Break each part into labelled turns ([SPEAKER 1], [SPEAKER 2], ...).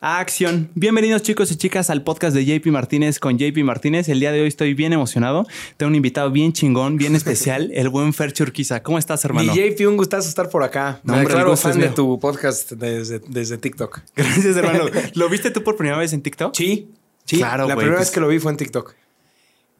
[SPEAKER 1] Acción. Bienvenidos chicos y chicas al podcast de JP Martínez con JP Martínez. El día de hoy estoy bien emocionado. Tengo un invitado bien chingón, bien especial, el buen Fer Churquiza. ¿Cómo estás, hermano?
[SPEAKER 2] Mi JP, un gustazo estar por acá.
[SPEAKER 1] No,
[SPEAKER 2] Me
[SPEAKER 1] hombre,
[SPEAKER 2] declaro fan de tu podcast desde, desde TikTok.
[SPEAKER 1] Gracias, hermano. ¿Lo viste tú por primera vez en TikTok?
[SPEAKER 2] Sí, sí.
[SPEAKER 1] Claro,
[SPEAKER 2] La primera
[SPEAKER 1] pues-
[SPEAKER 2] vez que lo vi fue en TikTok.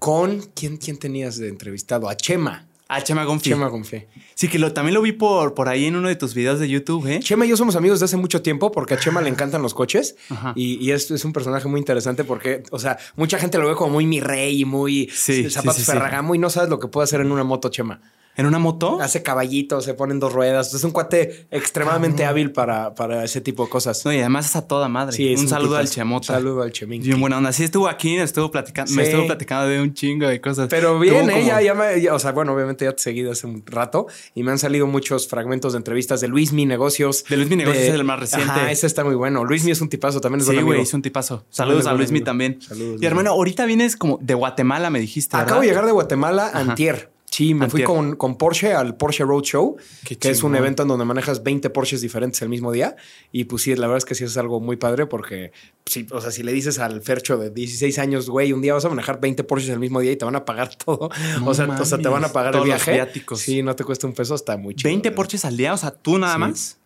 [SPEAKER 2] Con quién, quién tenías de entrevistado? A Chema.
[SPEAKER 1] Ah, Chema Gonfi.
[SPEAKER 2] Chema Gonfé.
[SPEAKER 1] Sí, que lo, también lo vi por, por ahí en uno de tus videos de YouTube, ¿eh?
[SPEAKER 2] Chema y yo somos amigos de hace mucho tiempo porque a Chema le encantan los coches
[SPEAKER 1] Ajá.
[SPEAKER 2] y, y es, es un personaje muy interesante porque, o sea, mucha gente lo ve como muy mi rey y muy
[SPEAKER 1] Sí,
[SPEAKER 2] zapatos
[SPEAKER 1] sí, sí, sí.
[SPEAKER 2] Ferragamo y no sabes lo que puede hacer en una moto Chema.
[SPEAKER 1] ¿En una moto?
[SPEAKER 2] Hace caballitos, se ponen dos ruedas. Es un cuate extremadamente hábil para, para ese tipo de cosas.
[SPEAKER 1] No, y además es a toda madre.
[SPEAKER 2] Sí, es
[SPEAKER 1] un, saludo al Chemota.
[SPEAKER 2] Saludo al Chemín.
[SPEAKER 1] Bien buena onda. Sí, estuvo aquí, estuvo platicando, me estuvo platicando de un chingo de cosas.
[SPEAKER 2] Pero bien,
[SPEAKER 1] como-
[SPEAKER 2] ya, me, ya- o sea, bueno, obviamente ya te he seguido hace un rato y me han salido muchos fragmentos de entrevistas de Luis Mi Negocios.
[SPEAKER 1] De Luis Mi Negocios es el más reciente.
[SPEAKER 2] Ajá, ese está muy bueno. Luis Mi es un tipazo, también es
[SPEAKER 1] Sí,
[SPEAKER 2] buen
[SPEAKER 1] güey, es un tipazo. Saludos a Luismi
[SPEAKER 2] amigo.
[SPEAKER 1] también.
[SPEAKER 2] Saludos,
[SPEAKER 1] y hermano, ahorita vienes como de Guatemala, me dijiste.
[SPEAKER 2] Acabo
[SPEAKER 1] ¿verdad?
[SPEAKER 2] de llegar de Guatemala antier. Sí, me fui
[SPEAKER 1] Antier.
[SPEAKER 2] con, con Porsche al Porsche Road Show,
[SPEAKER 1] Qué
[SPEAKER 2] que es un evento en donde manejas 20 Porsches diferentes el mismo día. Y pues sí, la verdad es que sí es algo muy padre porque, sí, o sea, si le dices al Fercho de 16 años, güey, un día vas a manejar 20 Porsches el mismo día y te van a pagar todo.
[SPEAKER 1] No
[SPEAKER 2] o, sea, o sea, te van a pagar el
[SPEAKER 1] los
[SPEAKER 2] viaje.
[SPEAKER 1] viáticos.
[SPEAKER 2] Sí, no te cuesta un peso, está muy chido.
[SPEAKER 1] 20 Porsches al día, o sea, tú nada
[SPEAKER 2] Sí.
[SPEAKER 1] más.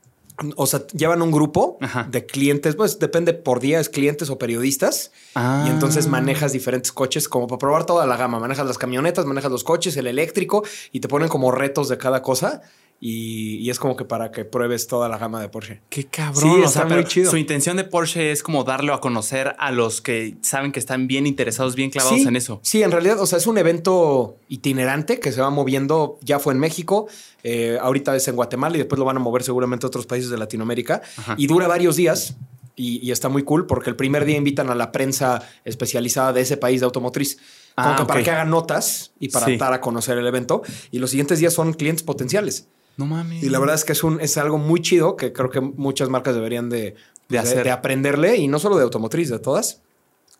[SPEAKER 2] O sea, llevan un grupo
[SPEAKER 1] Ajá.
[SPEAKER 2] de clientes, pues depende por día, es clientes o periodistas.
[SPEAKER 1] Ah.
[SPEAKER 2] Y entonces manejas diferentes coches como para probar toda la gama. Manejas las camionetas, manejas los coches, el eléctrico y te ponen como retos de cada cosa. Y, y es como que para que pruebes toda la gama de Porsche.
[SPEAKER 1] Qué cabrón.
[SPEAKER 2] Sí,
[SPEAKER 1] o
[SPEAKER 2] está
[SPEAKER 1] sea,
[SPEAKER 2] muy chido.
[SPEAKER 1] Su intención de Porsche es como darlo a conocer a los que saben que están bien interesados, bien clavados
[SPEAKER 2] sí,
[SPEAKER 1] en eso.
[SPEAKER 2] Sí, en realidad, o sea, es un evento itinerante que se va moviendo. Ya fue en México, eh, ahorita es en Guatemala y después lo van a mover seguramente a otros países de Latinoamérica.
[SPEAKER 1] Ajá.
[SPEAKER 2] Y dura varios días. Y, y está muy cool porque el primer día invitan a la prensa especializada de ese país de automotriz. Como
[SPEAKER 1] Ah,
[SPEAKER 2] que para que hagan notas y para
[SPEAKER 1] Sí.
[SPEAKER 2] dar a conocer el evento. Y los siguientes días son clientes potenciales.
[SPEAKER 1] No mames.
[SPEAKER 2] Y la verdad es que es, un, es algo muy chido que creo que muchas marcas deberían de,
[SPEAKER 1] De hacer.
[SPEAKER 2] de aprenderle y no solo de automotriz, de todas.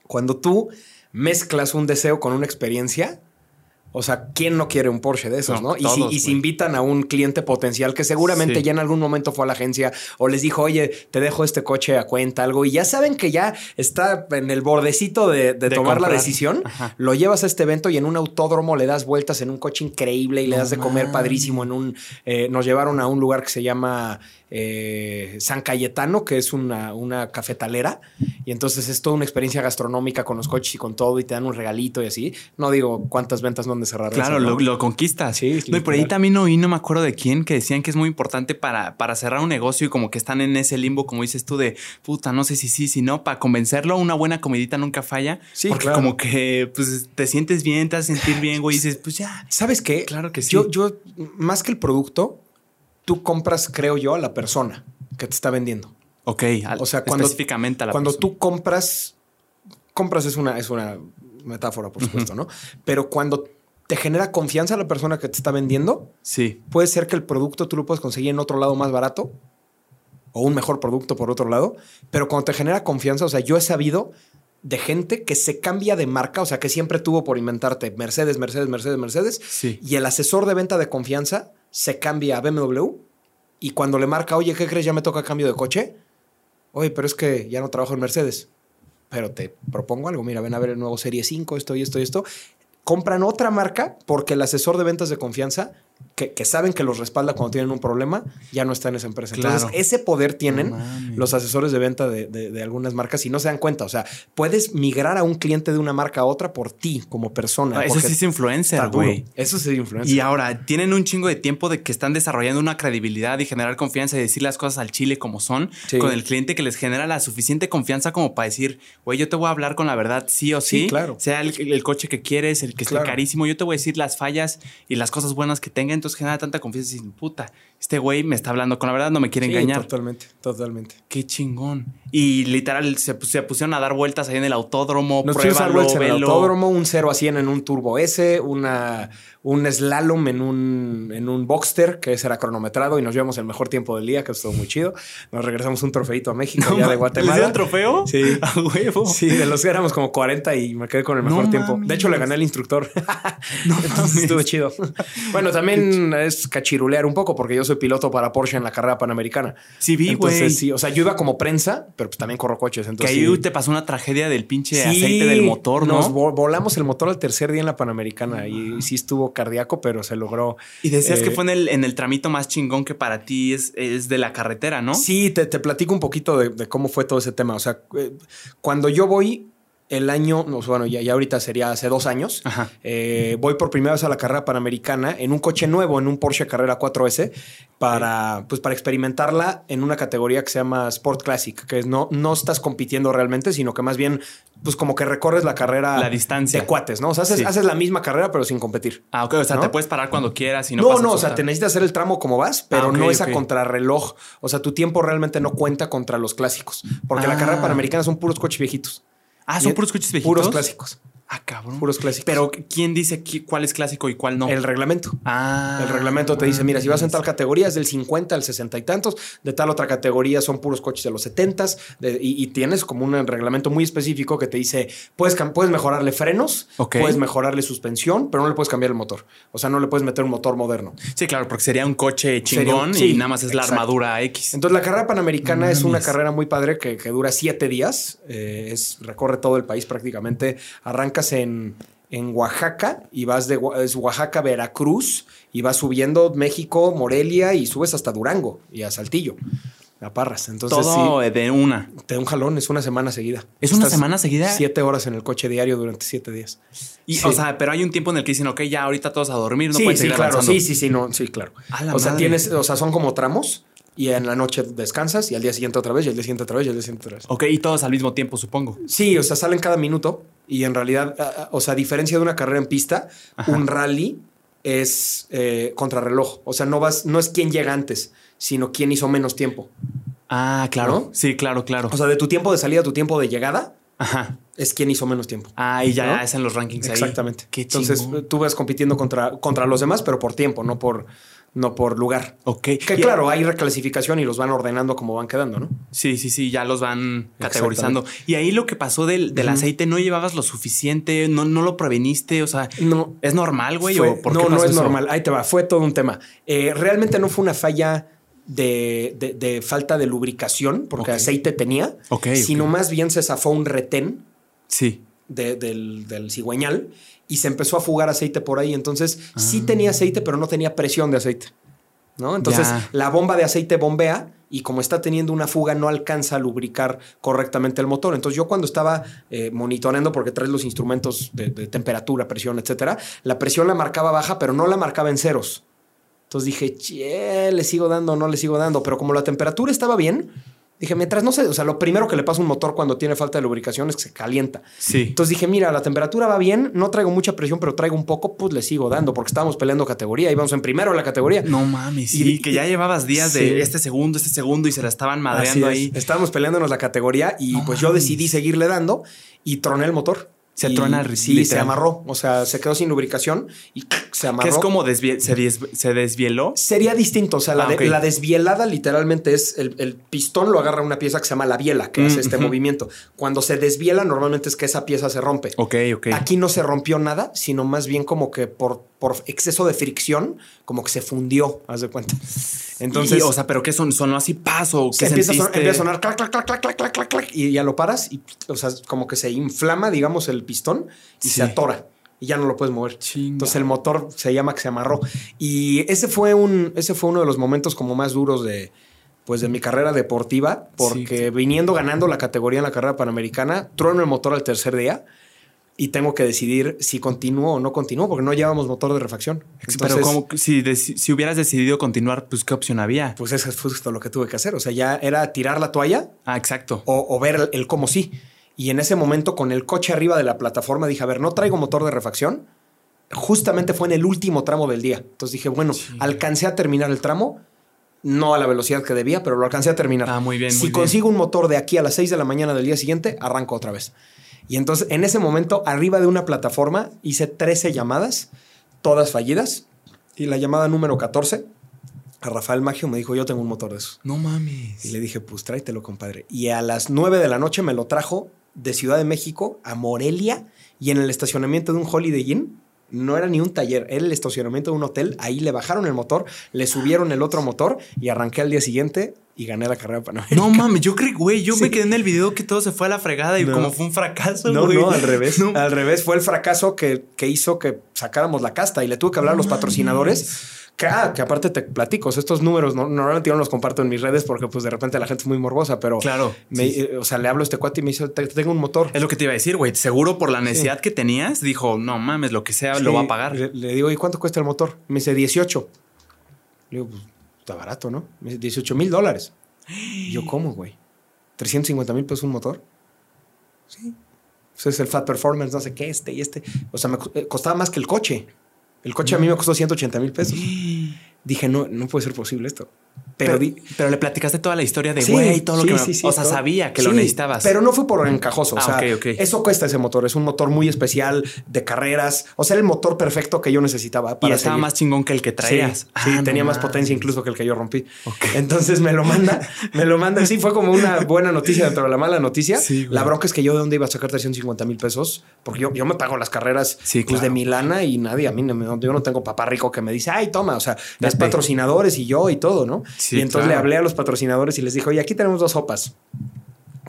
[SPEAKER 2] Cuando tú mezclas un deseo con una experiencia, o sea, ¿quién no quiere un Porsche de esos,
[SPEAKER 1] No,
[SPEAKER 2] no? Y, si, y
[SPEAKER 1] güey.
[SPEAKER 2] si invitan a un cliente potencial que seguramente
[SPEAKER 1] Sí.
[SPEAKER 2] ya en algún momento fue a la agencia o les dijo, oye, te dejo este coche a cuenta, algo, y ya saben que ya está en el bordecito de, de
[SPEAKER 1] De
[SPEAKER 2] tomar la decisión,
[SPEAKER 1] Ajá.
[SPEAKER 2] lo llevas a este evento y en un autódromo le das vueltas en un coche increíble y le das de comer padrísimo en un... eh, nos llevaron a un lugar que se llama eh, San Cayetano, que es una, una cafetalera. Y entonces es toda una experiencia gastronómica con los coches y con todo y te dan un regalito y así. No digo cuántas ventas no han de cerrar.
[SPEAKER 1] Claro,
[SPEAKER 2] eso, ¿no?
[SPEAKER 1] lo, lo conquistas.
[SPEAKER 2] Sí,
[SPEAKER 1] no, y por ahí también oí, no me acuerdo de quién, que decían que es muy importante para, para cerrar un negocio y como que están en ese limbo, como dices tú, de puta, no sé si sí, si no, para convencerlo, una buena comidita nunca falla.
[SPEAKER 2] Sí,
[SPEAKER 1] porque
[SPEAKER 2] claro.
[SPEAKER 1] como que pues te sientes bien, te haces sentir bien, güey, y dices, pues ya.
[SPEAKER 2] ¿Sabes qué?
[SPEAKER 1] Claro que sí.
[SPEAKER 2] Yo, yo, más que el producto, tú compras, creo yo, a la persona que te está vendiendo.
[SPEAKER 1] Ok, al-
[SPEAKER 2] O sea, cuando-
[SPEAKER 1] específicamente a la
[SPEAKER 2] Cuando
[SPEAKER 1] persona.
[SPEAKER 2] tú compras, compras es una, es una metáfora, por supuesto, ¿no? Pero cuando te genera confianza la persona que te está vendiendo,
[SPEAKER 1] Sí,
[SPEAKER 2] puede ser que el producto tú lo puedes conseguir en otro lado más barato o un mejor producto por otro lado, pero cuando te genera confianza, o sea, yo he sabido de gente que se cambia de marca, o sea, que siempre tuvo por inventarte Mercedes, Mercedes, Mercedes, Mercedes,
[SPEAKER 1] sí.
[SPEAKER 2] y el asesor de venta de confianza se cambia a BMW y cuando le marca, oye, ¿qué crees? Ya me toca cambio de coche. Oye, pero es que ya no trabajo en Mercedes. Pero te propongo algo. Mira, ven a ver el nuevo Serie 5, esto y esto y esto. Compran otra marca porque el asesor de ventas de confianza, que, que saben que los respalda cuando tienen un problema, ya no está en esa empresa. Entonces, ese poder tienen los asesores de venta de, de- de algunas marcas y no se dan cuenta. O sea, puedes migrar a un cliente de una marca a otra por ti como persona.
[SPEAKER 1] Ah, eso sí es influencer, güey.
[SPEAKER 2] Eso sí es influencia.
[SPEAKER 1] Y ahora, tienen un chingo de tiempo de que están desarrollando una credibilidad y generar confianza y decir las cosas al chile como son,
[SPEAKER 2] Sí.
[SPEAKER 1] con el cliente que les genera la suficiente confianza como para decir, güey, yo te voy a hablar con la verdad sí o sí,
[SPEAKER 2] Sí, claro.
[SPEAKER 1] sea el, el coche que quieres, el que esté
[SPEAKER 2] Claro.
[SPEAKER 1] carísimo, yo te voy a decir las fallas y las cosas buenas que tenga, entonces genera tanta confianza y dices, puta, este güey me está hablando con la verdad, no me quiere
[SPEAKER 2] Sí,
[SPEAKER 1] engañar.
[SPEAKER 2] Totalmente, totalmente.
[SPEAKER 1] Qué chingón. Y literal se, pus- se pusieron a dar vueltas ahí en el autódromo,
[SPEAKER 2] Nos
[SPEAKER 1] pruébalo,
[SPEAKER 2] en el autódromo, un 0 a 100 en un Turbo S, una, un slalom en un, en un Boxster, que ese era cronometrado, y nos llevamos el mejor tiempo del día, que estuvo muy chido. Nos regresamos un trofeito a México,
[SPEAKER 1] No
[SPEAKER 2] ya de
[SPEAKER 1] ma-
[SPEAKER 2] Guatemala.
[SPEAKER 1] ¿Les dieron trofeo?
[SPEAKER 2] Sí.
[SPEAKER 1] A huevo.
[SPEAKER 2] Sí, de los que éramos como 40 y me quedé con el mejor
[SPEAKER 1] No
[SPEAKER 2] tiempo. De hecho, le gané al instructor.
[SPEAKER 1] No
[SPEAKER 2] Entonces estuvo chido. Bueno, también es cachirulear un poco porque yo soy piloto para Porsche en la carrera panamericana.
[SPEAKER 1] Sí, vi, güey.
[SPEAKER 2] Entonces, sí, o sea, yo iba como prensa, pero pues también corro coches.
[SPEAKER 1] Que
[SPEAKER 2] Entonces,
[SPEAKER 1] ahí
[SPEAKER 2] sí.
[SPEAKER 1] te pasó una tragedia del pinche
[SPEAKER 2] Sí,
[SPEAKER 1] aceite del motor, ¿no?
[SPEAKER 2] Nos vo- volamos el motor al tercer día en la Panamericana y sí estuvo cardíaco, pero se logró.
[SPEAKER 1] Y decías
[SPEAKER 2] Eh,
[SPEAKER 1] que fue en el, en el tramito más chingón que para ti es, es de la carretera, ¿no?
[SPEAKER 2] Sí, te, te platico un poquito de, de cómo fue todo ese tema. O sea, eh, cuando yo voy el año, no, bueno, ya, ya ahorita sería hace dos años, eh, voy por primera vez a la carrera panamericana en un coche nuevo, en un Porsche Carrera 4S, para, pues, para experimentarla en una categoría que se llama Sport Classic, que es no, no estás compitiendo realmente, sino que más bien, pues como que recorres la carrera
[SPEAKER 1] La distancia.
[SPEAKER 2] de cuates, ¿no? O sea, haces,
[SPEAKER 1] Sí.
[SPEAKER 2] haces la misma carrera, pero sin competir.
[SPEAKER 1] Ah, ok. O sea,
[SPEAKER 2] ¿No?
[SPEAKER 1] te puedes parar cuando quieras y no
[SPEAKER 2] No, no, o sea, te necesitas hacer el tramo como vas, pero
[SPEAKER 1] Ah,
[SPEAKER 2] no es a contrarreloj. O sea, tu tiempo realmente no cuenta contra los clásicos. Porque la
[SPEAKER 1] Ah.
[SPEAKER 2] carrera panamericana son puros coches viejitos.
[SPEAKER 1] Ah, son puros coches viejitos.
[SPEAKER 2] Puros clásicos.
[SPEAKER 1] Ah, cabrón.
[SPEAKER 2] Puros clásicos.
[SPEAKER 1] Pero ¿quién dice cuál es clásico y cuál no?
[SPEAKER 2] el reglamento.
[SPEAKER 1] ah.
[SPEAKER 2] El reglamento te dice, mira, si vas en tal categoría es del 50 al 60 y tantos, de tal otra categoría son puros coches de los 70 y, y tienes como un reglamento muy específico que te dice, puedes, puedes mejorarle frenos, puedes mejorarle suspensión, pero no le puedes cambiar el motor. O sea, no le puedes meter un motor moderno.
[SPEAKER 1] Sí, claro, porque sería un coche chingón
[SPEAKER 2] un-
[SPEAKER 1] y nada más es la
[SPEAKER 2] exacto.
[SPEAKER 1] armadura X.
[SPEAKER 2] Entonces la carrera panamericana es una carrera muy padre que, que dura siete días. eh, es, recorre todo el país prácticamente. En, en Oaxaca y vas de es Oaxaca, Veracruz y vas subiendo México, Morelia y subes hasta Durango y a Saltillo, a Parras. Entonces
[SPEAKER 1] Todo
[SPEAKER 2] sí,
[SPEAKER 1] de una.
[SPEAKER 2] te da un jalón, es una semana seguida.
[SPEAKER 1] ¿Es una semana seguida?
[SPEAKER 2] Siete horas en el coche diario durante siete días.
[SPEAKER 1] Y,
[SPEAKER 2] Sí.
[SPEAKER 1] O sea, pero hay un tiempo en el que dicen, ok, ya ahorita todos a dormir, no
[SPEAKER 2] sí,
[SPEAKER 1] pueden
[SPEAKER 2] sí,
[SPEAKER 1] seguir
[SPEAKER 2] claro,
[SPEAKER 1] avanzando.
[SPEAKER 2] sí, sí, sí, no, sí, claro. O sea, tienes, o sea, son como tramos y en la noche descansas y al día siguiente otra vez y al día siguiente otra vez y al día siguiente otra vez.
[SPEAKER 1] Ok, y todos al mismo tiempo, supongo.
[SPEAKER 2] Sí, o sea, salen cada minuto y en realidad, o sea, a diferencia de una carrera en pista, un rally es eh, contrarreloj. O sea, no vas, no es quién llega antes, sino quién hizo menos tiempo.
[SPEAKER 1] Ah, claro.
[SPEAKER 2] ¿No?
[SPEAKER 1] Sí, claro, claro.
[SPEAKER 2] O sea, de tu tiempo de salida a tu tiempo de llegada
[SPEAKER 1] Ajá.
[SPEAKER 2] es quién hizo menos tiempo.
[SPEAKER 1] Ah, y ya
[SPEAKER 2] ¿No?
[SPEAKER 1] es en los rankings ahí.
[SPEAKER 2] Exactamente.
[SPEAKER 1] Qué
[SPEAKER 2] Entonces tú vas compitiendo contra, contra los demás, pero por tiempo, no por, no por lugar.
[SPEAKER 1] Ok.
[SPEAKER 2] Que
[SPEAKER 1] Y-
[SPEAKER 2] claro, hay reclasificación y los van ordenando como van quedando, ¿no?
[SPEAKER 1] Sí, sí, sí, ya los van categorizando. Y ahí lo que pasó del, del aceite, no llevabas lo suficiente, no, no lo preveniste, o sea,
[SPEAKER 2] No,
[SPEAKER 1] ¿es normal, güey?
[SPEAKER 2] Fue-
[SPEAKER 1] ¿O por
[SPEAKER 2] no,
[SPEAKER 1] qué
[SPEAKER 2] no es
[SPEAKER 1] eso?
[SPEAKER 2] normal. Ahí te va. Fue todo un tema. Eh, realmente no fue una falla de, de- de falta de lubricación, porque aceite tenía,
[SPEAKER 1] Ok,
[SPEAKER 2] sino más bien se zafó un retén
[SPEAKER 1] Sí.
[SPEAKER 2] de- del, del cigüeñal y se empezó a fugar aceite por ahí. Entonces sí
[SPEAKER 1] Ah.
[SPEAKER 2] tenía aceite, pero no tenía presión de aceite. ¿no? Entonces
[SPEAKER 1] Ya.
[SPEAKER 2] la bomba de aceite bombea y como está teniendo una fuga no alcanza a lubricar correctamente el motor. Entonces yo cuando estaba eh, monitoreando, porque traes los instrumentos de, de temperatura, presión, etcétera, la presión la marcaba baja, pero no la marcaba en ceros. Entonces dije, che, le sigo dando, no le sigo dando. Pero como la temperatura estaba bien, dije, mientras no se, o sea, lo primero que le pasa a un motor cuando tiene falta de lubricación es que se calienta.
[SPEAKER 1] Sí.
[SPEAKER 2] Entonces dije, mira, la temperatura va bien, no traigo mucha presión, pero traigo un poco, pues le sigo dando, porque estábamos peleando categoría, íbamos en primero en la categoría.
[SPEAKER 1] No mames, sí,
[SPEAKER 2] Y-
[SPEAKER 1] que ya llevabas días
[SPEAKER 2] Sí.
[SPEAKER 1] de este segundo, este segundo y se la estaban madreando
[SPEAKER 2] es.
[SPEAKER 1] ahí.
[SPEAKER 2] Estábamos peleándonos la categoría y
[SPEAKER 1] No
[SPEAKER 2] pues yo decidí seguirle dando y troné el motor.
[SPEAKER 1] Se
[SPEAKER 2] Y
[SPEAKER 1] truena
[SPEAKER 2] Sí, se
[SPEAKER 1] literal.
[SPEAKER 2] amarró. O sea, se quedó sin lubricación y se amarró.
[SPEAKER 1] Que es como se, se, desvieló.
[SPEAKER 2] Sería distinto. O sea,
[SPEAKER 1] ah,
[SPEAKER 2] la, desvielada literalmente es el, el, pistón lo agarra una pieza que se llama la biela, que hace este movimiento. Cuando se desviela, normalmente es que esa pieza se rompe.
[SPEAKER 1] Ok, ok.
[SPEAKER 2] Aquí no se rompió nada, sino más bien como que por, por exceso de fricción, como que se fundió, haz de cuenta. Entonces.
[SPEAKER 1] O sea, pero ¿qué son? ¿Sonó así paso? ¿Qué
[SPEAKER 2] empieza, a sonar, empieza a sonar clac, clac, clac, clac, clac, clac, clac, y ya lo paras y, o sea, como que se inflama, digamos, el pistón y se atora y ya no lo puedes mover.
[SPEAKER 1] Chinga.
[SPEAKER 2] Entonces el motor se llama que se amarró. Y ese fue un, ese fue uno de los momentos como más duros de, pues de mi carrera deportiva, porque viniendo ganando la categoría en la carrera panamericana, trueno el motor al tercer día y tengo que decidir si continúo o no continúo, porque no llevamos motor de refacción.
[SPEAKER 1] pero como si, si hubieras decidido continuar, pues ¿qué opción había?
[SPEAKER 2] Pues eso es justo lo que tuve que hacer. O sea, ya era tirar la toalla
[SPEAKER 1] Ah, exacto.
[SPEAKER 2] o, o ver el, el cómo sí. Y en ese momento, con el coche arriba de la plataforma, dije, a ver, no traigo motor de refacción. Justamente fue en el último tramo del día. Entonces dije, bueno,
[SPEAKER 1] Sí.
[SPEAKER 2] alcancé a terminar el tramo. No a la velocidad que debía, pero lo alcancé a terminar.
[SPEAKER 1] Ah, muy bien,
[SPEAKER 2] Si
[SPEAKER 1] muy bien.
[SPEAKER 2] consigo un motor de aquí a las 6 de la mañana del día siguiente, arranco otra vez. Y entonces, en ese momento, arriba de una plataforma, hice 13 llamadas, todas fallidas. Y la llamada número 14, a Rafael Maggio me dijo, yo tengo un motor de esos.
[SPEAKER 1] No mames.
[SPEAKER 2] Y le dije, pues tráetelo, compadre. Y a las 9 de la noche me lo trajo de Ciudad de México a Morelia y en el estacionamiento de un Holiday Inn no era ni un taller, era el estacionamiento de un hotel. Ahí le bajaron el motor, le subieron el otro motor y arranqué al día siguiente y gané la carrera panamericana.
[SPEAKER 1] No mames, yo creí, güey, yo me quedé en el video que todo se fue a la fregada y como fue un fracaso,
[SPEAKER 2] No,
[SPEAKER 1] güey.
[SPEAKER 2] no, al revés. Al revés, fue el fracaso que, que hizo que sacáramos la casta y le tuve que hablar a los patrocinadores. Que, ah, que aparte te platico, o sea, estos números no, normalmente yo no los comparto en mis redes porque pues de repente la gente es muy morbosa, pero
[SPEAKER 1] Claro,
[SPEAKER 2] me- eh, o sea, le hablo a este cuate y me dice, "Te- tengo un motor.
[SPEAKER 1] Es lo que te iba a decir, güey. Seguro por la necesidad que tenías, dijo, no mames, lo que sea, lo va a pagar.
[SPEAKER 2] Le, le digo, ¿y cuánto cuesta el motor? Me dice 18. Le digo, pues está barato, ¿no? Me dice 18 mil dólares. Y yo, ¿cómo, güey? ¿350 mil pesos un motor? Sí. Pues es el Fat Performance, no sé qué, este y este. O sea, me eh, costaba más que el coche. El coche a mí me costó 180 mil pesos. Dije, no, no puede ser posible esto. Pero,
[SPEAKER 1] Pero, le platicaste toda la historia de,
[SPEAKER 2] Sí,
[SPEAKER 1] güey, todo lo
[SPEAKER 2] sí,
[SPEAKER 1] que
[SPEAKER 2] sí, sí,
[SPEAKER 1] O sea,
[SPEAKER 2] todo.
[SPEAKER 1] sabía que lo
[SPEAKER 2] Sí,
[SPEAKER 1] necesitabas.
[SPEAKER 2] Pero no fue por encajoso.
[SPEAKER 1] Ah,
[SPEAKER 2] o sea,
[SPEAKER 1] ok.
[SPEAKER 2] eso cuesta ese motor. Es un motor muy especial de carreras. O sea, era el motor perfecto que yo necesitaba
[SPEAKER 1] y
[SPEAKER 2] para
[SPEAKER 1] estaba
[SPEAKER 2] seguir.
[SPEAKER 1] más chingón que el que traías.
[SPEAKER 2] Sí,
[SPEAKER 1] Ah,
[SPEAKER 2] sí,
[SPEAKER 1] no
[SPEAKER 2] tenía más potencia incluso que el que yo rompí.
[SPEAKER 1] Ok.
[SPEAKER 2] Entonces me lo manda, me lo manda. Sí, fue como una buena noticia dentro de la mala noticia.
[SPEAKER 1] Sí,
[SPEAKER 2] la bronca es que yo de dónde iba a sacar 350 mil pesos, porque yo, yo me pago las carreras
[SPEAKER 1] Sí,
[SPEAKER 2] pues,
[SPEAKER 1] claro.
[SPEAKER 2] de Milana y nadie, a mí no yo no tengo papá rico que me dice, ay, toma, o sea, es
[SPEAKER 1] Date.
[SPEAKER 2] patrocinadores y yo y todo, ¿no?
[SPEAKER 1] Sí,
[SPEAKER 2] y entonces
[SPEAKER 1] claro.
[SPEAKER 2] le hablé a los patrocinadores y les dije, oye, aquí tenemos dos sopas.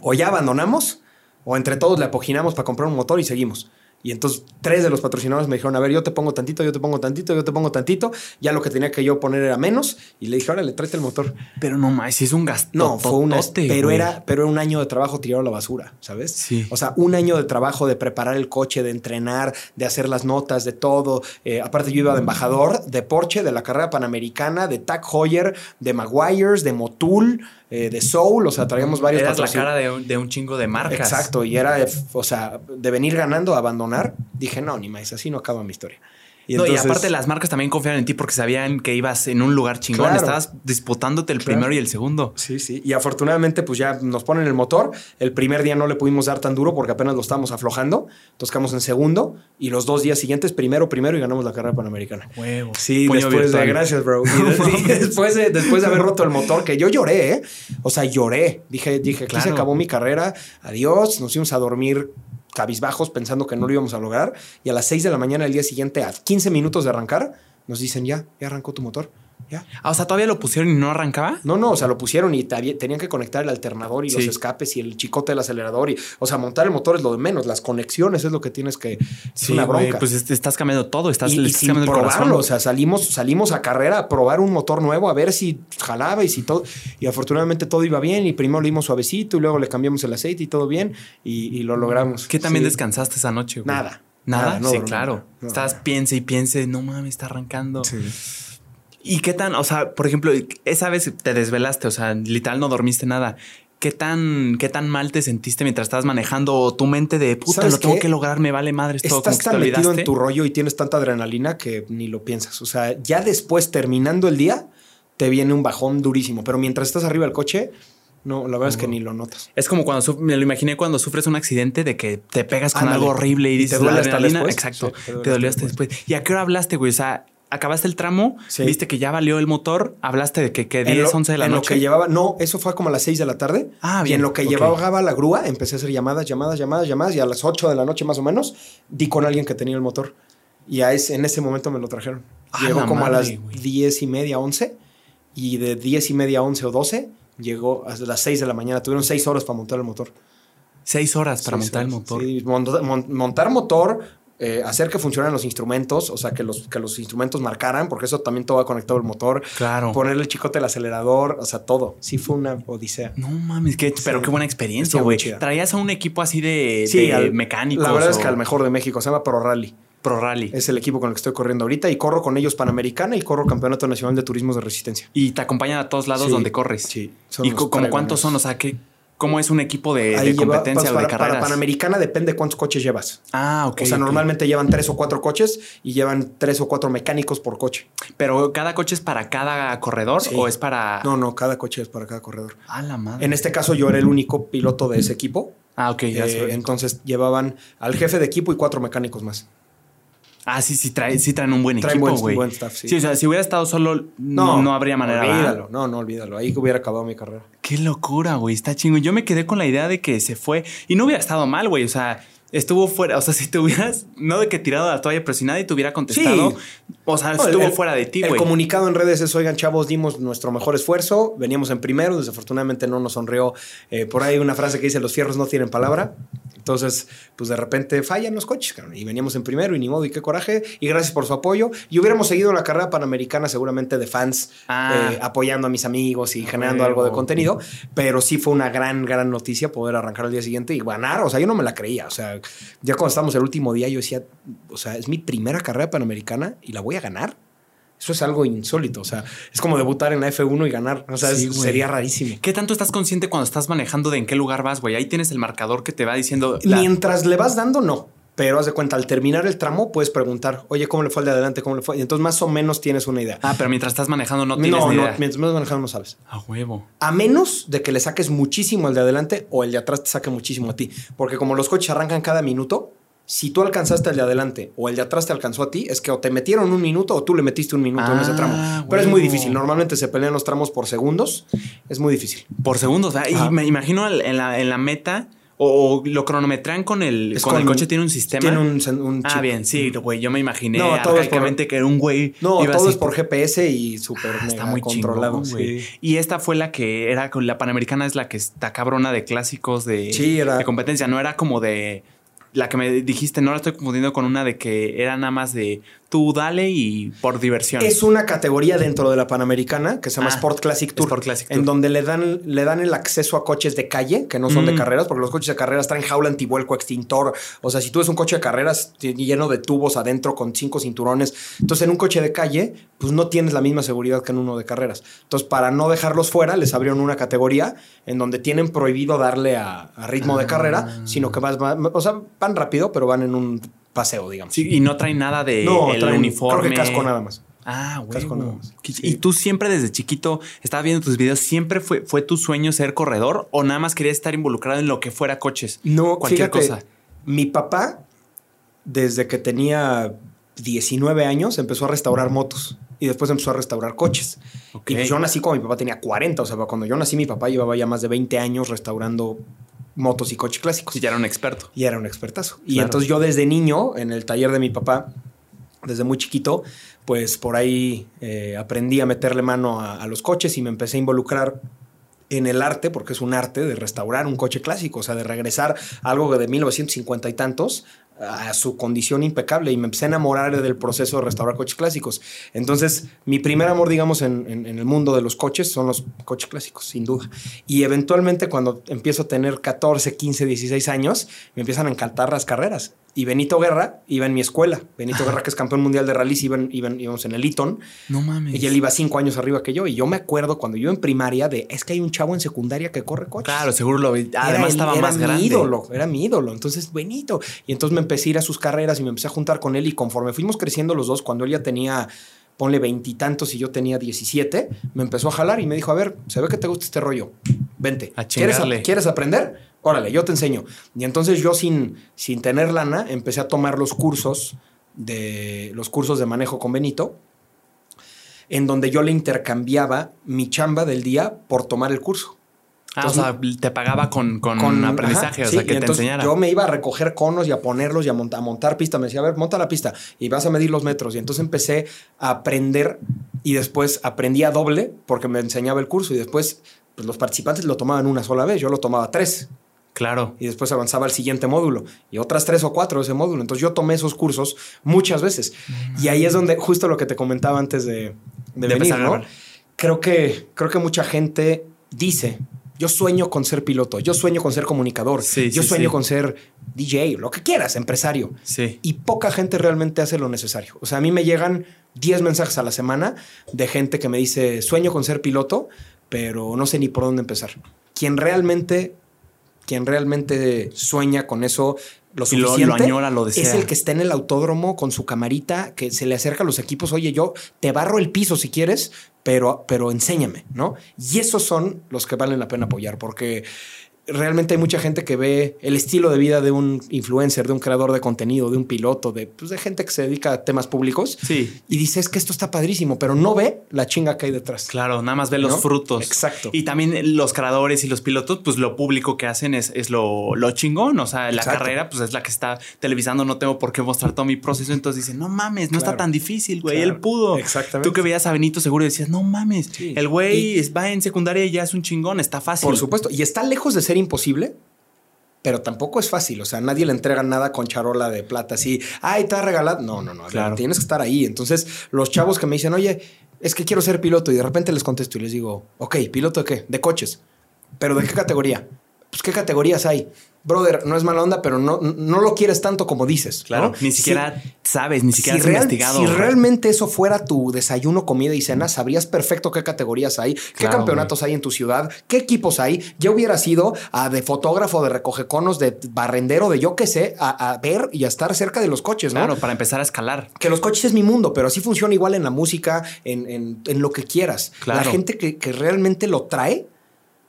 [SPEAKER 2] O ya abandonamos, o entre todos le apoginamos para comprar un motor y seguimos. Y entonces tres de los patrocinadores me dijeron, a ver, yo te pongo tantito, yo te pongo tantito, yo te pongo tantito. Ya lo que tenía que yo poner era menos. Y le dije, órale, tráete el motor.
[SPEAKER 1] Pero no sí es un gasto.
[SPEAKER 2] No, fue
[SPEAKER 1] totote,
[SPEAKER 2] Pero
[SPEAKER 1] güey.
[SPEAKER 2] era, pero era un año de trabajo tirado a la basura, ¿sabes?
[SPEAKER 1] Sí.
[SPEAKER 2] O sea, un año de trabajo de preparar el coche, de entrenar, de hacer las notas, de todo. Eh, aparte yo iba de embajador de Porsche, de la carrera panamericana, de Tag Heuer, de Maguires, de Motul, eh, de Soul. O sea, traíamos varios
[SPEAKER 1] Eras la cara de un, de un chingo de marcas.
[SPEAKER 2] Exacto, y era, eh, o sea, de venir ganando a abandonar, dije, no, ni más, así no acaba mi historia.
[SPEAKER 1] Y, no, y
[SPEAKER 2] entonces-
[SPEAKER 1] aparte las marcas también confiaban en ti porque sabían que ibas en un lugar chingón.
[SPEAKER 2] Claro.
[SPEAKER 1] Estabas disputándote el
[SPEAKER 2] Claro.
[SPEAKER 1] primero y el segundo.
[SPEAKER 2] Sí, sí. Y afortunadamente, pues ya nos ponen el motor. El primer día no le pudimos dar tan duro porque apenas lo estábamos aflojando. Entonces quedamos en segundo. Y los dos días siguientes, primero, primero y ganamos la carrera panamericana.
[SPEAKER 1] Huevo.
[SPEAKER 2] Sí,
[SPEAKER 1] Puño
[SPEAKER 2] después
[SPEAKER 1] virtual.
[SPEAKER 2] de, gracias, bro. Y, de- y después, de, después de haber roto el motor, que yo lloré, ¿eh? O sea, lloré. Dije, dije, aquí se acabó mi carrera. Adiós. Nos fuimos a dormir cabizbajos pensando que no lo íbamos a lograr. Y a las 6 de la mañana del día siguiente, a 15 minutos de arrancar, nos dicen, ya, ya arrancó tu motor. Ya.
[SPEAKER 1] Ah, o sea, todavía lo pusieron y no arrancaba.
[SPEAKER 2] No, no, o sea, lo pusieron y tenían que conectar el alternador y los
[SPEAKER 1] Sí.
[SPEAKER 2] escapes y el chicote del acelerador. Y, o sea, montar el motor es lo de menos. Las conexiones es lo que tienes que. Es una bronca.
[SPEAKER 1] pues est- estás cambiando todo. Estás,
[SPEAKER 2] y, y
[SPEAKER 1] estás
[SPEAKER 2] sin
[SPEAKER 1] cambiando el
[SPEAKER 2] probarlo,
[SPEAKER 1] corazón.
[SPEAKER 2] o sea, salimos, salimos a carrera a probar un motor nuevo, a ver si jalaba y si todo. Y afortunadamente todo iba bien. Y primero lo dimos suavecito y luego le cambiamos el aceite y todo bien. Y, y lo logramos.
[SPEAKER 1] ¿Qué también
[SPEAKER 2] Sí.
[SPEAKER 1] descansaste esa noche, güey?
[SPEAKER 2] Nada.
[SPEAKER 1] Nada,
[SPEAKER 2] Nada, no
[SPEAKER 1] sí, claro.
[SPEAKER 2] no.
[SPEAKER 1] Estabas piense y piense, no mames, está arrancando.
[SPEAKER 2] Sí.
[SPEAKER 1] ¿Y qué tan, o sea, por ejemplo, esa vez te desvelaste, o sea, literal no dormiste nada? ¿Qué tan, qué tan mal te sentiste mientras estabas manejando tu mente de puta,
[SPEAKER 2] ¿Sabes
[SPEAKER 1] lo tengo
[SPEAKER 2] qué?
[SPEAKER 1] que lograr, me vale madre todo?
[SPEAKER 2] Estás
[SPEAKER 1] te
[SPEAKER 2] tan metido en tu rollo y tienes tanta adrenalina que ni lo piensas. O sea, ya después, terminando el día, te viene un bajón durísimo. Pero mientras estás arriba del coche, no, la verdad es que ni lo notas.
[SPEAKER 1] Es como cuando me lo imaginé cuando sufres un accidente de que te pegas con
[SPEAKER 2] Ándale.
[SPEAKER 1] algo horrible y
[SPEAKER 2] Y te
[SPEAKER 1] dices
[SPEAKER 2] duele hasta después.
[SPEAKER 1] Exacto.
[SPEAKER 2] Sí, te duele
[SPEAKER 1] te dolió
[SPEAKER 2] hasta
[SPEAKER 1] hasta después. ¿Y a qué hora hablaste, güey? O sea, acabaste el tramo,
[SPEAKER 2] Sí.
[SPEAKER 1] viste que ya valió el motor, hablaste de que, que
[SPEAKER 2] En
[SPEAKER 1] 10,
[SPEAKER 2] lo-
[SPEAKER 1] 11 de la
[SPEAKER 2] en
[SPEAKER 1] noche.
[SPEAKER 2] lo que llevaba, no, eso fue como a las 6 de la tarde.
[SPEAKER 1] Ah,
[SPEAKER 2] Y
[SPEAKER 1] bien,
[SPEAKER 2] en lo que
[SPEAKER 1] ok.
[SPEAKER 2] llevaba la grúa, empecé a hacer llamadas, llamadas, llamadas, llamadas. Y a las 8 de la noche más o menos, di con alguien que tenía el motor. Y a ese, en ese momento me lo trajeron.
[SPEAKER 1] Ah,
[SPEAKER 2] Llegó como
[SPEAKER 1] madre,
[SPEAKER 2] a las
[SPEAKER 1] güey.
[SPEAKER 2] 10 y media, 11. Y de 10 y media, 11 o 12, llegó hasta las 6 de la mañana. Tuvieron 6 horas para montar el motor.
[SPEAKER 1] Seis horas para
[SPEAKER 2] Seis
[SPEAKER 1] montar el
[SPEAKER 2] horas.
[SPEAKER 1] motor.
[SPEAKER 2] Sí, monta- mon- montar motor, eh, hacer que funcionen los instrumentos, o sea, que los, que los instrumentos marcaran, porque eso también todo va conectado al motor.
[SPEAKER 1] Claro.
[SPEAKER 2] Ponerle el chicote al acelerador, o sea, todo. Sí fue una odisea.
[SPEAKER 1] No mames, qué, pero qué buena experiencia, güey. Traías a un equipo así de,
[SPEAKER 2] Sí,
[SPEAKER 1] de
[SPEAKER 2] al-
[SPEAKER 1] mecánicos.
[SPEAKER 2] La verdad es que al mejor de México se llama Pro Rally.
[SPEAKER 1] Pro Rally.
[SPEAKER 2] Es el equipo con el que estoy corriendo ahorita y corro con ellos Panamericana y corro Campeonato Nacional de Turismos de Resistencia.
[SPEAKER 1] Y te acompañan a todos lados
[SPEAKER 2] Sí,
[SPEAKER 1] donde corres.
[SPEAKER 2] sí,
[SPEAKER 1] ¿Y como cuántos son? O sea, ¿qué, ¿cómo es un equipo de,
[SPEAKER 2] lleva-
[SPEAKER 1] competencia
[SPEAKER 2] pues,
[SPEAKER 1] o de
[SPEAKER 2] para, para
[SPEAKER 1] carreras?
[SPEAKER 2] Panamericana depende cuántos coches llevas.
[SPEAKER 1] ah, ok.
[SPEAKER 2] o sea, normalmente llevan tres o cuatro coches y llevan tres o cuatro mecánicos por coche.
[SPEAKER 1] Pero cada coche es para cada corredor
[SPEAKER 2] Sí.
[SPEAKER 1] o es para.
[SPEAKER 2] No, no, cada coche es para cada corredor.
[SPEAKER 1] Ah, la madre.
[SPEAKER 2] En este caso yo era el único piloto de ese equipo.
[SPEAKER 1] Ah, ok, ya
[SPEAKER 2] Eh, entonces llevaban al jefe de equipo y cuatro mecánicos más.
[SPEAKER 1] Ah, sí, sí, trae, sí traen un buen
[SPEAKER 2] Traen
[SPEAKER 1] equipo,
[SPEAKER 2] buen-
[SPEAKER 1] güey.
[SPEAKER 2] buen staff, sí.
[SPEAKER 1] o sea, si hubiera estado solo, no, no habría manera.
[SPEAKER 2] Olvídalo, no, no, olvídalo. Ahí hubiera acabado mi carrera.
[SPEAKER 1] Qué locura, güey. Está chingo. Yo me quedé con la idea de que se fue y no hubiera estado mal, güey. O sea, estuvo fuera. O sea, si te hubieras, no de que tirado la toalla, pero si nadie te hubiera contestado,
[SPEAKER 2] Sí.
[SPEAKER 1] o sea,
[SPEAKER 2] No, el-
[SPEAKER 1] estuvo
[SPEAKER 2] el-
[SPEAKER 1] fuera de ti,
[SPEAKER 2] El
[SPEAKER 1] güey.
[SPEAKER 2] comunicado en redes es, oigan, chavos, dimos nuestro mejor esfuerzo, veníamos en primero, desafortunadamente no nos sonrió. eh, por ahí una frase que dice, los fierros no tienen palabra. Entonces, pues de repente fallan los coches, cabrón, y veníamos en primero y ni modo, y qué coraje, y gracias por su apoyo. Y hubiéramos seguido la carrera panamericana seguramente de fans,
[SPEAKER 1] Ah.
[SPEAKER 2] eh, apoyando a mis amigos y
[SPEAKER 1] A
[SPEAKER 2] generando algo de contenido, pero sí fue una gran, gran noticia poder arrancar al día siguiente y ganar. O sea, yo no me la creía. O sea, ya cuando estábamos el último día, yo decía, o sea, es mi primera carrera panamericana y la voy a ganar. Eso es algo insólito. O sea, es como debutar en la F1 y ganar. O sea,
[SPEAKER 1] Sí,
[SPEAKER 2] es-
[SPEAKER 1] güey.
[SPEAKER 2] sería rarísimo.
[SPEAKER 1] ¿Qué tanto estás consciente cuando estás manejando de en qué lugar vas, güey? Ahí tienes el marcador que te va diciendo. la-
[SPEAKER 2] Mientras le vas dando, no. Pero haz de cuenta, al terminar el tramo, puedes preguntar, oye, ¿cómo le fue al de adelante? ¿Cómo le fue? Y entonces más o menos tienes una idea.
[SPEAKER 1] Ah, pero mientras estás manejando no tienes
[SPEAKER 2] no,
[SPEAKER 1] ni
[SPEAKER 2] no,
[SPEAKER 1] idea.
[SPEAKER 2] mientras más manejando no sabes.
[SPEAKER 1] A huevo.
[SPEAKER 2] A menos de que le saques muchísimo al de adelante o el de atrás te saque muchísimo a ti. Porque como los coches arrancan cada minuto, si tú alcanzaste el de adelante o el de atrás te alcanzó a ti, es que o te metieron un minuto o tú le metiste un minuto en ese
[SPEAKER 1] Ah,
[SPEAKER 2] tramo. Pero es muy difícil. Normalmente se pelean los tramos por segundos. Es muy difícil.
[SPEAKER 1] Por segundos.
[SPEAKER 2] Ajá.
[SPEAKER 1] Y me imagino en la, en la meta o, o lo cronometran con el. Con, el coche tiene un sistema.
[SPEAKER 2] Tiene un, un
[SPEAKER 1] Ah,
[SPEAKER 2] chip.
[SPEAKER 1] bien, sí, güey. Yo me imaginé
[SPEAKER 2] No, por-
[SPEAKER 1] que era un güey.
[SPEAKER 2] No,
[SPEAKER 1] iba
[SPEAKER 2] todo
[SPEAKER 1] así-
[SPEAKER 2] es por GPS y súper
[SPEAKER 1] Ah, está muy
[SPEAKER 2] controlado.
[SPEAKER 1] chingón, güey.
[SPEAKER 2] sí.
[SPEAKER 1] Y esta fue la que era con la Panamericana, es la que está cabrona de clásicos de,
[SPEAKER 2] Sí, era-
[SPEAKER 1] de competencia. No era como de la que me dijiste, no la estoy confundiendo con una de que era nada más de tú dale y por diversión.
[SPEAKER 2] Es una categoría dentro de la Panamericana que se llama
[SPEAKER 1] Ah,
[SPEAKER 2] Sport Classic Tour.
[SPEAKER 1] Sport Classic
[SPEAKER 2] En donde le dan, le dan el acceso a coches de calle, que no son de
[SPEAKER 1] Mm.
[SPEAKER 2] carreras, porque los coches de carreras traen jaula antivuelco, extintor. O sea, si tú ves un coche de carreras lleno de tubos adentro con cinco cinturones, entonces en un coche de calle, pues no tienes la misma seguridad que en uno de carreras. Entonces, para no dejarlos fuera, les abrieron una categoría en donde tienen prohibido darle a, a ritmo de
[SPEAKER 1] Ah.
[SPEAKER 2] carrera, sino que vas, va- o sea, van rápido, pero van en un paseo, digamos.
[SPEAKER 1] Sí, y no trae nada de
[SPEAKER 2] no,
[SPEAKER 1] el
[SPEAKER 2] traen-
[SPEAKER 1] uniforme.
[SPEAKER 2] Creo que casco nada más.
[SPEAKER 1] Ah, güey.
[SPEAKER 2] Casco nada más. Sí.
[SPEAKER 1] Y tú siempre desde chiquito, estaba viendo tus videos, ¿siempre fue, fue tu sueño ser corredor o nada más querías estar involucrado en lo que fuera coches?
[SPEAKER 2] No,
[SPEAKER 1] Cualquier
[SPEAKER 2] fíjate,
[SPEAKER 1] cosa.
[SPEAKER 2] Mi papá, desde que tenía 19 años, empezó a restaurar motos y después empezó a restaurar coches. Y pues yo nací cuando mi papá tenía 40, o sea, cuando yo nací mi papá llevaba ya más de 20 años restaurando motos y coches clásicos.
[SPEAKER 1] Sí, ya era un experto.
[SPEAKER 2] Y era un expertazo. Y
[SPEAKER 1] Claro.
[SPEAKER 2] entonces yo desde niño, en el taller de mi papá, desde muy chiquito, pues por ahí eh, aprendí a meterle mano a, a los coches y me empecé a involucrar en el arte, porque es un arte de restaurar un coche clásico, o sea, de regresar algo de 1950 y tantos a su condición impecable y me empecé a enamorar del proceso de restaurar coches clásicos. Entonces, mi primer amor, digamos, en, en- el mundo de los coches son los coches clásicos, sin duda. Y eventualmente cuando empiezo a tener 14, 15, 16 años, me empiezan a encantar las carreras. Y Benito Guerra iba en mi escuela. Benito Guerra, que es campeón mundial de rallies, iban, iban, íbamos en el Eton.
[SPEAKER 1] No mames.
[SPEAKER 2] Y él iba cinco años arriba que yo. Y yo me acuerdo cuando yo en primaria de, es que hay un chavo en secundaria que corre coches.
[SPEAKER 1] Claro, seguro lo vi.
[SPEAKER 2] Era
[SPEAKER 1] Además estaba
[SPEAKER 2] era
[SPEAKER 1] más
[SPEAKER 2] mi
[SPEAKER 1] grande.
[SPEAKER 2] ídolo, era mi ídolo. Entonces, Benito. Y entonces me empecé a ir a sus carreras y me empecé a juntar con él. Y conforme fuimos creciendo los dos, cuando él ya tenía, ponle veintitantos y yo tenía 17, me empezó a jalar y me dijo: A ver, se ve que te gusta este rollo. Vente.
[SPEAKER 1] A
[SPEAKER 2] ¿Quieres. ¿Quieres aprender? Órale, yo te enseño. Y entonces yo, sin, sin tener lana, empecé a tomar los cursos de los cursos de manejo con Benito en donde yo le intercambiaba mi chamba del día por tomar el curso.
[SPEAKER 1] Ah, o sea, te pagaba con, con, aprendizaje,
[SPEAKER 2] ajá,
[SPEAKER 1] o sea,
[SPEAKER 2] sí,
[SPEAKER 1] que te enseñara.
[SPEAKER 2] Yo me iba a recoger conos y a ponerlos y a, monta- a montar pista. Me decía, a ver, monta la pista y vas a medir los metros. Y entonces empecé a aprender y después aprendí a doble porque me enseñaba el curso y después pues, los participantes lo tomaban una sola vez. Yo lo tomaba tres
[SPEAKER 1] Claro.
[SPEAKER 2] y después avanzaba al siguiente módulo y otras tres o cuatro de ese módulo. Entonces yo tomé esos cursos muchas veces. Y ahí es donde, justo lo que te comentaba antes de, de,
[SPEAKER 1] De
[SPEAKER 2] venir, ¿no? Creo que, creo que mucha gente dice, yo sueño con ser piloto, yo sueño con ser comunicador,
[SPEAKER 1] Sí,
[SPEAKER 2] yo
[SPEAKER 1] sí,
[SPEAKER 2] sueño
[SPEAKER 1] sí.
[SPEAKER 2] con ser DJ, lo que quieras, empresario.
[SPEAKER 1] Sí.
[SPEAKER 2] Y poca gente realmente hace lo necesario. O sea, a mí me llegan 10 mensajes a la semana de gente que me dice, sueño con ser piloto, pero no sé ni por dónde empezar. Quien realmente, quien realmente sueña con eso lo
[SPEAKER 1] Y lo- lo
[SPEAKER 2] suficiente
[SPEAKER 1] añora, lo
[SPEAKER 2] es
[SPEAKER 1] desea.
[SPEAKER 2] el que está en el autódromo con su camarita, que se le acerca a los equipos, oye, yo te barro el piso si quieres, pero, pero enséñame, ¿no? Y esos son los que valen la pena apoyar, porque realmente hay mucha gente que ve el estilo de vida de un influencer, de un creador de contenido, de un piloto, de, pues, de gente que se dedica a temas públicos.
[SPEAKER 1] Sí.
[SPEAKER 2] Y dice, es que esto está padrísimo, pero no ve la chinga que hay detrás.
[SPEAKER 1] Claro, nada más ve los frutos.
[SPEAKER 2] Exacto.
[SPEAKER 1] Y también los creadores y los pilotos, pues lo público que hacen es, es lo, lo chingón. O sea, la
[SPEAKER 2] Exacto.
[SPEAKER 1] carrera, pues es la que está televisando, no tengo por qué mostrar todo mi proceso. Entonces dicen, no mames, no está tan difícil, güey.
[SPEAKER 2] Claro.
[SPEAKER 1] Él pudo.
[SPEAKER 2] Exactamente.
[SPEAKER 1] Tú que veías a Benito seguro decías, no mames,
[SPEAKER 2] Sí.
[SPEAKER 1] el güey
[SPEAKER 2] Y-
[SPEAKER 1] va en secundaria y ya es un chingón, está fácil.
[SPEAKER 2] Por supuesto. Y está lejos de ser imposible, pero tampoco es fácil. O sea, nadie le entrega nada con charola de plata así. Ay, te ha regalado. No, no, no.
[SPEAKER 1] Claro.
[SPEAKER 2] Tienes que estar ahí. Entonces, los chavos que me dicen, oye, es que quiero ser piloto. Y de repente les contesto y les digo, ok, ¿piloto de qué? De coches. ¿Pero de qué categoría? Pues, ¿qué categorías hay? Brother, no es mala onda, pero no, no lo quieres tanto como dices.
[SPEAKER 1] Claro,
[SPEAKER 2] ¿no?
[SPEAKER 1] ni
[SPEAKER 2] Si-
[SPEAKER 1] siquiera sabes, ni siquiera
[SPEAKER 2] si,
[SPEAKER 1] has
[SPEAKER 2] real-
[SPEAKER 1] investigado.
[SPEAKER 2] si realmente eso fuera tu desayuno, comida y cena, sabrías perfecto qué categorías hay, qué campeonatos hay en tu ciudad, qué equipos hay. Ya hubieras ido a de fotógrafo, de recogeconos, de barrendero, de yo qué sé, a, a ver y a estar cerca de los coches, ¿no?
[SPEAKER 1] Claro, para empezar a escalar.
[SPEAKER 2] Que los coches es mi mundo, pero así funciona igual en la música, en, en- en lo que quieras.
[SPEAKER 1] Claro.
[SPEAKER 2] La gente que, que realmente lo trae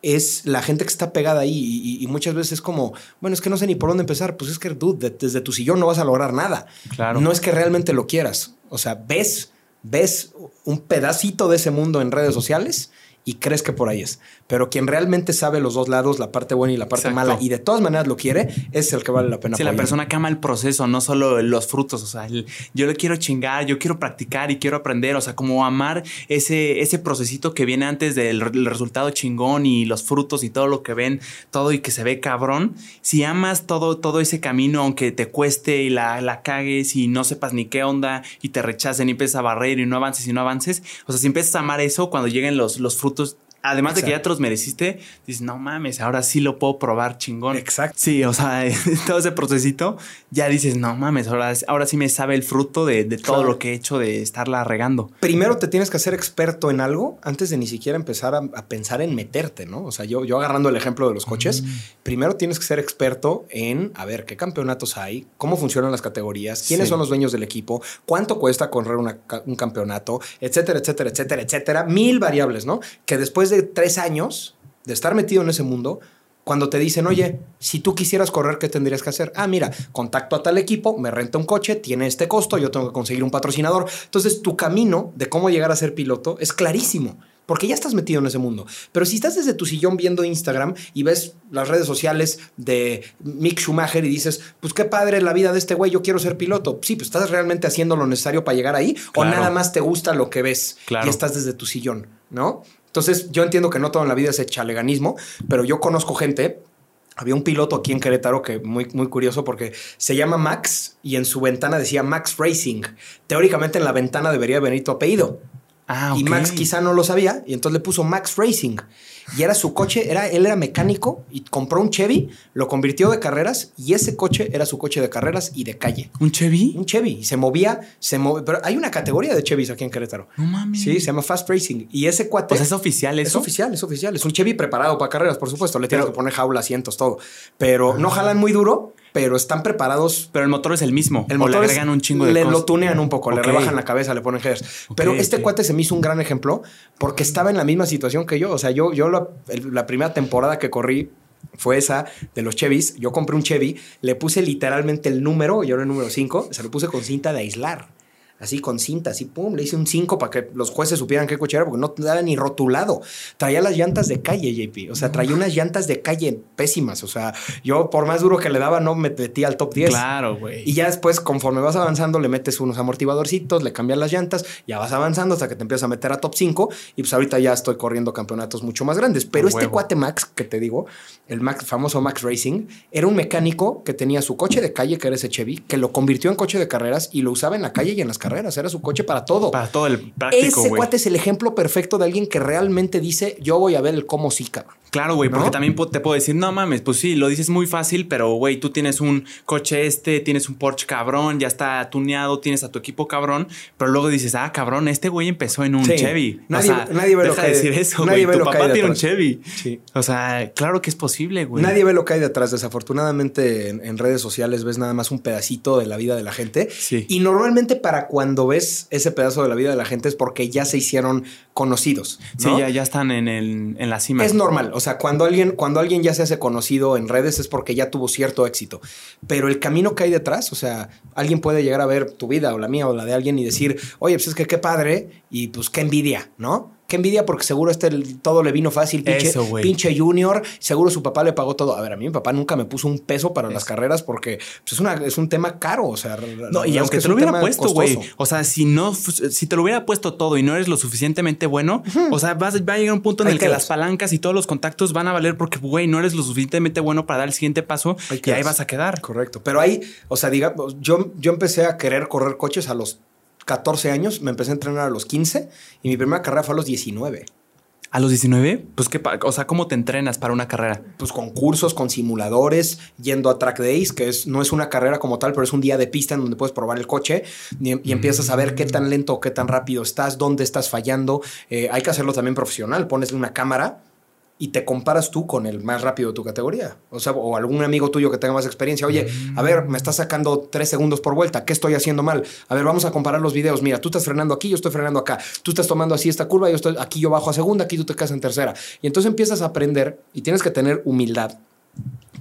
[SPEAKER 2] es la gente que está pegada ahí y, muchas veces es como, bueno, es que no sé ni por dónde empezar. Pues es que, dude, de- desde tu sillón no vas a lograr nada.
[SPEAKER 1] Claro.
[SPEAKER 2] No es que realmente lo quieras. O sea, ves, ves un pedacito de ese mundo en redes sociales y crees que por ahí es. Pero quien realmente sabe los dos lados, la parte buena y la parte
[SPEAKER 1] Exacto.
[SPEAKER 2] mala, y de todas maneras lo quiere, es el que vale la pena.
[SPEAKER 1] Sí, la persona que ama el proceso, no solo los frutos. O sea, el- yo le quiero chingar, yo quiero practicar y quiero aprender. O sea, como amar ese, ese procesito que viene antes del re- el resultado chingón y los frutos y todo lo que ven, todo y que se ve cabrón. Si amas todo, todo ese camino, aunque te cueste y la, la cagues y no sepas ni qué onda y te rechacen y empiezas a barrer y no avances y no avances. O sea, si empiezas a amar eso, cuando lleguen los, los frutos productos Además de que ya te los mereciste, dices, no mames, ahora sí lo puedo probar chingón.
[SPEAKER 2] Exacto.
[SPEAKER 1] Sí, o sea, todo ese procesito, ya dices, no mames, ahora, ahora sí me sabe el fruto de, de todo
[SPEAKER 2] Claro.
[SPEAKER 1] lo que he hecho de estarla regando.
[SPEAKER 2] primero te tienes que hacer experto en algo antes de ni siquiera empezar a, a pensar en meterte, ¿no? O sea, yo, yo agarrando el ejemplo de los coches,
[SPEAKER 1] Mm.
[SPEAKER 2] primero tienes que ser experto en, a ver, qué campeonatos hay, cómo funcionan las categorías, quiénes
[SPEAKER 1] Sí.
[SPEAKER 2] son los dueños del equipo, cuánto cuesta correr una un campeonato, etcétera, etcétera, etcétera, etcétera. Mil variables, ¿no? Que después de tres años de estar metido en ese mundo, cuando te dicen, oye, si tú quisieras correr, ¿qué tendrías que hacer? Ah, mira, contacto a tal equipo, me renta un coche, tiene este costo, yo tengo que conseguir un patrocinador. Entonces, tu camino de cómo llegar a ser piloto es clarísimo. Porque ya estás metido en ese mundo. Pero si estás desde tu sillón viendo Instagram y ves las redes sociales de Mick Schumacher y dices, pues qué padre la vida de este güey, yo quiero ser piloto. Sí, pues estás realmente haciendo lo necesario para llegar ahí o nada más te gusta lo que ves
[SPEAKER 1] Claro.
[SPEAKER 2] y estás desde tu sillón, ¿no? Entonces, yo entiendo que no todo en la vida es chaleganismo, pero yo conozco gente. Había un piloto aquí en Querétaro que muy, muy curioso porque se llama Max y en su ventana decía Max Racing. Teóricamente en la ventana debería venir tu apellido.
[SPEAKER 1] Ah,
[SPEAKER 2] Y. Max quizá no lo sabía y entonces le puso Max Racing. Y era su coche, era, él era mecánico y compró un Chevy, lo convirtió de carreras y ese coche era su coche de carreras y de calle.
[SPEAKER 1] ¿Un Chevy?
[SPEAKER 2] Un Chevy. Y se movía, se movía. Pero hay una categoría de Chevys aquí en Querétaro.
[SPEAKER 1] No mames.
[SPEAKER 2] Sí, se llama Fast Racing. Y ese cuate.
[SPEAKER 1] Pues es oficial
[SPEAKER 2] Es
[SPEAKER 1] eso.
[SPEAKER 2] oficial, es oficial. Es un Chevy preparado para carreras, por supuesto. Le tienes que poner jaula, asientos, todo. Pero no jalan muy duro, pero están preparados.
[SPEAKER 1] Pero el motor es el mismo.
[SPEAKER 2] El
[SPEAKER 1] o le
[SPEAKER 2] motor es-
[SPEAKER 1] agregan un chingo de
[SPEAKER 2] Le
[SPEAKER 1] cosas.
[SPEAKER 2] lo tunean un poco, le rebajan la cabeza, le ponen headers. Pero este cuate se me hizo un gran ejemplo porque estaba en la misma situación que yo. O sea, yo, yo la, la primera temporada que corrí fue esa de los Chevys. Yo compré un Chevy, le puse literalmente el número, yo era el número 5, se lo puse con cinta de aislar. Así con cinta, así pum, le hice un 5 para que los jueces supieran qué coche era, porque no era ni rotulado. Traía las llantas de calle, JP. O sea, traía unas llantas de calle pésimas. O sea, yo por más duro que le daba, no me metía al top 10.
[SPEAKER 1] Claro, güey.
[SPEAKER 2] Y ya después, conforme vas avanzando, le metes unos amortiguadorcitos, le cambias las llantas, ya vas avanzando hasta que te empiezas a meter a top 5 y pues ahorita ya estoy corriendo campeonatos mucho más grandes. Pero este cuate Max, que te digo, el Max, famoso Max Racing, era un mecánico que tenía su coche de calle, que era ese Chevy, que lo convirtió en coche de carreras y lo usaba en la calle y en las carreras. Era su coche para todo.
[SPEAKER 1] Para todo el práctico,
[SPEAKER 2] ese cuate es el ejemplo perfecto de alguien que realmente dice, yo voy a ver el cómo sí, cabrón.
[SPEAKER 1] Claro, güey,
[SPEAKER 2] ¿No?
[SPEAKER 1] porque también te puedo decir, no mames, pues sí, lo dices muy fácil, pero güey, tú tienes un coche este, tienes un Porsche cabrón, ya está tuneado, tienes a tu equipo cabrón, pero luego dices, ah, cabrón, este güey empezó en un
[SPEAKER 2] Sí.
[SPEAKER 1] Chevy.
[SPEAKER 2] Nadie-
[SPEAKER 1] o sea,
[SPEAKER 2] nadie ve lo
[SPEAKER 1] deja
[SPEAKER 2] que
[SPEAKER 1] de decir eso,
[SPEAKER 2] nadie
[SPEAKER 1] güey.
[SPEAKER 2] ve
[SPEAKER 1] Tu
[SPEAKER 2] lo
[SPEAKER 1] papá tiene un
[SPEAKER 2] detrás.
[SPEAKER 1] Chevy.
[SPEAKER 2] Sí.
[SPEAKER 1] O sea, claro que es posible, güey.
[SPEAKER 2] Nadie ve lo que hay detrás. Desafortunadamente en, en redes sociales ves nada más un pedacito de la vida de la gente.
[SPEAKER 1] Sí.
[SPEAKER 2] Y normalmente para cuando ves ese pedazo de la vida de la gente es porque ya se hicieron conocidos.
[SPEAKER 1] Sí, ya, ya están en, el, en la cima.
[SPEAKER 2] Es normal. O sea, cuando alguien, cuando alguien ya se hace conocido en redes es porque ya tuvo cierto éxito. Pero el camino que hay detrás, o sea, alguien puede llegar a ver tu vida o la mía o la de alguien y decir, oye, pues es que qué padre y pues qué envidia, ¿no? Qué envidia porque seguro este todo le vino fácil, pinche, pinche junior, seguro su papá le pagó todo. A ver, a mí mi papá nunca me puso un peso para las carreras porque pues, es, una, es un tema caro, o sea...
[SPEAKER 1] No, y aunque te lo hubiera puesto, güey, o sea, si no, si te lo hubiera puesto todo y no eres lo suficientemente bueno, o sea, va a llegar un punto en el que las palancas y todos los contactos van a valer porque, güey, no eres lo suficientemente bueno para dar el siguiente paso y ahí vas a quedar.
[SPEAKER 2] Correcto, pero ahí, o sea, digamos, yo, yo empecé a querer correr coches a los 14 años, me empecé a entrenar a los 15 y mi primera carrera fue a los 19.
[SPEAKER 1] ¿A los 19? Pues qué, o sea, ¿cómo te entrenas para una carrera?
[SPEAKER 2] Pues con cursos, con simuladores, yendo a track days, que es, no es una carrera como tal, pero es un día de pista en donde puedes probar el coche y, empiezas a ver qué tan lento o qué tan rápido estás, dónde estás fallando. Eh, hay que hacerlo también profesional, pones una cámara y te comparas tú con el más rápido de tu categoría. O sea, o algún amigo tuyo que tenga más experiencia. Oye, a ver, me estás sacando tres segundos por vuelta. ¿Qué estoy haciendo mal? A ver, vamos a comparar los videos. Mira, tú estás frenando aquí, yo estoy frenando acá. Tú estás tomando así esta curva, yo estoy aquí, yo bajo a segunda, aquí tú te quedas en tercera. Y entonces empiezas a aprender y tienes que tener humildad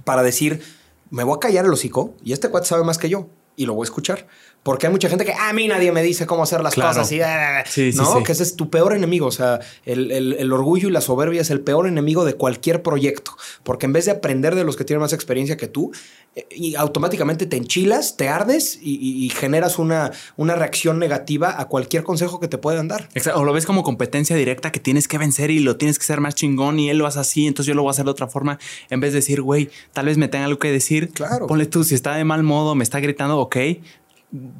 [SPEAKER 2] para decir, me voy a callar el hocico y este cuate sabe más que yo y lo voy a escuchar. Porque hay mucha gente que a mí nadie me dice cómo hacer las cosas y sí, no, que ese es tu peor enemigo. O sea, el, orgullo y la soberbia es el peor enemigo de cualquier proyecto. Porque en vez de aprender de los que tienen más experiencia que tú, eh, y automáticamente te enchilas, te ardes y, generas una, una reacción negativa a cualquier consejo que te puedan dar.
[SPEAKER 1] Exacto. O lo ves como competencia directa que tienes que vencer y lo tienes que ser más chingón y él lo hace así, entonces yo lo voy a hacer de otra forma. En vez de decir, güey, tal vez me tenga algo que decir. Claro. Ponle tú, si está de mal modo, me está gritando, ok,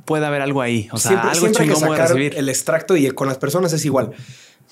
[SPEAKER 1] puede haber algo ahí. O sea,
[SPEAKER 2] siempre,
[SPEAKER 1] algo
[SPEAKER 2] siempre sacar el extracto y con las personas es igual.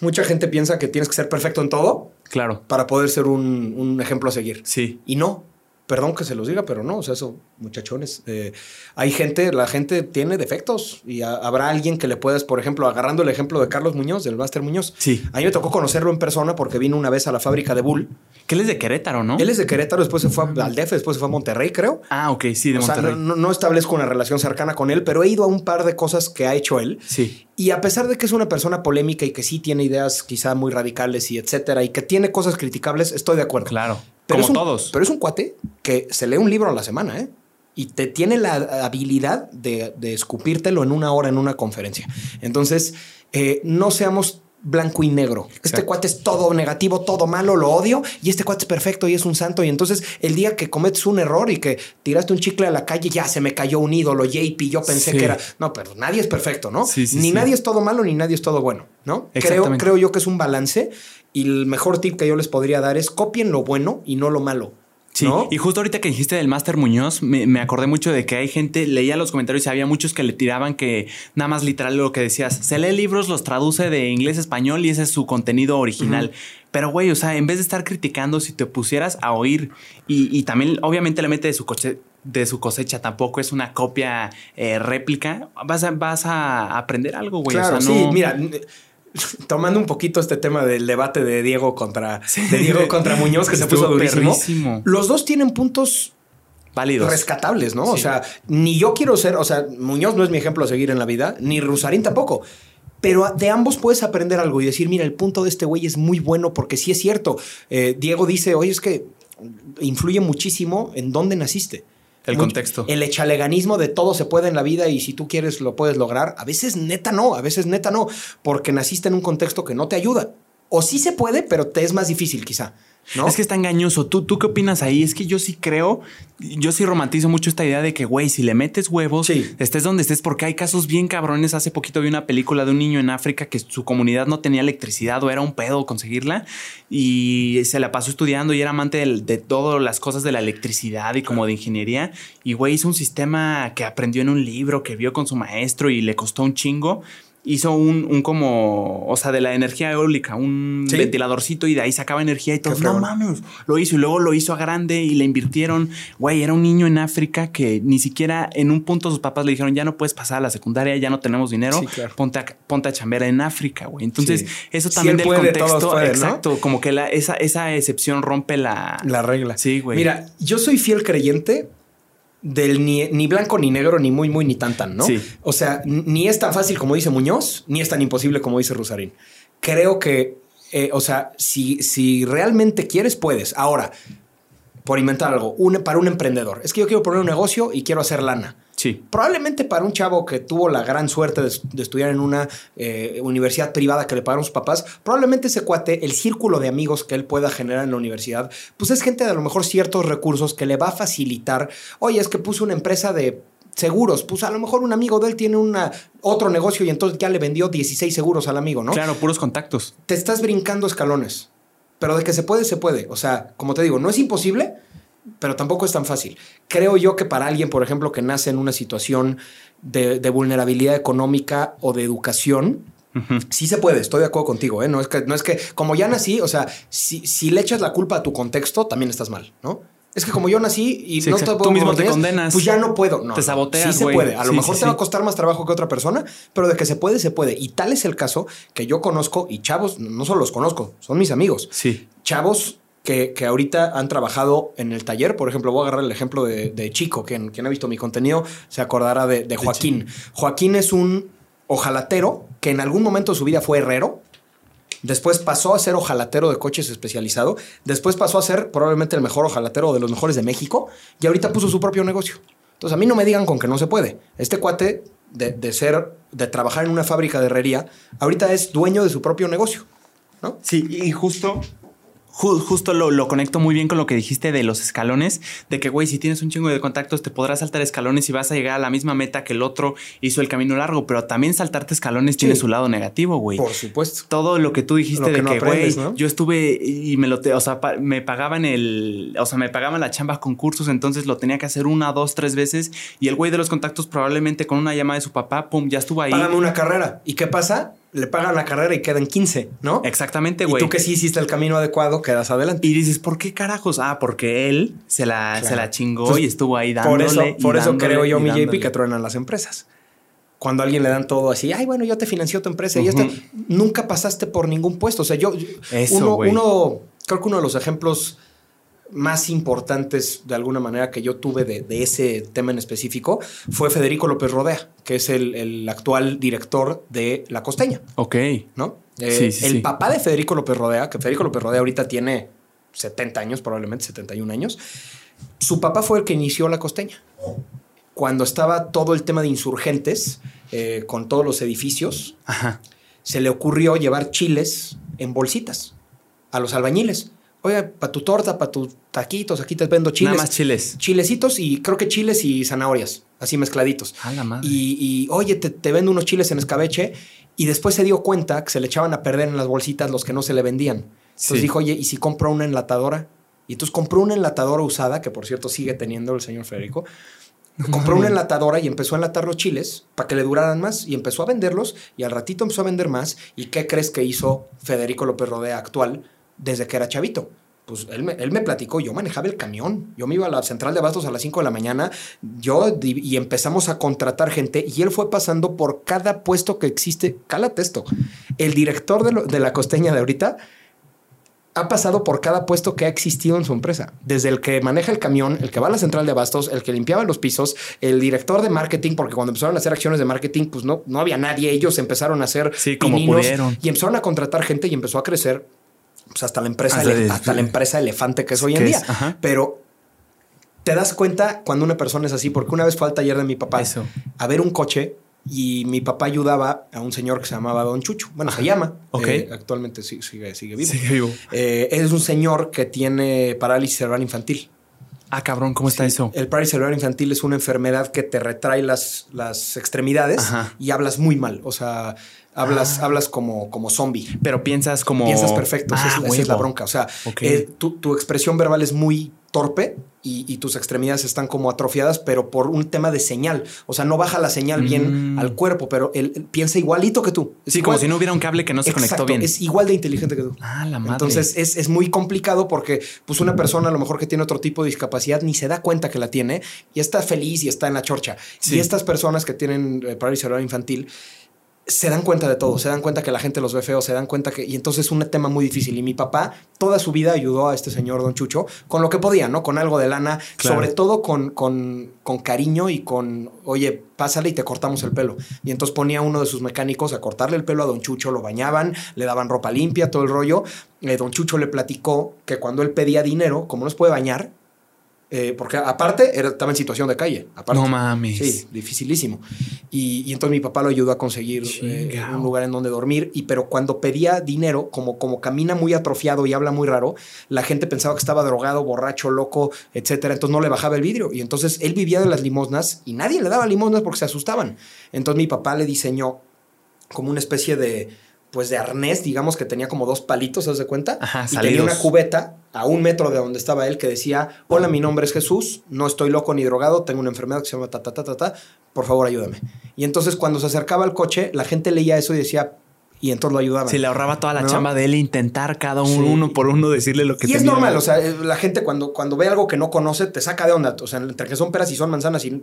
[SPEAKER 2] Mucha gente piensa que tienes que ser perfecto en todo.
[SPEAKER 1] Claro.
[SPEAKER 2] Para poder ser un, un ejemplo a seguir.
[SPEAKER 1] Sí.
[SPEAKER 2] Y no. Perdón que se los diga, pero no, o sea, eso, muchachones. Eh, hay gente, la gente tiene defectos y habrá alguien que le puedas, por ejemplo, agarrando el ejemplo de Carlos Muñoz, del Master Muñoz.
[SPEAKER 1] Sí.
[SPEAKER 2] A mí me tocó conocerlo en persona porque vino una vez a la fábrica de Bull.
[SPEAKER 1] Que él es de Querétaro, ¿no?
[SPEAKER 2] Él es de Querétaro, después se fue al DF, después se fue a Monterrey, creo.
[SPEAKER 1] Ah, ok, sí, de Monterrey.
[SPEAKER 2] no, no, establezco una relación cercana con él, pero he ido a un par de cosas que ha hecho él.
[SPEAKER 1] Sí.
[SPEAKER 2] Y a pesar de que es una persona polémica y que sí tiene ideas quizá muy radicales y etcétera, y que tiene cosas criticables, estoy de acuerdo.
[SPEAKER 1] Claro.
[SPEAKER 2] Pero
[SPEAKER 1] como todos.
[SPEAKER 2] Pero es un cuate que se lee un libro a la semana, ¿eh? Y te tiene la habilidad de, escupírtelo en una hora en una conferencia. Entonces, eh, no seamos blanco y negro. Este cuate es todo negativo, todo malo, lo odio, y este cuate es perfecto y es un santo. Y entonces el día que cometes un error y que tiraste un chicle a la calle, ya se me cayó un ídolo, JP, yo pensé que era... No, pero nadie es perfecto, ¿no? ni nadie es todo malo, ni nadie es todo bueno, ¿no? Creo, creo yo que es un balance y el mejor tip que yo les podría dar es copien lo bueno y no lo malo.
[SPEAKER 1] Sí, y justo ahorita que dijiste del Master Muñoz, me, acordé mucho de que hay gente, leía los comentarios y había muchos que le tiraban que nada más literal lo que decías, se lee libros, los traduce de inglés a español y ese es su contenido original. Pero güey, o sea, en vez de estar criticando, si te pusieras a oír y, también obviamente le mete de su coche de su cosecha tampoco es una copia eh, réplica, vas a, vas a aprender algo, güey.
[SPEAKER 2] Claro, sí, mira, tomando un poquito este tema del debate de Diego contra, de Diego contra Muñoz, que se puso durísimo. Los dos tienen puntos
[SPEAKER 1] válidos.
[SPEAKER 2] Rescatables, ¿no? O sea, ni yo quiero ser, o sea, Muñoz no es mi ejemplo a seguir en la vida, ni Rusarín tampoco. Pero de ambos puedes aprender algo y decir, mira, el punto de este güey es muy bueno porque sí es cierto. Eh, Diego dice, oye, es que influye muchísimo en dónde naciste.
[SPEAKER 1] El contexto.
[SPEAKER 2] El echaleganismo de todo se puede en la vida y si tú quieres lo puedes lograr. A veces neta no, a veces neta no, porque naciste en un contexto que no te ayuda. O sí se puede, pero te es más difícil quizá.
[SPEAKER 1] Es que está engañoso. ¿Tú, ¿Tú qué opinas ahí? Es que yo sí creo, yo sí romantizo mucho esta idea de que, güey, si le metes huevos, estés donde estés, porque hay casos bien cabrones. Hace poquito vi una película de un niño en África que su comunidad no tenía electricidad o era un pedo conseguirla y se la pasó estudiando y era amante de, de todas las cosas de la electricidad y como de ingeniería. Y, güey, hizo un sistema que aprendió en un libro, que vio con su maestro y le costó un chingo hizo un, un, como, o sea, de la energía eólica, un ventiladorcito y de ahí sacaba energía y todo. No mames, lo hizo y luego lo hizo a grande y le invirtieron. Güey, era un niño en África que ni siquiera en un punto sus papás le dijeron, ya no puedes pasar a la secundaria, ya no tenemos dinero, ponte, a, ponte a chambear en África, güey. Entonces, eso también del contexto, exacto, como que la, esa, esa excepción rompe la...
[SPEAKER 2] La regla.
[SPEAKER 1] Sí, güey.
[SPEAKER 2] Mira, yo soy fiel creyente del ni, ni blanco ni negro, ni muy, muy, ni tan, tan, ¿no?
[SPEAKER 1] Sí.
[SPEAKER 2] O sea, ni es tan fácil como dice Muñoz, ni es tan imposible como dice Rusarín. Creo que, eh, o sea, si, si realmente quieres, puedes. Ahora, por inventar algo, un- para un emprendedor, es que yo quiero poner un negocio y quiero hacer lana.
[SPEAKER 1] Sí.
[SPEAKER 2] Probablemente para un chavo que tuvo la gran suerte de, de estudiar en una eh, universidad privada que le pagaron sus papás, probablemente ese cuate, el círculo de amigos que él pueda generar en la universidad, pues es gente de a lo mejor ciertos recursos que le va a facilitar. Oye, es que puso una empresa de seguros, pues a lo mejor un amigo de él tiene una, otro negocio y entonces ya le vendió 16 seguros al amigo, ¿no?
[SPEAKER 1] Claro, puros contactos.
[SPEAKER 2] te estás brincando escalones. Pero de que se puede, se puede. O sea, como te digo, no es imposible, pero tampoco es tan fácil. Creo yo que para alguien, por ejemplo, que nace en una situación de, de vulnerabilidad económica o de educación, sí se puede, estoy de acuerdo contigo. ¿eh? No, es que, no es que, como ya nací, o sea, si, si le echas la culpa a tu contexto, también estás mal, ¿no? Es que como yo nací y
[SPEAKER 1] Sí,
[SPEAKER 2] no
[SPEAKER 1] exacto.
[SPEAKER 2] te
[SPEAKER 1] Tú mismo te condenas.
[SPEAKER 2] Pues ya no puedo. No,
[SPEAKER 1] Te saboteas,
[SPEAKER 2] Sí se puede. A lo mejor
[SPEAKER 1] sí,
[SPEAKER 2] te va a costar más trabajo que otra persona, pero de que se puede, se puede. Y tal es el caso que yo conozco y chavos, no solo los conozco, son mis amigos.
[SPEAKER 1] Sí.
[SPEAKER 2] Chavos que, que ahorita han trabajado en el taller. Por ejemplo, voy a agarrar el ejemplo de, de Chico, quien, quien ha visto mi contenido se acordará de, de Joaquín. Joaquín es un ojalatero que en algún momento de su vida fue herrero. Después pasó a ser ojalatero de coches especializado. Después pasó a ser probablemente el mejor ojalatero de los mejores de México. Y ahorita puso su propio negocio. Entonces a mí no me digan con que no se puede. Este cuate de, de ser, de trabajar en una fábrica de herrería, ahorita es dueño de su propio negocio. ¿no?
[SPEAKER 1] Sí, y justo. Ju- justo lo, lo conecto muy bien con lo que dijiste de los escalones, de que, güey, si tienes un chingo de contactos, te podrás saltar escalones y vas a llegar a la misma meta que el otro hizo el camino largo, pero también saltarte escalones tiene su lado negativo, güey.
[SPEAKER 2] Por supuesto.
[SPEAKER 1] todo lo que tú dijiste
[SPEAKER 2] que
[SPEAKER 1] de
[SPEAKER 2] no
[SPEAKER 1] que, güey,
[SPEAKER 2] ¿no?
[SPEAKER 1] yo estuve y me lo, te- o sea, pa- me pagaban el, o sea, me pagaban la chamba con cursos, entonces lo tenía que hacer una, dos, tres veces y el güey de los contactos probablemente con una llamada de su papá, pum, ya estuvo ahí.
[SPEAKER 2] Págame una carrera. ¿Y qué pasa? Le pagan la carrera y quedan 15, ¿no?
[SPEAKER 1] Exactamente,
[SPEAKER 2] Y
[SPEAKER 1] güey.
[SPEAKER 2] tú que sí hiciste el camino adecuado, quedas adelante.
[SPEAKER 1] Y dices, ¿por qué carajos? Ah, porque él se la,
[SPEAKER 2] Claro.
[SPEAKER 1] se la chingó
[SPEAKER 2] Entonces,
[SPEAKER 1] y estuvo ahí dándole.
[SPEAKER 2] por eso,
[SPEAKER 1] y
[SPEAKER 2] por eso creo yo,
[SPEAKER 1] y
[SPEAKER 2] mi JP, que truenan las empresas. Cuando a alguien le dan todo así, ay, bueno, yo te financio tu empresa y
[SPEAKER 1] Ujú.
[SPEAKER 2] este, nunca pasaste por ningún puesto. O sea, yo,
[SPEAKER 1] Eso,
[SPEAKER 2] uno, uno, creo que uno de los ejemplos más importantes de alguna manera que yo tuve de, de ese tema en específico fue Federico López Rodea, que es el, el actual director de La Costeña.
[SPEAKER 1] Ok.
[SPEAKER 2] ¿no? Eh,
[SPEAKER 1] Sí, sí,
[SPEAKER 2] el
[SPEAKER 1] sí.
[SPEAKER 2] papá de Federico López Rodea, que Federico López Rodea ahorita tiene 70 años, probablemente 71 años, su papá fue el que inició la costeña. Cuando estaba todo el tema de insurgentes, eh, con todos los edificios,
[SPEAKER 1] Ajá.
[SPEAKER 2] se le ocurrió llevar chiles en bolsitas a los albañiles. Oye, para tu torta, para tus taquitos, aquí te vendo chiles.
[SPEAKER 1] Nada más chiles.
[SPEAKER 2] Chilecitos y creo que chiles y zanahorias, así mezcladitos.
[SPEAKER 1] A la madre.
[SPEAKER 2] Y, y, oye, te, te vendo unos chiles en escabeche. Y después se dio cuenta que se le echaban a perder en las bolsitas los que no se le vendían. Entonces
[SPEAKER 1] Sí.
[SPEAKER 2] dijo, oye, ¿y si compro una enlatadora? Y entonces compró una enlatadora usada, que por cierto sigue teniendo el señor Federico. Compró una enlatadora y empezó a enlatar los chiles para que le duraran más y empezó a venderlos y al ratito empezó a vender más. ¿Y qué crees que hizo Federico López Rodea actual desde que era chavito? Pues él me, él me platicó, yo manejaba el camión, yo me iba a la central de abastos a las 5 de la mañana, yo y empezamos a contratar gente y él fue pasando por cada puesto que existe. Cálate esto, el director de, lo- de la costeña de ahorita ha pasado por cada puesto que ha existido en su empresa. Desde el que maneja el camión, el que va a la central de abastos, el que limpiaba los pisos, el director de marketing, porque cuando empezaron a hacer acciones de marketing, pues no, no había nadie. Ellos empezaron a hacer
[SPEAKER 1] Sí, como pudieron.
[SPEAKER 2] y empezaron a contratar gente y empezó a crecer pues, hasta la empresa,
[SPEAKER 1] Hasta
[SPEAKER 2] la empresa elefante que es hoy en día.
[SPEAKER 1] es, ajá.
[SPEAKER 2] Pero te das cuenta cuando una persona es así, porque una vez fue al taller de mi papá
[SPEAKER 1] Eso.
[SPEAKER 2] a ver un coche y mi papá ayudaba a un señor que se llamaba Don Chucho. Bueno, se llama.
[SPEAKER 1] Ok.
[SPEAKER 2] Eh, actualmente sigue, sigue vivo.
[SPEAKER 1] Sigue vivo.
[SPEAKER 2] Eh, es un señor que tiene parálisis cerebral infantil.
[SPEAKER 1] Ah, cabrón, ¿cómo está eso?
[SPEAKER 2] El parálisis cerebral infantil es una enfermedad que te retrae las, las extremidades
[SPEAKER 1] Ajá.
[SPEAKER 2] y hablas muy mal. O sea, hablas,
[SPEAKER 1] Ah.
[SPEAKER 2] hablas como, como zombie.
[SPEAKER 1] Pero piensas como.
[SPEAKER 2] Piensas perfecto. esa,
[SPEAKER 1] Ah,
[SPEAKER 2] es, esa es la
[SPEAKER 1] huevo.
[SPEAKER 2] bronca. O sea, eh, tu, tu expresión verbal es muy torpe y, y tus extremidades están como atrofiadas, pero por un tema de señal. O sea, no baja la señal bien
[SPEAKER 1] Mm.
[SPEAKER 2] al cuerpo, pero él, él piensa igualito que tú. Es
[SPEAKER 1] Sí, como si no hubiera un cable que no se
[SPEAKER 2] Exacto,
[SPEAKER 1] conectó bien.
[SPEAKER 2] Es igual de inteligente que tú.
[SPEAKER 1] Ah, la madre.
[SPEAKER 2] Entonces es, es muy complicado porque pues una persona a lo mejor que tiene otro tipo de discapacidad ni se da cuenta que la tiene y está feliz y está en la chorcha.
[SPEAKER 1] Sí.
[SPEAKER 2] Y estas personas que tienen eh, parálisis cerebral infantil se dan cuenta de todo, se dan cuenta que la gente los ve feos, se dan cuenta que... Y entonces es un tema muy difícil. Y mi papá toda su vida ayudó a este señor Don Chucho con lo que podía, ¿no? Con algo de lana,
[SPEAKER 1] Claro.
[SPEAKER 2] sobre todo con, con, con cariño y con, oye, pásale y te cortamos el pelo. Y entonces ponía a uno de sus mecánicos a cortarle el pelo a Don Chucho, lo bañaban, le daban ropa limpia, todo el rollo. Eh, don Chucho le platicó que cuando él pedía dinero, como no se puede bañar, eh, porque aparte era, estaba en situación de calle. Aparte.
[SPEAKER 1] No mames.
[SPEAKER 2] Sí, dificilísimo. Y, y entonces mi papá lo ayudó a conseguir eh, un lugar en donde dormir. Y pero cuando pedía dinero, como, como camina muy atrofiado y habla muy raro, la gente pensaba que estaba drogado, borracho, loco, etcétera. Entonces no le bajaba el vidrio. Y entonces él vivía de las limosnas y nadie le daba limosnas porque se asustaban. Entonces mi papá le diseñó como una especie de pues de arnés, digamos que tenía como dos palitos, ¿se de cuenta?
[SPEAKER 1] Ajá,
[SPEAKER 2] y tenía una cubeta a un metro de donde estaba él que decía, hola, mi nombre es Jesús, no estoy loco ni drogado, tengo una enfermedad que se llama ta, ta, ta, ta, ta, por favor ayúdame. Y entonces cuando se acercaba al coche, la gente leía eso y decía, y entonces lo ayudaban.
[SPEAKER 1] Se le ahorraba toda la
[SPEAKER 2] ¿No?
[SPEAKER 1] chamba de él intentar cada uno,
[SPEAKER 2] Sí.
[SPEAKER 1] uno por uno decirle lo que
[SPEAKER 2] y es
[SPEAKER 1] tenía.
[SPEAKER 2] normal, o sea, eh, la gente cuando, cuando ve algo que no conoce te saca de onda. O sea, entre que son peras y son manzanas, y,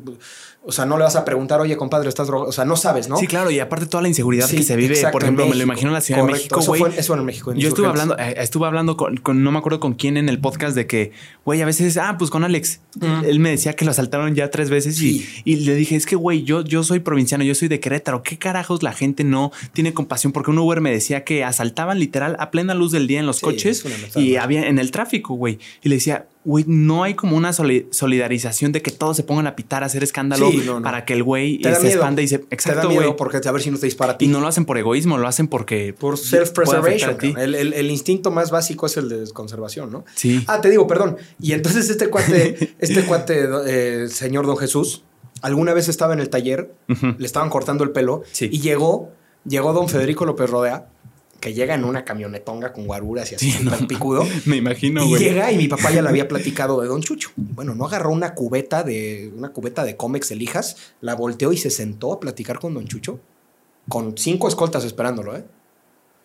[SPEAKER 2] o sea, no le vas a preguntar, oye, compadre, estás drogado. O sea, no sabes, ¿no?
[SPEAKER 1] Sí, claro, y aparte toda la inseguridad
[SPEAKER 2] Sí,
[SPEAKER 1] que se vive,
[SPEAKER 2] exacto,
[SPEAKER 1] por ejemplo, me lo imagino en la Ciudad de México,
[SPEAKER 2] eso
[SPEAKER 1] güey.
[SPEAKER 2] eso en México, en
[SPEAKER 1] Yo estuve hablando, eh, estuve hablando con, con- no me acuerdo con quién en el podcast de que, güey, a veces, ah, pues con Alex.
[SPEAKER 2] Mm.
[SPEAKER 1] Él me decía que lo asaltaron ya tres veces
[SPEAKER 2] Sí.
[SPEAKER 1] y, y le dije, es que, güey, yo, yo soy provinciano, yo soy de Querétaro. ¿Qué carajos la gente no tiene compasión? Porque un Uber me decía que asaltaban literal a plena luz del día en los
[SPEAKER 2] Sí,
[SPEAKER 1] coches y había en el tráfico, güey. Y le decía, güey, no hay como una soli- solidarización de que todos se pongan a pitar, a hacer escándalo
[SPEAKER 2] Sí, no, no.
[SPEAKER 1] para que el güey se expanda y se...
[SPEAKER 2] te da
[SPEAKER 1] Exacto,
[SPEAKER 2] miedo
[SPEAKER 1] güey.
[SPEAKER 2] porque a ver si no te dispara a ti.
[SPEAKER 1] Y no lo hacen por egoísmo, lo hacen porque...
[SPEAKER 2] Por self-preservation. El, el- el instinto más básico es el de conservación, ¿no?
[SPEAKER 1] Sí.
[SPEAKER 2] Ah, te digo, perdón. Y entonces este cuate, este cuate, eh, señor Don Jesús, alguna vez estaba en el taller, le estaban cortando el pelo
[SPEAKER 1] Sí.
[SPEAKER 2] y llegó, llegó Don Federico López Rodea, que llega en una camionetonga con guaruras y así,
[SPEAKER 1] Sí,
[SPEAKER 2] picudo.
[SPEAKER 1] Me imagino,
[SPEAKER 2] y
[SPEAKER 1] güey.
[SPEAKER 2] llega y mi papá ya le había platicado de Don Chucho. Bueno, no agarró una cubeta de una cubeta de cómex elijas, la volteó y se sentó a platicar con Don Chucho con cinco escoltas esperándolo, ¿eh?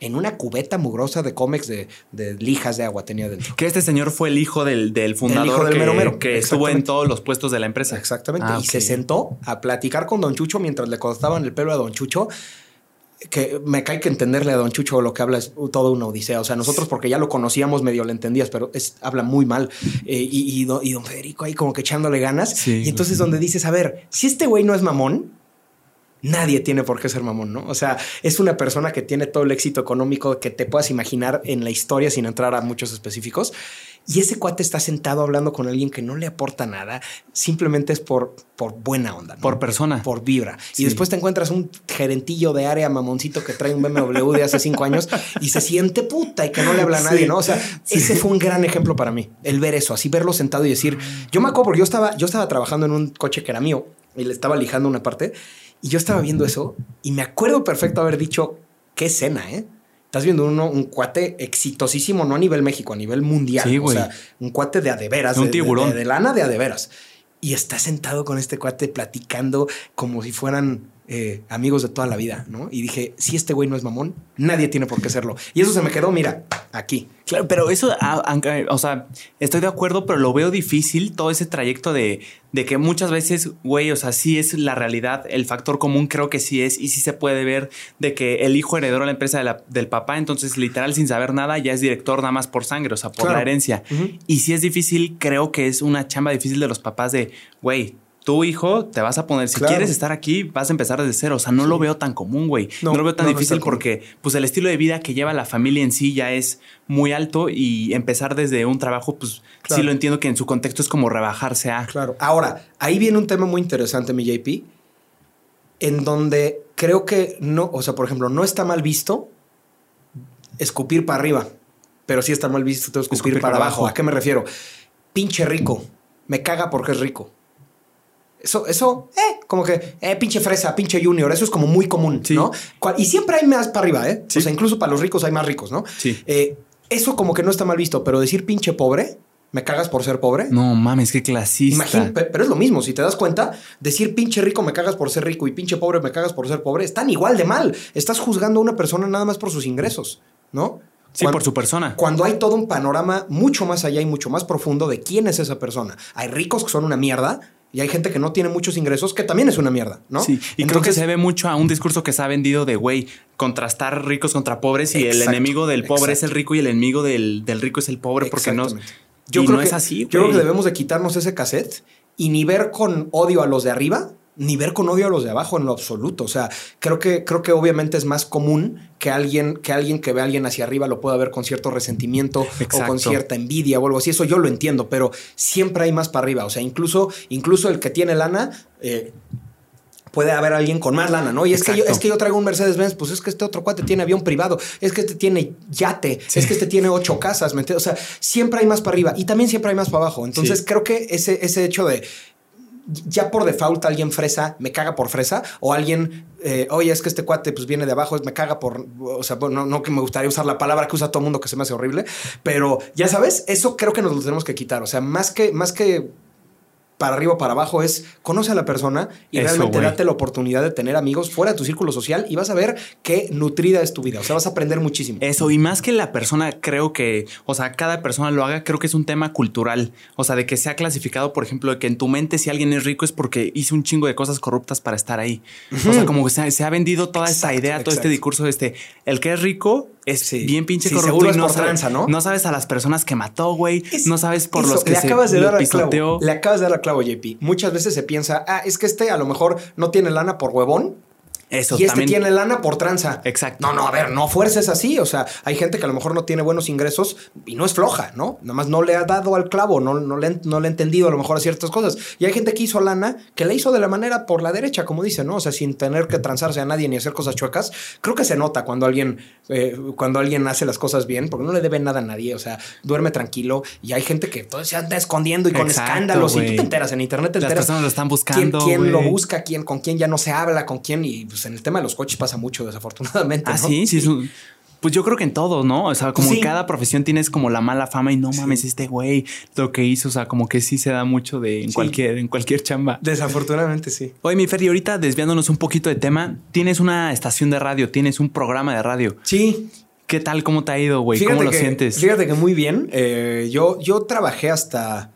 [SPEAKER 2] En una cubeta mugrosa de cómex de, de lijas de agua tenía dentro.
[SPEAKER 1] Que este señor fue el hijo del, del fundador
[SPEAKER 2] hijo del
[SPEAKER 1] que,
[SPEAKER 2] mero mero,
[SPEAKER 1] que estuvo en todos los puestos de la empresa.
[SPEAKER 2] Exactamente.
[SPEAKER 1] Ah,
[SPEAKER 2] Y se sentó a platicar con Don Chucho mientras le cortaban el pelo a Don Chucho. Que me cae que entenderle a Don Chucho lo que habla es toda una odisea. O sea, nosotros porque ya lo conocíamos, medio le entendías, pero es, habla muy mal. Eh, y, y, don, y don Federico ahí como que echándole ganas.
[SPEAKER 1] Sí,
[SPEAKER 2] y entonces donde dices, a ver, si este güey no es mamón, nadie tiene por qué ser mamón, ¿no? O sea, es una persona que tiene todo el éxito económico que te puedas imaginar en la historia sin entrar a muchos específicos. Y ese cuate está sentado hablando con alguien que no le aporta nada, simplemente es por, por buena onda. ¿no?
[SPEAKER 1] Por persona.
[SPEAKER 2] Por vibra.
[SPEAKER 1] Sí.
[SPEAKER 2] Y después te encuentras un gerentillo de área mamoncito que trae un BMW de hace cinco años y se siente puta y que no le habla a nadie,
[SPEAKER 1] Sí.
[SPEAKER 2] ¿no? O sea, ese fue un gran ejemplo para mí, el ver eso, así verlo sentado y decir, yo me acuerdo porque yo estaba, yo estaba trabajando en un coche que era mío y le estaba lijando una parte y yo estaba viendo eso y me acuerdo perfecto haber dicho, qué escena, ¿eh? Estás viendo uno, un cuate exitosísimo, no a nivel México, a nivel mundial.
[SPEAKER 1] Sí,
[SPEAKER 2] o sea, un cuate de adeveras.
[SPEAKER 1] Un
[SPEAKER 2] de- de-
[SPEAKER 1] tiburón.
[SPEAKER 2] De, de lana de adeveras. Y está sentado con este cuate platicando como si fueran eh, amigos de toda la vida, ¿no? Y dije, si este güey no es mamón, nadie tiene por qué serlo. Y eso se me quedó, mira, aquí.
[SPEAKER 1] Claro, pero eso, o sea, estoy de acuerdo, pero lo veo difícil todo ese trayecto de, de que muchas veces, güey, o sea, sí es la realidad, el factor común creo que sí es y sí se puede ver de que el hijo heredó la empresa de la- del papá, entonces literal sin saber nada ya es director nada más por sangre, o sea, por
[SPEAKER 2] Claro.
[SPEAKER 1] la herencia. Y si es difícil, creo que es una chamba difícil de los papás de, güey, tu hijo te vas a poner, si
[SPEAKER 2] Claro.
[SPEAKER 1] quieres estar aquí, vas a empezar desde cero. O sea, no lo veo tan común, güey. No,
[SPEAKER 2] No,
[SPEAKER 1] lo veo tan
[SPEAKER 2] no,
[SPEAKER 1] difícil porque pues el estilo de vida que lleva la familia en sí ya es muy alto y empezar desde un trabajo, pues
[SPEAKER 2] Claro.
[SPEAKER 1] sí lo entiendo que en su contexto es como rebajarse a.
[SPEAKER 2] Claro. Ahora, ahí viene un tema muy interesante, mi JP, en donde creo que no, o sea, por ejemplo, no está mal visto escupir para arriba, pero sí está mal visto escupir,
[SPEAKER 1] Escupir
[SPEAKER 2] para,
[SPEAKER 1] para
[SPEAKER 2] abajo.
[SPEAKER 1] abajo.
[SPEAKER 2] ¿A qué me refiero? Pinche rico, me caga porque es rico. Eso, eso, eh, como que, eh, pinche fresa, pinche junior, eso es como muy común,
[SPEAKER 1] Sí.
[SPEAKER 2] ¿no? Y siempre hay más para arriba, ¿eh?
[SPEAKER 1] Sí.
[SPEAKER 2] O sea, incluso para los ricos hay más ricos, ¿no?
[SPEAKER 1] Sí.
[SPEAKER 2] Eh, eso como que no está mal visto, pero decir pinche pobre, me cagas por ser pobre.
[SPEAKER 1] No mames, qué clasista.
[SPEAKER 2] Imagina, pe- pero es lo mismo, si te das cuenta, decir pinche rico me cagas por ser rico y pinche pobre me cagas por ser pobre, están igual de mal. Estás juzgando a una persona nada más por sus ingresos, ¿no?
[SPEAKER 1] Sí, por su persona.
[SPEAKER 2] Cuando hay todo un panorama mucho más allá y mucho más profundo de quién es esa persona. Hay ricos que son una mierda Y hay gente que no tiene muchos ingresos, que también es una mierda, ¿no?
[SPEAKER 1] Sí, y creo que se ve mucho a un discurso que se ha vendido de, güey, contrastar ricos contra pobres y el enemigo del pobre es el rico y el enemigo del, rico es el pobre porque no...
[SPEAKER 2] Yo creo que, es así. Yo creo que debemos de quitarnos ese cassette y ni ver con odio a los de arriba, ni ver con odio a los de abajo en lo absoluto. O sea, creo que, creo que obviamente es más común que alguien, que alguien que ve a alguien hacia arriba lo pueda ver con cierto resentimiento o con cierta envidia o algo así. Eso yo lo entiendo, pero siempre hay más para arriba. O sea, incluso, incluso el que tiene lana. Eh, puede haber alguien con más lana, ¿no? Y es que, yo, es que yo traigo un Mercedes-Benz, pues es que este otro cuate tiene avión privado, es que este tiene yate, es que este tiene ocho casas, ¿me entiendes? O sea, siempre hay más para arriba y también siempre hay más para abajo. Entonces creo que ese, ese hecho de ya por default alguien fresa me caga por fresa o alguien, eh, oye, es que este cuate pues viene de abajo, me caga por, o sea, no, no que me gustaría usar la palabra que usa todo el mundo que se me hace horrible, pero ya sabes, eso creo que nos lo tenemos que quitar, o sea, más que, más que para arriba o para abajo es conoce a la persona y realmente date la oportunidad de tener amigos fuera de tu círculo social y vas a ver qué nutrida es tu vida. O sea, vas a aprender muchísimo.
[SPEAKER 1] Eso, y más que la persona, creo que, o sea, cada persona lo haga, creo que es un tema cultural. O sea, de que sea clasificado, por ejemplo, de que en tu mente si alguien es rico es porque hizo un chingo de cosas corruptas para estar ahí. O sea, como que se, ha vendido toda esta idea, todo este discurso de este, el que es rico es bien pinche corrupto y no, sabes, ¿no? no sabes a las personas que mató, güey. No sabes por los que
[SPEAKER 2] le acabas de dar clavo. Le acabas de dar clavo, JP. Muchas veces se piensa, ah, es que este a lo mejor no tiene lana por huevón eso y este tiene lana por tranza.
[SPEAKER 1] Exacto.
[SPEAKER 2] No, no, a ver, no fuerces así. O sea, hay gente que a lo mejor no tiene buenos ingresos y no es floja, ¿no? Nada más no le ha dado al clavo, no, no, le, no le ha entendido a lo mejor a ciertas cosas. Y hay gente que hizo lana que le hizo de la manera por la derecha, como dice, ¿no? O sea, sin tener que transarse a nadie ni hacer cosas chuecas. Creo que se nota cuando alguien, eh, cuando alguien hace las cosas bien, porque no le debe nada a nadie. O sea, duerme tranquilo y hay gente que todo se anda escondiendo y con escándalos. Y tú te enteras en internet, te enteras.
[SPEAKER 1] Las personas lo están buscando.
[SPEAKER 2] ¿Quién, lo busca? ¿Quién, con quién ya no se habla? ¿Con quién? Y pues en el tema de los coches pasa mucho, desafortunadamente.
[SPEAKER 1] Ah, sí, sí. pues yo creo que en todos, ¿no? O sea, como en cada profesión tienes como la mala fama y no mames, este güey lo que hizo, o sea, como que sí se da mucho de en cualquier, en cualquier chamba.
[SPEAKER 2] Desafortunadamente, sí.
[SPEAKER 1] Oye, mi Ferry, ahorita desviándonos un poquito de tema, tienes una estación de radio, tienes un programa de radio.
[SPEAKER 2] Sí.
[SPEAKER 1] ¿Qué tal? ¿Cómo te ha ido, güey? ¿Cómo lo sientes?
[SPEAKER 2] Fíjate que muy bien. Eh, yo, yo trabajé hasta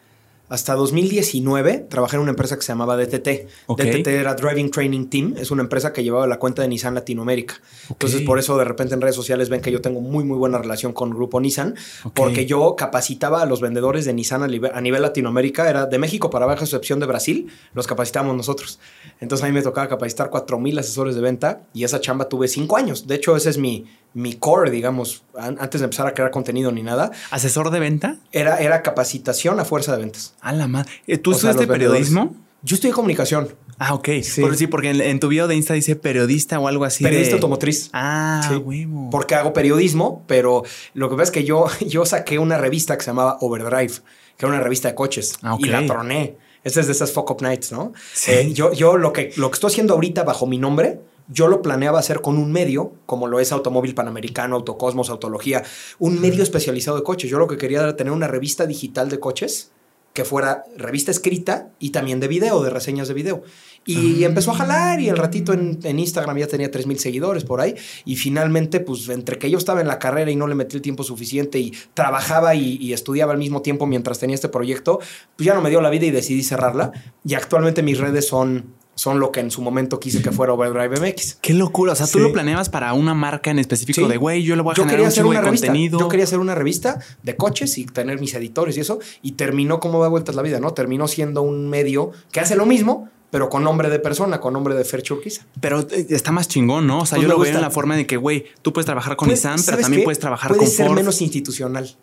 [SPEAKER 2] hasta 2019 trabajé en una empresa que se llamaba DTT. DTT era Driving Training Team. Es una empresa que llevaba la cuenta de Nissan Latinoamérica. Entonces, por eso de repente en redes sociales ven que yo tengo muy, muy buena relación con Grupo Nissan, porque yo capacitaba a los vendedores de Nissan a nivel, Latinoamérica. Era de México para baja excepción de Brasil, los capacitamos nosotros. Entonces, a mí me tocaba capacitar 4.000 asesores de venta y esa chamba tuve 5 años. De hecho, ese es mi, mi core, digamos, antes de empezar a crear contenido ni nada.
[SPEAKER 1] ¿Asesor de venta?
[SPEAKER 2] Era, era capacitación a fuerza de ventas.
[SPEAKER 1] A la madre. Eh, ¿Tú estudiaste periodismo?
[SPEAKER 2] Yo estudié comunicación.
[SPEAKER 1] Ah, ok. Sí, sí porque en, tu video de Insta dice periodista o algo así.
[SPEAKER 2] Periodista automotriz.
[SPEAKER 1] Ah, sí. huevo.
[SPEAKER 2] Porque hago periodismo, pero lo que pasa es que yo, yo saqué una revista que se llamaba Overdrive, que era una revista de coches. Ah, Y la troné. Esa es de esas Fuck Up Nights, ¿no? Sí. Eh, yo, yo lo que, lo que estoy haciendo ahorita bajo mi nombre yo lo planeaba hacer con un medio, como lo es Automóvil Panamericano, Autocosmos, Autología, un medio especializado de coches. Yo lo que quería era tener una revista digital de coches que fuera revista escrita y también de video, de reseñas de video. Y ah. empezó a jalar y el ratito en, Instagram ya tenía 3.000 seguidores por ahí. Y finalmente, pues entre que yo estaba en la carrera y no le metí el tiempo suficiente y trabajaba y, y, estudiaba al mismo tiempo mientras tenía este proyecto, pues ya no me dio la vida y decidí cerrarla. Y actualmente mis redes son son lo que en su momento quise que fuera Overdrive MX.
[SPEAKER 1] Qué locura. O sea, tú lo planeabas para una marca en específico de güey, yo le voy a generar un hacer una contenido.
[SPEAKER 2] Yo quería hacer una revista de coches y tener mis editores y eso. Y terminó como da vueltas la vida, ¿no? Terminó siendo un medio que hace lo mismo, pero con nombre de persona, con nombre de Fer Churquiza.
[SPEAKER 1] Pero eh, está más chingón, ¿no? O sea, pues yo lo veo en la forma de que, güey, tú puedes trabajar con pues, Nissan, pero también puedes trabajar
[SPEAKER 2] con
[SPEAKER 1] Puede
[SPEAKER 2] ser menos institucional.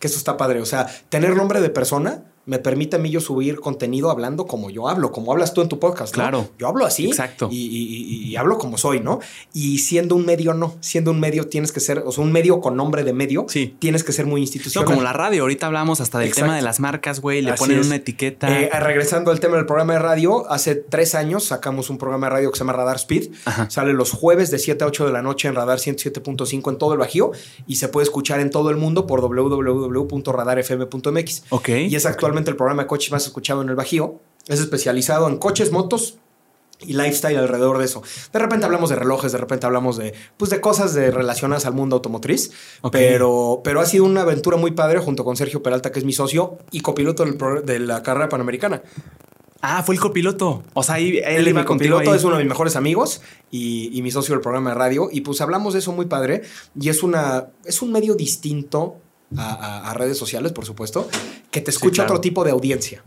[SPEAKER 2] Que eso está padre. O sea, tener nombre de persona me permite a mí yo subir contenido hablando como yo hablo, como hablas tú en tu podcast.
[SPEAKER 1] Claro.
[SPEAKER 2] Yo hablo así.
[SPEAKER 1] Exacto.
[SPEAKER 2] Y, hablo como soy, ¿no? Y siendo un medio, no. Siendo un medio tienes que ser, o sea, un medio con nombre de medio,
[SPEAKER 1] sí.
[SPEAKER 2] tienes que ser muy institucional.
[SPEAKER 1] como la radio. Ahorita hablamos hasta del tema de las marcas, güey. Le ponen una etiqueta.
[SPEAKER 2] Eh, regresando al tema del programa de radio, hace tres años sacamos un programa de radio que se llama Radar Speed. Sale los jueves de 7 a 8 de la noche en Radar 107.5 en todo el Bajío y se puede escuchar en todo el mundo por www.radarfm.mx.
[SPEAKER 1] Ok.
[SPEAKER 2] Y es actualmente el programa de coches escuchado en el Bajío. Es especializado en coches, motos y lifestyle alrededor de eso. De repente hablamos de relojes, de repente hablamos de, pues, de cosas de relacionadas al mundo automotriz, pero, pero ha sido una aventura muy padre junto con Sergio Peralta, que es mi socio y copiloto de la carrera panamericana.
[SPEAKER 1] Ah, fue el copiloto. O sea, él,
[SPEAKER 2] Él
[SPEAKER 1] iba
[SPEAKER 2] copiloto es uno de mis mejores amigos y, y mi socio del programa de radio. Y pues hablamos de eso muy padre. Y es una es un medio distinto a, a- a redes sociales, por supuesto, que te escucha
[SPEAKER 1] claro.
[SPEAKER 2] otro tipo de audiencia.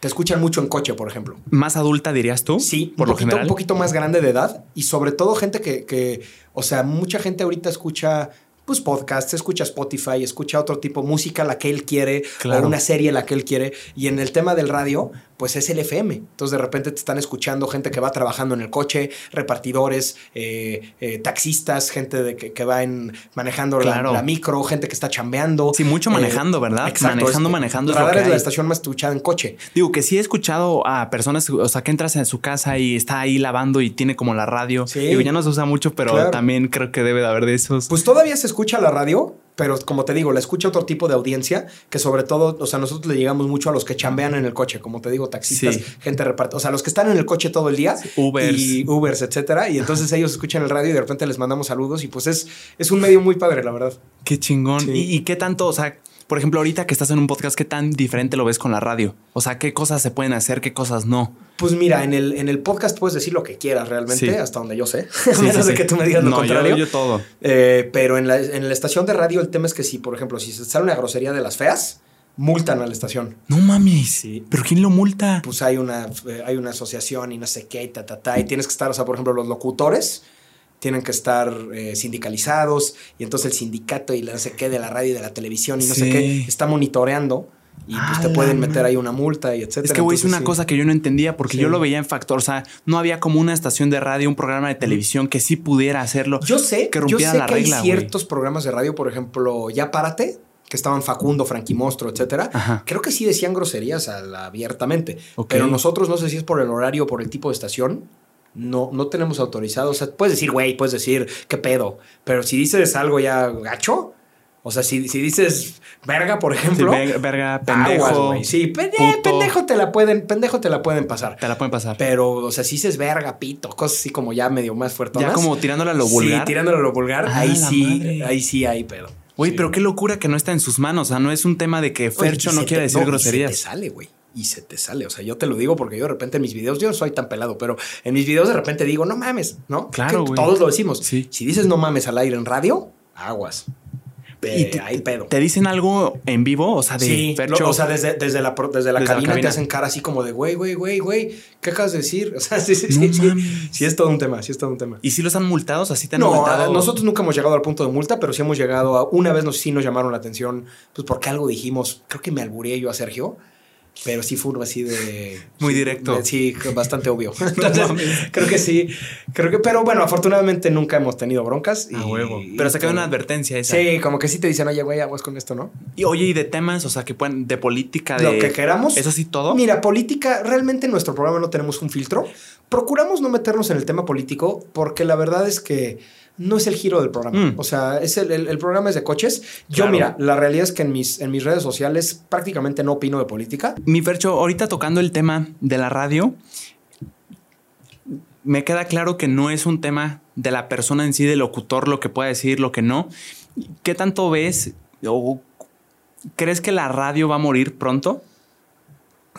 [SPEAKER 2] Te escuchan mucho en coche, por ejemplo.
[SPEAKER 1] Más adulta, dirías tú.
[SPEAKER 2] Sí,
[SPEAKER 1] por
[SPEAKER 2] un
[SPEAKER 1] lo
[SPEAKER 2] poquito,
[SPEAKER 1] general.
[SPEAKER 2] un poquito más grande de edad y sobre todo gente que, que, o sea, mucha gente ahorita escucha pues podcasts, escucha Spotify, escucha otro tipo de música la que él quiere
[SPEAKER 1] Claro.
[SPEAKER 2] o una serie la que él quiere y en el tema del radio pues es el FM. Entonces de repente te están escuchando gente que va trabajando en el coche, repartidores, eh, eh, taxistas, gente de que, que va en, manejando la-
[SPEAKER 1] Claro.
[SPEAKER 2] la, micro, gente que está chambeando.
[SPEAKER 1] Sí, mucho
[SPEAKER 2] Eh,
[SPEAKER 1] manejando, ¿verdad? Manejando,
[SPEAKER 2] es-
[SPEAKER 1] manejando es
[SPEAKER 2] Radar es la estación más escuchada en coche.
[SPEAKER 1] Digo que sí he escuchado a personas, o sea, que entras en su casa y está ahí lavando y tiene como la radio.
[SPEAKER 2] Sí.
[SPEAKER 1] Digo, ya no se usa mucho, pero
[SPEAKER 2] Claro.
[SPEAKER 1] también creo que debe de haber de esos.
[SPEAKER 2] Pues todavía se escucha la radio, pero como te digo, la escucha otro tipo de audiencia que sobre todo, o sea, nosotros le llegamos mucho a los que chambean en el coche, como te digo, taxistas,
[SPEAKER 1] Sí.
[SPEAKER 2] gente repartida, o sea, los que están en el coche todo el día,
[SPEAKER 1] Ubers.
[SPEAKER 2] y Ubers, etcétera, y entonces ellos escuchan el radio y de repente les mandamos saludos y pues es, es un medio muy padre, la verdad.
[SPEAKER 1] Qué chingón.
[SPEAKER 2] Sí.
[SPEAKER 1] ¿Y, y qué tanto, o sea, por ejemplo, ahorita que estás en un podcast, qué tan diferente lo ves con la radio? O sea, qué cosas se pueden hacer, qué cosas no.
[SPEAKER 2] Pues mira, en el, en el podcast puedes decir lo que quieras realmente,
[SPEAKER 1] Sí.
[SPEAKER 2] hasta donde yo sé,
[SPEAKER 1] Sí,
[SPEAKER 2] a menos
[SPEAKER 1] sí,
[SPEAKER 2] de que tú me digas lo
[SPEAKER 1] no,
[SPEAKER 2] contrario.
[SPEAKER 1] Yo, yo todo.
[SPEAKER 2] Eh, pero en la, en la estación de radio el tema es que si, por ejemplo, si se sale una grosería de las feas, multan a la estación.
[SPEAKER 1] No mames.
[SPEAKER 2] Sí.
[SPEAKER 1] ¿Pero quién lo multa?
[SPEAKER 2] pues hay una, eh, hay una asociación y no sé qué, y ta, ta, ta, y tienes que estar, o sea, por ejemplo, los locutores tienen que estar eh, sindicalizados, y entonces el sindicato y la no sé qué de la radio y de la televisión y no sé qué está monitoreando y pues te pueden meter ahí una multa y etcétera.
[SPEAKER 1] Es que, güey, es una
[SPEAKER 2] sí.
[SPEAKER 1] cosa que yo no entendía porque
[SPEAKER 2] Sí.
[SPEAKER 1] yo lo veía en factor. O sea, no había como una estación de radio, un programa de televisión que sí pudiera hacerlo.
[SPEAKER 2] Yo sé,
[SPEAKER 1] que
[SPEAKER 2] yo
[SPEAKER 1] rompiera
[SPEAKER 2] sé
[SPEAKER 1] la
[SPEAKER 2] que
[SPEAKER 1] regla,
[SPEAKER 2] hay ciertos programas de radio, por ejemplo, Ya Párate, que estaban Facundo, Frankie Mostro, etcétera.
[SPEAKER 1] Ajá.
[SPEAKER 2] Creo que sí decían groserías al- abiertamente. Pero nosotros, no sé si es por el horario o por el tipo de estación, no, no tenemos autorizado. O sea, puedes decir, güey, puedes decir, qué pedo. Pero si dices algo ya gacho, o sea, si, si dices verga, por
[SPEAKER 1] Sí,
[SPEAKER 2] ejemplo.
[SPEAKER 1] verga, verga, pendejo.
[SPEAKER 2] Sí, pendejo te la pueden, pendejo te la pueden pasar.
[SPEAKER 1] Te la pueden pasar.
[SPEAKER 2] Pero, o sea, si dices verga, pito, cosas así como ya medio más fuertes.
[SPEAKER 1] ya como tirándole a lo vulgar.
[SPEAKER 2] Sí, tirándole a lo vulgar,
[SPEAKER 1] Ah,
[SPEAKER 2] ahí sí,
[SPEAKER 1] madre.
[SPEAKER 2] ahí sí hay pedo.
[SPEAKER 1] Güey,
[SPEAKER 2] Sí.
[SPEAKER 1] pero qué locura que no está en sus manos. O sea, no es un tema de que Fercho no quiere
[SPEAKER 2] te-
[SPEAKER 1] decir
[SPEAKER 2] no,
[SPEAKER 1] groserías.
[SPEAKER 2] Se te sale, güey. Y se te sale. O sea, yo te lo digo porque yo de repente en mis videos, yo no soy tan pelado, pero en mis videos de repente digo, no mames, ¿no?
[SPEAKER 1] Claro,
[SPEAKER 2] Que. Todos lo decimos.
[SPEAKER 1] Sí.
[SPEAKER 2] Si dices no mames al aire en radio, aguas.
[SPEAKER 1] Y te,
[SPEAKER 2] hay pedo.
[SPEAKER 1] ¿Te dicen algo en vivo? O sea, de
[SPEAKER 2] Sí, o sea, desde, desde la, desde la
[SPEAKER 1] Desde la
[SPEAKER 2] cabina te
[SPEAKER 1] cabina.
[SPEAKER 2] hacen cara así como de, güey, güey, güey, güey, ¿qué acabas de decir? O sea, sí, sí,
[SPEAKER 1] No
[SPEAKER 2] sí, sí. Sí, es todo un tema, sí es todo un tema.
[SPEAKER 1] ¿Y si los han multado? O sea, sí te han
[SPEAKER 2] No,
[SPEAKER 1] multado.
[SPEAKER 2] nosotros nunca hemos llegado al punto de multa, pero sí hemos llegado a. Una vez nos, sí nos llamaron la atención, pues porque algo dijimos, creo que me albureé yo a Sergio, pero sí fue así de.
[SPEAKER 1] Muy directo.
[SPEAKER 2] de- sí, bastante obvio. Entonces, creo que sí. Creo que, pero bueno, afortunadamente nunca hemos tenido broncas.
[SPEAKER 1] A huevo. Pero se queda una advertencia esa.
[SPEAKER 2] Sí, como que sí te dicen, oye, güey, aguas con esto, ¿no?
[SPEAKER 1] Y oye, y de temas, o sea, que pueden, de política, de.
[SPEAKER 2] Lo que queramos.
[SPEAKER 1] Eso sí, todo.
[SPEAKER 2] Mira, política, realmente en nuestro programa no tenemos un filtro. Procuramos no meternos en el tema político porque la verdad es que no es el giro del programa.
[SPEAKER 1] Mm.
[SPEAKER 2] O sea, es el, el- el programa es de coches. Yo,
[SPEAKER 1] Claro.
[SPEAKER 2] mira, la realidad es que en mis, en mis redes sociales prácticamente no opino de política.
[SPEAKER 1] Mi Fercho, ahorita tocando el tema de la radio, me queda claro que no es un tema de la persona en sí, del locutor, lo que pueda decir, lo que no. ¿Qué tanto ves o crees que la radio va a morir pronto?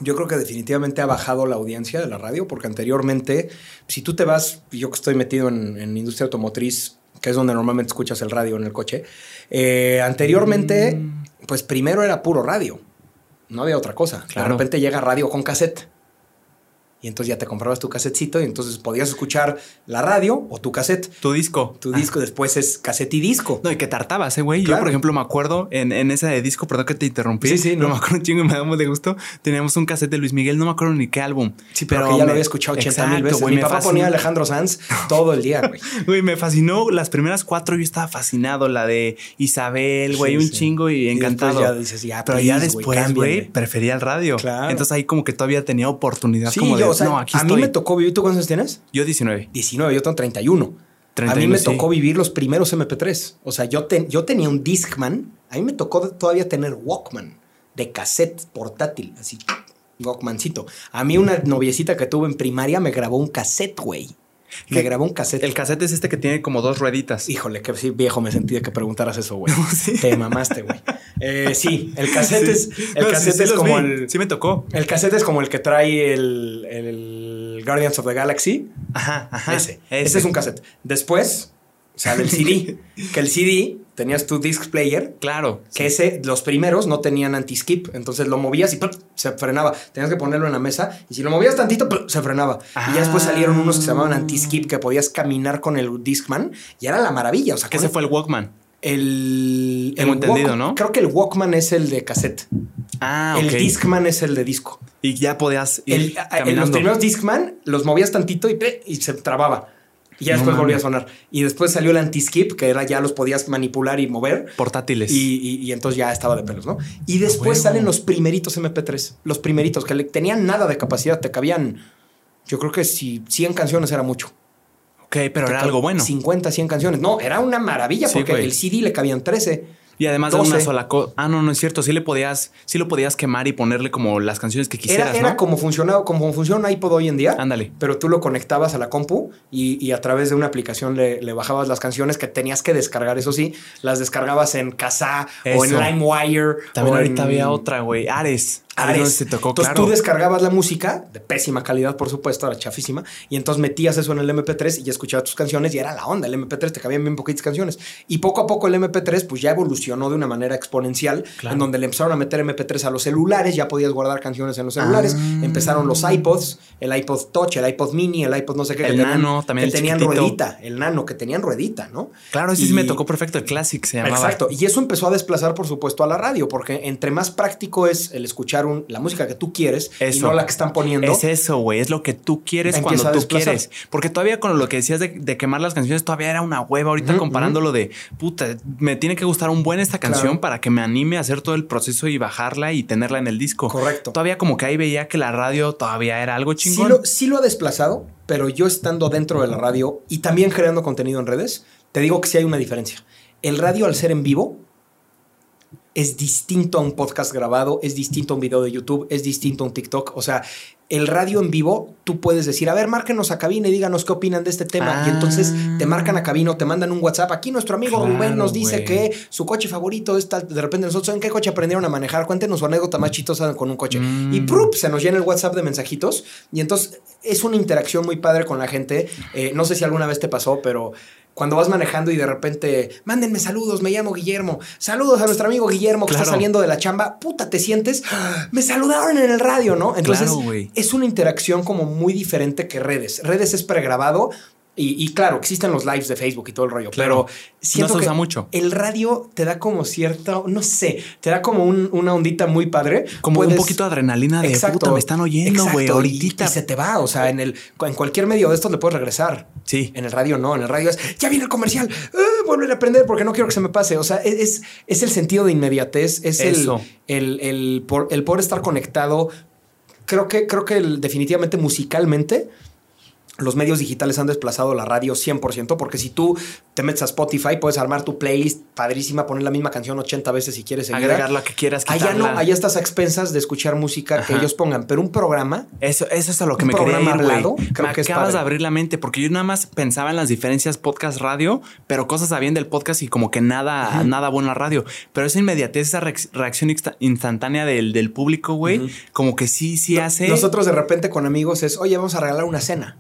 [SPEAKER 2] Yo creo que definitivamente ha bajado la audiencia de la radio porque anteriormente, si tú te vas, yo que estoy metido en, en industria automotriz, que es donde normalmente escuchas el radio en el coche, eh, anteriormente,
[SPEAKER 1] Mm.
[SPEAKER 2] pues primero era puro radio, no había otra cosa. De
[SPEAKER 1] Claro.
[SPEAKER 2] repente llega radio con cassette. Y entonces ya te comprabas tu casetcito y entonces podías escuchar la radio o tu cassette.
[SPEAKER 1] Tu disco.
[SPEAKER 2] Tu
[SPEAKER 1] Ah.
[SPEAKER 2] disco después es cassette y disco.
[SPEAKER 1] No, y que tartabas, eh, güey. Yo,
[SPEAKER 2] Claro.
[SPEAKER 1] por ejemplo, me acuerdo en, en esa de disco, perdón que te interrumpí.
[SPEAKER 2] Sí, sí,
[SPEAKER 1] no.
[SPEAKER 2] no.
[SPEAKER 1] me acuerdo un chingo y me da muy de gusto. Teníamos un cassette de Luis Miguel, no me acuerdo ni qué álbum.
[SPEAKER 2] Sí, pero, que ya
[SPEAKER 1] me-
[SPEAKER 2] lo había escuchado 80 mil
[SPEAKER 1] Exacto,
[SPEAKER 2] veces.
[SPEAKER 1] güey,
[SPEAKER 2] Mi papá
[SPEAKER 1] fascinó.
[SPEAKER 2] ponía Alejandro Sanz todo el día, güey.
[SPEAKER 1] Güey, me fascinó las primeras cuatro. Yo estaba fascinado. La de Isabel, güey,
[SPEAKER 2] Sí,
[SPEAKER 1] un
[SPEAKER 2] sí.
[SPEAKER 1] chingo y
[SPEAKER 2] Y
[SPEAKER 1] encantado.
[SPEAKER 2] ya dices, ya,
[SPEAKER 1] Pero ya
[SPEAKER 2] please, güey,
[SPEAKER 1] después, güey, prefería el radio.
[SPEAKER 2] Claro.
[SPEAKER 1] Entonces ahí como que todavía tenía oportunidad
[SPEAKER 2] Sí,
[SPEAKER 1] como de,
[SPEAKER 2] yo, o sea,
[SPEAKER 1] no, aquí
[SPEAKER 2] a
[SPEAKER 1] estoy.
[SPEAKER 2] mí me tocó vivir. ¿Tú cuántos años tienes?
[SPEAKER 1] Yo 19.
[SPEAKER 2] 19, yo tengo 31. a mí
[SPEAKER 1] 31,
[SPEAKER 2] me
[SPEAKER 1] sí.
[SPEAKER 2] tocó vivir los primeros MP3. O sea, yo, te- yo tenía un Discman. A mí me tocó todavía tener Walkman de cassette portátil, así, Walkmancito. A mí una noviecita que tuve en primaria me grabó un cassette, güey. Me grabó un cassette.
[SPEAKER 1] El cassette es este que tiene como dos rueditas.
[SPEAKER 2] Híjole, que sí, viejo, me sentí de que preguntaras eso, güey. Te mamaste, güey. Eh, sí, el cassette es, el
[SPEAKER 1] No,
[SPEAKER 2] cassette
[SPEAKER 1] sí
[SPEAKER 2] es como
[SPEAKER 1] vi.
[SPEAKER 2] el.
[SPEAKER 1] Sí me tocó.
[SPEAKER 2] El cassette es como el que trae el, el Guardians of the Galaxy.
[SPEAKER 1] Ajá, ajá.
[SPEAKER 2] ese. Ese es un cassette. Después sale el CD. que el CD tenías tu disc player.
[SPEAKER 1] Claro.
[SPEAKER 2] Que ese, los primeros no tenían anti-skip. Entonces lo movías y ¡pum! se frenaba. Tenías que ponerlo en la mesa. Y si lo movías tantito, ¡pum! se frenaba. Y ya después
[SPEAKER 1] Ah.
[SPEAKER 2] salieron unos que se llamaban anti-skip que podías caminar con el Discman. Y era la maravilla. O sea,
[SPEAKER 1] Que ese fue el Walkman.
[SPEAKER 2] el.
[SPEAKER 1] Tengo
[SPEAKER 2] el
[SPEAKER 1] entendido,
[SPEAKER 2] Walk-
[SPEAKER 1] ¿no?
[SPEAKER 2] Creo que el Walkman es el de cassette.
[SPEAKER 1] Ah,
[SPEAKER 2] el. Discman es el de disco.
[SPEAKER 1] Y ya podías ir
[SPEAKER 2] El- a- en los primeros Discman los movías tantito y, ¡pe! y se trababa. Y ya
[SPEAKER 1] No
[SPEAKER 2] después volvía a sonar. Y después salió el anti-skip, que era ya los podías manipular y mover.
[SPEAKER 1] Portátiles.
[SPEAKER 2] Y, y- y entonces ya estaba de pelos, ¿no? Y después
[SPEAKER 1] huevo.
[SPEAKER 2] salen los primeritos MP3. Los primeritos, que le, tenían nada de capacidad. Te cabían, yo creo que si 100 canciones era mucho.
[SPEAKER 1] ok, pero
[SPEAKER 2] Te
[SPEAKER 1] era algo bueno.
[SPEAKER 2] 50, 100 canciones. No, era una maravilla
[SPEAKER 1] Sí,
[SPEAKER 2] porque
[SPEAKER 1] güey.
[SPEAKER 2] el CD le cabían 13.
[SPEAKER 1] Y además de una
[SPEAKER 2] 12.
[SPEAKER 1] sola cosa. Ah, no, no es cierto. Sí le podías, sí lo podías quemar y ponerle como las canciones que quisieras,
[SPEAKER 2] Era, era
[SPEAKER 1] ¿no?
[SPEAKER 2] como funcionaba, como funciona un iPod hoy en día.
[SPEAKER 1] Ándale.
[SPEAKER 2] Pero tú lo conectabas a la compu y, y a través de una aplicación le, le bajabas las canciones que tenías que descargar, eso sí, las descargabas en Kazaa o en. LimeWire.
[SPEAKER 1] También
[SPEAKER 2] o
[SPEAKER 1] ahorita
[SPEAKER 2] en
[SPEAKER 1] había otra, güey. Ares. Ares. Tocó,
[SPEAKER 2] entonces
[SPEAKER 1] claro.
[SPEAKER 2] tú descargabas la música, de pésima calidad, por supuesto, era chafísima, y entonces metías eso en el MP3 y ya escuchabas tus canciones y era la onda. El MP3 te cabían bien poquitas canciones. Y poco a poco el MP3 pues ya evolucionó de una manera exponencial,
[SPEAKER 1] Claro.
[SPEAKER 2] en donde le empezaron a meter MP3 a los celulares, ya podías guardar canciones en los celulares.
[SPEAKER 1] Ah.
[SPEAKER 2] Empezaron los iPods, el iPod Touch, el iPod Mini, el iPod no sé qué.
[SPEAKER 1] El
[SPEAKER 2] que tenían-
[SPEAKER 1] Nano, también
[SPEAKER 2] Que
[SPEAKER 1] el
[SPEAKER 2] tenían
[SPEAKER 1] chiquitito.
[SPEAKER 2] ruedita, el Nano, que tenían ruedita, ¿no?
[SPEAKER 1] Claro, ese
[SPEAKER 2] Y-
[SPEAKER 1] sí me tocó perfecto. El Classic se llamaba.
[SPEAKER 2] Exacto. Y eso empezó a desplazar, por supuesto, a la radio, porque entre más práctico es el escuchar un- la música que tú quieres y
[SPEAKER 1] Eso.
[SPEAKER 2] no la que están poniendo.
[SPEAKER 1] Es eso, güey. Es lo que tú quieres cuando tú
[SPEAKER 2] desplazar.
[SPEAKER 1] quieres. Porque todavía con lo que decías de, de quemar las canciones, todavía era una hueva. Ahorita
[SPEAKER 2] Ujú,
[SPEAKER 1] comparándolo de puta, me tiene que gustar un buen esta canción
[SPEAKER 2] Claro.
[SPEAKER 1] para que me anime a hacer todo el proceso y bajarla y tenerla en el disco.
[SPEAKER 2] Correcto.
[SPEAKER 1] Todavía como que ahí veía que la radio todavía era algo
[SPEAKER 2] Sí
[SPEAKER 1] chingón.
[SPEAKER 2] lo, sí lo ha desplazado, pero yo estando dentro de la radio y también creando contenido en redes, te digo que sí hay una diferencia. El radio al ser en vivo es distinto a un podcast grabado, es distinto a un video de YouTube, es distinto a un TikTok. O sea, el radio en vivo, tú puedes decir, a ver, márquenos a cabina y díganos qué opinan de este tema. Y
[SPEAKER 1] Ah.
[SPEAKER 2] entonces te marcan a cabina o te mandan un WhatsApp. Aquí nuestro amigo
[SPEAKER 1] Claro,
[SPEAKER 2] Rubén nos dice que su coche favorito es tal. De repente nosotros, ¿en qué coche aprendieron a manejar? Cuéntenos su anécdota más chistosa con un coche.
[SPEAKER 1] Mm.
[SPEAKER 2] Y ¡prup! se nos llena el WhatsApp de mensajitos. Y entonces es una interacción muy padre con la gente. Eh, no sé si alguna vez te pasó, pero cuando vas manejando y de repente, mándenme saludos, me llamo Guillermo. Saludos a nuestro amigo Guillermo que está saliendo de la chamba. Puta, te sientes. ¡Ah! Me saludaron en el radio, ¿no? Entonces
[SPEAKER 1] Claro,
[SPEAKER 2] es una interacción como muy diferente que redes. Redes es pregrabado. Y, y claro, existen los lives de Facebook y todo el rollo,
[SPEAKER 1] Claro.
[SPEAKER 2] pero siento
[SPEAKER 1] No se
[SPEAKER 2] que
[SPEAKER 1] mucho.
[SPEAKER 2] el radio te da como cierta, no sé, te da como un- una ondita muy padre.
[SPEAKER 1] Como
[SPEAKER 2] Puedes-
[SPEAKER 1] un poquito de adrenalina de puta, me están oyendo,
[SPEAKER 2] exacto,
[SPEAKER 1] güey. Ahorita.
[SPEAKER 2] Y, se te va, o sea, en el en cualquier medio de estos le puedes regresar.
[SPEAKER 1] Sí.
[SPEAKER 2] En el radio no, en el radio es, ya viene el comercial, ah, vuelve a aprender porque no quiero que se me pase. O sea, es, es, es el sentido de inmediatez, es el, el, el, por- el poder estar conectado. Creo que, creo que el- definitivamente musicalmente los medios digitales han desplazado la radio 100%, porque si tú te metes a Spotify, puedes armar tu playlist padrísima, poner la misma canción 80 veces si quieres seguir.
[SPEAKER 1] Agregar la que quieras,
[SPEAKER 2] Allá no,
[SPEAKER 1] quitarla.
[SPEAKER 2] allá estás a expensas de escuchar música que ellos pongan, pero un programa
[SPEAKER 1] Eso, eso es a lo que
[SPEAKER 2] Un
[SPEAKER 1] me quería ir, güey.
[SPEAKER 2] hablado, creo
[SPEAKER 1] Me
[SPEAKER 2] que
[SPEAKER 1] acabas de abrir la mente porque yo nada más pensaba en las diferencias podcast radio, pero cosas sabían del podcast y como que nada, nada bueno a radio. Pero esa inmediatez, esa reacc- reacción insta- instantánea del, del público, güey, como que sí, sí hace.
[SPEAKER 2] Nosotros de repente con amigos es, oye, vamos a regalar una cena.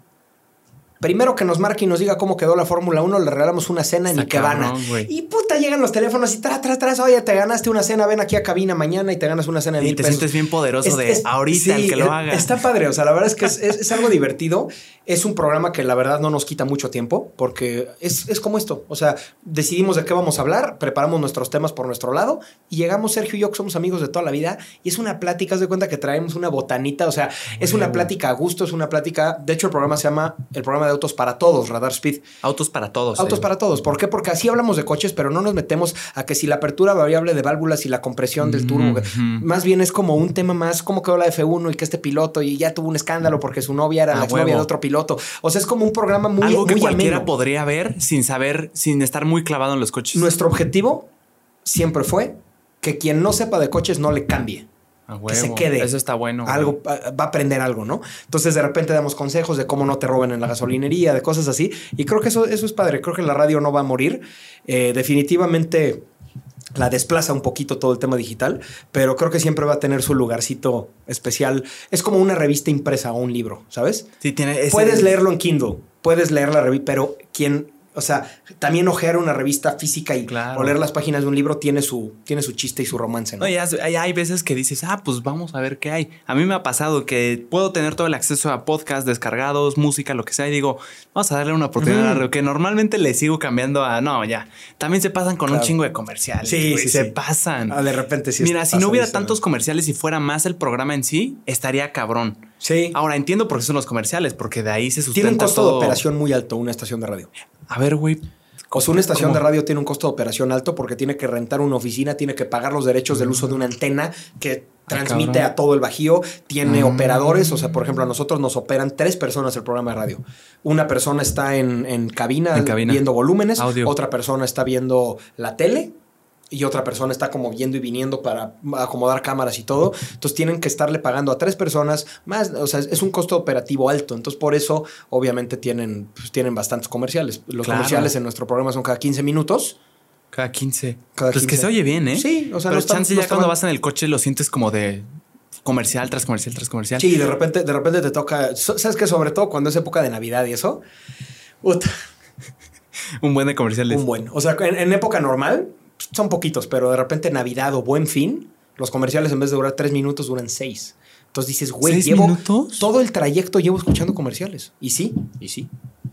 [SPEAKER 2] Primero que nos marque y nos diga cómo quedó la Fórmula 1, le regalamos una cena en Ikebana. Y puta, llegan los teléfonos y tras, tras, tras, oye, te ganaste una cena, ven aquí a cabina mañana y te ganas una cena de
[SPEAKER 1] Y
[SPEAKER 2] mil
[SPEAKER 1] te
[SPEAKER 2] pesos.
[SPEAKER 1] sientes bien poderoso
[SPEAKER 2] Es-
[SPEAKER 1] de
[SPEAKER 2] es-
[SPEAKER 1] ahorita el que lo haga.
[SPEAKER 2] Está padre, o sea, la verdad es que es, es- es algo divertido. Es un programa que la verdad no nos quita mucho tiempo porque es, es como esto. O sea, decidimos de qué vamos a hablar, preparamos nuestros temas por nuestro lado y llegamos Sergio y yo, que somos amigos de toda la vida, y es una plática, haz de cuenta que traemos una botanita, o sea, es una plática a gusto, es una plática. De hecho, el programa se llama el programa de autos para todos, Radar Speed.
[SPEAKER 1] Autos para todos.
[SPEAKER 2] Autos
[SPEAKER 1] eh.
[SPEAKER 2] para todos. ¿Por qué? Porque así hablamos de coches, pero no nos metemos a que si la apertura variable de válvulas y la compresión del turbo. Más bien es como un tema más, cómo quedó la F1 y que este piloto y ya tuvo un escándalo porque su novia era
[SPEAKER 1] A
[SPEAKER 2] la exnovia de otro piloto. O sea, es como un programa muy,
[SPEAKER 1] Algo que
[SPEAKER 2] muy
[SPEAKER 1] cualquiera
[SPEAKER 2] ameno.
[SPEAKER 1] podría ver sin saber, sin estar muy clavado en los coches.
[SPEAKER 2] Nuestro objetivo siempre fue que quien no sepa de coches no le cambie. Que se quede.
[SPEAKER 1] Eso está bueno.
[SPEAKER 2] Algo va a aprender algo, ¿no? Entonces de repente damos consejos de cómo no te roben en la gasolinería, de cosas así. Y creo que eso, eso es padre. Creo que la radio no va a morir. Eh, definitivamente la desplaza un poquito todo el tema digital, pero creo que siempre va a tener su lugarcito especial. Es como una revista impresa o un libro, ¿sabes?
[SPEAKER 1] Sí, tiene
[SPEAKER 2] Puedes leerlo en Kindle, puedes leer la revista, pero quien o sea, también ojear una revista física y o leer las páginas de un libro tiene su, tiene su chiste y su romance, ¿no?
[SPEAKER 1] no hay, veces que dices, ah, pues vamos a ver qué hay. A mí me ha pasado que puedo tener todo el acceso a podcasts descargados, música, lo que sea, y digo, vamos a darle una oportunidad a que normalmente le sigo cambiando a, no, ya. También se pasan con un chingo de comerciales. Sí, sí se pasan.
[SPEAKER 2] Ah, de repente sí.
[SPEAKER 1] Mira, si no hubiera tantos comerciales y fuera más el programa en sí, estaría cabrón.
[SPEAKER 2] Sí.
[SPEAKER 1] Ahora entiendo por qué son los comerciales, porque de ahí se sustenta
[SPEAKER 2] Tiene un costo de operación muy alto una estación de radio.
[SPEAKER 1] A ver, güey.
[SPEAKER 2] O sea, una estación de radio tiene un costo de operación alto porque tiene que rentar una oficina, tiene que pagar los derechos del uso de una antena que ah, transmite a todo el bajío, tiene mm. operadores, o sea, por ejemplo, a nosotros nos operan tres personas el programa de radio. Una persona está en, cabina, viendo volúmenes, otra persona está viendo la tele y otra persona está como yendo y viniendo para acomodar cámaras y todo. Entonces tienen que estarle pagando a tres personas más, o sea, es un costo operativo alto. Entonces por eso obviamente tienen, pues, tienen bastantes comerciales. Los comerciales en nuestro programa son cada 15 minutos.
[SPEAKER 1] Cada 15. Cada pues que se oye bien, ¿eh?
[SPEAKER 2] Sí,
[SPEAKER 1] o sea, Pero chance ya cuando vas en el coche lo sientes como de comercial tras comercial tras comercial.
[SPEAKER 2] Sí, de repente, de repente te toca. ¿Sabes qué? Sobre todo cuando es época de Navidad y eso.
[SPEAKER 1] un buen de comerciales.
[SPEAKER 2] Un buen. O sea, en época normal, son poquitos, pero de repente Navidad o Buen Fin, los comerciales en vez de durar tres minutos duran seis. Entonces dices, güey, llevo todo el trayecto llevo escuchando comerciales. Y sí, y sí.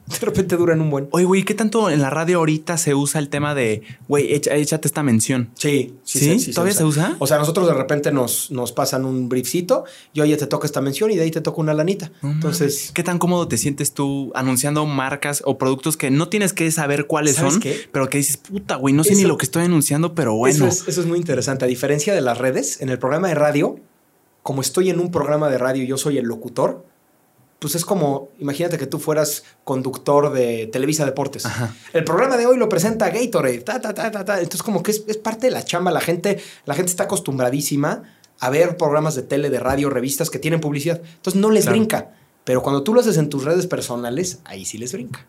[SPEAKER 2] De repente duran un buen.
[SPEAKER 1] Oye, güey, ¿qué tanto en la radio ahorita se usa el tema de, güey, échate esta mención?
[SPEAKER 2] Sí,
[SPEAKER 1] sí, sí. ¿Todavía se usa?
[SPEAKER 2] O sea, nosotros de repente nos, nos pasan un briefcito y oye, te toca esta mención y de ahí te toca una lanita. Entonces,
[SPEAKER 1] ¿qué tan cómodo te sientes tú anunciando marcas o productos que no tienes que saber cuáles son, pero que dices, puta, güey, no sé ni lo que estoy anunciando, pero bueno.
[SPEAKER 2] Eso es, eso es muy interesante. A diferencia de las redes, en el programa de radio, como estoy en un programa de radio y yo soy el locutor, pues es como, imagínate que tú fueras conductor de Televisa Deportes. El programa de hoy lo presenta Gatorade, ta, ta, ta, ta, Entonces como que es, parte de la chamba, la gente, la gente está acostumbradísima a ver programas de tele, de radio, revistas que tienen publicidad. Entonces no les brinca. Pero cuando tú lo haces en tus redes personales, ahí sí les brinca.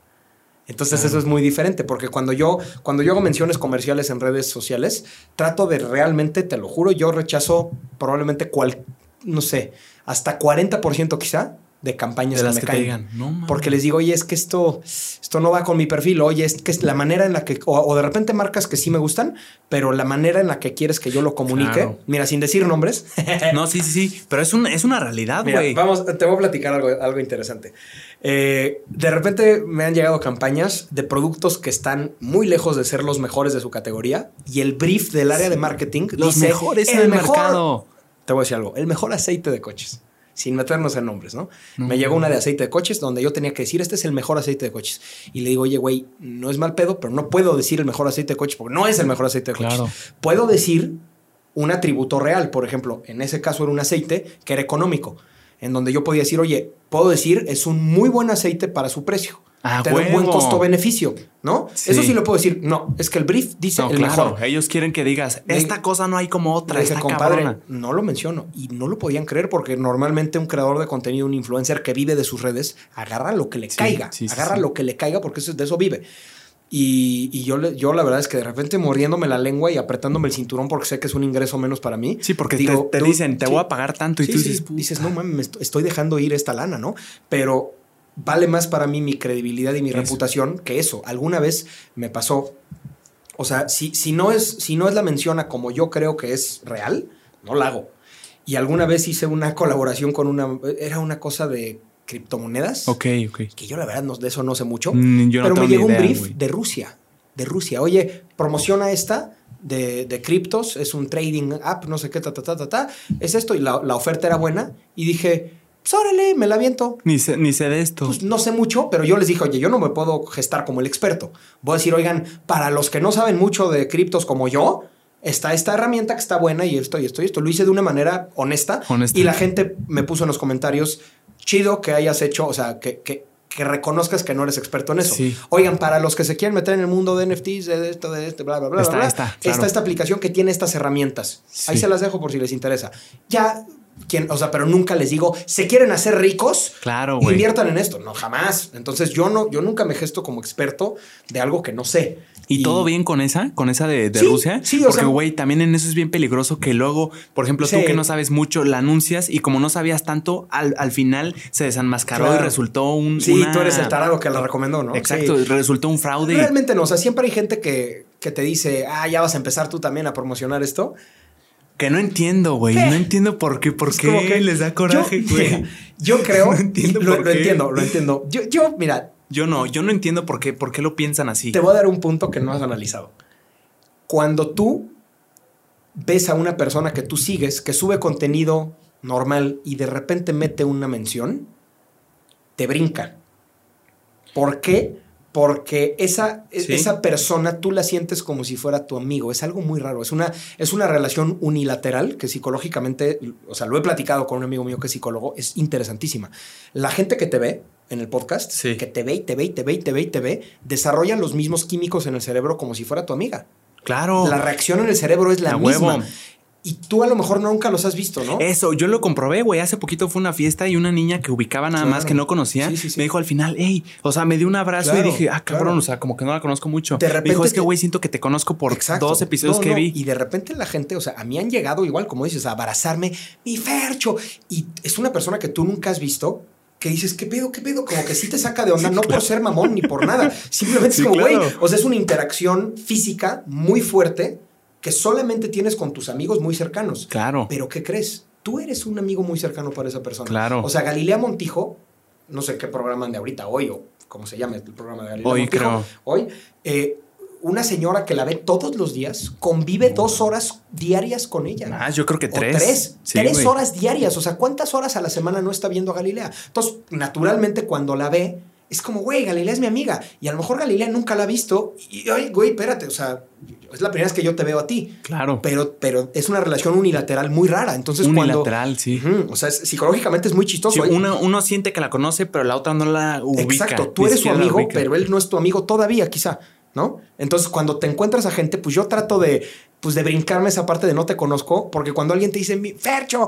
[SPEAKER 2] Entonces eso es muy diferente, porque cuando yo, cuando yo hago menciones comerciales en redes sociales, trato de realmente, te lo juro, yo rechazo probablemente cual, no sé, hasta 40% quizá de campañas
[SPEAKER 1] de las que, me Digan,
[SPEAKER 2] porque les digo, oye, es que esto, esto no va con mi perfil, oye, es que es la manera en la que, o, de repente marcas que sí me gustan, pero la manera en la que quieres que yo lo comunique, mira, sin decir nombres.
[SPEAKER 1] no, sí, sí, sí, pero es, un, es una realidad, güey.
[SPEAKER 2] Vamos, te voy a platicar algo, algo interesante. Eh, de repente me han llegado campañas de productos que están muy lejos de ser los mejores de su categoría y el brief del área de marketing
[SPEAKER 1] los mejores en el mercado.
[SPEAKER 2] Te voy a decir algo, el mejor aceite de coches sin meternos en nombres, ¿no? Me llegó una de aceite de coches donde yo tenía que decir, este es el mejor aceite de coches. Y le digo, oye, güey, no es mal pedo, pero no puedo decir el mejor aceite de coches porque no es el mejor aceite de coches. Puedo decir un atributo real, por ejemplo, en ese caso era un aceite que era económico, en donde yo podía decir, oye, puedo decir, es un muy buen aceite para su precio. Ah, te un buen costo-beneficio, ¿no? Eso sí lo puedo decir. No, es que el brief dice el mejor.
[SPEAKER 1] Ellos quieren que digas, esta cosa no hay como otra.
[SPEAKER 2] Esta compadre, no lo menciono. Y no lo podían creer porque normalmente un creador de contenido, un influencer que vive de sus redes, agarra lo que le caiga. agarra lo que le caiga porque de eso vive. Y, yo, yo la verdad es que de repente mordiéndome la lengua y apretándome el cinturón porque sé que es un ingreso menos para mí.
[SPEAKER 1] Sí, porque te, dicen, te voy a pagar tanto y tú dices,
[SPEAKER 2] dices, no mames, estoy dejando ir esta lana, ¿no? Pero vale más para mí mi credibilidad y mi reputación que eso. Alguna vez me pasó. O sea, si, si, no es, si no es la menciona como yo creo que es real, no la hago. Y alguna vez hice una colaboración con una. Era una cosa de criptomonedas.
[SPEAKER 1] Ok, ok.
[SPEAKER 2] Que yo la verdad no, de eso no sé mucho. Mm, pero me llegó un brief de Rusia. De Rusia. Oye, promociona esta de, de criptos. Es un trading app, no sé qué, ta, ta, ta, ta, ta. Es esto. Y la, la oferta era buena. Y dije pues órale, me la aviento.
[SPEAKER 1] Ni sé, ni sé de esto.
[SPEAKER 2] Pues no sé mucho, pero yo les dije, oye, yo no me puedo gestar como el experto. Voy a decir, oigan, para los que no saben mucho de criptos como yo, está esta herramienta que está buena y esto y esto y esto. Lo hice de una manera honesta. Y la gente me puso en los comentarios, chido que hayas hecho, o sea, que, que, que reconozcas que no eres experto en eso.
[SPEAKER 1] Sí.
[SPEAKER 2] Oigan, para los que se quieren meter en el mundo de NFTs, de esto, de este, bla, bla, bla,
[SPEAKER 1] Está,
[SPEAKER 2] bla, bla,
[SPEAKER 1] está, claro.
[SPEAKER 2] esta aplicación que tiene estas herramientas.
[SPEAKER 1] Sí.
[SPEAKER 2] Ahí se las dejo por si les interesa. Ya, quien, o sea, pero nunca les digo, ¿se quieren hacer ricos?
[SPEAKER 1] Claro, güey.
[SPEAKER 2] Inviertan en esto. No, jamás. Entonces yo no, yo nunca me gesto como experto de algo que no sé.
[SPEAKER 1] ¿Y, todo bien con esa? ¿Con esa de, de
[SPEAKER 2] Sí,
[SPEAKER 1] Rusia?
[SPEAKER 2] sí, o
[SPEAKER 1] Porque,
[SPEAKER 2] sea-
[SPEAKER 1] güey, también en eso es bien peligroso que luego, por ejemplo, tú que no sabes mucho, la anuncias y como no sabías tanto, al, al final se desenmascaró
[SPEAKER 2] Claro.
[SPEAKER 1] y resultó un.
[SPEAKER 2] Sí,
[SPEAKER 1] una-
[SPEAKER 2] tú eres el tarado que la recomendó, ¿no?
[SPEAKER 1] Exacto,
[SPEAKER 2] Sí.
[SPEAKER 1] resultó un fraude.
[SPEAKER 2] Realmente no. O sea, siempre hay gente que, que te dice, ah, ya vas a empezar tú también a promocionar esto.
[SPEAKER 1] Que no entiendo, güey. No entiendo por qué. ¿Por qué
[SPEAKER 2] que
[SPEAKER 1] les da coraje,
[SPEAKER 2] yo-
[SPEAKER 1] güey?
[SPEAKER 2] Yo creo.
[SPEAKER 1] No entiendo
[SPEAKER 2] lo,
[SPEAKER 1] por
[SPEAKER 2] lo
[SPEAKER 1] qué.
[SPEAKER 2] entiendo, lo entiendo. Yo, yo, mira,
[SPEAKER 1] Yo no, yo no entiendo por qué, por qué lo piensan así.
[SPEAKER 2] te voy a dar un punto que no has analizado. Cuando tú ves a una persona que tú sigues, que sube contenido normal y de repente mete una mención, te brinca. ¿Por qué? Porque esa, e-
[SPEAKER 1] Sí.
[SPEAKER 2] esa persona tú la sientes como si fuera tu amigo. Es algo muy raro. Es una, es una relación unilateral que psicológicamente, o sea, lo he platicado con un amigo mío que es psicólogo, es interesantísima. La gente que te ve en el podcast,
[SPEAKER 1] Sí.
[SPEAKER 2] que te ve y te ve y te ve y te ve y te ve, desarrolla los mismos químicos en el cerebro como si fuera tu amiga.
[SPEAKER 1] Claro.
[SPEAKER 2] La reacción en el cerebro es la misma.
[SPEAKER 1] huevo.
[SPEAKER 2] Y tú a lo mejor nunca los has visto, ¿no?
[SPEAKER 1] Eso, yo lo comprobé, güey. Hace poquito fue una fiesta y una niña que ubicaba nada más que no conocía
[SPEAKER 2] Sí, sí, sí.
[SPEAKER 1] me dijo al final, hey, o sea, me dio un abrazo
[SPEAKER 2] Claro,
[SPEAKER 1] y dije, ah, cabrón,
[SPEAKER 2] claro.
[SPEAKER 1] o sea, como que no la conozco mucho.
[SPEAKER 2] De
[SPEAKER 1] Me
[SPEAKER 2] repente
[SPEAKER 1] dijo, es que, güey, siento que te conozco por
[SPEAKER 2] Exacto.
[SPEAKER 1] dos episodios
[SPEAKER 2] No,
[SPEAKER 1] que
[SPEAKER 2] no,
[SPEAKER 1] vi.
[SPEAKER 2] Y de repente la gente, o sea, a mí han llegado igual, como dices, a abrazarme, mi Fercho. Y es una persona que tú nunca has visto. Que dices, ¿qué pedo, qué pedo? Como que sí te saca de onda, no por ser mamón ni por nada. Simplemente
[SPEAKER 1] Sí,
[SPEAKER 2] es como, güey.
[SPEAKER 1] claro.
[SPEAKER 2] O sea, es una interacción física muy fuerte que solamente tienes con tus amigos muy cercanos.
[SPEAKER 1] Claro.
[SPEAKER 2] Pero ¿qué crees? Tú eres un amigo muy cercano para esa persona.
[SPEAKER 1] Claro.
[SPEAKER 2] O sea, Galilea Montijo, no sé qué programa de ahorita, hoy o cómo se llama el programa de Galilea
[SPEAKER 1] Hoy,
[SPEAKER 2] Montijo.
[SPEAKER 1] creo.
[SPEAKER 2] Hoy, eh, una señora que la ve todos los días, convive dos horas diarias con ella.
[SPEAKER 1] Más, yo creo que
[SPEAKER 2] O
[SPEAKER 1] tres.
[SPEAKER 2] tres.
[SPEAKER 1] Sí,
[SPEAKER 2] tres horas diarias. O sea, ¿cuántas horas a la semana no está viendo a Galilea? Entonces, naturalmente, cuando la ve, es como, güey, Galilea es mi amiga. Y a lo mejor Galilea nunca la ha visto. Y, ay, güey, espérate, o sea, es la primera vez que yo te veo a ti.
[SPEAKER 1] Claro.
[SPEAKER 2] Pero, pero es una relación unilateral muy rara. Entonces, cuando.
[SPEAKER 1] Unilateral, sí.
[SPEAKER 2] O sea, es- psicológicamente es muy chistoso.
[SPEAKER 1] Sí,
[SPEAKER 2] Oye,
[SPEAKER 1] uno, uno siente que la conoce, pero la otra no la ubica.
[SPEAKER 2] Exacto, tú eres su amigo, pero él no es tu amigo todavía, quizá, ¿no? Entonces, cuando te encuentras a gente, pues yo trato de, pues de brincarme esa parte de no te conozco, porque cuando alguien te dice, "Mi- Fercho,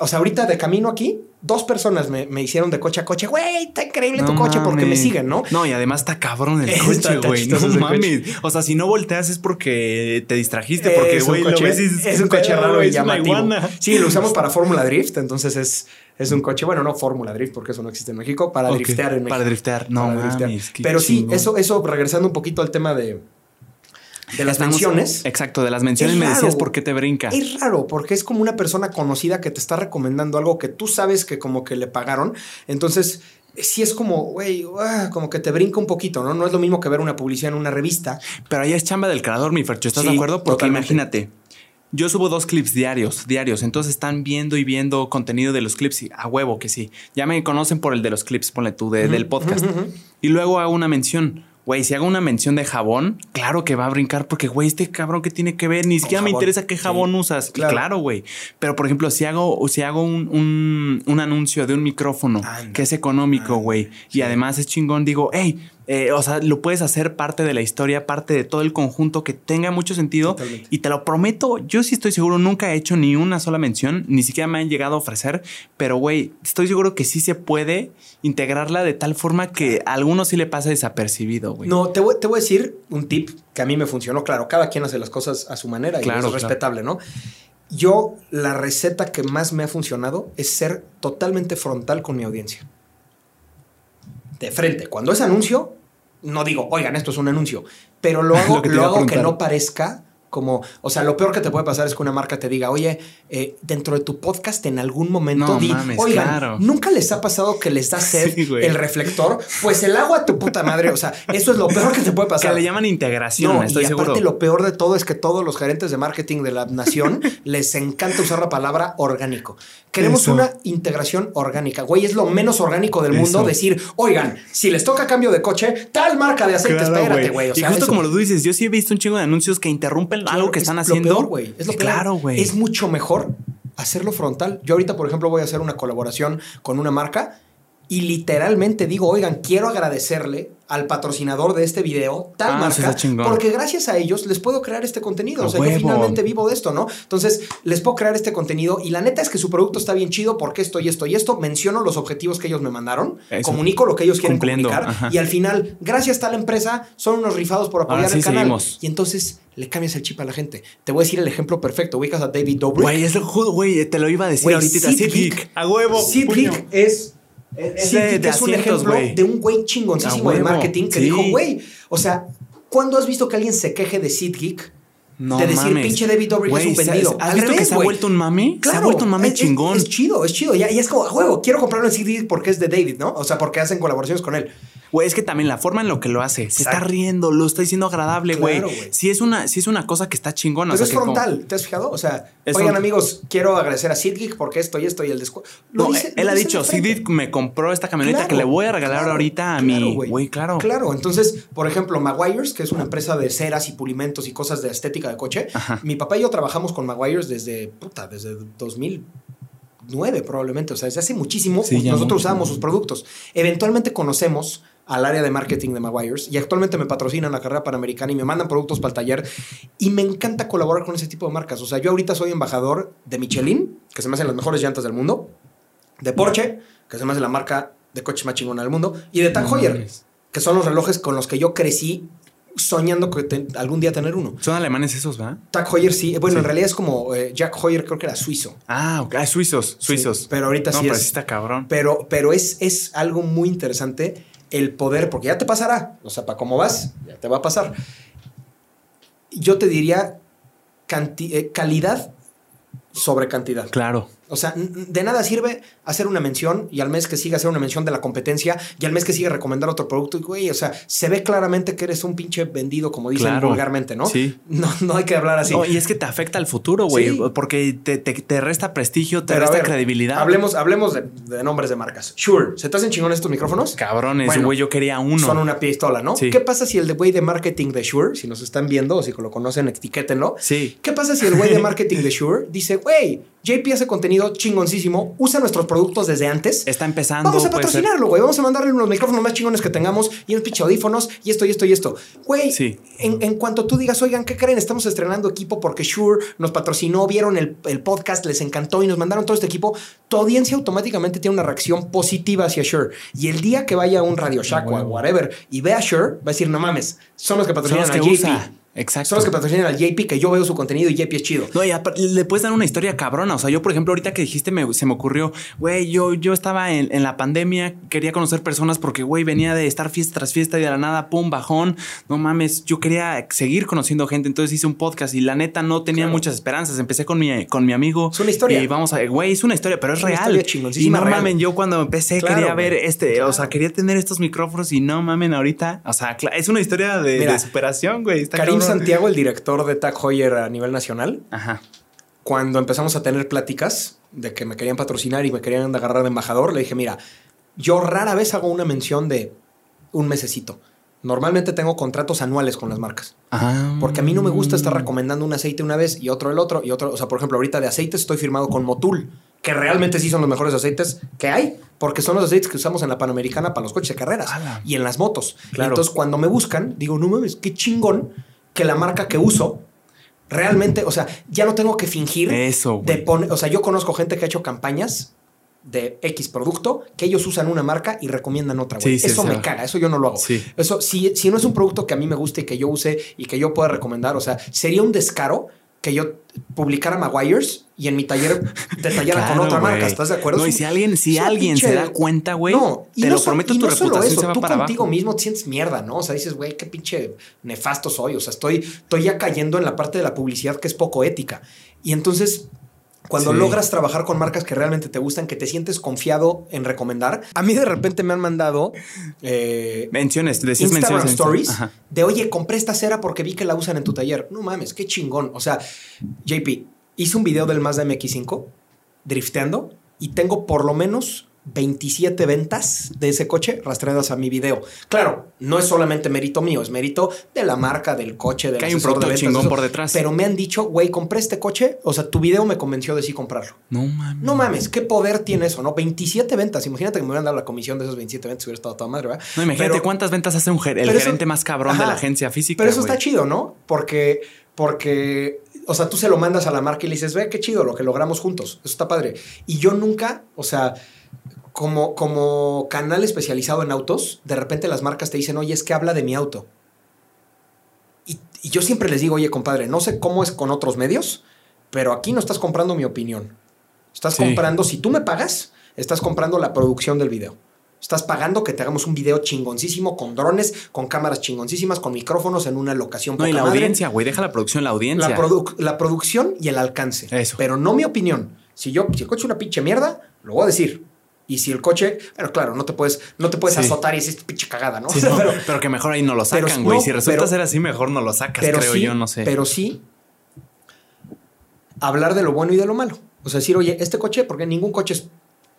[SPEAKER 2] o sea, ahorita de camino aquí, dos personas me, me hicieron de coche a coche, güey, está increíble tu coche porque me siguen, ¿no?
[SPEAKER 1] No, y además está cabrón el coche, güey. No mames. O sea, si no volteas es porque te distrajiste, porque,
[SPEAKER 2] Es un
[SPEAKER 1] güey, lo
[SPEAKER 2] coche-
[SPEAKER 1] ves y
[SPEAKER 2] es
[SPEAKER 1] "¿Qué
[SPEAKER 2] un coche raro y
[SPEAKER 1] Es
[SPEAKER 2] llamativo.
[SPEAKER 1] iguana".
[SPEAKER 2] Sí, lo usamos para Fórmula Drift, entonces es, es un coche, bueno, no Fórmula Drift, porque eso no existe en México, para driftear en México.
[SPEAKER 1] Para driftear, no
[SPEAKER 2] Para driftear.
[SPEAKER 1] mames. qué
[SPEAKER 2] Pero sí, eso, eso, regresando un poquito al tema de, de las
[SPEAKER 1] Estamos-
[SPEAKER 2] menciones.
[SPEAKER 1] Exacto, de las menciones
[SPEAKER 2] Es
[SPEAKER 1] me decías por qué te brinca.
[SPEAKER 2] Es raro porque es como una persona conocida que te está recomendando algo que tú sabes que como que le pagaron. Entonces, sí es como, güey, ah, como que te brinca un poquito, ¿no? No es lo mismo que ver una publicidad en una revista.
[SPEAKER 1] Pero ahí es chamba del creador, mi Fercho. ¿Estás
[SPEAKER 2] Sí,
[SPEAKER 1] de acuerdo? Porque
[SPEAKER 2] totalmente.
[SPEAKER 1] imagínate. Yo subo dos clips diarios, diarios. Entonces están viendo y viendo contenido de los clips. Y a huevo que sí. Ya me conocen por el de los clips, ponle tú, de- del podcast. Y luego hago una mención. Güey, si hago una mención de jabón, claro que va a brincar porque, güey, este cabrón que tiene que ver, ni siquiera me interesa qué
[SPEAKER 2] Sí.
[SPEAKER 1] jabón usas.
[SPEAKER 2] Claro.
[SPEAKER 1] Claro, güey. Pero, por ejemplo, si hago, si hago un, un- un anuncio de un micrófono
[SPEAKER 2] Anda.
[SPEAKER 1] que es económico, güey, y además es chingón, digo, hey, eh, o sea, lo puedes hacer parte de la historia, parte de todo el conjunto que tenga mucho sentido.
[SPEAKER 2] Totalmente.
[SPEAKER 1] Y te lo prometo, yo sí estoy seguro, nunca he hecho ni una sola mención, ni siquiera me han llegado a ofrecer, pero güey, estoy seguro que sí se puede integrarla de tal forma que a algunos sí le pasa desapercibido, güey.
[SPEAKER 2] No, te voy, te voy a decir un tip que a mí me funcionó. Claro, cada quien hace las cosas a su manera y es
[SPEAKER 1] claro.
[SPEAKER 2] respetable, ¿no? Yo, la receta que más me ha funcionado es ser totalmente frontal con mi audiencia. De frente. Cuando es anuncio, no digo, oigan, esto es un anuncio, pero lo hago,
[SPEAKER 1] Lo que
[SPEAKER 2] hago que no parezca como, o sea, lo peor que te puede pasar es que una marca te diga, oye, eh, dentro de tu podcast en algún momento
[SPEAKER 1] No
[SPEAKER 2] di,
[SPEAKER 1] mames,
[SPEAKER 2] oigan,
[SPEAKER 1] claro.
[SPEAKER 2] nunca les ha pasado que les da sed
[SPEAKER 1] Sí,
[SPEAKER 2] el reflector, pues el agua a tu puta madre, o sea, eso es lo peor que te puede
[SPEAKER 1] que
[SPEAKER 2] pasar.
[SPEAKER 1] le llaman integración,
[SPEAKER 2] No,
[SPEAKER 1] estoy
[SPEAKER 2] y aparte
[SPEAKER 1] seguro.
[SPEAKER 2] lo peor de todo es que todos los gerentes de marketing de la nación les encanta usar la palabra orgánico. Queremos
[SPEAKER 1] Eso.
[SPEAKER 2] una integración orgánica. Güey, es lo menos orgánico del mundo decir, oigan, si les toca cambio de coche, tal marca de aceite,
[SPEAKER 1] Claro,
[SPEAKER 2] espérate, güey. O
[SPEAKER 1] y
[SPEAKER 2] sea,
[SPEAKER 1] justo
[SPEAKER 2] eso-
[SPEAKER 1] como lo tú dices, yo sí he visto un chingo de anuncios que interrumpen
[SPEAKER 2] Claro,
[SPEAKER 1] algo que
[SPEAKER 2] es
[SPEAKER 1] están
[SPEAKER 2] lo
[SPEAKER 1] haciendo.
[SPEAKER 2] peor, güey. Es lo peor.
[SPEAKER 1] Claro, güey.
[SPEAKER 2] Es mucho mejor hacerlo frontal. Yo ahorita, por ejemplo, voy a hacer una colaboración con una marca y literalmente digo, oigan, quiero agradecerle al patrocinador de este video, tal
[SPEAKER 1] Ah, eso
[SPEAKER 2] marca,
[SPEAKER 1] está chingón.
[SPEAKER 2] porque gracias a ellos les puedo crear este contenido. O sea, yo
[SPEAKER 1] huevo.
[SPEAKER 2] finalmente vivo de esto, ¿no? Entonces, les puedo crear este contenido y la neta es que su producto está bien chido porque esto y esto y esto. Menciono los objetivos que ellos me mandaron,
[SPEAKER 1] Eso.
[SPEAKER 2] comunico lo que ellos quieren
[SPEAKER 1] Cumpliendo,
[SPEAKER 2] comunicar
[SPEAKER 1] ajá.
[SPEAKER 2] y al final, gracias a tal empresa, son unos rifados por apoyar
[SPEAKER 1] Ahora sí
[SPEAKER 2] el canal.
[SPEAKER 1] seguimos.
[SPEAKER 2] Y entonces le cambias el chip a la gente. Te voy a decir el ejemplo perfecto. Ubicas a David Dobrik.
[SPEAKER 1] Güey, es lo güey, te lo iba a decir
[SPEAKER 2] Güey,
[SPEAKER 1] ahorita.
[SPEAKER 2] Sid Geek.
[SPEAKER 1] A huevo.
[SPEAKER 2] Sid. Geek es,
[SPEAKER 1] Es de- de
[SPEAKER 2] es un
[SPEAKER 1] asientos,
[SPEAKER 2] ejemplo de un güey chingoncísimo
[SPEAKER 1] A
[SPEAKER 2] de marketing que
[SPEAKER 1] sí.
[SPEAKER 2] dijo, güey, o sea, ¿cuándo has visto que alguien se queje de Sid Geek?
[SPEAKER 1] No
[SPEAKER 2] de decir,
[SPEAKER 1] mames.
[SPEAKER 2] pinche David Dobrik es un
[SPEAKER 1] ¿sabes-
[SPEAKER 2] vendido.
[SPEAKER 1] ¿Has
[SPEAKER 2] Al
[SPEAKER 1] visto que
[SPEAKER 2] revés,
[SPEAKER 1] se ha vuelto un mame? se ha
[SPEAKER 2] Claro,
[SPEAKER 1] vuelto un mame
[SPEAKER 2] es-
[SPEAKER 1] chingón.
[SPEAKER 2] Es, chido, es chido. Ya, y es como, a huevo, quiero comprarlo en Geek porque es de David, ¿no? O sea, porque hacen colaboraciones con él.
[SPEAKER 1] Güey, es que también la forma en lo que lo hace, se está riendo, lo está diciendo agradable, güey.
[SPEAKER 2] Claro, güey.
[SPEAKER 1] Si es una, si es una cosa que está chingona.
[SPEAKER 2] Pero
[SPEAKER 1] o
[SPEAKER 2] es
[SPEAKER 1] como-
[SPEAKER 2] frontal, ¿te has fijado? O sea,
[SPEAKER 1] Es
[SPEAKER 2] oigan, amigos, quiero agradecer a Sid Geek porque esto y esto y el descuento.
[SPEAKER 1] No, él ha dicho,
[SPEAKER 2] sí
[SPEAKER 1] Sid me compró esta camioneta que le voy a regalar ahorita a mi... Güey, claro.
[SPEAKER 2] Claro, entonces, por ejemplo, Maguires, que es una empresa de ceras y pulimentos y cosas de estética de coche,
[SPEAKER 1] Ajá.
[SPEAKER 2] mi papá y yo trabajamos con Maguires desde, puta, desde 2009 probablemente, o sea, desde hace muchísimo,
[SPEAKER 1] Sí,
[SPEAKER 2] nosotros usábamos sus productos. Eventualmente conocemos al área de marketing de Maguires y actualmente me patrocinan la carrera panamericana y me mandan productos para el taller y me encanta colaborar con ese tipo de marcas. O sea, yo ahorita soy embajador de Michelin, que se me hacen las mejores llantas del mundo, de Porsche, que se me hace la marca de coches más chingona del mundo, y de Tag Heuer, que son los relojes con los que yo crecí soñando que te- algún día tener uno.
[SPEAKER 1] Son alemanes esos, ¿va?
[SPEAKER 2] Tag Heuer sí, bueno,
[SPEAKER 1] Sí.
[SPEAKER 2] en realidad es como eh, Jack Heuer, creo que era suizo.
[SPEAKER 1] Ah, ok. Ah, suizos, suizos.
[SPEAKER 2] Sí, pero ahorita
[SPEAKER 1] no,
[SPEAKER 2] sí
[SPEAKER 1] pero
[SPEAKER 2] es.
[SPEAKER 1] sí está cabrón.
[SPEAKER 2] Pero, pero es, es algo muy interesante el poder, porque ya te pasará. O sea, para cómo vas, ya te va a pasar. Yo te diría canti- eh, calidad sobre cantidad.
[SPEAKER 1] Claro.
[SPEAKER 2] O sea, de nada sirve hacer una mención y al mes que sigue hacer una mención de la competencia y al mes que sigue recomendar otro producto. Y, güey, o sea, se ve claramente que eres un pinche vendido, como dicen
[SPEAKER 1] Claro.
[SPEAKER 2] vulgarmente, ¿no?
[SPEAKER 1] Sí.
[SPEAKER 2] No, no hay que hablar así.
[SPEAKER 1] No, y es que te afecta al futuro, güey.
[SPEAKER 2] Sí.
[SPEAKER 1] Porque te, te- te resta prestigio, te
[SPEAKER 2] Pero
[SPEAKER 1] resta
[SPEAKER 2] ver,
[SPEAKER 1] credibilidad.
[SPEAKER 2] Hablemos, hablemos de, de nombres de marcas. Sure, ¿se te hacen chingón estos micrófonos?
[SPEAKER 1] Cabrones,
[SPEAKER 2] Bueno,
[SPEAKER 1] güey, yo quería uno.
[SPEAKER 2] Son una pistola, ¿no?
[SPEAKER 1] Sí.
[SPEAKER 2] ¿Qué pasa si el de güey de marketing de Shure, si nos están viendo o si lo conocen, etiquétenlo?
[SPEAKER 1] Sí.
[SPEAKER 2] ¿Qué pasa si el güey de marketing de Shure dice, güey, JP hace contenido chingoncísimo, usa nuestros productos desde antes?
[SPEAKER 1] Está empezando.
[SPEAKER 2] Vamos a patrocinarlo, güey. Vamos a mandarle unos micrófonos más chingones que tengamos y unos pinche audífonos y esto y esto y esto. Güey,
[SPEAKER 1] Sí.
[SPEAKER 2] en, en cuanto tú digas, oigan, ¿qué creen? Estamos estrenando equipo porque Shure nos patrocinó, vieron el, el podcast, les encantó y nos mandaron todo este equipo. Tu audiencia automáticamente tiene una reacción positiva hacia Shure. Y el día que vaya a un Radio Shack o a
[SPEAKER 1] Huevo.
[SPEAKER 2] whatever y vea Shure, va a decir, no mames, son los que patrocinan
[SPEAKER 1] los
[SPEAKER 2] a
[SPEAKER 1] que
[SPEAKER 2] JP.
[SPEAKER 1] usa. Exacto.
[SPEAKER 2] Son los que patrocinan al JP, que yo veo su contenido y JP es chido.
[SPEAKER 1] No, y le puedes dar una historia cabrona. O sea, yo, por ejemplo, ahorita que dijiste, me- se me ocurrió, güey, yo, yo estaba en, en la pandemia, quería conocer personas porque, güey, venía de estar fiesta tras fiesta y de la nada, pum, bajón. No mames, yo quería seguir conociendo gente. Entonces hice un podcast y la neta no tenía
[SPEAKER 2] Claro.
[SPEAKER 1] muchas esperanzas. Empecé con mi, con mi amigo.
[SPEAKER 2] Es una historia.
[SPEAKER 1] Y vamos a, güey, es una historia, pero es,
[SPEAKER 2] Es
[SPEAKER 1] real. Y no
[SPEAKER 2] real.
[SPEAKER 1] mamen, yo cuando empecé
[SPEAKER 2] Claro,
[SPEAKER 1] quería ver este, o sea, quería tener estos micrófonos y no mamen ahorita. O sea, es una historia de,
[SPEAKER 2] Mira,
[SPEAKER 1] de superación, güey. Está
[SPEAKER 2] Karim. Santiago, el director de Tag Heuer a nivel nacional,
[SPEAKER 1] Ajá.
[SPEAKER 2] cuando empezamos a tener pláticas de que me querían patrocinar y me querían agarrar de embajador, le dije, mira, yo rara vez hago una mención de un mesecito. Normalmente tengo contratos anuales con las marcas.
[SPEAKER 1] Ah.
[SPEAKER 2] Porque a mí no me gusta estar recomendando un aceite una vez y otro el otro y otro. O sea, por ejemplo, ahorita de aceites estoy firmado con Motul, que realmente sí son los mejores aceites que hay, porque son los aceites que usamos en la Panamericana para los coches de carreras
[SPEAKER 1] Ala.
[SPEAKER 2] y en las motos.
[SPEAKER 1] Claro.
[SPEAKER 2] Entonces, cuando me buscan, digo, no mames, qué chingón que la marca que uso realmente, o sea, ya no tengo que fingir
[SPEAKER 1] Eso,
[SPEAKER 2] de poner, o sea, yo conozco gente que ha hecho campañas de X producto que ellos usan una marca y recomiendan otra. güey.
[SPEAKER 1] Sí, sí,
[SPEAKER 2] eso
[SPEAKER 1] sí.
[SPEAKER 2] me caga, eso yo no lo hago. Eso, si, si no es un producto que a mí me guste y que yo use y que yo pueda recomendar, o sea, sería un descaro que yo publicara Maguires y en mi taller detallara con
[SPEAKER 1] Claro,
[SPEAKER 2] otra marca. ¿Estás de acuerdo?
[SPEAKER 1] No, y si alguien, si alguien se da cuenta, güey,
[SPEAKER 2] no,
[SPEAKER 1] te
[SPEAKER 2] no
[SPEAKER 1] lo
[SPEAKER 2] so-
[SPEAKER 1] prometo,
[SPEAKER 2] y
[SPEAKER 1] tu
[SPEAKER 2] no solo
[SPEAKER 1] reputación
[SPEAKER 2] eso,
[SPEAKER 1] se va
[SPEAKER 2] tú
[SPEAKER 1] para
[SPEAKER 2] contigo
[SPEAKER 1] abajo.
[SPEAKER 2] mismo te sientes mierda, ¿no? O sea, dices, güey, qué pinche nefasto soy. O sea, estoy, estoy ya cayendo en la parte de la publicidad que es poco ética. Y entonces, cuando
[SPEAKER 1] Sí.
[SPEAKER 2] logras trabajar con marcas que realmente te gustan, que te sientes confiado en recomendar, a mí de repente me han mandado eh,
[SPEAKER 1] Menciones, decías
[SPEAKER 2] Instagram
[SPEAKER 1] menciones. en
[SPEAKER 2] Stories
[SPEAKER 1] Ajá.
[SPEAKER 2] de, oye, compré esta cera porque vi que la usan en tu taller. No mames, qué chingón. O sea, JP, hice un video del Mazda MX5 drifteando y tengo por lo menos 27 ventas de ese coche rastreadas a mi video. Claro, no es solamente mérito mío, es mérito de la marca, del coche, del
[SPEAKER 1] Que hay un
[SPEAKER 2] de
[SPEAKER 1] producto
[SPEAKER 2] ventas,
[SPEAKER 1] chingón
[SPEAKER 2] eso.
[SPEAKER 1] por detrás.
[SPEAKER 2] Pero me han dicho, güey, compré este coche, o sea, tu video me convenció de sí comprarlo.
[SPEAKER 1] No mames.
[SPEAKER 2] No mames, qué poder tiene eso, ¿no? 27 ventas. Imagínate que me hubieran dado la comisión de esos 27 ventas, hubiera estado toda madre, ¿verdad?
[SPEAKER 1] No, imagínate
[SPEAKER 2] Pero-
[SPEAKER 1] cuántas ventas hace un ger- el
[SPEAKER 2] eso-
[SPEAKER 1] gerente más cabrón de la agencia física.
[SPEAKER 2] Pero eso está chido, ¿no? Porque, porque, o sea, tú se lo mandas a la marca y le dices, ve qué chido lo que logramos juntos. Eso está padre. Y yo nunca, o sea, como, como canal especializado en autos, de repente las marcas te dicen, oye, es que habla de mi auto. Y, y yo siempre les digo, oye, compadre, no sé cómo es con otros medios, pero aquí no estás comprando mi opinión. Estás
[SPEAKER 1] Sí.
[SPEAKER 2] comprando, si tú me pagas, estás comprando la producción del video. Estás pagando que te hagamos un video chingoncísimo con drones, con cámaras chingoncísimas, con micrófonos en una locación
[SPEAKER 1] No, y la
[SPEAKER 2] madre.
[SPEAKER 1] audiencia, güey. Deja la producción, la audiencia.
[SPEAKER 2] La, produ- la producción y el alcance.
[SPEAKER 1] Eso.
[SPEAKER 2] Pero no mi opinión. Si yo, si coche es una pinche mierda, lo voy a decir. Y si el coche, pero claro, no te puedes, no te puedes
[SPEAKER 1] Sí.
[SPEAKER 2] azotar y decir pinche cagada, ¿no?
[SPEAKER 1] Sí,
[SPEAKER 2] pero,
[SPEAKER 1] pero, que mejor ahí no lo sacan, güey.
[SPEAKER 2] no,
[SPEAKER 1] si resulta
[SPEAKER 2] pero-
[SPEAKER 1] ser así, mejor no lo sacas,
[SPEAKER 2] pero
[SPEAKER 1] creo
[SPEAKER 2] sí,
[SPEAKER 1] yo, no sé.
[SPEAKER 2] Pero sí, hablar de lo bueno y de lo malo. O sea, decir, oye, este coche, porque ningún coche es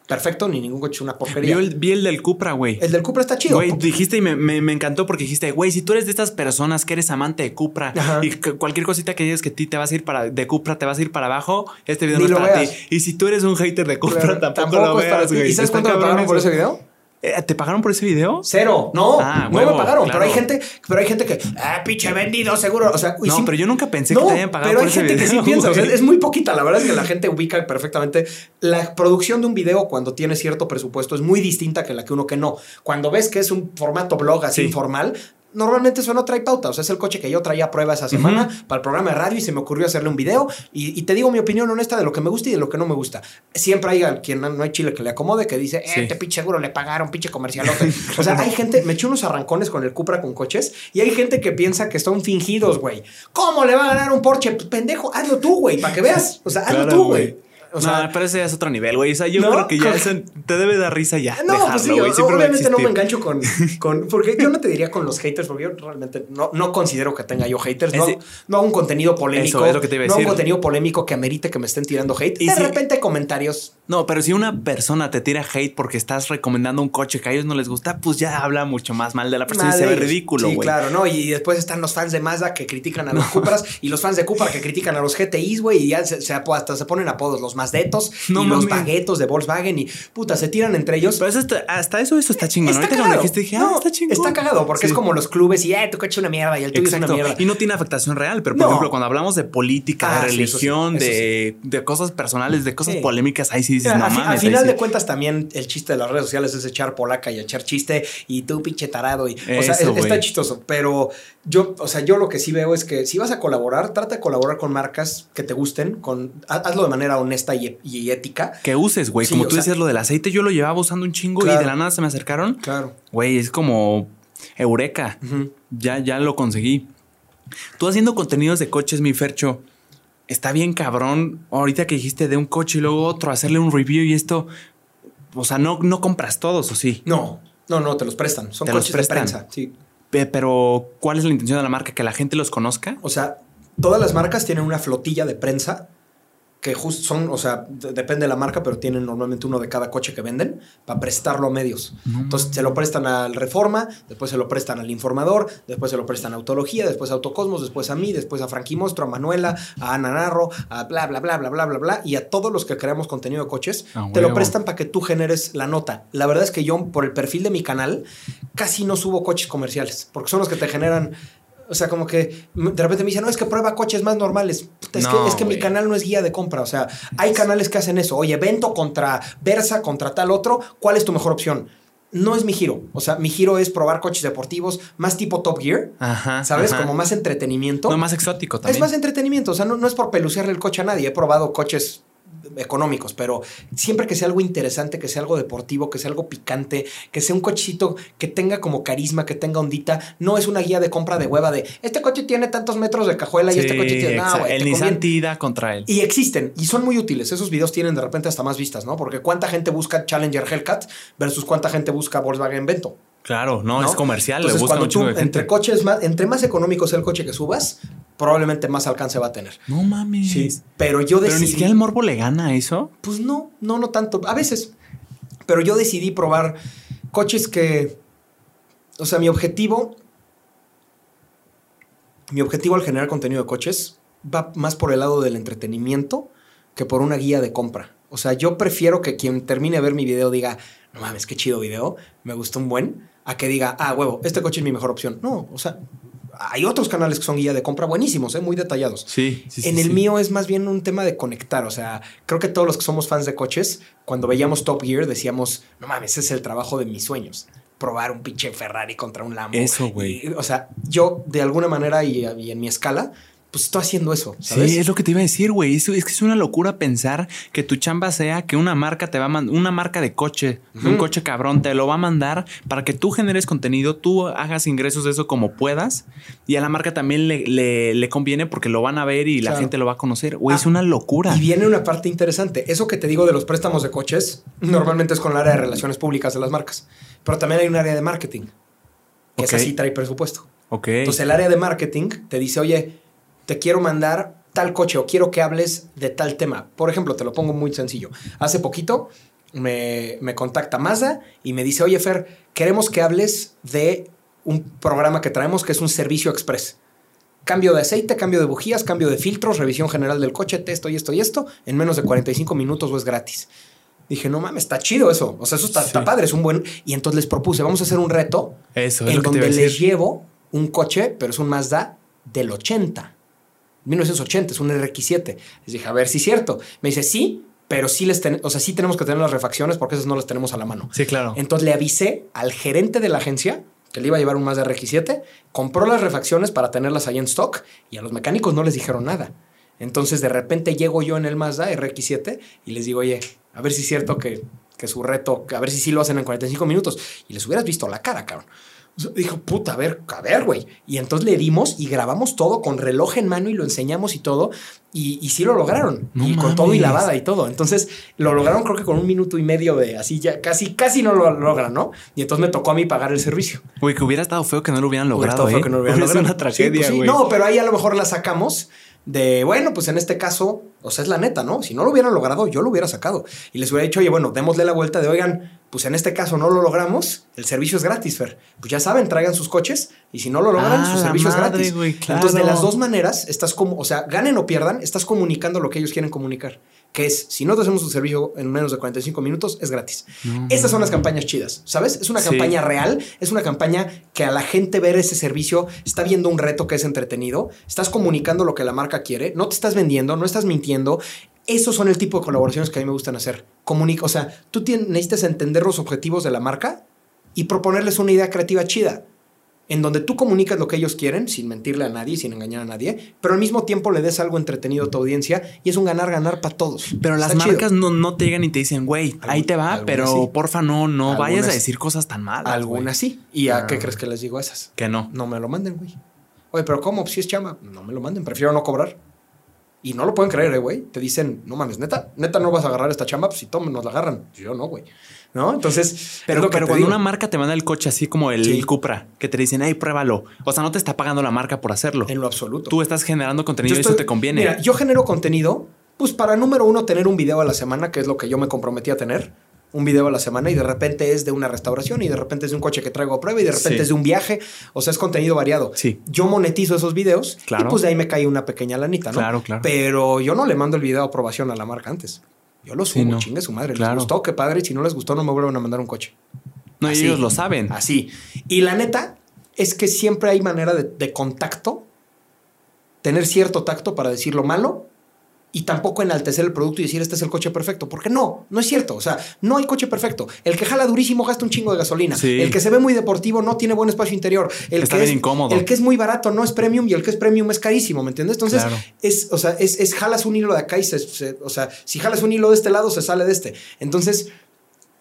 [SPEAKER 2] perfecto ni ningún coche es una porquería.
[SPEAKER 1] vi, el, vi el del Cupra, güey.
[SPEAKER 2] El del Cupra está chido.
[SPEAKER 1] Güey, dijiste y me, me- me encantó porque dijiste, güey, si tú eres de estas personas que eres amante de Cupra
[SPEAKER 2] Ajá.
[SPEAKER 1] y cualquier cosita que digas que ti te vas a ir para de Cupra te vas a ir para abajo, este video
[SPEAKER 2] Ni
[SPEAKER 1] no es para
[SPEAKER 2] veas.
[SPEAKER 1] ti. Y si tú eres un hater de Cupra,
[SPEAKER 2] Claro,
[SPEAKER 1] tampoco, lo veas, güey.
[SPEAKER 2] ¿Y sabes cuánto me pagaron por ese video?
[SPEAKER 1] Eh, ¿Te pagaron por ese video?
[SPEAKER 2] Cero. No,
[SPEAKER 1] Ah,
[SPEAKER 2] no me pagaron.
[SPEAKER 1] claro.
[SPEAKER 2] Pero hay gente, pero hay gente que, ah, pinche vendido, seguro. O sea,
[SPEAKER 1] No,
[SPEAKER 2] sí-
[SPEAKER 1] pero yo nunca pensé que te hayan pagado
[SPEAKER 2] pero
[SPEAKER 1] por
[SPEAKER 2] hay
[SPEAKER 1] ese
[SPEAKER 2] gente que sí piensa. O sea, es muy poquita. La verdad es que la gente ubica perfectamente. La producción de un video cuando tiene cierto presupuesto es muy distinta que la que uno que no. Cuando ves que es un formato blog así
[SPEAKER 1] Sí.
[SPEAKER 2] informal. Normalmente eso no trae pauta. O sea, es el coche que yo traía a prueba esa semana para el programa de radio y se me ocurrió hacerle un video. Y, y te digo mi opinión honesta de lo que me gusta y de lo que no me gusta. Siempre hay al- quien no hay chile que le acomode que dice, eh,
[SPEAKER 1] Sí.
[SPEAKER 2] este pinche seguro le pagaron, pinche comercialote. o sea, hay gente, me eché unos arrancones con el Cupra con coches y hay gente que piensa que son fingidos, güey. ¿Cómo le va a ganar un Porche? Pues, pendejo, hazlo tú, güey, para que veas. O sea, hazlo
[SPEAKER 1] Claro,
[SPEAKER 2] tú, güey. O sea,
[SPEAKER 1] no, pero ese es otro nivel, güey. O sea, yo
[SPEAKER 2] ¿No?
[SPEAKER 1] creo que ya eso te debe dar risa ya.
[SPEAKER 2] No,
[SPEAKER 1] dejarlo,
[SPEAKER 2] pues sí,
[SPEAKER 1] güey.
[SPEAKER 2] o-
[SPEAKER 1] Siempre va a
[SPEAKER 2] obviamente no me engancho con, con- Porque yo no te diría con los haters, porque yo realmente no, no considero que tenga yo haters. No, no hago un contenido polémico.
[SPEAKER 1] Eso es lo que te iba a
[SPEAKER 2] No hago un contenido polémico que amerite que me estén tirando hate.
[SPEAKER 1] Y
[SPEAKER 2] de
[SPEAKER 1] si-
[SPEAKER 2] repente comentarios.
[SPEAKER 1] No, pero si una persona te tira hate porque estás recomendando un coche que a ellos no les gusta, pues ya habla mucho más mal de la persona y se ve ridículo,
[SPEAKER 2] Sí,
[SPEAKER 1] güey.
[SPEAKER 2] claro, ¿no? Y después están los fans de Mazda que critican a los Cupras y los fans de Cupra que critican a los GTIs, güey, y ya se, se- hasta se ponen apodos, los Mazdetos
[SPEAKER 1] No
[SPEAKER 2] y los baguetos de Volkswagen y puta, se tiran entre ellos.
[SPEAKER 1] Pero eso está- hasta eso, eso está chingón.
[SPEAKER 2] Está
[SPEAKER 1] Ahorita cuando dijiste, dije, ah,
[SPEAKER 2] No,
[SPEAKER 1] está chingón.
[SPEAKER 2] Está cagado porque
[SPEAKER 1] Sí.
[SPEAKER 2] es como los clubes y, eh, tu coche una mierda y el tuyo es
[SPEAKER 1] Exacto.
[SPEAKER 2] una mierda.
[SPEAKER 1] Y no tiene afectación real, pero por
[SPEAKER 2] No.
[SPEAKER 1] ejemplo, cuando hablamos de política,
[SPEAKER 2] Ah,
[SPEAKER 1] de
[SPEAKER 2] sí, sí,
[SPEAKER 1] religión, de, de cosas personales, de cosas
[SPEAKER 2] Sí.
[SPEAKER 1] polémicas, ahí sí dices, no
[SPEAKER 2] a,
[SPEAKER 1] mames.
[SPEAKER 2] final de cuentas también el chiste de las redes sociales es echar polaca y echar chiste y tú pinche tarado y o sea, está chistoso, pero yo, o sea, yo lo que sí veo es que si vas a colaborar, trata de colaborar con marcas que te gusten, con ha- hazlo de manera honesta y, y ética.
[SPEAKER 1] Que uses, güey.
[SPEAKER 2] Sí,
[SPEAKER 1] como tú
[SPEAKER 2] sea-
[SPEAKER 1] decías lo del aceite, yo lo llevaba usando un chingo y de la nada se me acercaron.
[SPEAKER 2] Claro.
[SPEAKER 1] Güey, es como eureka. Ya, ya lo conseguí. Tú haciendo contenidos de coches, mi Fercho, está bien cabrón. Ahorita que dijiste de un coche y luego otro, hacerle un review y esto. O sea, no, no compras todos, ¿o sí?
[SPEAKER 2] No, no, no, te los prestan. Son
[SPEAKER 1] Te los
[SPEAKER 2] coches
[SPEAKER 1] prestan.
[SPEAKER 2] de prensa. Sí.
[SPEAKER 1] Pe- Pero, ¿cuál es la intención de la marca? ¿Que la gente los conozca?
[SPEAKER 2] O sea, todas las marcas tienen una flotilla de prensa que justo son, o sea, de- depende de la marca, pero tienen normalmente uno de cada coche que venden para prestarlo a medios. Entonces se lo prestan al Reforma, después se lo prestan al Informador, después se lo prestan a Autología, después a Autocosmos, después a mí, después a Frankie Mostro, a Manuela, a Ana Narro, a bla, bla, bla, bla, bla, bla, bla, y a todos los que creamos contenido de coches,
[SPEAKER 1] Ah,
[SPEAKER 2] te lo prestan para que tú generes la nota. La verdad es que yo, por el perfil de mi canal, casi no subo coches comerciales, porque son los que te generan... O sea, como que de repente me dicen, no, es que prueba coches más normales. Puta, es,
[SPEAKER 1] No,
[SPEAKER 2] que, es que mi canal no es guía de compra. O sea, hay canales que hacen eso. Oye, evento contra Versa, contra tal otro. ¿Cuál es tu mejor opción? No es mi giro. O sea, mi giro es probar coches deportivos más tipo Top Gear.
[SPEAKER 1] Ajá.
[SPEAKER 2] ¿Sabes?
[SPEAKER 1] ajá.
[SPEAKER 2] Como más entretenimiento.
[SPEAKER 1] No, más exótico también.
[SPEAKER 2] Es más entretenimiento, o sea, no, no es por pelucearle el coche a nadie. He probado coches económicos, pero siempre que sea algo interesante, que sea algo deportivo, que sea algo picante, que sea un cochecito que tenga como carisma, que tenga ondita, no es una guía de compra de hueva de este coche tiene tantos metros de cajuela y este coche tiene. No,
[SPEAKER 1] exacto.
[SPEAKER 2] güey,
[SPEAKER 1] El Nissan. Tida contra él.
[SPEAKER 2] Y existen, y son muy útiles. Esos videos tienen de repente hasta más vistas, ¿no? Porque cuánta gente busca Challenger Hellcat versus cuánta gente busca Volkswagen Vento.
[SPEAKER 1] Claro, no,
[SPEAKER 2] ¿no?
[SPEAKER 1] es comercial.
[SPEAKER 2] Entonces,
[SPEAKER 1] le
[SPEAKER 2] cuando
[SPEAKER 1] un
[SPEAKER 2] tú,
[SPEAKER 1] de gente.
[SPEAKER 2] entre coches más, entre más económico sea el coche que subas, probablemente más alcance va a tener.
[SPEAKER 1] No mames.
[SPEAKER 2] Pero yo
[SPEAKER 1] Pero
[SPEAKER 2] decidí.
[SPEAKER 1] ni siquiera el morbo le gana a eso.
[SPEAKER 2] Pues no, no, no tanto. A veces. Pero yo decidí probar coches que. O sea, mi objetivo. Mi objetivo al generar contenido de coches va más por el lado del entretenimiento que por una guía de compra. O sea, yo prefiero que quien termine de ver mi video diga, no mames, qué chido video, me gustó un buen, a que diga, ah, huevo, este coche es mi mejor opción. No, o sea, hay otros canales que son guía de compra buenísimos, ¿eh? muy detallados.
[SPEAKER 1] Sí, sí,
[SPEAKER 2] En
[SPEAKER 1] sí,
[SPEAKER 2] el
[SPEAKER 1] sí.
[SPEAKER 2] mío es más bien un tema de conectar. O sea, creo que todos los que somos fans de coches, cuando veíamos Top Gear, decíamos, no mames, ese es el trabajo de mis sueños. Probar un pinche Ferrari contra un Lambo.
[SPEAKER 1] Eso, güey.
[SPEAKER 2] O sea, yo de alguna manera y, y en mi escala, pues estoy haciendo eso, ¿sabes?
[SPEAKER 1] Sí, es lo que te iba a decir, güey. Es, es que es una locura pensar que tu chamba sea que una marca te va a mandar, una marca de coche, un coche cabrón, te lo va a mandar para que tú generes contenido, tú hagas ingresos de eso como puedas. Y a la marca también le, le- le conviene porque lo van a ver y la gente lo va a conocer. Güey,
[SPEAKER 2] Ah,
[SPEAKER 1] es una locura.
[SPEAKER 2] Y viene una parte interesante. Eso que te digo de los préstamos de coches, normalmente es con el área de relaciones públicas de las marcas. Pero también hay un área de marketing, que
[SPEAKER 1] Ok.
[SPEAKER 2] esa sí trae presupuesto.
[SPEAKER 1] Ok.
[SPEAKER 2] Entonces el área de marketing te dice, oye, te quiero mandar tal coche o quiero que hables de tal tema. Por ejemplo, te lo pongo muy sencillo. Hace poquito me, me contacta Mazda y me dice, oye Fer, queremos que hables de un programa que traemos que es un servicio express. Cambio de aceite, cambio de bujías, cambio de filtros, revisión general del coche, esto y esto y esto, en menos de 45 minutos o es gratis. Dije, no mames, está chido eso. O sea, eso está,
[SPEAKER 1] Sí.
[SPEAKER 2] está padre, es un buen... Y entonces les propuse, vamos a hacer un reto
[SPEAKER 1] Eso es
[SPEAKER 2] en
[SPEAKER 1] lo que te iba
[SPEAKER 2] donde les llevo un coche, pero es un Mazda del 80. 1980, es un RX7. Les dije, a ver si es cierto. Me dice, sí, pero sí les ten- o sea, sí tenemos que tener las refacciones porque esas no las tenemos a la mano.
[SPEAKER 1] Sí, claro.
[SPEAKER 2] Entonces le avisé al gerente de la agencia que le iba a llevar un Mazda RX7, compró las refacciones para tenerlas ahí en stock y a los mecánicos no les dijeron nada. Entonces de repente llego yo en el Mazda RX7 y les digo, oye, a ver si es cierto que, que su reto, a ver si sí lo hacen en 45 minutos. Y les hubieras visto la cara, cabrón. Dijo, puta, a ver, a ver, güey. Y entonces le dimos y grabamos todo con reloj en mano y lo enseñamos y todo. Y, y sí lo lograron.
[SPEAKER 1] No
[SPEAKER 2] y con todo y lavada y todo. Entonces lo lograron creo que con un minuto y medio de así ya casi, casi no lo logran, ¿no? Y entonces me tocó a mí pagar el servicio.
[SPEAKER 1] Güey, que hubiera estado feo que no lo hubieran
[SPEAKER 2] Hubiera
[SPEAKER 1] logrado.
[SPEAKER 2] estado feo
[SPEAKER 1] ¿eh?
[SPEAKER 2] que no lo hubieran
[SPEAKER 1] Hubiera sido
[SPEAKER 2] logrado.
[SPEAKER 1] una
[SPEAKER 2] Sí,
[SPEAKER 1] tragedia,
[SPEAKER 2] pues sí.
[SPEAKER 1] güey.
[SPEAKER 2] No, pero ahí a lo mejor la sacamos de, bueno, pues en este caso, o sea, es la neta, ¿no? Si no lo hubieran logrado, yo lo hubiera sacado. Y les hubiera dicho, oye, bueno, démosle la vuelta de, oigan, pues en este caso no lo logramos, el servicio es gratis, Fer. Pues ya saben, traigan sus coches y si no lo logran,
[SPEAKER 1] Ah,
[SPEAKER 2] su servicio
[SPEAKER 1] madre,
[SPEAKER 2] es gratis.
[SPEAKER 1] claro.
[SPEAKER 2] Entonces, de las dos maneras, estás como, o sea, ganen o pierdan, estás comunicando lo que ellos quieren comunicar. Que es, si no te hacemos un servicio en menos de 45 minutos, es gratis.
[SPEAKER 1] No,
[SPEAKER 2] Estas son las campañas chidas, ¿sabes? Es una
[SPEAKER 1] Sí.
[SPEAKER 2] campaña real, es una campaña que a la gente ver ese servicio está viendo un reto que es entretenido, estás comunicando lo que la marca quiere, no te estás vendiendo, no estás mintiendo. Esos son el tipo de colaboraciones que a mí me gustan hacer. Comunica, o sea, tú tien- necesitas entender los objetivos de la marca y proponerles una idea creativa chida, en donde tú comunicas lo que ellos quieren, sin mentirle a nadie, sin engañar a nadie, pero al mismo tiempo le des algo entretenido a tu audiencia y es un ganar-ganar para todos.
[SPEAKER 1] Pero las
[SPEAKER 2] chido.
[SPEAKER 1] marcas no, no te llegan y te dicen, güey, ahí te va, pero
[SPEAKER 2] sí.
[SPEAKER 1] porfa no, no vayas a decir cosas tan malas.
[SPEAKER 2] Algunas
[SPEAKER 1] güey.
[SPEAKER 2] sí. ¿Y a
[SPEAKER 1] Ah.
[SPEAKER 2] qué crees que les digo a esas?
[SPEAKER 1] Que no.
[SPEAKER 2] No me lo manden, güey. Oye, pero ¿cómo? Si es chamba, no me lo manden, prefiero no cobrar. Y no lo pueden creer, eh, güey. Te dicen, no mames, neta, neta no vas a agarrar esta chamba, pues si tomen, nos la agarran. Yo no, güey. ¿No? Entonces, es
[SPEAKER 1] Pero, pero cuando
[SPEAKER 2] digo.
[SPEAKER 1] una marca te manda el coche así como el,
[SPEAKER 2] Sí.
[SPEAKER 1] Cupra, que te dicen, hey, pruébalo. O sea, no te está pagando la marca por hacerlo.
[SPEAKER 2] En lo absoluto.
[SPEAKER 1] Tú estás generando contenido y eso te conviene.
[SPEAKER 2] Mira, yo genero contenido, pues para número uno, tener un video a la semana, que es lo que yo me comprometí a tener. Un video a la semana y de repente es de una restauración y de repente es de un coche que traigo a prueba y de repente
[SPEAKER 1] Sí.
[SPEAKER 2] es de un viaje. O sea, es contenido variado.
[SPEAKER 1] Sí.
[SPEAKER 2] Yo monetizo esos videos
[SPEAKER 1] Claro.
[SPEAKER 2] y pues de ahí me cae una pequeña lanita, ¿no?
[SPEAKER 1] Claro, claro.
[SPEAKER 2] Pero yo no le mando el video a aprobación a la marca antes. Yo lo
[SPEAKER 1] Sí,
[SPEAKER 2] subo,
[SPEAKER 1] no.
[SPEAKER 2] chingue su madre.
[SPEAKER 1] Claro.
[SPEAKER 2] Les gustó, qué padre. Y si no les gustó, no me vuelven a mandar un coche.
[SPEAKER 1] no,
[SPEAKER 2] así.
[SPEAKER 1] ellos lo saben.
[SPEAKER 2] Así. Y la neta es que siempre hay manera de, de contacto, tener cierto tacto para decir lo malo y tampoco enaltecer el producto y decir este es el coche perfecto. Porque no, no es cierto. O sea, no hay coche perfecto. El que jala durísimo gasta un chingo de gasolina.
[SPEAKER 1] Sí.
[SPEAKER 2] El que se ve muy deportivo no tiene buen espacio interior. El
[SPEAKER 1] Está
[SPEAKER 2] que
[SPEAKER 1] bien
[SPEAKER 2] es,
[SPEAKER 1] incómodo.
[SPEAKER 2] El que es muy barato no es premium y el que es premium es carísimo, ¿me entiendes? Entonces,
[SPEAKER 1] Claro.
[SPEAKER 2] es, o sea, es, es jalas un hilo de acá y se, se- o sea, si jalas un hilo de este lado, se sale de este. Entonces,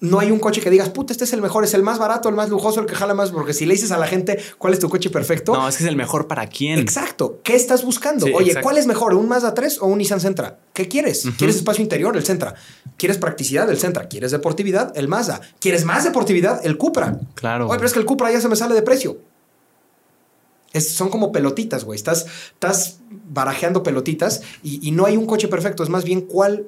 [SPEAKER 2] no hay un coche que digas, puta, este es el mejor, es el más barato, el más lujoso, el que jala más, porque si le dices a la gente cuál es tu coche perfecto,
[SPEAKER 1] No, es que es el mejor para quién.
[SPEAKER 2] exacto, ¿qué estás buscando?
[SPEAKER 1] Sí,
[SPEAKER 2] Oye,
[SPEAKER 1] exacto.
[SPEAKER 2] ¿cuál es mejor, un Mazda 3 o un Nissan Sentra? ¿Qué quieres? ¿Quieres espacio interior? El Sentra. ¿Quieres practicidad? El Sentra. ¿Quieres deportividad? El Mazda. ¿Quieres más deportividad? El Cupra.
[SPEAKER 1] Claro.
[SPEAKER 2] Oye, pero es que el Cupra ya se me sale de precio. Es- son como pelotitas, güey. Estás, estás barajeando pelotitas y, y no hay un coche perfecto. Es más bien cuál,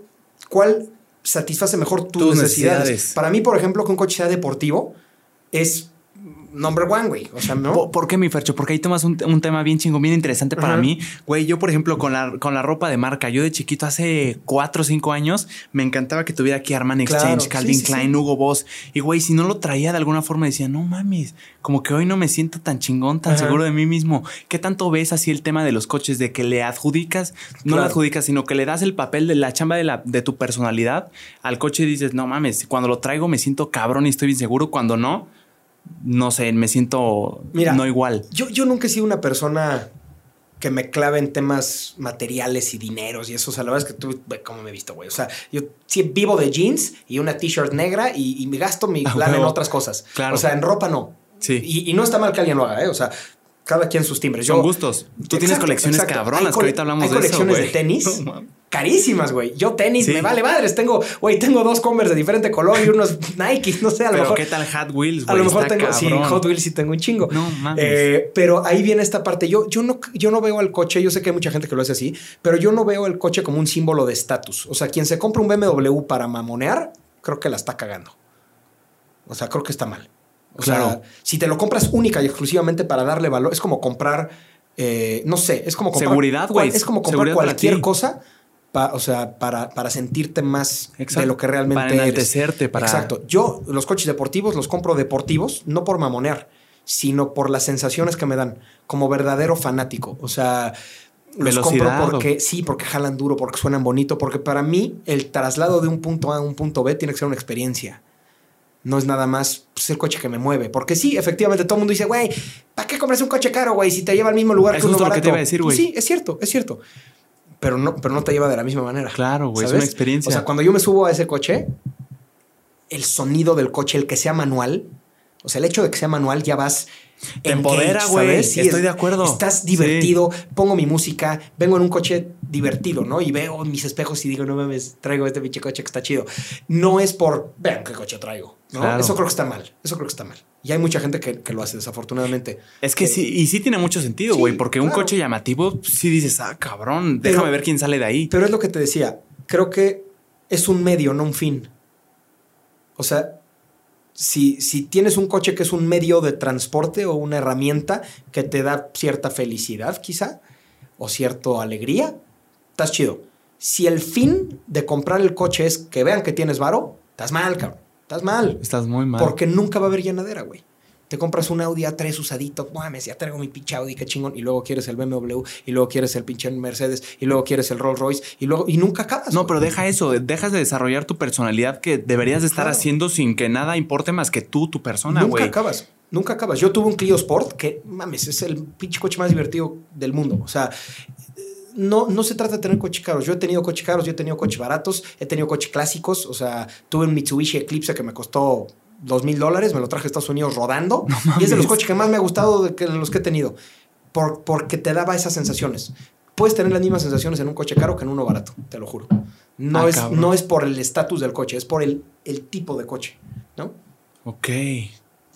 [SPEAKER 2] cuál satisface mejor tus,
[SPEAKER 1] Tus
[SPEAKER 2] necesidades.
[SPEAKER 1] necesidades.
[SPEAKER 2] Para mí, por ejemplo, que un coche sea deportivo es number one, güey. O sea, ¿no?
[SPEAKER 1] ¿Por, por qué, mi Fercho? Porque ahí tomas un, un tema bien chingón, bien interesante para
[SPEAKER 2] Ajá.
[SPEAKER 1] mí. Güey, yo, por ejemplo, con la, con la ropa de marca, yo de chiquito, hace cuatro o cinco años, me encantaba que tuviera aquí Armani
[SPEAKER 2] Claro,
[SPEAKER 1] Exchange,
[SPEAKER 2] sí,
[SPEAKER 1] Calvin
[SPEAKER 2] sí,
[SPEAKER 1] Klein,
[SPEAKER 2] sí.
[SPEAKER 1] Hugo Boss. Y, güey, si no lo traía de alguna forma, decía, no mames, como que hoy no me siento tan chingón, tan
[SPEAKER 2] Ajá.
[SPEAKER 1] seguro de mí mismo. ¿Qué tanto ves así el tema de los coches, de que le adjudicas, no
[SPEAKER 2] Claro.
[SPEAKER 1] le adjudicas, sino que le das el papel de la chamba de, la, de tu personalidad al coche y dices, no mames, cuando lo traigo me siento cabrón y estoy bien seguro, cuando no, no sé, me siento
[SPEAKER 2] Mira,
[SPEAKER 1] no igual.
[SPEAKER 2] Yo, yo nunca he sido una persona que me clave en temas materiales y dineros y eso. O sea, la verdad es que tú, cómo me he visto, güey. O sea, yo sí vivo de jeans y una t-shirt negra y, y me gasto mi
[SPEAKER 1] Ah,
[SPEAKER 2] lana en otras cosas.
[SPEAKER 1] Claro.
[SPEAKER 2] O sea, en ropa no.
[SPEAKER 1] Sí.
[SPEAKER 2] Y, y no está mal que alguien lo haga, ¿eh? O sea, cada quien sus timbres.
[SPEAKER 1] Son
[SPEAKER 2] Yo-
[SPEAKER 1] gustos. Tú tienes colecciones
[SPEAKER 2] exacto.
[SPEAKER 1] cabronas,
[SPEAKER 2] Hay
[SPEAKER 1] que ahorita hablamos
[SPEAKER 2] hay
[SPEAKER 1] de eso,
[SPEAKER 2] colecciones de tenis
[SPEAKER 1] No
[SPEAKER 2] carísimas, güey. Yo tenis
[SPEAKER 1] Sí.
[SPEAKER 2] me vale madres. Tengo, güey, tengo dos Converse de diferente color y unos Nike, no sé, a lo
[SPEAKER 1] Pero
[SPEAKER 2] mejor.
[SPEAKER 1] qué tal Hot Wheels,
[SPEAKER 2] A
[SPEAKER 1] güey.
[SPEAKER 2] lo mejor tengo, sí. Hot Wheels sí tengo un chingo.
[SPEAKER 1] No mames.
[SPEAKER 2] Eh, pero ahí viene esta parte. Yo, yo, no, yo no veo al coche, yo sé que hay mucha gente que lo hace así, pero yo no veo el coche como un símbolo de estatus. O sea, quien se compra un BMW para mamonear, creo que la está cagando. O sea, creo que está mal. O sea,
[SPEAKER 1] Claro.
[SPEAKER 2] si te lo compras única y exclusivamente para darle valor, es como comprar, eh, no sé, es como comprar.
[SPEAKER 1] Seguridad, güey.
[SPEAKER 2] Es como comprar
[SPEAKER 1] Seguridad
[SPEAKER 2] cualquier cosa. pa- o sea, para, para sentirte más
[SPEAKER 1] Exacto.
[SPEAKER 2] de lo que realmente
[SPEAKER 1] Para
[SPEAKER 2] eres.
[SPEAKER 1] enaltecerte, para-
[SPEAKER 2] Exacto. Yo los coches deportivos los compro deportivos, no por mamonear, sino por las sensaciones que me dan, como verdadero fanático. O sea, los
[SPEAKER 1] Velocidad,
[SPEAKER 2] compro porque sí, porque jalan duro, porque suenan bonito, porque para mí el traslado de un punto A a un punto B tiene que ser una experiencia. No es nada más pues, el coche que me mueve. Porque sí, efectivamente, todo el mundo dice, güey, ¿para qué compras un coche caro, güey? Si te lleva al mismo lugar
[SPEAKER 1] Es
[SPEAKER 2] que uno
[SPEAKER 1] lo que
[SPEAKER 2] barato.
[SPEAKER 1] te iba a decir, güey.
[SPEAKER 2] Sí, es cierto, es cierto. Pero no, pero no te lleva de la misma manera.
[SPEAKER 1] Claro, güey, es una experiencia.
[SPEAKER 2] O sea, cuando yo me subo a ese coche, el sonido del coche, el que sea manual, o sea, el hecho de que sea manual ya vas.
[SPEAKER 1] Te empodera, güey. Estoy de acuerdo.
[SPEAKER 2] Estás divertido, pongo mi música, vengo en un coche divertido, ¿no? Y veo mis espejos y digo, no mames, traigo este pinche coche que está chido. No es por, vean qué coche traigo, ¿no?
[SPEAKER 1] Claro.
[SPEAKER 2] Eso creo que está mal, eso creo que está mal. Y hay mucha gente que, que lo hace, desafortunadamente.
[SPEAKER 1] Es que
[SPEAKER 2] Eh,
[SPEAKER 1] sí, y sí tiene mucho sentido,
[SPEAKER 2] sí,
[SPEAKER 1] güey, porque un coche llamativo, sí dices, ah, cabrón,
[SPEAKER 2] Pero-
[SPEAKER 1] déjame ver quién sale de ahí.
[SPEAKER 2] Pero es lo que te decía, creo que es un medio, no un fin. O sea, si, si tienes un coche que es un medio de transporte o una herramienta que te da cierta felicidad, quizá, o cierta alegría, estás chido. Si el fin de comprar el coche es que vean que tienes varo, estás mal, cabrón. Estás mal.
[SPEAKER 1] Estás muy mal.
[SPEAKER 2] Porque nunca va a haber llenadera, güey. Te compras un Audi A3 usadito, mames, ya traigo mi pinche Audi, qué chingón. Y luego quieres el BMW, y luego quieres el pinche Mercedes, y luego quieres el Rolls Royce, y luego, y nunca acabas.
[SPEAKER 1] No,
[SPEAKER 2] güey.
[SPEAKER 1] pero deja eso, dejas de desarrollar tu personalidad que deberías de estar
[SPEAKER 2] Claro.
[SPEAKER 1] haciendo sin que nada importe más que tú, tu persona,
[SPEAKER 2] Nunca
[SPEAKER 1] güey.
[SPEAKER 2] acabas. Nunca acabas. Yo tuve un Clio Sport que, mames, es el pinche coche más divertido del mundo. O sea, no, no se trata de tener coches caros. Yo he tenido coches caros, yo he tenido coches baratos, he tenido coches clásicos. O sea, tuve un Mitsubishi Eclipse que me costó dos mil dólares, me lo traje a Estados Unidos rodando. y es de los coches que más me ha gustado de, que, de los que he tenido. Por, porque te daba esas sensaciones. Puedes tener las mismas sensaciones en un coche caro que en uno barato, te lo juro. No,
[SPEAKER 1] Ah,
[SPEAKER 2] es,
[SPEAKER 1] cabrón.
[SPEAKER 2] no es por el estatus del coche, es por el, el tipo de coche, ¿no?
[SPEAKER 1] Ok.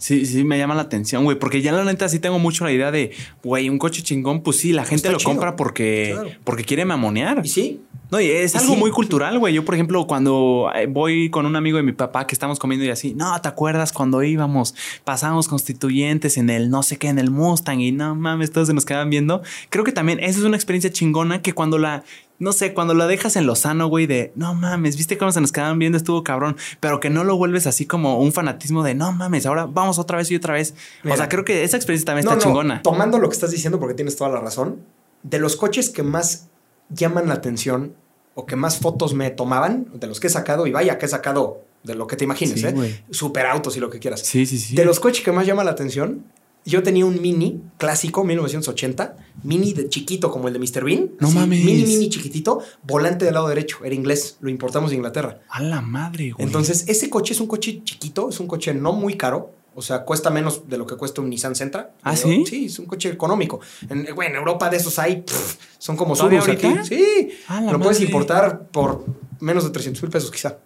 [SPEAKER 1] Sí, sí, me llama la atención, güey, porque ya la neta sí tengo mucho la idea de, güey, un coche chingón, pues sí, la gente
[SPEAKER 2] Está
[SPEAKER 1] lo
[SPEAKER 2] chido.
[SPEAKER 1] compra porque,
[SPEAKER 2] Claro.
[SPEAKER 1] porque quiere mamonear.
[SPEAKER 2] Y sí,
[SPEAKER 1] No, y es
[SPEAKER 2] Y
[SPEAKER 1] algo
[SPEAKER 2] sí.
[SPEAKER 1] muy cultural, güey. Yo, por ejemplo, cuando eh, voy con un amigo de mi papá que estamos comiendo y así, no, ¿te acuerdas cuando íbamos, pasábamos constituyentes en el no sé qué, en el Mustang y no mames, todos se nos quedaban viendo? Creo que también esa es una experiencia chingona que cuando la, no sé, cuando la dejas en lo sano, güey, de no mames, viste cómo se nos quedaban viendo, estuvo cabrón, pero que no lo vuelves así como un fanatismo de no mames, ahora vamos otra vez y otra vez.
[SPEAKER 2] Mira.
[SPEAKER 1] o sea, creo que esa experiencia también
[SPEAKER 2] No,
[SPEAKER 1] está
[SPEAKER 2] no,
[SPEAKER 1] chingona.
[SPEAKER 2] Tomando lo que estás diciendo, porque tienes toda la razón, de los coches que más llaman la atención o que más fotos me tomaban, de los que he sacado, y vaya que he sacado de lo que te imagines,
[SPEAKER 1] Sí,
[SPEAKER 2] ¿eh?
[SPEAKER 1] güey.
[SPEAKER 2] Superautos y lo que quieras.
[SPEAKER 1] Sí, sí, sí.
[SPEAKER 2] De los coches que más llama la atención, yo tenía un Mini clásico, 1980, Mini de chiquito como el de Mr. Bean.
[SPEAKER 1] No mames.
[SPEAKER 2] Mini, mini chiquitito, volante del lado derecho, era inglés, lo importamos de Inglaterra.
[SPEAKER 1] A la madre, güey.
[SPEAKER 2] Entonces, ese coche es un coche chiquito, es un coche no muy caro. O sea, cuesta menos de lo que cuesta un Nissan Sentra.
[SPEAKER 1] ¿Ah, sí?
[SPEAKER 2] Sí, es un coche económico. En, güey, en Europa de esos hay, pff, son como
[SPEAKER 1] ¿Todavía
[SPEAKER 2] subos aquí. Sí,
[SPEAKER 1] A la
[SPEAKER 2] lo puedes importar por menos de 300 mil pesos quizá.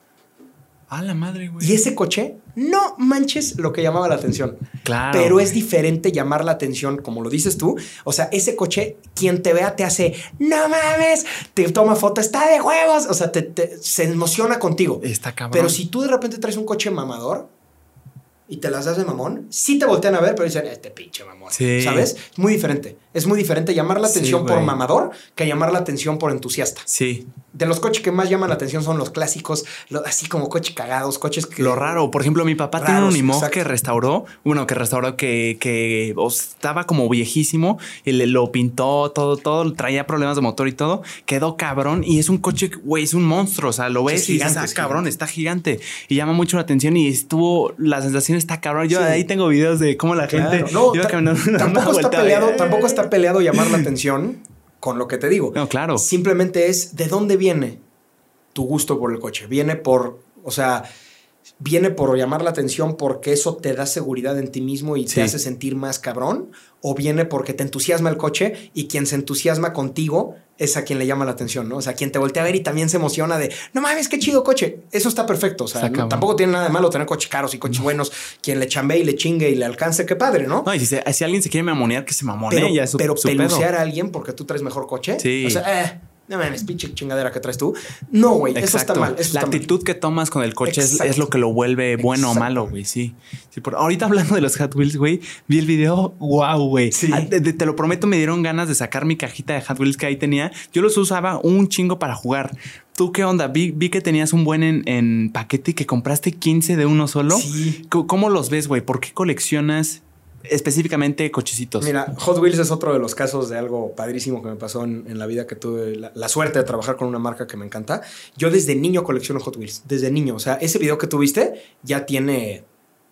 [SPEAKER 1] Ah, la madre, güey.
[SPEAKER 2] Y ese coche, no manches lo que llamaba la atención.
[SPEAKER 1] Claro.
[SPEAKER 2] Pero es diferente llamar la atención, como lo dices tú. O sea, ese coche, quien te vea te hace, no mames, te toma foto, está de huevos. O sea, te, te- se emociona contigo.
[SPEAKER 1] Está cabrón.
[SPEAKER 2] Pero si tú de repente traes un coche mamador y te las das de mamón, sí te voltean a ver, pero dicen, este pinche mamón.
[SPEAKER 1] Sí.
[SPEAKER 2] ¿Sabes? Es muy diferente. Es muy diferente llamar la
[SPEAKER 1] Sí,
[SPEAKER 2] atención por mamador que llamar la atención por entusiasta.
[SPEAKER 1] Sí.
[SPEAKER 2] De los coches que más llaman la atención son los clásicos, lo- así como coches cagados, coches que.
[SPEAKER 1] Lo raro, por ejemplo, mi papá tiene un
[SPEAKER 2] Raros, exacto.
[SPEAKER 1] que restauró, bueno, que restauró que, que estaba como viejísimo y le lo pintó todo, todo, traía problemas de motor y todo, quedó cabrón y es un coche, güey, es un monstruo, o sea, lo ves
[SPEAKER 2] es
[SPEAKER 1] y dices,
[SPEAKER 2] gigante,
[SPEAKER 1] ah,
[SPEAKER 2] es
[SPEAKER 1] cabrón,
[SPEAKER 2] gigante.
[SPEAKER 1] está gigante y llama mucho la atención y estuvo, la sensación está cabrón. Yo
[SPEAKER 2] Sí.
[SPEAKER 1] ahí tengo videos de cómo la
[SPEAKER 2] Claro.
[SPEAKER 1] gente
[SPEAKER 2] No,
[SPEAKER 1] iba caminando
[SPEAKER 2] tampoco está peleado, tampoco está peleado llamar la atención con lo que te digo.
[SPEAKER 1] No, claro.
[SPEAKER 2] Simplemente es de dónde viene tu gusto por el coche. Viene por, o sea, viene por llamar la atención porque eso te da seguridad en ti mismo y
[SPEAKER 1] Sí.
[SPEAKER 2] te hace sentir más cabrón. O viene porque te entusiasma el coche y quien se entusiasma contigo es a quien le llama la atención, ¿no? O sea, quien te voltea a ver y también se emociona de, no mames, qué chido coche. Eso está perfecto. O sea, no- tampoco tiene nada de malo tener coches caros y coches buenos. Quien le chambee y le chingue y le alcance, qué padre, ¿no?
[SPEAKER 1] No, y si, se- si alguien se quiere mamonear, que se mamone,
[SPEAKER 2] pero,
[SPEAKER 1] ya es su,
[SPEAKER 2] pero
[SPEAKER 1] su pedo.
[SPEAKER 2] a alguien porque tú traes mejor coche.
[SPEAKER 1] Sí.
[SPEAKER 2] O sea, eh, no mames, pinche chingadera que traes tú. No, güey, eso está mal. Eso
[SPEAKER 1] la
[SPEAKER 2] está mal.
[SPEAKER 1] actitud que tomas con el coche es, lo que lo vuelve bueno o malo, güey. Sí. sí por, ahorita hablando de los Hot Wheels, güey, vi el video. Wow, güey.
[SPEAKER 2] Sí.
[SPEAKER 1] Ah, te lo prometo, me dieron ganas de sacar mi cajita de Hot Wheels que ahí tenía. Yo los usaba un chingo para jugar. ¿Tú qué onda? Vi, vi que tenías un buen en, en paquete y que compraste 15 de uno solo.
[SPEAKER 2] Sí.
[SPEAKER 1] ¿Cómo, cómo los ves, güey? ¿Por qué coleccionas específicamente cochecitos?
[SPEAKER 2] Mira, Hot Wheels es otro de los casos de algo padrísimo que me pasó en, en la vida que tuve la, la suerte de trabajar con una marca que me encanta. Yo desde niño colecciono Hot Wheels, desde niño. O sea, ese video que tuviste ya tiene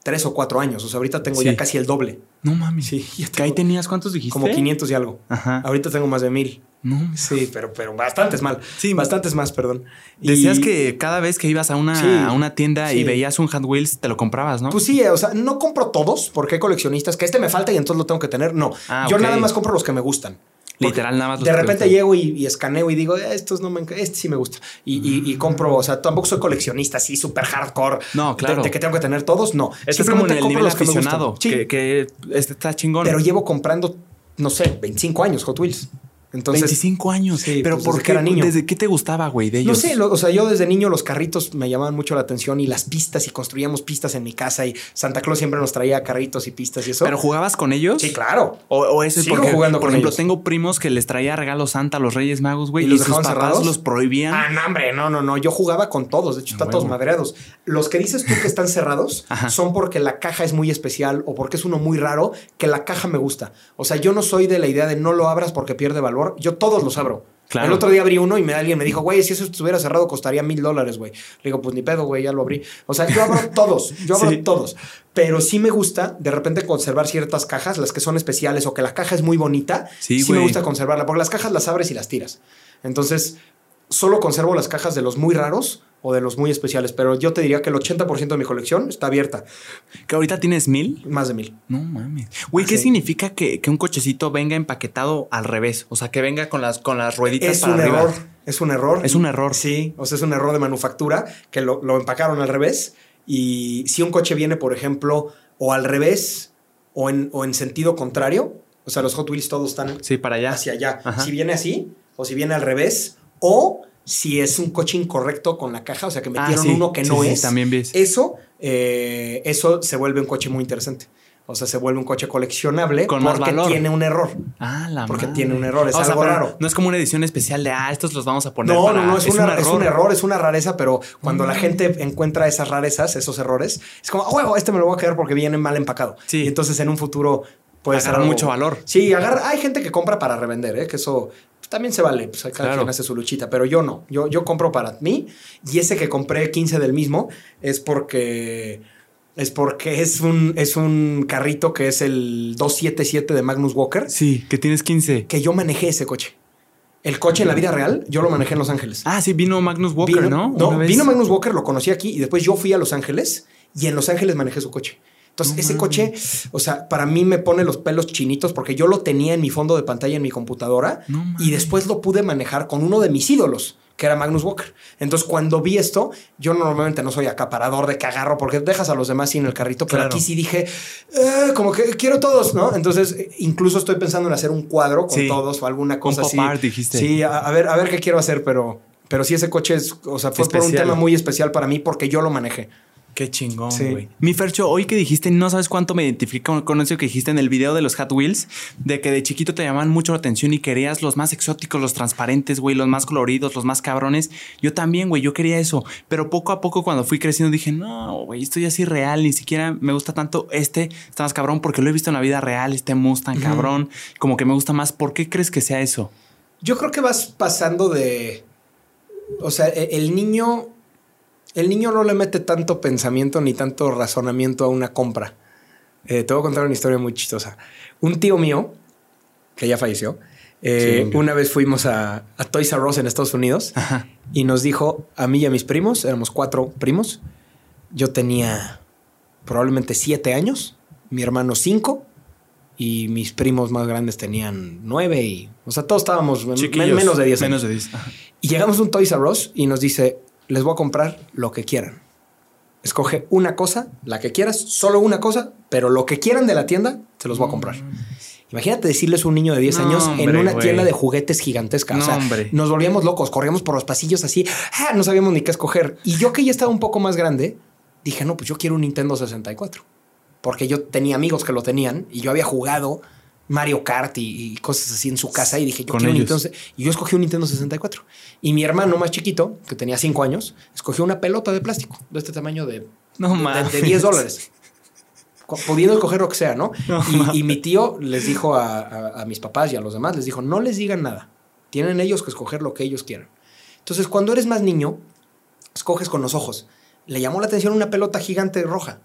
[SPEAKER 2] tres o cuatro años. O sea, ahorita tengo
[SPEAKER 1] Sí.
[SPEAKER 2] ya casi el doble.
[SPEAKER 1] no mames.
[SPEAKER 2] Sí, ya
[SPEAKER 1] ¿Que ahí
[SPEAKER 2] tengo
[SPEAKER 1] tenías cuántos dijiste?
[SPEAKER 2] como 500 y algo.
[SPEAKER 1] Ajá.
[SPEAKER 2] Ahorita tengo más de mil.
[SPEAKER 1] No.
[SPEAKER 2] Sí, pero, pero bastantes mal.
[SPEAKER 1] Sí.
[SPEAKER 2] bastantes más, perdón. Y-
[SPEAKER 1] Decías que cada vez que ibas a una,
[SPEAKER 2] Sí,
[SPEAKER 1] a una tienda y veías un Hot Wheels, te lo comprabas, ¿no?
[SPEAKER 2] Pues sí, o sea, no compro todos porque hay coleccionistas que este me falta y entonces lo tengo que tener. No,
[SPEAKER 1] Ah,
[SPEAKER 2] yo nada más compro los que me gustan.
[SPEAKER 1] Literal, nada más.
[SPEAKER 2] De repente llego y, y escaneo y digo, "Eh, estos no me este sí me gusta. Y, y- y compro, o sea, tampoco soy coleccionista así súper hardcore.
[SPEAKER 1] No, claro.
[SPEAKER 2] De, que tengo que tener todos, no.
[SPEAKER 1] Este es como en el nivel
[SPEAKER 2] que
[SPEAKER 1] aficionado,
[SPEAKER 2] Sí,
[SPEAKER 1] que, que este está chingón.
[SPEAKER 2] pero llevo comprando, no sé, 25 años Hot Wheels. Entonces,
[SPEAKER 1] 25 años.
[SPEAKER 2] Sí,
[SPEAKER 1] pero
[SPEAKER 2] pues,
[SPEAKER 1] ¿por
[SPEAKER 2] desde
[SPEAKER 1] qué?
[SPEAKER 2] niño.
[SPEAKER 1] ¿Desde qué te gustaba, güey, de ellos?
[SPEAKER 2] No sé, lo- o sea, yo desde niño los carritos me llamaban mucho la atención y las pistas y construíamos pistas en mi casa y Santa Claus siempre nos traía carritos y pistas y eso.
[SPEAKER 1] ¿Pero jugabas con ellos?
[SPEAKER 2] sí, claro.
[SPEAKER 1] O, o ese
[SPEAKER 2] Sigo
[SPEAKER 1] porque,
[SPEAKER 2] jugando
[SPEAKER 1] por
[SPEAKER 2] con
[SPEAKER 1] ejemplo,
[SPEAKER 2] ellos.
[SPEAKER 1] tengo primos que les traía regalos Santa a los Reyes Magos, güey,
[SPEAKER 2] ¿Y
[SPEAKER 1] y,
[SPEAKER 2] los
[SPEAKER 1] sus
[SPEAKER 2] dejaban
[SPEAKER 1] papás
[SPEAKER 2] cerrados?
[SPEAKER 1] los prohibían.
[SPEAKER 2] Ah, no, hombre, no, no, no. Yo jugaba con todos. De hecho, están todos madreados. Los que dices tú que están cerrados son porque la caja es muy especial o porque es uno muy raro que la caja me gusta. O sea, yo no soy de la idea de no lo abras porque pierde valor. Yo todos los abro.
[SPEAKER 1] Claro.
[SPEAKER 2] El otro día abrí uno y me, alguien me dijo, güey, si eso estuviera cerrado costaría mil dólares, güey. Le digo, pues ni pedo, güey, ya lo abrí. O sea, yo abro todos, yo abro
[SPEAKER 1] Sí.
[SPEAKER 2] todos. Pero sí me gusta de repente conservar ciertas cajas, las que son especiales o que la caja es muy bonita.
[SPEAKER 1] Sí,
[SPEAKER 2] sí me gusta conservarla, porque las cajas las abres y las tiras. Entonces, solo conservo las cajas de los muy raros o de los muy especiales, pero yo te diría que el 80% de mi colección está abierta,
[SPEAKER 1] Que ahorita tienes mil.
[SPEAKER 2] más de mil.
[SPEAKER 1] No mames. Güey, ¿qué
[SPEAKER 2] Sí.
[SPEAKER 1] significa que, que un cochecito venga empaquetado al revés? O sea, que venga con las, con las rueditas
[SPEAKER 2] Es
[SPEAKER 1] para
[SPEAKER 2] un
[SPEAKER 1] arriba.
[SPEAKER 2] error, es un error.
[SPEAKER 1] Es un error.
[SPEAKER 2] Sí, o sea, es un error de manufactura que lo, lo empacaron al revés y si un coche viene, por ejemplo, o al revés o en, o en sentido contrario, o sea, los Hot Wheels todos están
[SPEAKER 1] Sí, para allá.
[SPEAKER 2] hacia allá.
[SPEAKER 1] Ajá.
[SPEAKER 2] Si viene así o si viene al revés o si es un coche incorrecto con la caja, o sea, que
[SPEAKER 1] Ah,
[SPEAKER 2] metieron
[SPEAKER 1] sí.
[SPEAKER 2] uno que no
[SPEAKER 1] sí,
[SPEAKER 2] es.
[SPEAKER 1] también ves.
[SPEAKER 2] Eso, eh, eso se vuelve un coche muy interesante. O sea, se vuelve un coche coleccionable
[SPEAKER 1] Con más
[SPEAKER 2] porque
[SPEAKER 1] valor.
[SPEAKER 2] tiene un error.
[SPEAKER 1] Ah, la
[SPEAKER 2] Porque
[SPEAKER 1] madre.
[SPEAKER 2] tiene un error, es
[SPEAKER 1] O sea,
[SPEAKER 2] algo raro.
[SPEAKER 1] No es como una edición especial de, ah, estos los vamos a poner
[SPEAKER 2] No,
[SPEAKER 1] para...
[SPEAKER 2] no, no, es, una-
[SPEAKER 1] un
[SPEAKER 2] es un error, es una rareza, pero cuando la
[SPEAKER 1] Mm.
[SPEAKER 2] gente encuentra esas rarezas, esos errores, es como, "Ah, huevo, este me lo voy a quedar porque viene mal empacado.
[SPEAKER 1] Sí.
[SPEAKER 2] Y entonces en un futuro puede ser
[SPEAKER 1] Agarra
[SPEAKER 2] algo-
[SPEAKER 1] mucho valor.
[SPEAKER 2] Sí, agarra, hay gente que compra para revender, ¿eh? que eso pues, también se vale, pues cada
[SPEAKER 1] Claro.
[SPEAKER 2] quien hace su luchita, pero yo no, yo, yo compro para mí y ese que compré 15 del mismo es porque... Es porque es un, es un carrito que es el 277 de Magnus Walker,
[SPEAKER 1] Sí, que tienes 15.
[SPEAKER 2] que yo manejé ese coche. El coche en la vida real, yo lo manejé en Los Ángeles.
[SPEAKER 1] Ah, sí, vino Magnus Walker,
[SPEAKER 2] Vino-
[SPEAKER 1] ¿no?
[SPEAKER 2] No, vino Magnus Walker, lo conocí aquí y después yo fui a Los Ángeles y en Los Ángeles manejé su coche. Entonces,
[SPEAKER 1] No
[SPEAKER 2] ese coche, o sea, para mí me pone los pelos chinitos porque yo lo tenía en mi fondo de pantalla en mi computadora
[SPEAKER 1] No
[SPEAKER 2] y después lo pude manejar con uno de mis ídolos, que era Magnus Walker. Entonces, cuando vi esto, yo normalmente no soy acaparador de que agarro porque dejas a los demás sin el carrito, pero
[SPEAKER 1] Claro.
[SPEAKER 2] aquí sí dije, "Eh, como que quiero todos, ¿no? Entonces, incluso estoy pensando en hacer un cuadro con
[SPEAKER 1] Sí.
[SPEAKER 2] todos o alguna cosa
[SPEAKER 1] pop
[SPEAKER 2] así.
[SPEAKER 1] art, dijiste.
[SPEAKER 2] Sí, a, a ver, a ver qué quiero hacer, pero, pero sí, ese coche es, o sea, fue por un tema muy especial para mí porque yo lo manejé.
[SPEAKER 1] Qué chingón,
[SPEAKER 2] Sí.
[SPEAKER 1] güey. Mi Fercho, hoy que dijiste, no sabes cuánto me identifico con, eso que dijiste en el video de los Hot Wheels, de que de chiquito te llamaban mucho la atención y querías los más exóticos, los transparentes, güey, los más coloridos, los más cabrones. Yo también, güey, yo quería eso. Pero poco a poco cuando fui creciendo dije, no, güey, esto ya es irreal, ni siquiera me gusta tanto este, está más cabrón porque lo he visto en la vida real, este Mustang cabrón, como que me gusta más. ¿Por qué crees que sea eso?
[SPEAKER 2] Yo creo que vas pasando de. O sea, e- el niño. El niño no le mete tanto pensamiento ni tanto razonamiento a una compra. Eh, te voy a contar una historia muy chistosa. Un tío mío, que ya falleció, eh, una vez fuimos a, a Toys R Us en Estados Unidos
[SPEAKER 1] Ajá.
[SPEAKER 2] y nos dijo a mí y a mis primos, éramos cuatro primos. Yo tenía probablemente siete años, mi hermano cinco y mis primos más grandes tenían nueve y, o sea, todos estábamos men- menos de diez
[SPEAKER 1] Menos de 10. Ajá.
[SPEAKER 2] Y llegamos a un Toys R Us y nos dice, les voy a comprar lo que quieran. Escoge una cosa, la que quieras, solo una cosa, pero lo que quieran de la tienda, se los voy a comprar. Imagínate decirles a un niño de 10
[SPEAKER 1] No,
[SPEAKER 2] años en una tienda de juguetes gigantesca. o
[SPEAKER 1] No,
[SPEAKER 2] sea,
[SPEAKER 1] hombre.
[SPEAKER 2] nos volvíamos locos, corríamos por los pasillos así, ah, no sabíamos ni qué escoger. Y yo que ya estaba un poco más grande, dije, no, pues yo quiero un Nintendo 64. Porque yo tenía amigos que lo tenían y yo había jugado Mario Kart y, y cosas así en su casa y dije, yo quiero. Nintendo. Y yo escogí un Nintendo 64. Y mi hermano más chiquito, que tenía 5 años, escogió una pelota de plástico de este tamaño de,
[SPEAKER 1] No
[SPEAKER 2] de-
[SPEAKER 1] mames.
[SPEAKER 2] de 10 dólares. Pudiendo escoger lo que sea, ¿no?
[SPEAKER 1] No
[SPEAKER 2] y, mi tío les dijo a, a- a mis papás y a los demás, les dijo, no les digan nada. Tienen ellos que escoger lo que ellos quieran. Entonces, cuando eres más niño, escoges con los ojos. Le llamó la atención una pelota gigante roja.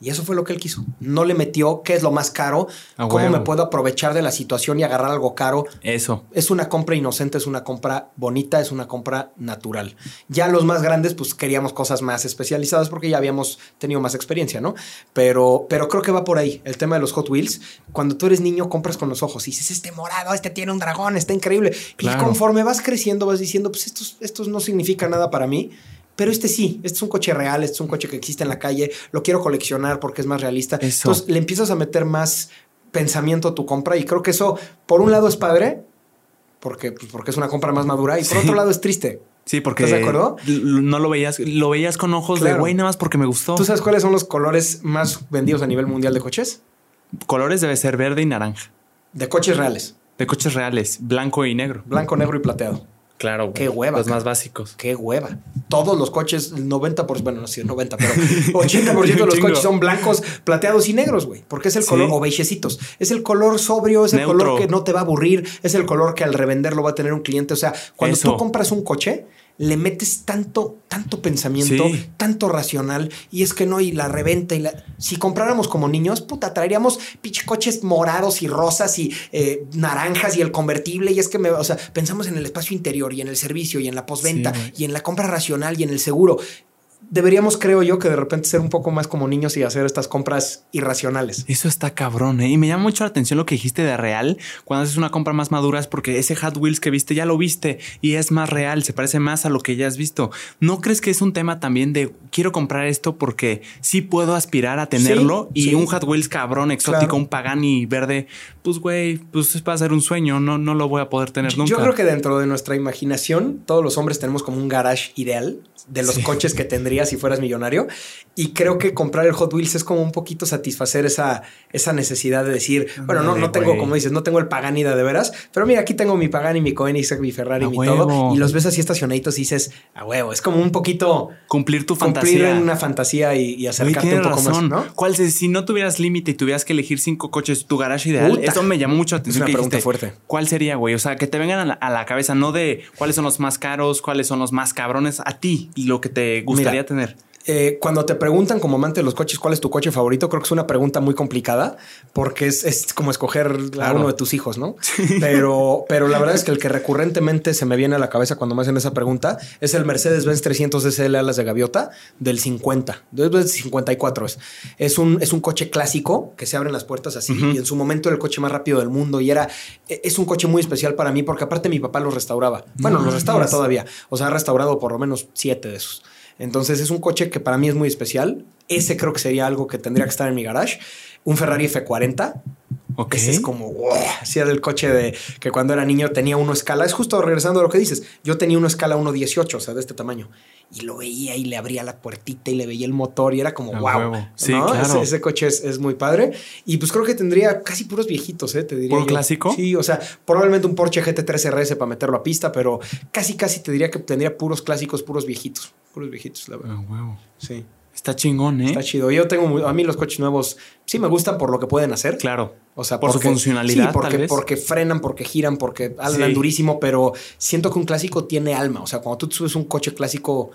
[SPEAKER 2] Y eso fue lo que él quiso. No le metió qué es lo más caro, cómo me puedo aprovechar de la situación y agarrar algo caro.
[SPEAKER 1] Eso.
[SPEAKER 2] Es una compra inocente, es una compra bonita, es una compra natural. Ya los más grandes, pues queríamos cosas más especializadas porque ya habíamos tenido más experiencia, ¿no? Pero, pero creo que va por ahí el tema de los Hot Wheels. Cuando tú eres niño, compras con los ojos y dices, este morado, este tiene un dragón, está increíble.
[SPEAKER 1] Claro.
[SPEAKER 2] Y conforme vas creciendo, vas diciendo, pues estos, estos no significan nada para mí. Pero este sí, este es un coche real, este es un coche que existe en la calle, lo quiero coleccionar porque es más realista.
[SPEAKER 1] Eso.
[SPEAKER 2] Entonces le empiezas a meter más pensamiento a tu compra y creo que eso, por un lado, es padre, porque, pues, porque es una compra más madura, y por
[SPEAKER 1] Sí.
[SPEAKER 2] otro lado es triste.
[SPEAKER 1] Sí, porque
[SPEAKER 2] ¿Estás de acuerdo?
[SPEAKER 1] no lo veías, lo veías con ojos de güey, nada más porque me gustó.
[SPEAKER 2] ¿Tú sabes cuáles son los colores más vendidos a nivel mundial de coches?
[SPEAKER 1] Colores debe ser verde y naranja.
[SPEAKER 2] De coches reales,
[SPEAKER 1] De coches reales, blanco y negro.
[SPEAKER 2] blanco, negro y plateado.
[SPEAKER 1] Claro, güey.
[SPEAKER 2] Qué hueva,
[SPEAKER 1] Los más básicos.
[SPEAKER 2] Qué hueva. Todos los coches, el 90%, bueno, no sé, 90, pero 80% de los coches son blancos, plateados y negros, güey. Porque es el
[SPEAKER 1] Sí.
[SPEAKER 2] color, o beigecitos. Es el color sobrio, es el
[SPEAKER 1] Neutro.
[SPEAKER 2] color que no te va a aburrir, es el color que al revenderlo va a tener un cliente. O sea, cuando
[SPEAKER 1] Eso.
[SPEAKER 2] tú compras un coche, le metes tanto, tanto pensamiento,
[SPEAKER 1] Sí.
[SPEAKER 2] tanto racional, y es que no, y la reventa, y la. Si compráramos como niños, puta, traeríamos pinche coches morados y rosas y eh, naranjas y el convertible, y es que me, o sea, pensamos en el espacio interior y en el servicio y en la postventa
[SPEAKER 1] Sí,
[SPEAKER 2] y en la compra racional y en el seguro. Deberíamos, creo yo, que de repente ser un poco más como niños y hacer estas compras irracionales.
[SPEAKER 1] Eso está cabrón, ¿eh? Y me llama mucho la atención lo que dijiste de real. Cuando haces una compra más madura es porque ese Hot Wheels que viste ya lo viste y es más real, se parece más a lo que ya has visto. ¿No crees que es un tema también de quiero comprar esto porque sí puedo aspirar a tenerlo?
[SPEAKER 2] Sí,
[SPEAKER 1] y
[SPEAKER 2] sí.
[SPEAKER 1] un Hot Wheels cabrón, exótico,
[SPEAKER 2] Claro.
[SPEAKER 1] un Pagani verde, pues güey, pues va a ser un sueño, no, no lo voy a poder tener nunca.
[SPEAKER 2] Yo creo que dentro de nuestra imaginación, todos los hombres tenemos como un garage ideal de los
[SPEAKER 1] Sí.
[SPEAKER 2] coches que tendrías si fueras millonario. Y creo que comprar el Hot Wheels es como un poquito satisfacer esa, esa necesidad de decir, bueno, no, no tengo, como dices, no tengo el Pagani de, veras, pero mira, aquí tengo mi Pagani, mi Koenigsegg, mi Ferrari,
[SPEAKER 1] A
[SPEAKER 2] mi
[SPEAKER 1] huevo.
[SPEAKER 2] todo. Y los ves así estacionaditos y dices, a huevo, es como un poquito
[SPEAKER 1] Cumplir tu
[SPEAKER 2] cumplir
[SPEAKER 1] fantasía.
[SPEAKER 2] en una fantasía y, y acercarte un poco
[SPEAKER 1] razón.
[SPEAKER 2] más, ¿no?
[SPEAKER 1] ¿Cuál es- si no tuvieras límite y tuvieras que elegir cinco coches, tu garage ideal?
[SPEAKER 2] Puta.
[SPEAKER 1] Eso me llamó mucho la
[SPEAKER 2] Es
[SPEAKER 1] atención.
[SPEAKER 2] una
[SPEAKER 1] que
[SPEAKER 2] pregunta
[SPEAKER 1] dijiste.
[SPEAKER 2] fuerte.
[SPEAKER 1] ¿Cuál sería, güey? O sea, que te vengan a la, a la cabeza, no de cuáles son los más caros, cuáles son los más cabrones, a ti y lo que te gustaría
[SPEAKER 2] Mira,
[SPEAKER 1] tener.
[SPEAKER 2] Eh, cuando te preguntan como amante de los coches cuál es tu coche favorito, creo que es una pregunta muy complicada porque es, es como escoger a uno de tus hijos, ¿no? Pero, pero la verdad es que el que recurrentemente se me viene a la cabeza cuando me hacen esa pregunta es el Mercedes-Benz 300 SL alas de gaviota del 50, del 54 es. Es un, es un coche clásico que se abren las puertas así y en su momento era el coche más rápido del mundo y era, e- es un coche muy especial para mí porque aparte mi papá lo restauraba. Bueno,
[SPEAKER 1] No
[SPEAKER 2] lo restaura
[SPEAKER 1] mames.
[SPEAKER 2] todavía. O sea, ha restaurado por lo menos siete de esos. Entonces es un coche que para mí es muy especial. Ese creo que sería algo que tendría que estar en mi garage. Un Ferrari F40.
[SPEAKER 1] Ok.
[SPEAKER 2] Ese es como, wow, así era el coche de que cuando era niño tenía uno escala. Es justo regresando a lo que dices. Yo tenía uno escala 1.18, o sea, de este tamaño. Y lo veía y le abría la puertita y le veía el motor y era como, wow.
[SPEAKER 1] huevo. Sí,
[SPEAKER 2] ¿no?
[SPEAKER 1] claro.
[SPEAKER 2] Ese, ese coche es, es muy padre. Y pues creo que tendría casi puros viejitos, ¿eh? Te diría.
[SPEAKER 1] ¿Puro
[SPEAKER 2] yo.
[SPEAKER 1] clásico?
[SPEAKER 2] Sí, o sea, probablemente un Porsche GT3 RS para meterlo a pista, pero casi, casi te diría que tendría puros clásicos, puros viejitos. Puros viejitos, la verdad.
[SPEAKER 1] Ah, huevo.
[SPEAKER 2] Sí.
[SPEAKER 1] Está chingón, ¿eh?
[SPEAKER 2] Está chido. Yo tengo, a mí los coches nuevos sí me gustan por lo que pueden hacer.
[SPEAKER 1] Claro.
[SPEAKER 2] O sea,
[SPEAKER 1] Por su funcionalidad,
[SPEAKER 2] Sí, porque,
[SPEAKER 1] tal vez.
[SPEAKER 2] porque frenan, porque giran, porque
[SPEAKER 1] Sí.
[SPEAKER 2] durísimo, pero siento que un clásico tiene alma. O sea, cuando tú subes un coche clásico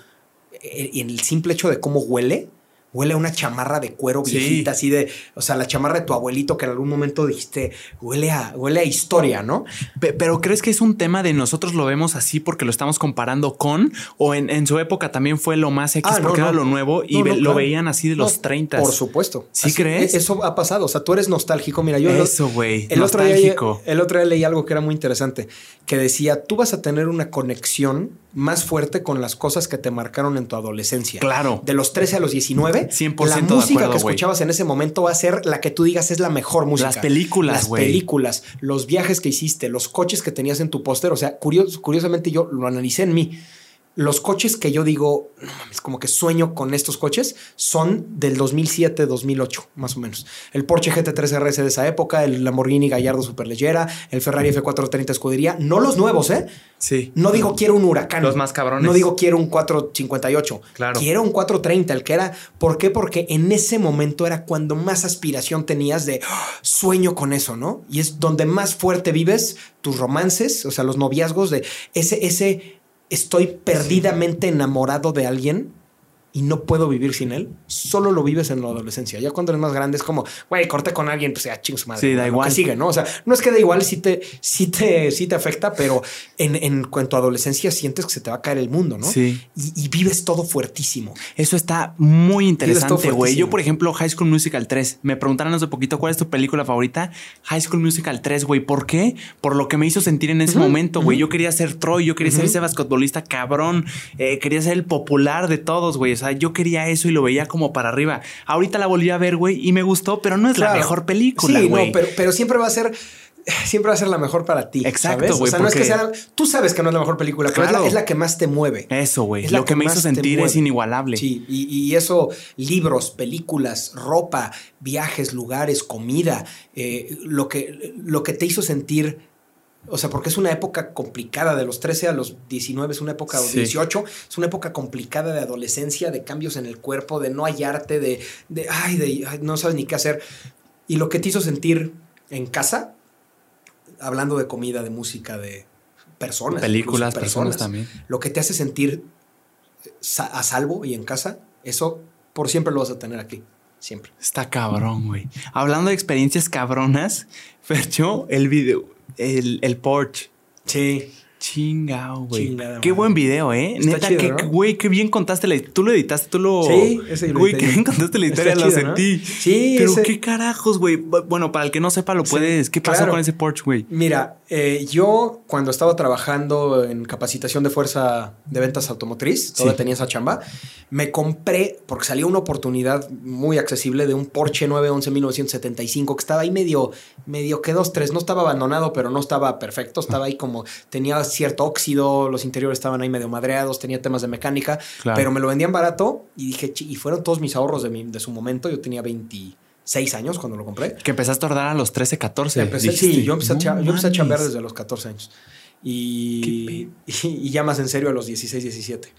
[SPEAKER 2] eh, y en el simple hecho de cómo huele, huele a una chamarra de cuero
[SPEAKER 1] Sí.
[SPEAKER 2] viejita, así de, o sea, la chamarra de tu abuelito que en algún momento dijiste, huele a, huele a historia, ¿no?
[SPEAKER 1] Pe- Pero ¿crees que es un tema de nosotros lo vemos así porque lo estamos comparando con? ¿O en, en su época también fue lo más X
[SPEAKER 2] Ah,
[SPEAKER 1] porque
[SPEAKER 2] no.
[SPEAKER 1] era lo nuevo y
[SPEAKER 2] No,
[SPEAKER 1] ve-
[SPEAKER 2] no,
[SPEAKER 1] lo veían así de los
[SPEAKER 2] No,
[SPEAKER 1] 30?
[SPEAKER 2] Por supuesto.
[SPEAKER 1] ¿Sí crees?
[SPEAKER 2] Eso ha pasado. O sea, tú eres nostálgico. Mira, yo
[SPEAKER 1] Eso, güey.
[SPEAKER 2] El otro, día,
[SPEAKER 1] Nostálgico.
[SPEAKER 2] el otro día leí algo que era muy interesante, que decía, tú vas a tener una conexión más fuerte con las cosas que te marcaron en tu adolescencia.
[SPEAKER 1] Claro.
[SPEAKER 2] De los 13 a los 19,
[SPEAKER 1] 100%
[SPEAKER 2] la
[SPEAKER 1] de
[SPEAKER 2] música
[SPEAKER 1] acuerdo,
[SPEAKER 2] que escuchabas en ese momento va a ser la que tú digas es la mejor música.
[SPEAKER 1] Las películas,
[SPEAKER 2] Las películas, los viajes que hiciste, los coches que tenías en tu póster. O sea, curios- curiosamente yo lo analicé en mí. Los coches que yo digo, no mames, como que sueño con estos coches, son del 2007, 2008, más o menos. El Porsche GT3 RS de esa época, el Lamborghini Gallardo Superleggera, el Ferrari F430 Escudería, no los nuevos, ¿eh?
[SPEAKER 1] Sí.
[SPEAKER 2] No digo quiero un huracán.
[SPEAKER 1] Los más cabrones.
[SPEAKER 2] No digo quiero un 458.
[SPEAKER 1] Claro.
[SPEAKER 2] Quiero un 430, el que era. ¿Por qué? Porque en ese momento era cuando más aspiración tenías de "Ah, sueño con eso, ¿no? Y es donde más fuerte vives tus romances, o sea, los noviazgos de ese, ese estoy perdidamente enamorado de alguien y no puedo vivir sin él. Solo lo vives en la adolescencia. Ya cuando eres más grande es como, güey, corté con alguien, pues ya ching su madre.
[SPEAKER 1] Sí, da igual.
[SPEAKER 2] Que sigue, ¿no? O sea, no es que da igual, sí te, sí te, sí te afecta, pero en, en, en tu adolescencia sientes que se te va a caer el mundo, ¿no?
[SPEAKER 1] Sí.
[SPEAKER 2] Y, y vives todo fuertísimo.
[SPEAKER 1] Eso está muy interesante, güey. Yo, por ejemplo, High School Musical 3. Me preguntaron hace poquito cuál es tu película favorita. High School Musical 3, güey. ¿Por qué? Por lo que me hizo sentir en ese momento, güey. Yo quería ser Troy, yo quería ser ese basquetbolista cabrón. eh, quería ser el popular de todos, güey. O sea, yo quería eso y lo veía como para arriba. Ahorita la volví a ver, güey, y me gustó, pero no es la
[SPEAKER 2] Claro.
[SPEAKER 1] mejor película,
[SPEAKER 2] Sí,
[SPEAKER 1] güey.
[SPEAKER 2] no, pero, pero siempre va a ser. Siempre va a ser la mejor para ti.
[SPEAKER 1] Exacto, güey,
[SPEAKER 2] O sea, no es que sea. Tú sabes que no es la mejor película, pero es la-
[SPEAKER 1] Claro.
[SPEAKER 2] es la, que más te mueve.
[SPEAKER 1] Eso, güey.
[SPEAKER 2] Es la
[SPEAKER 1] Lo que me hizo sentir es inigualable.
[SPEAKER 2] Sí, y, y eso, libros, películas, ropa, viajes, lugares, comida, eh, lo, que, lo que te hizo sentir, o sea, porque es una época complicada, de los 13 a los 19 es una época,
[SPEAKER 1] Sí.
[SPEAKER 2] 18, es una época complicada de adolescencia, de cambios en el cuerpo, de no hallarte, de, de, ay, de, ay, no sabes ni qué hacer. Y lo que te hizo sentir en casa, hablando de comida, de música, de personas.
[SPEAKER 1] Películas, personas también.
[SPEAKER 2] Lo que te hace sentir a salvo y en casa, eso por siempre lo vas a tener aquí. Siempre.
[SPEAKER 1] Está cabrón, güey. Hablando de experiencias cabronas, Fercho, el video, el, el Porsche.
[SPEAKER 2] Sí.
[SPEAKER 1] Chingao, güey.
[SPEAKER 2] Chingada
[SPEAKER 1] Qué
[SPEAKER 2] madre.
[SPEAKER 1] buen video, ¿eh?
[SPEAKER 2] Está
[SPEAKER 1] Neta,
[SPEAKER 2] chido,
[SPEAKER 1] que,
[SPEAKER 2] ¿no?
[SPEAKER 1] güey, qué bien contaste la Tú lo editaste, tú lo.
[SPEAKER 2] Sí, ese
[SPEAKER 1] Güey, qué bien contaste la historia, lo sentí.
[SPEAKER 2] Sí,
[SPEAKER 1] Pero
[SPEAKER 2] ese-
[SPEAKER 1] qué carajos, güey. Bu- Bueno, para el que no sepa, lo
[SPEAKER 2] Sí,
[SPEAKER 1] puedes. ¿Qué pasó
[SPEAKER 2] claro.
[SPEAKER 1] con ese Porsche, güey?
[SPEAKER 2] Mira, eh, yo cuando estaba trabajando en capacitación de fuerza de ventas automotriz, todavía
[SPEAKER 1] Sí.
[SPEAKER 2] tenía esa chamba, me compré, porque salió una oportunidad muy accesible de un Porsche 911 1975 que estaba ahí medio, medio que dos, tres, no estaba abandonado, pero no estaba perfecto, estaba ahí como, tenía cierto óxido, los interiores estaban ahí medio madreados, tenía temas de mecánica,
[SPEAKER 1] Claro.
[SPEAKER 2] pero me lo vendían barato y dije, y fueron todos mis ahorros de, mi- de su momento, yo tenía 26 años cuando lo compré.
[SPEAKER 1] Que empezaste a ordar a los 13, 14.
[SPEAKER 2] Empecé- sí, yo empecé, a,
[SPEAKER 1] No
[SPEAKER 2] cha- yo empecé a chambear desde los 14 años. Y, y, y ya más en serio a los 16, 17.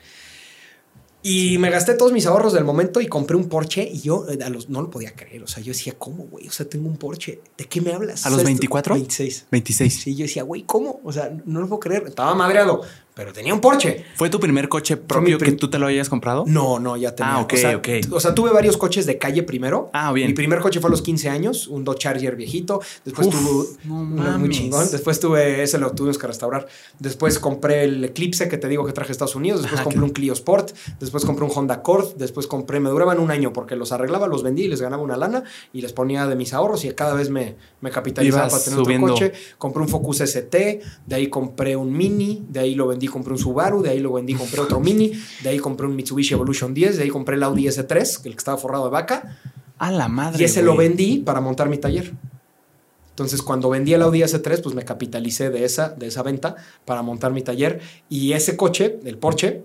[SPEAKER 2] Y me gasté todos mis ahorros del momento y compré un Porsche y yo eh, a los, no lo podía creer. O sea, yo decía, ¿cómo, güey? O sea, tengo un Porsche. ¿De qué me hablas?
[SPEAKER 1] ¿A los
[SPEAKER 2] sea, esto-
[SPEAKER 1] 24?
[SPEAKER 2] 26.
[SPEAKER 1] 26.
[SPEAKER 2] Sí, yo decía, güey, ¿cómo? O sea, no lo puedo creer. Estaba madreado, pero tenía un Porsche.
[SPEAKER 1] ¿Fue tu primer coche propio
[SPEAKER 2] prim-
[SPEAKER 1] que tú te lo hayas comprado?
[SPEAKER 2] No, no, ya tenía.
[SPEAKER 1] Ah, ok,
[SPEAKER 2] o sea,
[SPEAKER 1] ok.
[SPEAKER 2] O sea, tuve varios coches de calle primero.
[SPEAKER 1] Ah, bien.
[SPEAKER 2] Mi primer coche fue a los 15 años, un Dodge Charger viejito. Después
[SPEAKER 1] Uf,
[SPEAKER 2] tuve
[SPEAKER 1] no
[SPEAKER 2] uno muy chingón. Después tuve, ese lo tuvimos que restaurar. Después compré el Eclipse que te digo que traje a Estados Unidos. Después
[SPEAKER 1] Ah,
[SPEAKER 2] compré un Clio Sport. Después compré un Honda Accord. Después compré, me duraban un año porque los arreglaba, los vendí y les ganaba una lana y les ponía de mis ahorros y cada vez me, me capitalizaba
[SPEAKER 1] Ibas
[SPEAKER 2] para tener
[SPEAKER 1] subiendo.
[SPEAKER 2] otro coche. Compré un Focus ST, de ahí compré un Mini, de ahí lo vendí, compré un Subaru, de ahí lo vendí, compré otro Mini, de ahí compré un Mitsubishi Evolution 10, de ahí compré el Audi S3, el que estaba forrado de vaca,
[SPEAKER 1] A la madre.
[SPEAKER 2] y ese lo vendí para montar mi taller. Entonces, cuando vendí el Audi S3, pues me capitalicé de esa, de esa venta para montar mi taller. Y ese coche, el Porsche,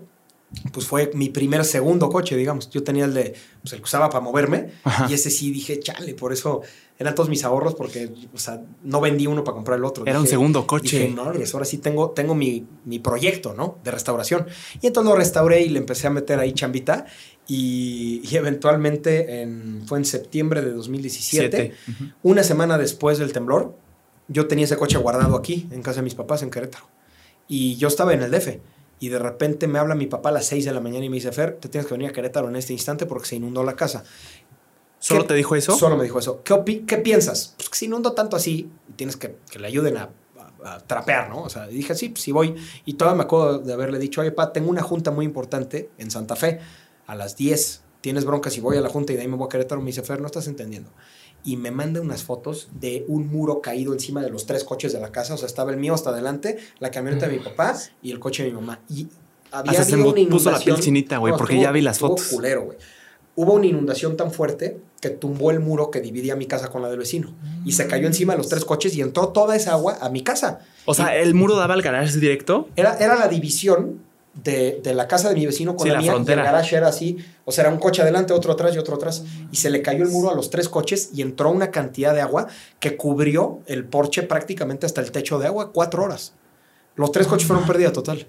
[SPEAKER 2] pues fue mi primer segundo coche, digamos. Yo tenía el de, pues el que usaba para moverme.
[SPEAKER 1] Ajá.
[SPEAKER 2] Y ese sí dije, chale, por eso eran todos mis ahorros, porque, o sea, no vendí uno para comprar el otro.
[SPEAKER 1] Era un segundo coche.
[SPEAKER 2] Dije, no, ahora sí tengo, tengo mi, mi proyecto, ¿no? De restauración. Y entonces lo restauré y le empecé a meter ahí chambita. Y, y eventualmente en- fue en septiembre de 2017,
[SPEAKER 1] Siete. Ujú.
[SPEAKER 2] una semana después del temblor, yo tenía ese coche guardado aquí, en casa de mis papás, en Querétaro. Y yo estaba en el DF. Y de repente me habla mi papá a las 6 de la mañana y me dice, Fer, te tienes que venir a Querétaro en este instante porque se inundó la casa.
[SPEAKER 1] ¿Solo
[SPEAKER 2] ¿Qué-
[SPEAKER 1] te dijo eso?
[SPEAKER 2] Solo me dijo eso. ¿Qué, opi- qué piensas? Pues que si inundó tanto así, tienes que que le ayuden a, a- a trapear, ¿no? O sea, dije, sí, pues sí voy. Y todavía me acuerdo de haberle dicho, oye, pa, tengo una junta muy importante en Santa Fe a las 10. Tienes broncas y voy a la junta y de ahí me voy a Querétaro. Me dice, Fer, no estás entendiendo. Y me manda unas fotos de un muro caído encima de los tres coches de la casa. O sea, estaba el mío hasta adelante, la camioneta de mi papá y el coche de mi mamá. Y había
[SPEAKER 1] Hasta se me puso la piel chinita, güey, porque
[SPEAKER 2] estuvo-
[SPEAKER 1] ya vi las fotos.
[SPEAKER 2] culero, güey. Hubo una inundación tan fuerte que tumbó el muro que dividía mi casa con la del vecino. Y se cayó encima de los tres coches y entró toda esa agua a mi casa.
[SPEAKER 1] O sea, ¿el muro daba al garage directo?
[SPEAKER 2] Era, era la división de, de la casa de mi vecino con
[SPEAKER 1] Sí,
[SPEAKER 2] la,
[SPEAKER 1] la
[SPEAKER 2] mía.
[SPEAKER 1] frontera.
[SPEAKER 2] Y el garage era así. O sea, era un coche adelante, otro atrás y otro atrás. Y se le cayó el muro a los tres coches y entró una cantidad de agua que cubrió el Porsche prácticamente hasta el techo de agua cuatro horas. Los tres coches fueron pérdida total.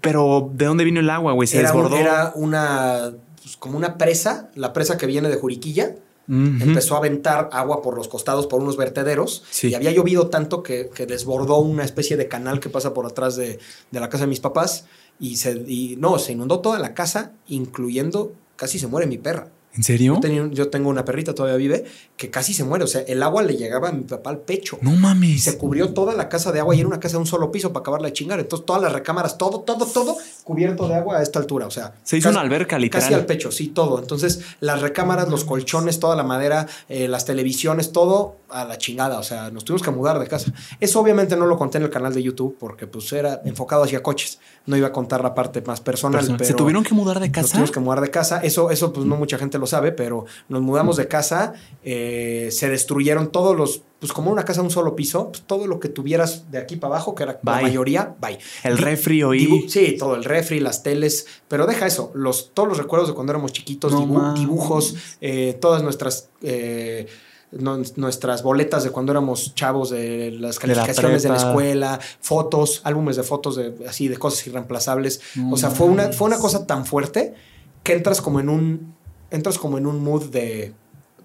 [SPEAKER 1] Pero, ¿de dónde vino el agua, güey? Se
[SPEAKER 2] Era, un-
[SPEAKER 1] desbordó.
[SPEAKER 2] era una, pues, como una presa, la presa que viene de Juriquilla. Empezó a aventar agua por los costados, por unos vertederos,
[SPEAKER 1] Sí.
[SPEAKER 2] y había llovido tanto que, que desbordó una especie de canal que pasa por atrás de, de la casa de mis papás, y, se, y no, se inundó toda la casa, incluyendo, casi se muere mi perra.
[SPEAKER 1] ¿En serio?
[SPEAKER 2] Yo, tenía- yo tengo una perrita, todavía vive, que casi se muere, o sea, el agua le llegaba a mi papá al pecho.
[SPEAKER 1] No mames.
[SPEAKER 2] se cubrió toda la casa de agua y era una casa de un solo piso para acabarla de chingar. Entonces, todas las recámaras, todo, todo, todo cubierto de agua a esta altura. O sea,
[SPEAKER 1] Se hizo
[SPEAKER 2] casi-
[SPEAKER 1] una alberca, literal.
[SPEAKER 2] Casi al pecho, sí, todo. Entonces, las recámaras, los colchones, toda la madera, eh, las televisiones, todo a la chingada. O sea, nos tuvimos que mudar de casa. Eso obviamente no lo conté en el canal de YouTube porque pues era enfocado hacia coches. No iba a contar la parte más personal.
[SPEAKER 1] Personal.
[SPEAKER 2] pero
[SPEAKER 1] ¿Se tuvieron que mudar de
[SPEAKER 2] Nos
[SPEAKER 1] casa?
[SPEAKER 2] tuvimos que mudar de casa. Eso, eso pues no mucha gente lo sabe, pero nos mudamos de casa. eh, se destruyeron todos los, pues como una casa de un solo piso, pues, todo lo que tuvieras de aquí para abajo, que era la mayoría, bye.
[SPEAKER 1] El
[SPEAKER 2] Di-
[SPEAKER 1] refri
[SPEAKER 2] dibu- Sí, todo, el refri, las teles, pero deja eso, los, todos los recuerdos de cuando éramos chiquitos,
[SPEAKER 1] No
[SPEAKER 2] dibu-
[SPEAKER 1] mames.
[SPEAKER 2] dibujos, eh, todas nuestras... eh, no- nuestras boletas de cuando éramos chavos de las
[SPEAKER 1] De la
[SPEAKER 2] calificaciones de la, escuela, fotos, álbumes de fotos de así de cosas irreemplazables. O sea, fue una, fue una cosa tan fuerte que entras como en un entras como en un mood de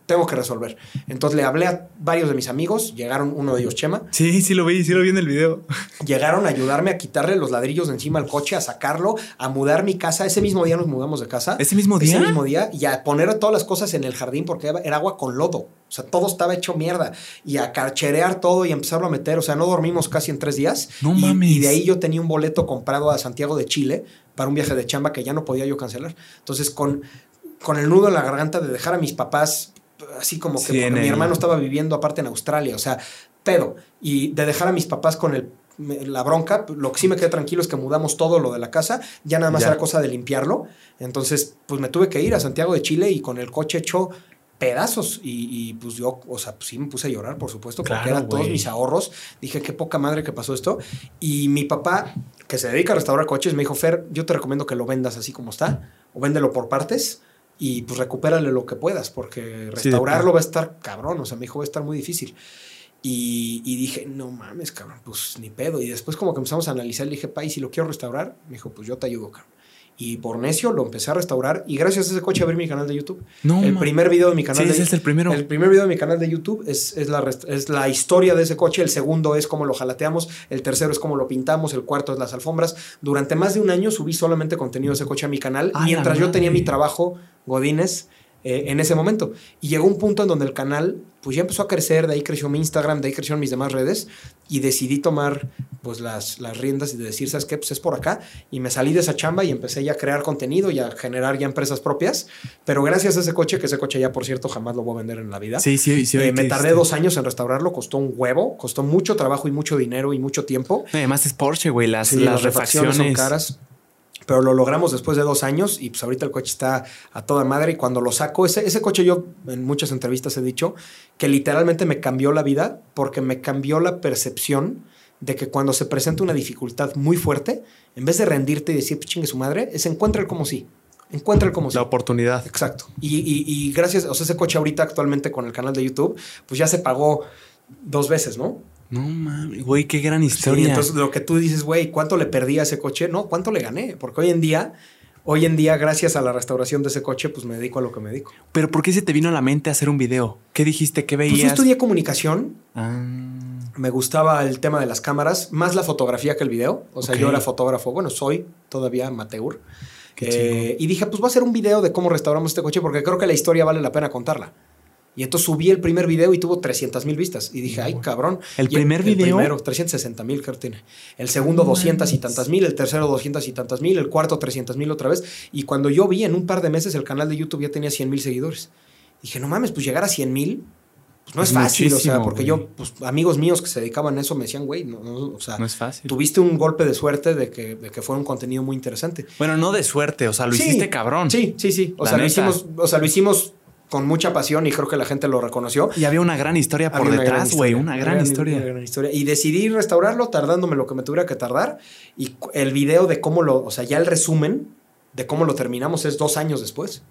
[SPEAKER 2] tengo que resolver. Entonces le hablé a varios de mis amigos, llegaron uno de ellos Chema,
[SPEAKER 1] Sí, sí lo vi, sí lo vi en el video.
[SPEAKER 2] llegaron a ayudarme a quitarle los ladrillos de encima al coche, a sacarlo, a mudar mi casa. Ese mismo día nos mudamos de casa.
[SPEAKER 1] ¿Ese mismo día?
[SPEAKER 2] Ese mismo día y a poner todas las cosas en el jardín porque era agua con lodo. O sea, todo estaba hecho mierda. Y a carcherear todo y empezarlo a meter. O sea, no dormimos casi en tres días.
[SPEAKER 1] No
[SPEAKER 2] y,
[SPEAKER 1] mames.
[SPEAKER 2] Y de ahí yo tenía un boleto comprado a Santiago de Chile para un viaje de chamba que ya no podía yo cancelar. Entonces, con, con el nudo en la garganta de dejar a mis papás, así como que
[SPEAKER 1] Sí,
[SPEAKER 2] porque
[SPEAKER 1] en
[SPEAKER 2] mi hermano estaba viviendo aparte en Australia. O sea, pedo. Y de dejar a mis papás con el la bronca, lo que sí me quedé tranquilo es que mudamos todo lo de la casa, ya nada más
[SPEAKER 1] Ya.
[SPEAKER 2] era cosa de limpiarlo. Entonces, pues me tuve que ir a Santiago de Chile y con el coche hecho pedazos. Y, y, pues yo, o sea, pues sí me puse a llorar, por supuesto, porque
[SPEAKER 1] Claro,
[SPEAKER 2] eran todos mis ahorros. Dije, qué poca madre que pasó esto. Y mi papá, que se dedica a restaurar coches, me dijo, Fer, yo te recomiendo que lo vendas así como está, o véndelo por partes. Y pues recupérale lo que puedas, porque restaurarlo va a estar cabrón. O sea, me dijo, va a estar muy difícil. Y, y dije, no mames, cabrón, pues ni pedo. Y después como que empezamos a analizar, le dije, pa, ¿y si lo quiero restaurar? Me dijo, pues yo te ayudo, cabrón. Y por necio lo empecé a restaurar y gracias a ese coche abrí mi canal de YouTube.
[SPEAKER 1] No,
[SPEAKER 2] el primer video de mi canal
[SPEAKER 1] Sí,
[SPEAKER 2] de
[SPEAKER 1] ese es el primero.
[SPEAKER 2] El primer video de mi canal de YouTube es, es, la, es la historia de ese coche, el segundo es cómo lo jalateamos, el tercero es cómo lo pintamos, el cuarto es las alfombras. Durante más de un año subí solamente contenido de ese coche a mi canal
[SPEAKER 1] ¡A la
[SPEAKER 2] mientras yo tenía mi trabajo Godínez eh, en ese momento. Y llegó un punto en donde el canal pues ya empezó a crecer, de ahí creció mi Instagram, de ahí crecieron mis demás redes y decidí tomar pues las, las riendas y de decir, ¿sabes qué? Pues es por acá. Y me salí de esa chamba y empecé ya a crear contenido y a generar ya empresas propias. Pero gracias a ese coche, que ese coche ya por cierto jamás lo voy a vender en la vida.
[SPEAKER 1] Sí, sí, sí.
[SPEAKER 2] Eh, me tardé
[SPEAKER 1] este-
[SPEAKER 2] dos años en restaurarlo, costó un huevo, costó mucho trabajo y mucho dinero y mucho tiempo.
[SPEAKER 1] Además es Porsche, güey. Las,
[SPEAKER 2] Sí,
[SPEAKER 1] las,
[SPEAKER 2] refacciones
[SPEAKER 1] refacciones.
[SPEAKER 2] son caras. Pero lo logramos después de dos años y pues ahorita el coche está a toda madre. Y cuando lo saco, ese, ese coche yo en muchas entrevistas he dicho que literalmente me cambió la vida porque me cambió la percepción de que cuando se presenta una dificultad muy fuerte, en vez de rendirte y decir, pues chingue su madre, es encuentra el como sí. Encuentra el como sí.
[SPEAKER 1] La oportunidad.
[SPEAKER 2] Exacto. Y, y- y gracias, o sea, ese coche ahorita actualmente con el canal de YouTube, pues ya se pagó dos veces, ¿no?
[SPEAKER 1] No mames, güey, qué gran
[SPEAKER 2] Sí,
[SPEAKER 1] historia.
[SPEAKER 2] entonces lo que tú dices, güey, ¿cuánto le perdí a ese coche? No, ¿cuánto le gané? Porque hoy en día, hoy en día, gracias a la restauración de ese coche, pues me dedico a lo que me dedico.
[SPEAKER 1] Pero ¿por qué se te vino a la mente hacer un video? ¿Qué dijiste? ¿Qué
[SPEAKER 2] Pues yo
[SPEAKER 1] veías?
[SPEAKER 2] estudié comunicación,
[SPEAKER 1] Ah,
[SPEAKER 2] me gustaba el tema de las cámaras, más la fotografía que el video. O sea, yo era fotógrafo, bueno, soy todavía amateur.
[SPEAKER 1] Qué
[SPEAKER 2] Eh, y dije, pues voy a hacer un video de cómo restauramos este coche porque creo que la historia vale la pena contarla. Y entonces subí el primer video y tuvo 300 mil vistas. Y dije, ay, cabrón.
[SPEAKER 1] ¿El
[SPEAKER 2] Y
[SPEAKER 1] primer video?
[SPEAKER 2] El primero, 360 mil creo que tiene. El segundo,
[SPEAKER 1] No
[SPEAKER 2] 200 y tantas mil. El tercero, 200 y tantas mil. El cuarto, 300 mil otra vez. Y cuando yo vi en un par de meses el canal de YouTube ya tenía 100 mil seguidores. Dije, no mames, pues llegar a 100 mil, pues no es,
[SPEAKER 1] Es
[SPEAKER 2] fácil. o sea, porque
[SPEAKER 1] güey.
[SPEAKER 2] yo, pues amigos míos que se dedicaban a eso me decían, güey, no, no, o sea,
[SPEAKER 1] no es fácil.
[SPEAKER 2] tuviste un golpe de suerte de que, de que fue un contenido muy interesante.
[SPEAKER 1] Bueno, no de suerte, o sea, lo
[SPEAKER 2] Sí,
[SPEAKER 1] hiciste cabrón.
[SPEAKER 2] Sí, sí, sí. O
[SPEAKER 1] La
[SPEAKER 2] sea, lo hicimos, o sea, lo hicimos con mucha pasión y creo que la gente lo reconoció.
[SPEAKER 1] Y había una gran historia por
[SPEAKER 2] Había una gran
[SPEAKER 1] detrás, güey,
[SPEAKER 2] historia,
[SPEAKER 1] una gran historia.
[SPEAKER 2] una gran historia. Y decidí restaurarlo tardándome lo que me tuviera que tardar. Y el video de cómo lo, o sea, ya el resumen de cómo lo terminamos es dos años después.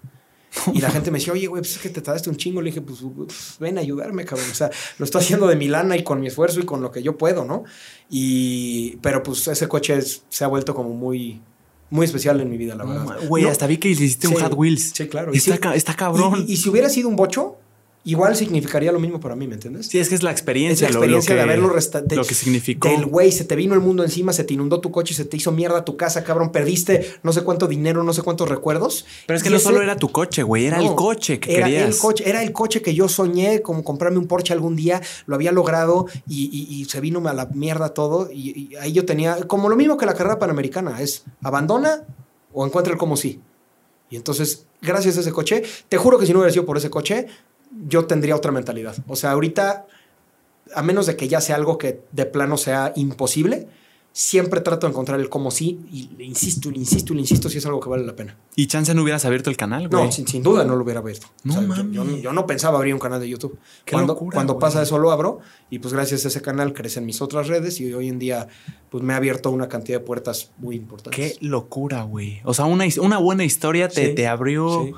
[SPEAKER 2] Y la gente me decía, oye, güey, pues es que te tardaste un chingo. Le dije, pues, pues, ven a ayudarme, cabrón. O sea, lo estoy haciendo de mi lana y con mi esfuerzo y con lo que yo puedo, ¿no? Y, pero pues ese coche es- se ha vuelto como muy, muy especial en mi vida, la verdad.
[SPEAKER 1] Güey,
[SPEAKER 2] No,
[SPEAKER 1] hasta vi que hiciste un Hot Wheels.
[SPEAKER 2] Sí, claro. Y
[SPEAKER 1] Está,
[SPEAKER 2] si-
[SPEAKER 1] ca- está cabrón.
[SPEAKER 2] Y, y si hubiera sido un bocho, igual significaría lo mismo para mí, ¿me entiendes?
[SPEAKER 1] sí, es que es la
[SPEAKER 2] Es
[SPEAKER 1] experiencia,
[SPEAKER 2] la
[SPEAKER 1] lo- lo
[SPEAKER 2] experiencia de haberlo resta- de-
[SPEAKER 1] lo que significó.
[SPEAKER 2] Del güey, se te vino el mundo encima, se te inundó tu coche, se te hizo mierda tu casa, cabrón, perdiste no sé cuánto dinero, no sé cuántos recuerdos.
[SPEAKER 1] Pero es que
[SPEAKER 2] Y
[SPEAKER 1] no
[SPEAKER 2] ese-
[SPEAKER 1] solo era tu coche, güey, era
[SPEAKER 2] No,
[SPEAKER 1] el coche que
[SPEAKER 2] era
[SPEAKER 1] querías.
[SPEAKER 2] El coche, era el coche que yo soñé, como comprarme un Porsche algún día, lo había logrado y, y- y se vino a la mierda todo. Y, y ahí yo tenía, como lo mismo que la carrera panamericana, es abandona o encuentra el como sí. Y entonces, gracias a ese coche, te juro que si no hubiera sido por ese coche, yo tendría otra mentalidad. O sea, ahorita, a menos de que ya sea algo que de plano sea imposible, siempre trato de encontrar el como sí y le insisto, le insisto, le insisto si es algo que vale la pena.
[SPEAKER 1] Y chance no hubieras abierto el canal, güey.
[SPEAKER 2] No, sin, sin duda no lo hubiera abierto.
[SPEAKER 1] No
[SPEAKER 2] yo-
[SPEAKER 1] mames.
[SPEAKER 2] yo, yo no pensaba abrir un canal de YouTube.
[SPEAKER 1] Qué
[SPEAKER 2] cuando
[SPEAKER 1] locura,
[SPEAKER 2] cuando
[SPEAKER 1] güey.
[SPEAKER 2] pasa eso lo abro y pues gracias a ese canal crecen mis otras redes y hoy en día pues me ha abierto una cantidad de puertas muy importantes.
[SPEAKER 1] Qué locura, güey. O sea, una, una buena historia te,
[SPEAKER 2] Sí,
[SPEAKER 1] te abrió.
[SPEAKER 2] sí.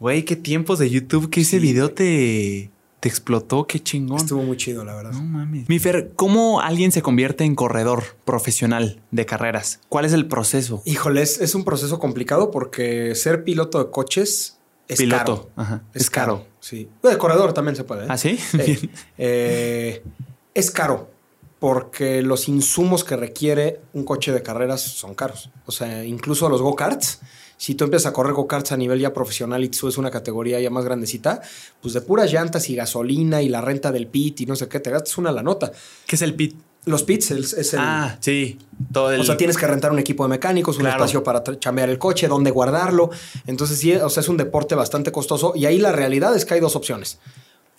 [SPEAKER 1] Güey, qué tiempos de YouTube que ese
[SPEAKER 2] Sí,
[SPEAKER 1] video te, te explotó, qué chingón.
[SPEAKER 2] Estuvo muy chido, la verdad.
[SPEAKER 1] No mames. Mi Fer, ¿cómo alguien se convierte en corredor profesional de carreras? ¿Cuál es el proceso?
[SPEAKER 2] Híjole, es, es un proceso complicado porque ser piloto de coches es
[SPEAKER 1] Piloto.
[SPEAKER 2] caro.
[SPEAKER 1] Ajá. Es, caro.
[SPEAKER 2] Sí. De corredor también se puede. ¿eh?
[SPEAKER 1] ¿Ah, sí?
[SPEAKER 2] Sí.
[SPEAKER 1] Bien.
[SPEAKER 2] Eh, es caro porque los insumos que requiere un coche de carreras son caros. O sea, incluso los go-karts, si tú empiezas a correr go-karts a nivel ya profesional y tú subes una categoría ya más grandecita, pues de puras llantas y gasolina y la renta del pit y no sé qué, te gastas una la nota.
[SPEAKER 1] ¿Qué es el pit?
[SPEAKER 2] Los pits es, es el...
[SPEAKER 1] Ah, sí. Todo el...
[SPEAKER 2] O sea, tienes que rentar un equipo de mecánicos, un
[SPEAKER 1] Claro.
[SPEAKER 2] espacio para chambear el coche, dónde guardarlo. Entonces, sí, o sea, es un deporte bastante costoso. Y ahí la realidad es que hay dos opciones.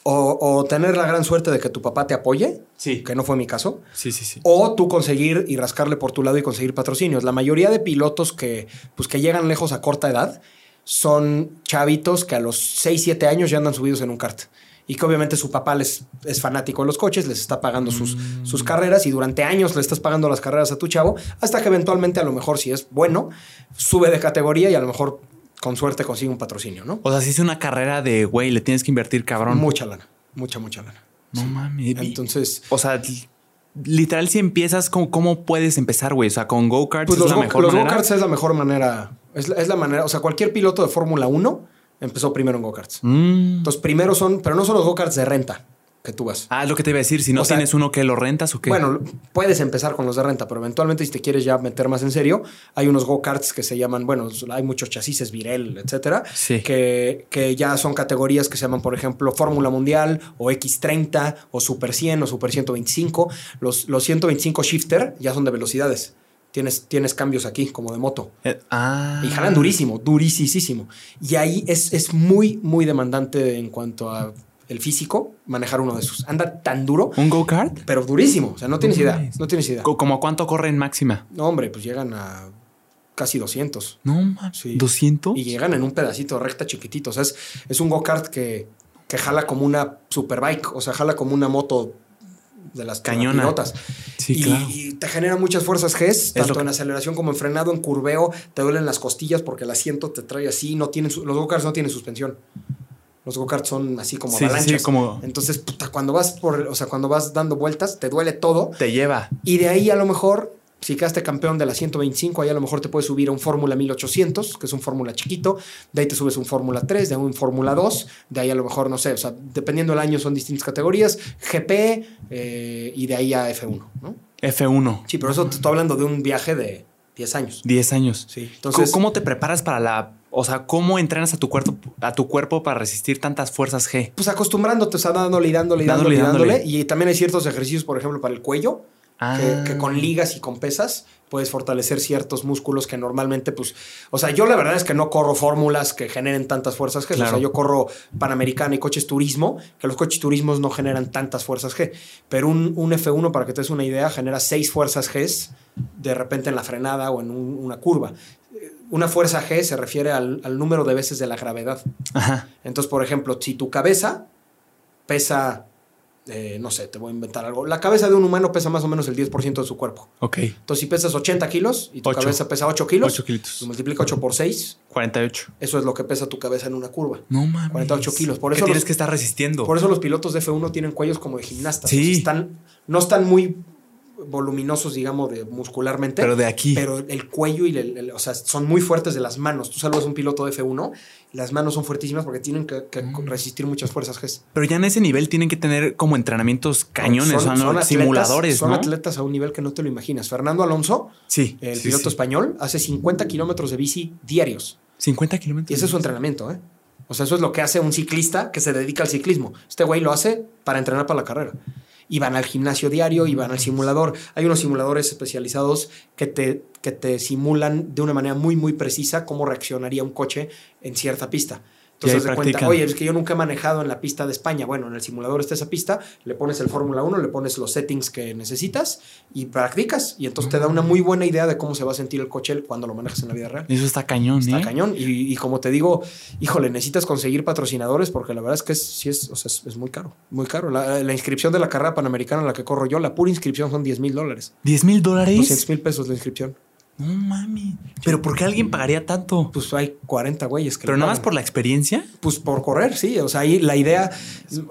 [SPEAKER 2] O, o tener la gran suerte de que tu papá te apoye,
[SPEAKER 1] Sí.
[SPEAKER 2] que no fue mi caso,
[SPEAKER 1] Sí, sí, sí.
[SPEAKER 2] o tú conseguir y rascarle por tu lado y conseguir patrocinios. La mayoría de pilotos que, pues, que llegan lejos a corta edad son chavitos que a los 6, 7 años ya andan subidos en un kart. Y que obviamente su papá les, es fanático de los coches, les está pagando sus,
[SPEAKER 1] Mm.
[SPEAKER 2] sus carreras y durante años le estás pagando las carreras a tu chavo, hasta que eventualmente a lo mejor si es bueno, sube de categoría y a lo mejor con suerte consigue un patrocinio, ¿no?
[SPEAKER 1] O sea, si es una carrera de, güey, le tienes que invertir cabrón.
[SPEAKER 2] Mucha lana, mucha, mucha lana.
[SPEAKER 1] No mames.
[SPEAKER 2] Entonces,
[SPEAKER 1] O sea, li- literal, si empiezas, ¿cómo, cómo puedes empezar, güey? O sea, con go-karts
[SPEAKER 2] pues
[SPEAKER 1] es
[SPEAKER 2] los,
[SPEAKER 1] la
[SPEAKER 2] go-
[SPEAKER 1] mejor
[SPEAKER 2] los
[SPEAKER 1] manera.
[SPEAKER 2] go-karts es la mejor manera Es la, es la manera, o sea, cualquier piloto de Fórmula 1 empezó primero en go-karts.
[SPEAKER 1] Mm.
[SPEAKER 2] Entonces, primero son, pero no son los go-karts de renta que tú vas.
[SPEAKER 1] Ah, es lo que te iba a decir. Si no
[SPEAKER 2] O sea,
[SPEAKER 1] tienes uno que lo rentas o qué.
[SPEAKER 2] Bueno, puedes empezar con los de renta, pero eventualmente si te quieres ya meter más en serio, hay unos go-karts que se llaman, bueno, hay muchos chasis, Virel, etcétera,
[SPEAKER 1] Sí.
[SPEAKER 2] que, que ya son categorías que se llaman, por ejemplo, Fórmula Mundial o X30 o Super 100 o Super 125. Los, los 125 shifter ya son de velocidades. Tienes, tienes cambios aquí, como de moto.
[SPEAKER 1] Eh, ah.
[SPEAKER 2] Y jalan durísimo, durísimo. Y ahí es, es muy, muy demandante en cuanto a el físico manejar uno de esos. Anda tan duro,
[SPEAKER 1] ¿Un go-kart?
[SPEAKER 2] pero durísimo. O sea, no tienes idea. No tienes idea.
[SPEAKER 1] Co- ¿Como a cuánto corre en máxima?
[SPEAKER 2] No, hombre, pues llegan a casi 200.
[SPEAKER 1] No, mames.
[SPEAKER 2] Sí.
[SPEAKER 1] ¿200?
[SPEAKER 2] Y llegan en un pedacito recta chiquitito. O sea, es, es un go-kart que, que jala como una superbike. O sea, jala como una moto de las
[SPEAKER 1] Cañona.
[SPEAKER 2] pilotas.
[SPEAKER 1] Sí,
[SPEAKER 2] y,
[SPEAKER 1] claro.
[SPEAKER 2] y te genera muchas fuerzas Gs,
[SPEAKER 1] Es
[SPEAKER 2] tanto
[SPEAKER 1] que-
[SPEAKER 2] en aceleración como en frenado, en curveo. Te duelen las costillas porque el asiento te trae así. No tienen, los go-karts no tienen suspensión. Los go-karts son así como
[SPEAKER 1] Sí, sí, sí,
[SPEAKER 2] avalanchas.
[SPEAKER 1] como-
[SPEAKER 2] Entonces, puta, cuando vas por, o sea, cuando vas dando vueltas, te duele todo.
[SPEAKER 1] Te lleva.
[SPEAKER 2] Y de ahí a lo mejor, si quedaste campeón de la 125, ahí a lo mejor te puedes subir a un Fórmula 1800, que es un Fórmula chiquito. De ahí te subes a un Fórmula 3, de ahí a un Fórmula 2. De ahí a lo mejor, no sé, o sea, dependiendo del año son distintas categorías. GP eh, y de ahí a F1, ¿no?
[SPEAKER 1] F1.
[SPEAKER 2] Sí, pero eso te estoy hablando de un viaje de 10 años.
[SPEAKER 1] 10 años.
[SPEAKER 2] Sí.
[SPEAKER 1] ¿Cómo-
[SPEAKER 2] Entonces,
[SPEAKER 1] ¿Cómo te preparas para la... O sea, ¿cómo entrenas a tu cuerpo, a tu cuerpo para resistir tantas fuerzas G?
[SPEAKER 2] pues acostumbrándote, o sea, dándole y dándole y
[SPEAKER 1] Dándole
[SPEAKER 2] dándole, dándole.
[SPEAKER 1] dándole.
[SPEAKER 2] Y también hay ciertos ejercicios, por ejemplo, para el cuello,
[SPEAKER 1] Ah.
[SPEAKER 2] que, que con ligas y con pesas puedes fortalecer ciertos músculos que normalmente, pues, o sea, yo la verdad es que no corro fórmulas que generen tantas fuerzas G. O
[SPEAKER 1] Claro.
[SPEAKER 2] sea, yo corro Panamericana y coches turismo, que los coches turismos no generan tantas fuerzas G. Pero un, un F1, para que te des una idea, genera seis fuerzas G de repente en la frenada o en un- una curva. Una fuerza G se refiere al, al número de veces de la gravedad.
[SPEAKER 1] Ajá.
[SPEAKER 2] Entonces, por ejemplo, si tu cabeza pesa, eh, no sé, te voy a inventar algo. La cabeza de un humano pesa más o menos el 10% de su cuerpo.
[SPEAKER 1] Ok.
[SPEAKER 2] Entonces, si pesas 80 kilos y tu
[SPEAKER 1] Ocho.
[SPEAKER 2] cabeza pesa 8 kilos,
[SPEAKER 1] 8 kilos.
[SPEAKER 2] lo multiplica 8 por 6,
[SPEAKER 1] 48.
[SPEAKER 2] eso es lo que pesa tu cabeza en una curva.
[SPEAKER 1] No mames.
[SPEAKER 2] 48 kilos. Por eso
[SPEAKER 1] tienes
[SPEAKER 2] los-
[SPEAKER 1] que estar resistiendo.
[SPEAKER 2] Por eso los pilotos de F1 tienen cuellos como de gimnastas.
[SPEAKER 1] Sí.
[SPEAKER 2] O sea, están, no están muy voluminosos, digamos, de, muscularmente.
[SPEAKER 1] Pero de aquí.
[SPEAKER 2] Pero el cuello y el, el- o sea, son muy fuertes de las manos. Tú saludas a un piloto de F1, las manos son fuertísimas porque tienen que, que
[SPEAKER 1] Mm.
[SPEAKER 2] resistir muchas fuerzas G.
[SPEAKER 1] Pero ya en ese nivel tienen que tener como entrenamientos cañones,
[SPEAKER 2] Son- son atletas-
[SPEAKER 1] simuladores,
[SPEAKER 2] Son
[SPEAKER 1] ¿no?
[SPEAKER 2] atletas a un nivel que no te lo imaginas. Fernando Alonso,
[SPEAKER 1] Sí.
[SPEAKER 2] el
[SPEAKER 1] sí,
[SPEAKER 2] piloto
[SPEAKER 1] sí.
[SPEAKER 2] español, hace 50 kilómetros de bici diarios.
[SPEAKER 1] 50 kilómetros.
[SPEAKER 2] Y ese es su entrenamiento, ¿eh? O sea, eso es lo que hace un ciclista que se dedica al ciclismo. Este güey lo hace para entrenar para la carrera. Y van al gimnasio diario y van al simulador. Hay unos simuladores especializados que te, que te simulan de una manera muy, muy precisa cómo reaccionaría un coche en cierta pista. Entonces, de cuenta, oye, es que yo nunca he manejado en la pista de España. Bueno, en el simulador está esa pista, le pones el Fórmula 1, le pones los settings que necesitas y practicas. Y entonces te da una muy buena idea de cómo se va a sentir el coche cuando lo manejas en la vida real.
[SPEAKER 1] Eso está cañón,
[SPEAKER 2] Está
[SPEAKER 1] ¿eh?
[SPEAKER 2] cañón. Y, y como te digo, híjole, necesitas conseguir patrocinadores porque la verdad es que es, sí es, o sea, es, es muy caro. Muy caro. La, la inscripción de la carrera panamericana en la que corro yo, la pura inscripción son 10 mil dólares.
[SPEAKER 1] ¿10 mil dólares?
[SPEAKER 2] 200 mil pesos la inscripción.
[SPEAKER 1] No mami. ¿Pero por qué alguien pagaría tanto?
[SPEAKER 2] Pues hay 40 güeyes que
[SPEAKER 1] ¿Pero nada más por la experiencia?
[SPEAKER 2] Pues por correr, sí. O sea, ahí la idea.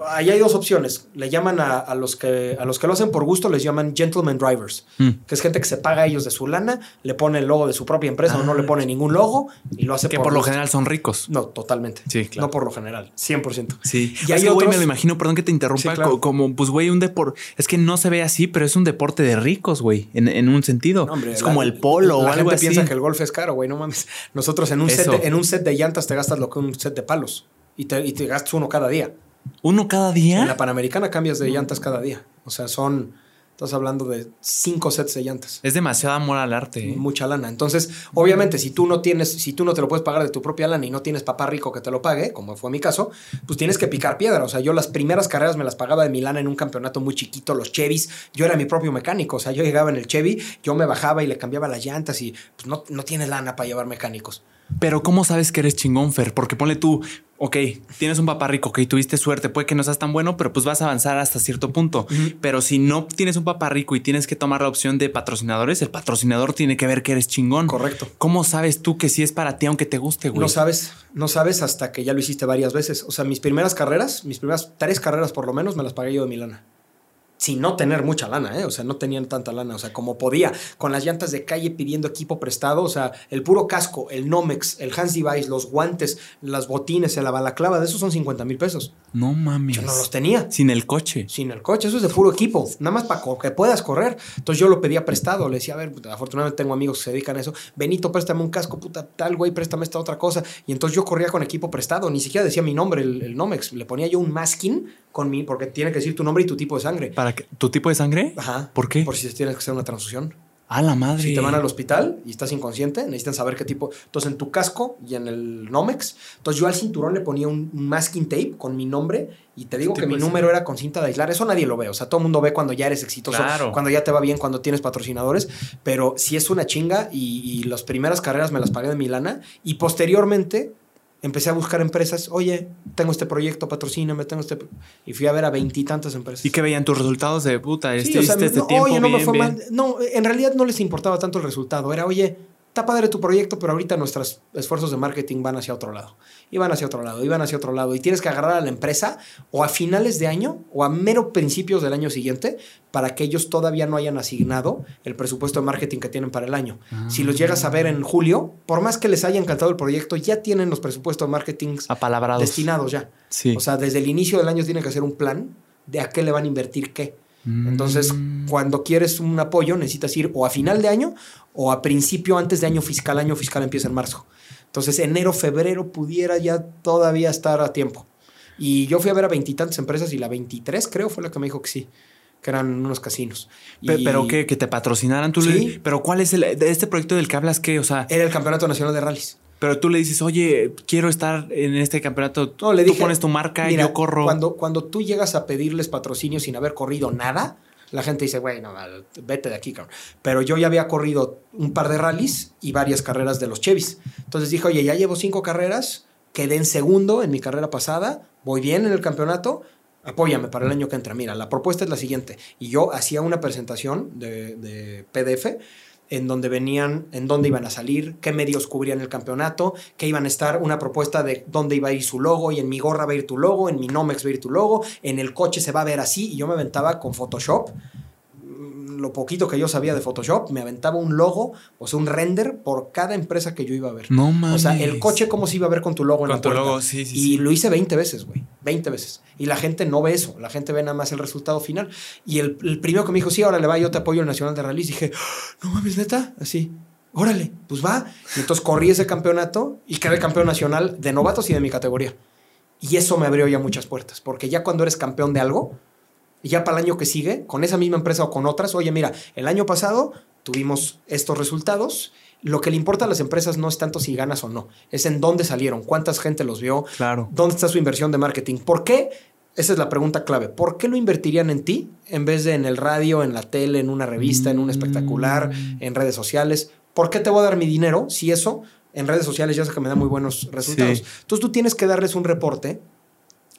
[SPEAKER 2] Ahí hay dos opciones. Le llaman a, a los que, a los que lo hacen por gusto, les llaman gentleman drivers.
[SPEAKER 1] Mm.
[SPEAKER 2] Que es gente que se paga a ellos de su lana, le pone el logo de su propia empresa o no
[SPEAKER 1] Ah.
[SPEAKER 2] le pone ningún logo y lo hace
[SPEAKER 1] Que por lo
[SPEAKER 2] gusto.
[SPEAKER 1] general son ricos.
[SPEAKER 2] No, totalmente.
[SPEAKER 1] Sí, claro.
[SPEAKER 2] No por lo general, 100%.
[SPEAKER 1] Sí.
[SPEAKER 2] Y
[SPEAKER 1] güey,
[SPEAKER 2] otros-
[SPEAKER 1] me lo imagino, perdón que te interrumpa,
[SPEAKER 2] Sí, claro.
[SPEAKER 1] co- como, pues, güey, un deporte. Es que no se ve así, pero es un deporte de ricos, güey, en, en un sentido.
[SPEAKER 2] No, hombre,
[SPEAKER 1] es
[SPEAKER 2] la-
[SPEAKER 1] como el polo o
[SPEAKER 2] la
[SPEAKER 1] algo
[SPEAKER 2] gente
[SPEAKER 1] así.
[SPEAKER 2] piensa que el golf es caro, güey, no mames. Nosotros en un, set de, en un set de llantas te gastas lo que un set de palos y te, y te gastas uno cada día.
[SPEAKER 1] ¿Uno cada
[SPEAKER 2] En
[SPEAKER 1] día?
[SPEAKER 2] la Panamericana cambias de llantas cada día. O sea, son, estás hablando de cinco sets de llantas.
[SPEAKER 1] Es demasiado amor al arte. ¿eh?
[SPEAKER 2] Mucha lana. Entonces, obviamente, si tú no tienes, si tú no te lo puedes pagar de tu propia lana y no tienes papá rico que te lo pague, como fue mi caso, pues tienes que picar piedra. O sea, yo las primeras carreras me las pagaba de mi lana en un campeonato muy chiquito, los Chevys. Yo era mi propio mecánico. O sea, yo llegaba en el Chevy, yo me bajaba y le cambiaba las llantas y pues no, no tienes lana para llevar mecánicos.
[SPEAKER 1] Pero ¿cómo sabes que eres chingón, Fer? Porque ponle tú, ok, tienes un papá rico, ok, tuviste suerte, puede que no seas tan bueno, pero pues vas a avanzar hasta cierto punto. Pero si no tienes un papá rico y tienes que tomar la opción de patrocinadores, el patrocinador tiene que ver que eres chingón.
[SPEAKER 2] Correcto.
[SPEAKER 1] ¿Cómo sabes tú que sí es para ti aunque te guste, güey?
[SPEAKER 2] No sabes, no sabes hasta que ya lo hiciste varias veces. O sea, mis primeras carreras, mis primeras tres carreras por lo menos, me las pagué yo de mi lana. sin no tener mucha lana, ¿eh? O sea, no tenían tanta lana, o sea, como podía, con las llantas de calle pidiendo equipo prestado, o sea, el puro casco, el Nomex, el Hans Device, los guantes, las botines, la balaclava, de esos son 50 mil pesos.
[SPEAKER 1] No mames.
[SPEAKER 2] Yo no los tenía.
[SPEAKER 1] Sin el coche.
[SPEAKER 2] Sin el coche, eso es de puro equipo, nada más para que puedas correr. Entonces yo lo pedía prestado, le decía, a ver, afortunadamente tengo amigos que se dedican a eso, Benito, préstame un casco, puta, tal, güey, préstame esta otra cosa. Y entonces yo corría con equipo prestado, ni siquiera decía mi nombre, el, el Nomex, le ponía yo un masking con mi, porque tiene que decir tu nombre y tu tipo de sangre.
[SPEAKER 1] ¿Para que, ¿Tu tipo de sangre?
[SPEAKER 2] Ajá.
[SPEAKER 1] ¿Por qué?
[SPEAKER 2] Por si tienes que hacer una transfusión.
[SPEAKER 1] A la madre.
[SPEAKER 2] Si te van al hospital y estás inconsciente, necesitan saber qué tipo. Entonces, en tu casco y en el Nomex. Entonces, yo al cinturón le ponía un masking tape con mi nombre y te digo que mi número era con cinta de aislar. Eso nadie lo ve. O sea, todo el mundo ve cuando ya eres exitoso,
[SPEAKER 1] Claro.
[SPEAKER 2] cuando ya te va bien, cuando tienes patrocinadores. Pero sí es una chinga y, y las primeras carreras me las pagué de mi lana. Y posteriormente empecé a buscar empresas. Oye, tengo este proyecto, patrocíname, tengo este. Y fui a ver a veintitantas empresas.
[SPEAKER 1] ¿Y que veían tus resultados de puta?
[SPEAKER 2] Sí,
[SPEAKER 1] Este,
[SPEAKER 2] o sea,
[SPEAKER 1] este, este
[SPEAKER 2] no,
[SPEAKER 1] tiempo
[SPEAKER 2] oye, no me fue mal. No, en realidad no les importaba tanto el resultado. Era, oye, está padre tu proyecto, pero ahorita nuestros esfuerzos de marketing van hacia otro lado. Y van hacia otro lado, y van hacia otro lado. Y tienes que agarrar a la empresa o a finales de año o a mero principios del año siguiente para que ellos todavía no hayan asignado el presupuesto de marketing que tienen para el año. Si los llegas a ver en julio, por más que les haya encantado el proyecto, ya tienen los presupuestos de marketing destinados ya.
[SPEAKER 1] Sí.
[SPEAKER 2] O sea, desde el inicio del año tienen que hacer un plan de a qué le van a invertir qué. Entonces,
[SPEAKER 1] Mm.
[SPEAKER 2] cuando quieres un apoyo, necesitas ir o a final de año o a principio antes de año fiscal. Año fiscal empieza en marzo. Entonces, enero, febrero pudiera ya todavía estar a tiempo. Y yo fui a ver a veintitantas empresas y la 23 creo fue la que me dijo que sí, que eran unos casinos.
[SPEAKER 1] Pe-
[SPEAKER 2] Y
[SPEAKER 1] Pero que, que te patrocinaran tú.
[SPEAKER 2] Sí.
[SPEAKER 1] pero ¿cuál es el este proyecto del que hablas? ¿Qué? O sea,
[SPEAKER 2] Era el Campeonato Nacional de Rallys.
[SPEAKER 1] Pero tú le dices, oye, quiero estar en este campeonato.
[SPEAKER 2] No, le
[SPEAKER 1] tú
[SPEAKER 2] dije,
[SPEAKER 1] pones tu marca y
[SPEAKER 2] mira,
[SPEAKER 1] yo corro.
[SPEAKER 2] Cuando, cuando tú llegas a pedirles patrocinio sin haber corrido nada, la gente dice, güey, no, vete de aquí, cabrón. Pero yo ya había corrido un par de rallies y varias carreras de los Chevys. Entonces dije, oye, ya llevo cinco carreras, quedé en segundo en mi carrera pasada, voy bien en el campeonato, apóyame para el año que entra. Mira, la propuesta es la siguiente. Y yo hacía una presentación de, de PDF en donde venían, en dónde iban a salir, qué medios cubrían el campeonato, que iban a estar, una propuesta de dónde iba a ir su logo, y en mi gorra va a ir tu logo, en mi Nomex va a ir tu logo, en el coche se va a ver así, y yo me aventaba con Photoshop, lo poquito que yo sabía de Photoshop, me aventaba un logo, o sea, un render por cada empresa que yo iba a ver.
[SPEAKER 1] no
[SPEAKER 2] O
[SPEAKER 1] mames.
[SPEAKER 2] sea, el coche, ¿cómo se iba a ver con tu logo en
[SPEAKER 1] Con
[SPEAKER 2] la
[SPEAKER 1] tu
[SPEAKER 2] puerta?
[SPEAKER 1] logo, sí, sí,
[SPEAKER 2] Y
[SPEAKER 1] sí.
[SPEAKER 2] lo hice 20 veces, güey. 20 veces. Y la gente no ve eso. La gente ve nada más el resultado final. Y el, el primero que me dijo, sí, ahora le va, yo te apoyo en el Nacional de Rallys, dije, no mames, neta, así. Órale, pues va. Y entonces corrí ese campeonato y quedé campeón nacional de novatos y de mi categoría. Y eso me abrió ya muchas puertas, porque ya cuando eres campeón de algo, ya para el año que sigue, con esa misma empresa o con otras, oye, mira, el año pasado tuvimos estos resultados. Lo que le importa a las empresas no es tanto si ganas o no, es en dónde salieron, cuánta gente los vio,
[SPEAKER 1] Claro.
[SPEAKER 2] dónde está su inversión de marketing. ¿Por qué? Esa es la pregunta clave. ¿Por qué lo invertirían en ti en vez de en el radio, en la tele, en una revista, en un espectacular, en redes sociales? ¿Por qué te voy a dar mi dinero si eso en redes sociales ya sé que me da muy buenos resultados?
[SPEAKER 1] Sí.
[SPEAKER 2] Entonces tú tienes que darles un reporte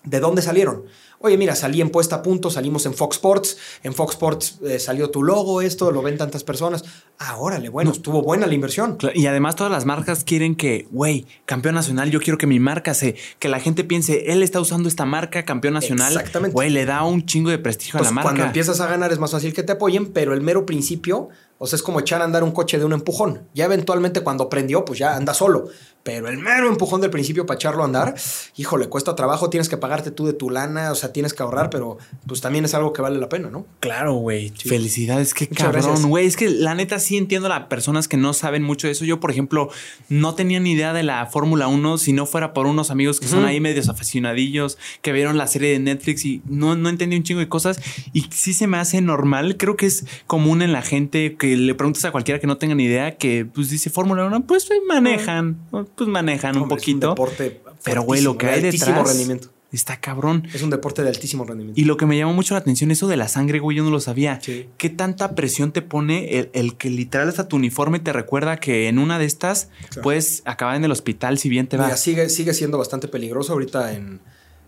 [SPEAKER 2] de dónde salieron. Oye, mira, salí en Puesta a Punto, salimos en Fox Sports, en Fox Sports eh, salió tu logo, esto, lo ven tantas personas. Ah, órale, bueno, estuvo buena la inversión.
[SPEAKER 1] Y además todas las marcas quieren que, güey, campeón nacional, yo quiero que mi marca se, que la gente piense, él está usando esta marca, campeón nacional.
[SPEAKER 2] Exactamente.
[SPEAKER 1] Güey, le da un chingo de prestigio a
[SPEAKER 2] Pues
[SPEAKER 1] la marca.
[SPEAKER 2] cuando empiezas a ganar es más fácil que te apoyen, pero el mero principio, o sea, es como echar a andar un coche de un empujón. Ya eventualmente cuando prendió, pues ya anda solo. Pero el mero empujón del principio para echarlo a andar, híjole, cuesta trabajo, tienes que pagarte tú de tu lana, o sea, tienes que ahorrar, pero pues también es algo que vale la pena, ¿no?
[SPEAKER 1] Claro, güey. Felicidades, qué
[SPEAKER 2] Muchas
[SPEAKER 1] cabrón, güey. Es que la neta sí entiendo a las personas que no saben mucho de eso. Yo, por ejemplo, no tenía ni idea de la Fórmula 1 si no fuera por unos amigos que son ahí medios aficionadillos, que vieron la serie de Netflix y no, no entendí un chingo de cosas. Y sí se me hace normal. Creo que es común en la gente que le preguntas a cualquiera que no tenga ni idea que pues dice Fórmula 1, pues manejan, pues manejan un
[SPEAKER 2] Hombre, es un
[SPEAKER 1] poquito.
[SPEAKER 2] deporte
[SPEAKER 1] pero, güey, lo que
[SPEAKER 2] de
[SPEAKER 1] hay
[SPEAKER 2] altísimo
[SPEAKER 1] detrás
[SPEAKER 2] rendimiento.
[SPEAKER 1] está cabrón.
[SPEAKER 2] Es un deporte de altísimo rendimiento.
[SPEAKER 1] Y lo que me llamó mucho la atención, eso de la sangre, güey, yo no lo sabía.
[SPEAKER 2] Sí.
[SPEAKER 1] ¿Qué tanta presión te pone el, el que literal hasta tu uniforme te recuerda que en una de estas
[SPEAKER 2] Claro.
[SPEAKER 1] puedes acabar en el hospital si bien te va?
[SPEAKER 2] Mira, sigue, sigue siendo bastante peligroso. Ahorita en,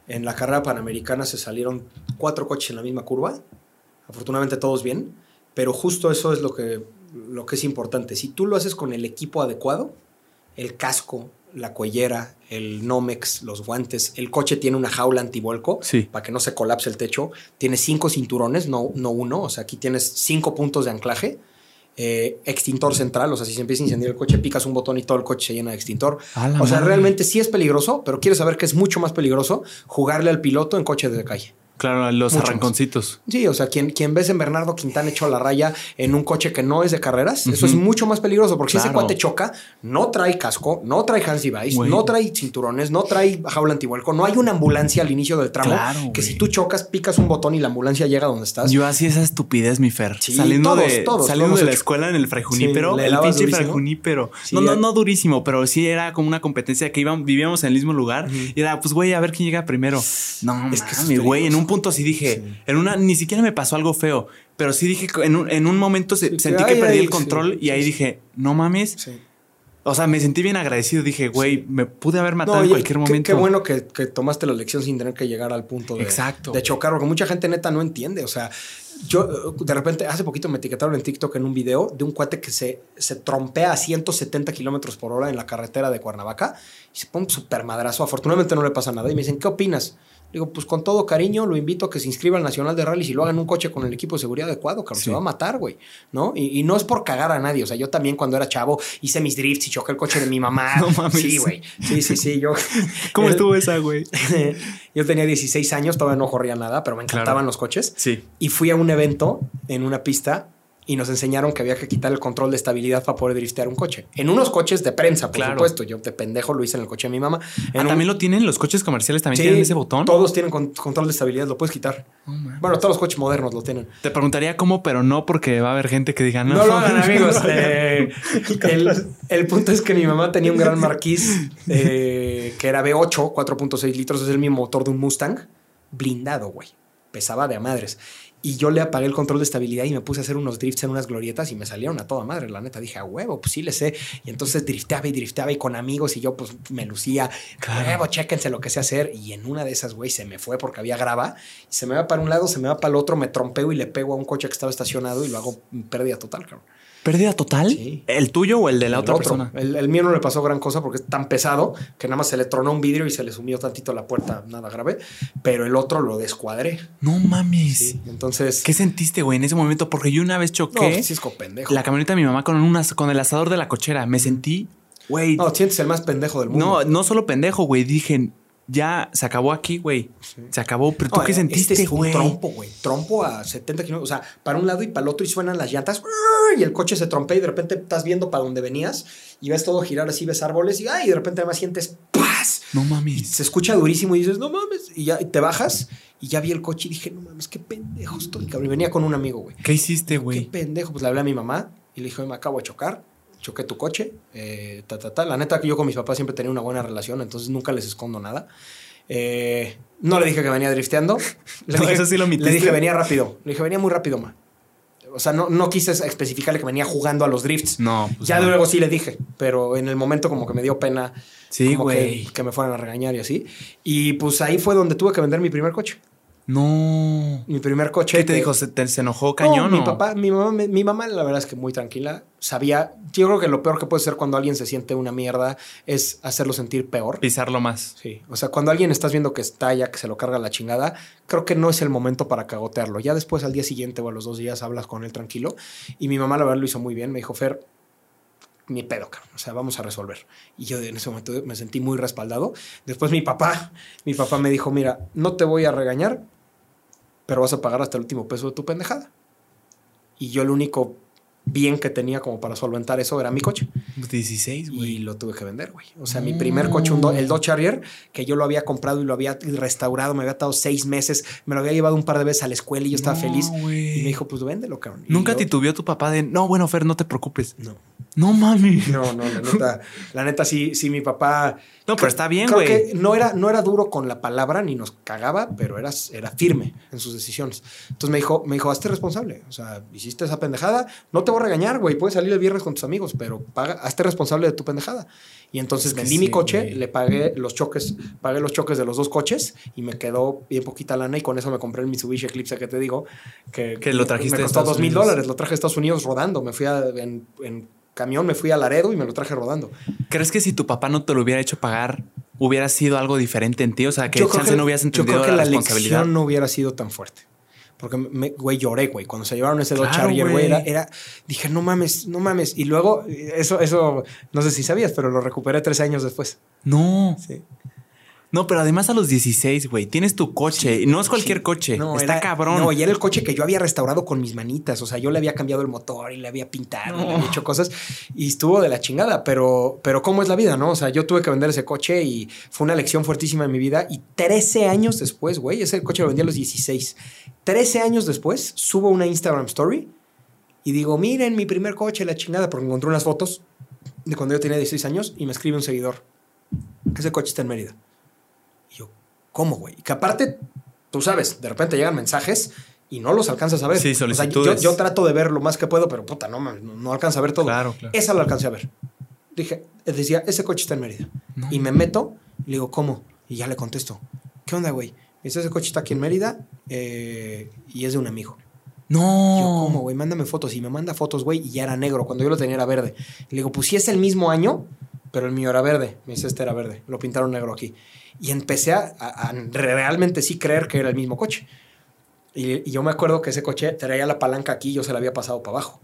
[SPEAKER 2] en la carrera panamericana se salieron cuatro coches en la misma curva. Afortunadamente todos bien. Pero justo eso es lo que, lo que es importante. Si tú lo haces con el equipo adecuado, el casco, la cuellera, el Nomex, los guantes. El coche tiene una jaula antivuelco
[SPEAKER 1] Sí.
[SPEAKER 2] para que no se colapse el techo. Tiene cinco cinturones, no, no uno. O sea, aquí tienes cinco puntos de anclaje. Eh, extintor central, o sea, si se empieza a incendiar el coche, picas un botón y todo el coche se llena de extintor. O sea,
[SPEAKER 1] madre.
[SPEAKER 2] realmente sí es peligroso, pero quieres saber que es mucho más peligroso jugarle al piloto en coche de calle.
[SPEAKER 1] Claro, los
[SPEAKER 2] Mucho más.
[SPEAKER 1] arranconcitos.
[SPEAKER 2] Sí, o sea, quien, quien ves en Bernardo Quintana hecho la raya en un coche que no es de carreras, eso es mucho más peligroso porque si ese cuate choca, no trae casco, no trae Hansi Weiss,
[SPEAKER 1] Güey.
[SPEAKER 2] no trae cinturones, no trae jaula antivuelco, no hay una ambulancia al inicio del tramo
[SPEAKER 1] Claro,
[SPEAKER 2] que si tú chocas, picas un botón y la ambulancia llega donde estás.
[SPEAKER 1] Yo hacía esa estupidez, mi Fer.
[SPEAKER 2] Sí,
[SPEAKER 1] saliendo
[SPEAKER 2] todos,
[SPEAKER 1] de,
[SPEAKER 2] todos,
[SPEAKER 1] saliendo de la
[SPEAKER 2] hecho.
[SPEAKER 1] escuela en el Fray Junípero,
[SPEAKER 2] Sí,
[SPEAKER 1] el pinche
[SPEAKER 2] durísimo.
[SPEAKER 1] Fray Junípero.
[SPEAKER 2] Sí,
[SPEAKER 1] no, no, no durísimo, pero sí era como una competencia que íbamos, vivíamos en el mismo lugar. Y era, pues, güey, a ver quién llega primero. No,
[SPEAKER 2] Es que
[SPEAKER 1] mames, güey. En
[SPEAKER 2] peligroso.
[SPEAKER 1] Un punto sí dije, en una, ni siquiera me pasó algo feo, pero sí dije, en un, en un momento se-
[SPEAKER 2] Sí,
[SPEAKER 1] sentí
[SPEAKER 2] que
[SPEAKER 1] perdí el control y ahí dije, no mames. O sea, me sentí bien agradecido. Dije, güey, me pude haber matado
[SPEAKER 2] No,
[SPEAKER 1] en cualquier momento.
[SPEAKER 2] Qué bueno que, que tomaste la lección sin tener que llegar al punto de,
[SPEAKER 1] Exacto,
[SPEAKER 2] de chocar, porque mucha gente neta no entiende. O sea, yo de repente, hace poquito me etiquetaron en TikTok en un video de un cuate que se, se trompea a 170 kilómetros por hora en la carretera de Cuernavaca y se pone un super madrazo. Afortunadamente no le pasa nada. Y me dicen, ¿qué opinas? Digo, pues con todo cariño lo invito a que se inscriba al Nacional de Rallys y lo haga en un coche con el equipo de seguridad adecuado, cabrón.
[SPEAKER 1] Sí.
[SPEAKER 2] Se va a matar, güey. ¿No? Y, y no es por cagar a nadie. O sea, yo también cuando era chavo hice mis drifts y choqué el coche de mi mamá.
[SPEAKER 1] No mames.
[SPEAKER 2] Sí, güey. Sí, sí, sí. Yo,
[SPEAKER 1] ¿Cómo estuvo esa, güey?
[SPEAKER 2] yo tenía 16 años, todavía no corría nada, pero me encantaban
[SPEAKER 1] Claro.
[SPEAKER 2] los coches.
[SPEAKER 1] Sí.
[SPEAKER 2] Y fui a un evento en una pista y nos enseñaron que había que quitar el control de estabilidad para poder driftear un coche. En unos coches de prensa, por
[SPEAKER 1] Claro.
[SPEAKER 2] supuesto. Yo de pendejo lo hice en el coche de mi mamá. En
[SPEAKER 1] Ah,
[SPEAKER 2] un-
[SPEAKER 1] también lo tienen, los coches comerciales también
[SPEAKER 2] Sí,
[SPEAKER 1] tienen ese botón.
[SPEAKER 2] Todos tienen con- control de estabilidad, lo puedes quitar.
[SPEAKER 1] Mames.
[SPEAKER 2] Bueno, todos los coches modernos lo tienen.
[SPEAKER 1] Te preguntaría cómo, pero no porque va a haber gente que diga no.
[SPEAKER 2] No, lo hagan, amigos. Eh, el, el punto es que mi mamá tenía un gran marquís eh, que era V8, 4.6 litros, es el mismo motor de un Mustang, blindado, güey. Pesaba de a madres. Y yo le apagué el control de estabilidad y me puse a hacer unos drifts en unas glorietas y me salieron a toda madre, la neta. Dije, a huevo, pues sí le sé. Y entonces drifteaba y drifteaba y con amigos y yo pues me lucía,
[SPEAKER 1] Claro.
[SPEAKER 2] huevo, chéquense lo que sé hacer. Y en una de esas, güey, se me fue porque había grava. Y se me va para un lado, se me va para el otro, me trompeo y le pego a un coche que estaba estacionado y lo hago pérdida total, cabrón.
[SPEAKER 1] ¿Pérdida total?
[SPEAKER 2] Sí.
[SPEAKER 1] ¿El tuyo o el de la
[SPEAKER 2] El
[SPEAKER 1] otra
[SPEAKER 2] otro.
[SPEAKER 1] persona?
[SPEAKER 2] El, el mío no le pasó gran cosa porque es tan pesado que nada más se le tronó un vidrio y se le sumió tantito la puerta, nada grave. Pero el otro lo descuadré.
[SPEAKER 1] No mames.
[SPEAKER 2] Sí. Entonces.
[SPEAKER 1] ¿Qué sentiste, güey, en ese momento? Porque yo una vez
[SPEAKER 2] No,
[SPEAKER 1] choqué
[SPEAKER 2] como pendejo.
[SPEAKER 1] la camioneta de mi mamá con, unas, con el asador de la cochera. Me sentí, güey.
[SPEAKER 2] No, sientes el más pendejo del mundo.
[SPEAKER 1] No, no solo pendejo, güey. Dije, ya se acabó aquí, güey. Se acabó. Pero tú qué
[SPEAKER 2] este
[SPEAKER 1] sentiste,
[SPEAKER 2] es un
[SPEAKER 1] güey.
[SPEAKER 2] trompo, güey. Trompo a 70 kilómetros. O sea, para un lado y para el otro y suenan las llantas. Y el coche se trompea y de repente estás viendo para donde venías y ves todo girar así, ves árboles y, ay, y de repente además sientes ¡paz!
[SPEAKER 1] No
[SPEAKER 2] Y
[SPEAKER 1] mames.
[SPEAKER 2] se escucha durísimo y dices, no mames. Y ya y te bajas y ya vi el coche y dije, no mames, qué pendejo estoy, cabrón. Y venía con un amigo, güey.
[SPEAKER 1] ¿Qué hiciste,
[SPEAKER 2] Qué
[SPEAKER 1] güey?
[SPEAKER 2] pendejo. Pues le hablé a mi mamá y le dije, "Oye, me acabo de chocar. Choqué tu coche. eh, ta, ta, ta. La neta que yo con mis papás siempre tenía una buena relación, entonces nunca les escondo nada. Eh, no le dije que venía drifteando. Le,
[SPEAKER 1] No,
[SPEAKER 2] dije,
[SPEAKER 1] eso sí lo
[SPEAKER 2] le dije, venía rápido. Le dije, venía muy rápido, ma. O sea, no, no quise especificarle que venía jugando a los drifts.
[SPEAKER 1] No, pues
[SPEAKER 2] ya
[SPEAKER 1] no.
[SPEAKER 2] luego sí le dije, pero en el momento como que me dio pena
[SPEAKER 1] Sí,
[SPEAKER 2] que,
[SPEAKER 1] güey.
[SPEAKER 2] que me fueran a regañar y así. Y pues ahí fue donde tuve que vender mi primer coche.
[SPEAKER 1] No.
[SPEAKER 2] Mi primer coche.
[SPEAKER 1] ¿Qué te
[SPEAKER 2] que-
[SPEAKER 1] dijo? ¿Se, te- se enojó cañón
[SPEAKER 2] no, mi papá, mi mamá, mi mamá, la verdad es que muy tranquila. Sabía, yo creo que lo peor que puede ser cuando alguien se siente una mierda es hacerlo sentir peor.
[SPEAKER 1] Pisarlo más.
[SPEAKER 2] Sí, o sea, cuando alguien estás viendo que estalla, que se lo carga la chingada, creo que no es el momento para cagotearlo. Ya después, al día siguiente o a los dos días, hablas con él tranquilo. Y mi mamá, la verdad, lo hizo muy bien. Me dijo, Fer, mi pedo, cabrón. O sea, vamos a resolver. Y yo en ese momento me sentí muy respaldado. Después mi papá, mi papá me dijo, mira, no te voy a regañar, pero vas a pagar hasta el último peso de tu pendejada. Y yo lo único bien que tenía como para solventar eso era mi coche.
[SPEAKER 1] 16,
[SPEAKER 2] Y
[SPEAKER 1] güey.
[SPEAKER 2] lo tuve que vender, güey. O sea, mi primer coche, un do- el Dodge Harrier, que yo lo había comprado y lo había restaurado, me había estado seis meses, me lo había llevado un par de veces a la escuela y yo estaba
[SPEAKER 1] No,
[SPEAKER 2] feliz. Y me dijo, pues véndelo, cabrón. Y
[SPEAKER 1] Nunca
[SPEAKER 2] yo-
[SPEAKER 1] titubeó tu papá de, no, bueno, Fer, no te preocupes.
[SPEAKER 2] No,
[SPEAKER 1] No mami.
[SPEAKER 2] no, no, la neta, la neta sí, sí, mi papá.
[SPEAKER 1] No, pero está bien,
[SPEAKER 2] Creo
[SPEAKER 1] güey.
[SPEAKER 2] que no era, no era duro con la palabra ni nos cagaba, pero era, era firme en sus decisiones. Entonces me dijo, me dijo, hazte responsable. O sea, hiciste esa pendejada, no te voy a regañar, güey. Puedes salir el viernes con tus amigos, pero paga, hazte responsable de tu pendejada. Y entonces
[SPEAKER 1] Es que
[SPEAKER 2] vendí
[SPEAKER 1] sí,
[SPEAKER 2] mi coche,
[SPEAKER 1] güey.
[SPEAKER 2] le pagué los choques, pagué los choques de los dos coches y me quedó bien poquita lana y con eso me compré el Mitsubishi Eclipse que te digo, que,
[SPEAKER 1] Que lo trajiste
[SPEAKER 2] me costó dos mil dólares. Lo traje a Estados Unidos rodando. Me fui a, en, en camión, me fui a Laredo y me lo traje rodando.
[SPEAKER 1] ¿Crees que si tu papá no te lo hubiera hecho pagar, hubiera sido algo diferente en ti? O sea, que chance no hubieras entendido
[SPEAKER 2] yo creo que
[SPEAKER 1] la,
[SPEAKER 2] la
[SPEAKER 1] responsabilidad.
[SPEAKER 2] lección no hubiera sido tan fuerte. Porque, me, güey, lloré, güey. Cuando se llevaron ese Dodge
[SPEAKER 1] Claro,
[SPEAKER 2] Charger,
[SPEAKER 1] güey.
[SPEAKER 2] güey, era, era- Dije, no mames, no mames. Y luego, eso, eso, no sé si sabías, pero lo recuperé tres años después.
[SPEAKER 1] No.
[SPEAKER 2] Sí.
[SPEAKER 1] No, pero además a los 16, güey, tienes tu coche. y no es cualquier
[SPEAKER 2] Sí.
[SPEAKER 1] coche.
[SPEAKER 2] No,
[SPEAKER 1] Está
[SPEAKER 2] era-
[SPEAKER 1] cabrón.
[SPEAKER 2] No, y era el coche que yo había restaurado con mis manitas. O sea, yo le había cambiado el motor y le había pintado, y le había hecho cosas y estuvo de la chingada. Pero, pero ¿cómo es la vida, no? O sea, yo tuve que vender ese coche y fue una lección fuertísima en mi vida. Y 13 años después, güey, ese coche lo vendí a los 16. 13 años después, subo una Instagram story y digo, miren mi primer coche, la chingada, porque encontré unas fotos de cuando yo tenía 16 años y me escribe un seguidor. Ese coche está en Mérida. Y ¿cómo, güey? Y que aparte, tú sabes, de repente llegan mensajes y no los alcanzas a ver.
[SPEAKER 1] Sí,
[SPEAKER 2] O sea, yo,
[SPEAKER 1] solicitudes.
[SPEAKER 2] yo trato de ver lo más que puedo, pero puta, no, no, alcanza a ver todo.
[SPEAKER 1] Claro, claro.
[SPEAKER 2] Esa la alcancé a ver. Dije, decía, ese coche está en Mérida.
[SPEAKER 1] No.
[SPEAKER 2] Y me meto y le digo, ¿cómo? Y ya le contesto, ¿qué onda, güey? Me dice, ese coche está aquí en Mérida eh, y es de un amigo.
[SPEAKER 1] No.
[SPEAKER 2] Yo, ¿cómo, güey? Mándame fotos. Y me manda fotos, güey, y ya era negro. Cuando yo lo tenía era verde. Le digo, pues sí es el mismo año, pero el mío era verde. Me dice, este era verde. Lo pintaron negro aquí. Y empecé a, a- a realmente sí creer que era el mismo coche. Y, y yo me acuerdo que ese coche traía la palanca aquí yo se la había pasado para abajo.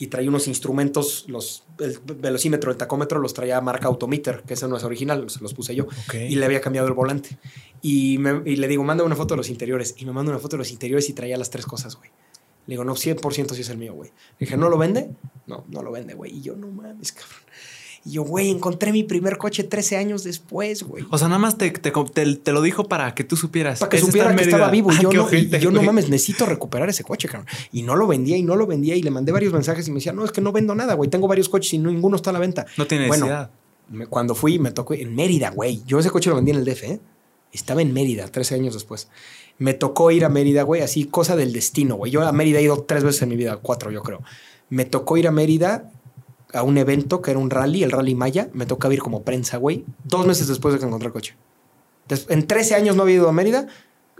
[SPEAKER 2] Y traía unos instrumentos, los, el velocímetro, el tacómetro, los traía marca Autometer, que ese no es original, se los puse yo. Y le había cambiado el volante. Y, me- y le digo, manda una foto de los interiores. Y me manda una foto de los interiores y traía las tres cosas, güey. Le digo, no, 100% sí es el mío, güey. Le dije, ¿no lo vende? No, no lo vende, güey. Y yo, no mames, cabrón. Y yo, güey, encontré mi primer coche 13 años después, güey.
[SPEAKER 1] O sea, nada más te, te, te- te lo dijo para que tú supieras.
[SPEAKER 2] Para que supiera que estaba vivo.
[SPEAKER 1] Ah,
[SPEAKER 2] yo, no, y-
[SPEAKER 1] ojete,
[SPEAKER 2] y yo no mames, necesito recuperar ese coche, cabrón. Y no lo vendía y no lo vendía. Y le mandé varios mensajes y me decía, no, es que no vendo nada, güey. Tengo varios coches y ninguno está a la venta.
[SPEAKER 1] No tiene
[SPEAKER 2] Bueno,
[SPEAKER 1] necesidad.
[SPEAKER 2] Me- cuando fui, me tocó en Mérida, güey. Yo ese coche lo vendí en el DF, ¿eh? Estaba en Mérida, 13 años después. Me tocó ir a Mérida, güey, así, cosa del destino, güey. Yo a Mérida he ido tres veces en mi vida, cuatro, yo creo. Me tocó ir a Mérida a un evento que era un rally, el Rally Maya. Me tocaba ir como prensa, güey, dos meses después de que encontré el coche. En 13 años no había ido a Mérida.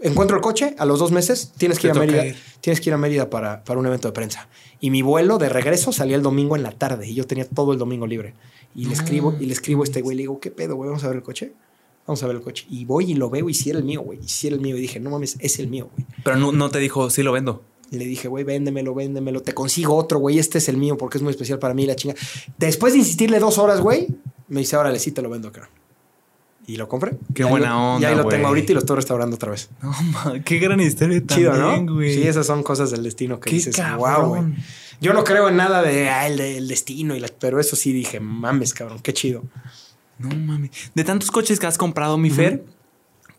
[SPEAKER 2] Encuentro el coche, a los dos meses tienes que ir a Mérida.
[SPEAKER 1] ir.
[SPEAKER 2] Tienes que ir a Mérida para, para un evento de prensa. Y mi vuelo de regreso salía el domingo en la tarde y yo tenía todo el domingo libre. Y le escribo, y le escribo a este güey, le digo, ¿qué pedo, güey? Vamos a ver el coche. Vamos a ver el coche. Y voy y lo veo y si era el mío, güey. Y si era el mío. Y dije, no mames, es el mío, güey.
[SPEAKER 1] Pero no, no te dijo, sí lo vendo.
[SPEAKER 2] Y le dije, güey, véndemelo, véndemelo. Te consigo otro, güey. Este es el mío porque es muy especial para mí, la chinga. Después de insistirle dos horas, güey, me dice, órale, sí te lo vendo, creo. Y lo compré.
[SPEAKER 1] Qué
[SPEAKER 2] Y
[SPEAKER 1] buena
[SPEAKER 2] lo-
[SPEAKER 1] onda,
[SPEAKER 2] Y ahí lo tengo ahorita y lo estoy restaurando otra vez.
[SPEAKER 1] No, ma, qué gran historia
[SPEAKER 2] Chido,
[SPEAKER 1] también,
[SPEAKER 2] ¿no? Sí, esas son cosas del destino que
[SPEAKER 1] Qué
[SPEAKER 2] dices, wow,
[SPEAKER 1] cabrón.
[SPEAKER 2] güey. Yo no creo en nada de ah, el, destino, y la- pero eso sí dije, mames, cabrón, qué chido.
[SPEAKER 1] No mames. De tantos coches que has comprado, mi Fer,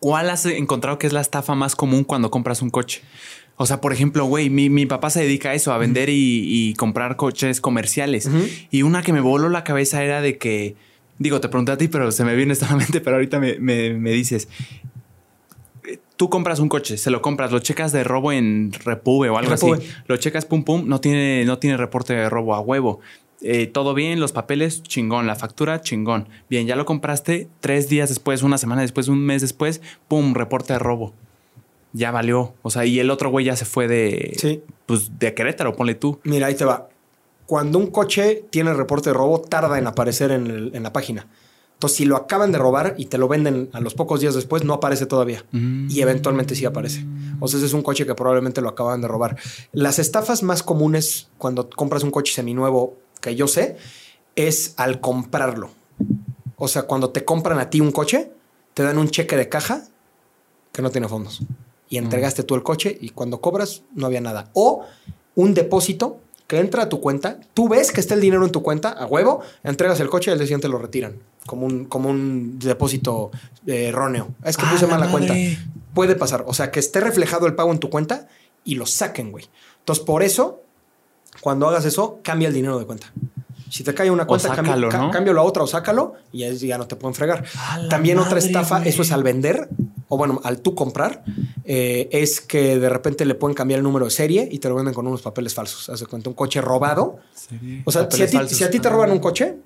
[SPEAKER 1] ¿cuál has encontrado que es la estafa más común cuando compras un coche? O sea, por ejemplo, güey, mi, mi papá se dedica a eso, a vender y, y comprar coches comerciales. Y una que me voló la cabeza era de que, digo, te pregunté a ti, pero se me viene esta mente, pero ahorita me, me- me dices, eh, tú compras un coche, se lo compras, lo checas de robo en Repube o algo
[SPEAKER 2] Repube.
[SPEAKER 1] así, lo checas, pum, pum, no tiene, no tiene reporte de robo a huevo. Eh, todo bien, los papeles, chingón, la factura, chingón. Bien, ya lo compraste tres días después, una semana después, un mes después, pum, reporte de robo. Ya valió. O sea, y el otro güey ya se fue de,
[SPEAKER 2] Sí.
[SPEAKER 1] pues, de Querétaro, ponle tú.
[SPEAKER 2] Mira, ahí te va. Cuando un coche tiene reporte de robo, tarda en aparecer en, el- en la página. Entonces, si lo acaban de robar y te lo venden a los pocos días después, no aparece todavía.
[SPEAKER 1] Mm.
[SPEAKER 2] Y eventualmente sí aparece. O sea, ese es un coche que probablemente lo acaban de robar. Las estafas más comunes cuando compras un coche seminuevo, que yo sé, es al comprarlo. O sea, cuando te compran a ti un coche, te dan un cheque de caja que no tiene fondos. Y entregaste tú el coche y cuando cobras no había nada. O un depósito que entra a tu cuenta, tú ves que está el dinero en tu cuenta, a huevo, entregas el coche y al día siguiente lo retiran. Como un, como un depósito eh, erróneo. Es que
[SPEAKER 1] ¡Ah,
[SPEAKER 2] puse
[SPEAKER 1] la
[SPEAKER 2] mal la cuenta.
[SPEAKER 1] madre!
[SPEAKER 2] Puede pasar. O sea, que esté reflejado el pago en tu cuenta y lo saquen, güey. Entonces, por eso, cuando hagas eso, cambia el dinero de cuenta. Si te cae una cuenta, cambia-
[SPEAKER 1] sácalo, ¿no?
[SPEAKER 2] cámbialo a otra o sácalo y ya, ya no te pueden fregar.
[SPEAKER 1] ¡A la
[SPEAKER 2] También otra
[SPEAKER 1] madre,
[SPEAKER 2] estafa,
[SPEAKER 1] güey!
[SPEAKER 2] eso es al vender, o bueno, al tú comprar, eh, es que de repente le pueden cambiar el número de serie y te lo venden con unos papeles falsos. Haz de cuenta, un coche robado.
[SPEAKER 1] Serie.
[SPEAKER 2] O sea, si a, ti,
[SPEAKER 1] falsos.
[SPEAKER 2] si a ti te roban un coche,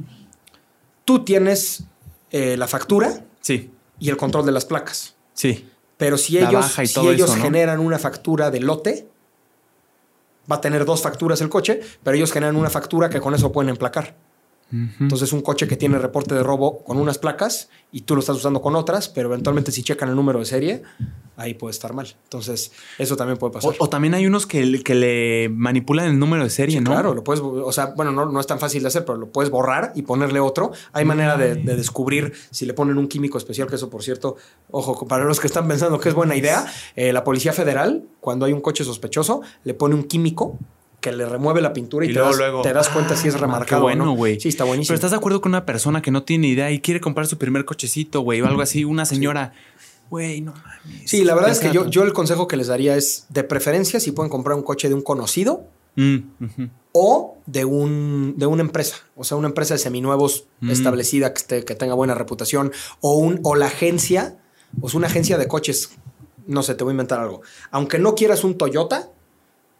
[SPEAKER 2] tú tienes eh, la factura
[SPEAKER 1] Sí,
[SPEAKER 2] y el control de las placas.
[SPEAKER 1] sí.
[SPEAKER 2] Pero si
[SPEAKER 1] La
[SPEAKER 2] ellos, si ellos
[SPEAKER 1] eso, ¿no?
[SPEAKER 2] generan una factura de lote, Va a tener dos facturas el coche, pero ellos generan una factura que con eso pueden emplacar. Entonces, un coche que tiene reporte de robo con unas placas y tú lo estás usando con otras, pero eventualmente si checan el número de serie, ahí puede estar mal. Entonces, eso también puede pasar.
[SPEAKER 1] O, también hay unos que, que, le manipulan el número de serie, ¿no?
[SPEAKER 2] Claro, lo puedes, o sea, bueno, no, no, es tan fácil de hacer, pero lo puedes borrar y ponerle otro. Hay manera de, de, descubrir si le ponen un químico especial, que eso, por cierto, ojo, para los que están pensando que es buena idea, eh, la Policía Federal, cuando hay un coche sospechoso, le pone un químico que le remueve la pintura y, te, das, te, das, cuenta si es ah, remarcado.
[SPEAKER 1] bueno, güey.
[SPEAKER 2] Sí, está buenísimo.
[SPEAKER 1] Pero estás de acuerdo con una persona que no tiene idea y quiere comprar su primer cochecito, güey, o algo así, una señora. Güey, no mames.
[SPEAKER 2] Sí, la verdad es que yo, yo el consejo que les daría es, de preferencia, si pueden comprar un coche de un conocido mm, o de, un, de una empresa. O sea, una empresa de seminuevos mm. establecida que, que tenga buena reputación o, un, o la agencia, o sea, una agencia de coches. No sé, te voy a inventar algo. Aunque no quieras un Toyota,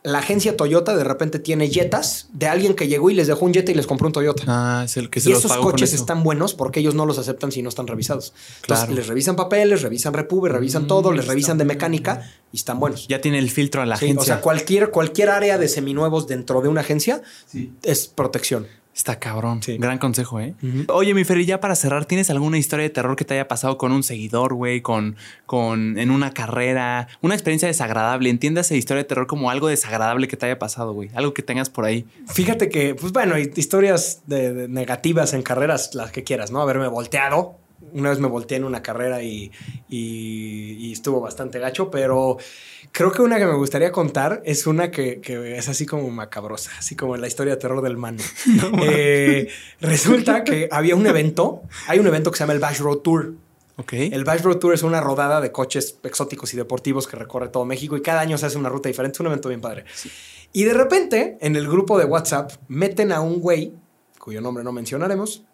[SPEAKER 2] la agencia Toyota de repente tiene jetas de alguien que llegó y les dejó un Jetta y les compró un Toyota.
[SPEAKER 1] Ah, es el que se
[SPEAKER 2] Y esos coches están buenos porque ellos no los aceptan si no están revisados. Entonces les revisan papeles, revisan repube, revisan mm, todo, les revisan de mecánica y están buenos.
[SPEAKER 1] Ya tiene el filtro a la agencia. O
[SPEAKER 2] sea, cualquier, cualquier área de seminuevos dentro de una agencia es protección.
[SPEAKER 1] Está cabrón. Sí. Gran consejo, ¿eh? Oye, mi Ferry, ya para cerrar, ¿tienes alguna historia de terror que te haya pasado con un seguidor, güey? Con, con, en una carrera, una experiencia desagradable. Entiéndase historia de terror como algo desagradable que te haya pasado, güey. Algo que tengas por ahí.
[SPEAKER 2] Fíjate que, pues bueno, historias de negativas en carreras, las que quieras, ¿no? Haberme volteado una vez me volteé en una carrera y, estuvo bastante gacho, pero creo que una que me gustaría contar es una que, es así como macabrosa, así como la historia de terror del man. Eh, resulta que había un evento, hay un evento que se llama el Bash Road Tour.
[SPEAKER 1] Okay.
[SPEAKER 2] El Bash Road Tour es una rodada de coches exóticos y deportivos que recorre todo México y cada año se hace una ruta diferente. Es un evento bien padre. Y de repente, en el grupo de WhatsApp, meten a un güey, cuyo nombre no mencionaremos,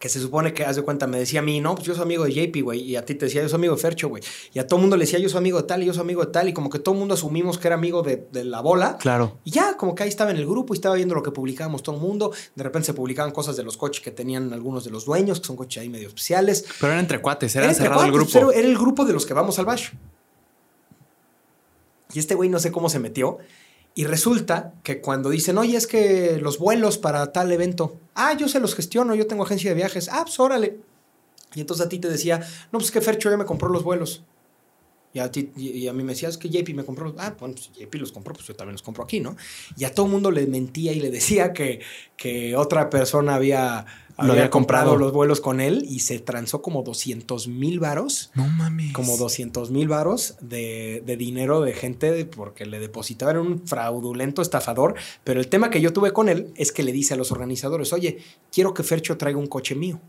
[SPEAKER 2] que se supone que, haz de cuenta, me decía a mí, no, pues yo soy amigo de JP, güey, y a ti te decía, yo soy amigo de Fercho, güey, y a todo el mundo le decía, yo soy amigo de tal, y yo soy amigo de tal, y como que todo el mundo asumimos que era amigo de, la bola.
[SPEAKER 1] Claro.
[SPEAKER 2] Y ya, como que ahí estaba en el grupo y estaba viendo lo que publicábamos todo el mundo. De repente se publicaban cosas de los coches que tenían algunos de los dueños, que son coches ahí medio especiales.
[SPEAKER 1] Pero eran entre cuates, era, cerrado el grupo.
[SPEAKER 2] Pero era el grupo de los que vamos al bash. Y este güey no sé cómo se metió. Y resulta que cuando dicen, oye, es que los vuelos para tal evento, ah, yo se los gestiono, yo tengo agencia de viajes, ah, pues órale. Y entonces a ti te decía, no, pues que Fercho ya me compró los vuelos. Y a, ti, y a mí me decías que JP me compró los... Ah, bueno, pues JP los compró, pues yo también los compro aquí, ¿no? Y a todo el mundo le mentía y le decía que, que otra persona había lo había, comprado, los vuelos con él y se transó como 200 mil varos.
[SPEAKER 1] No mames.
[SPEAKER 2] Como 200 mil varos de, dinero de gente porque le depositaban un fraudulento estafador. Pero el tema que yo tuve con él es que le dice a los organizadores, oye, quiero que Fercho traiga un coche mío.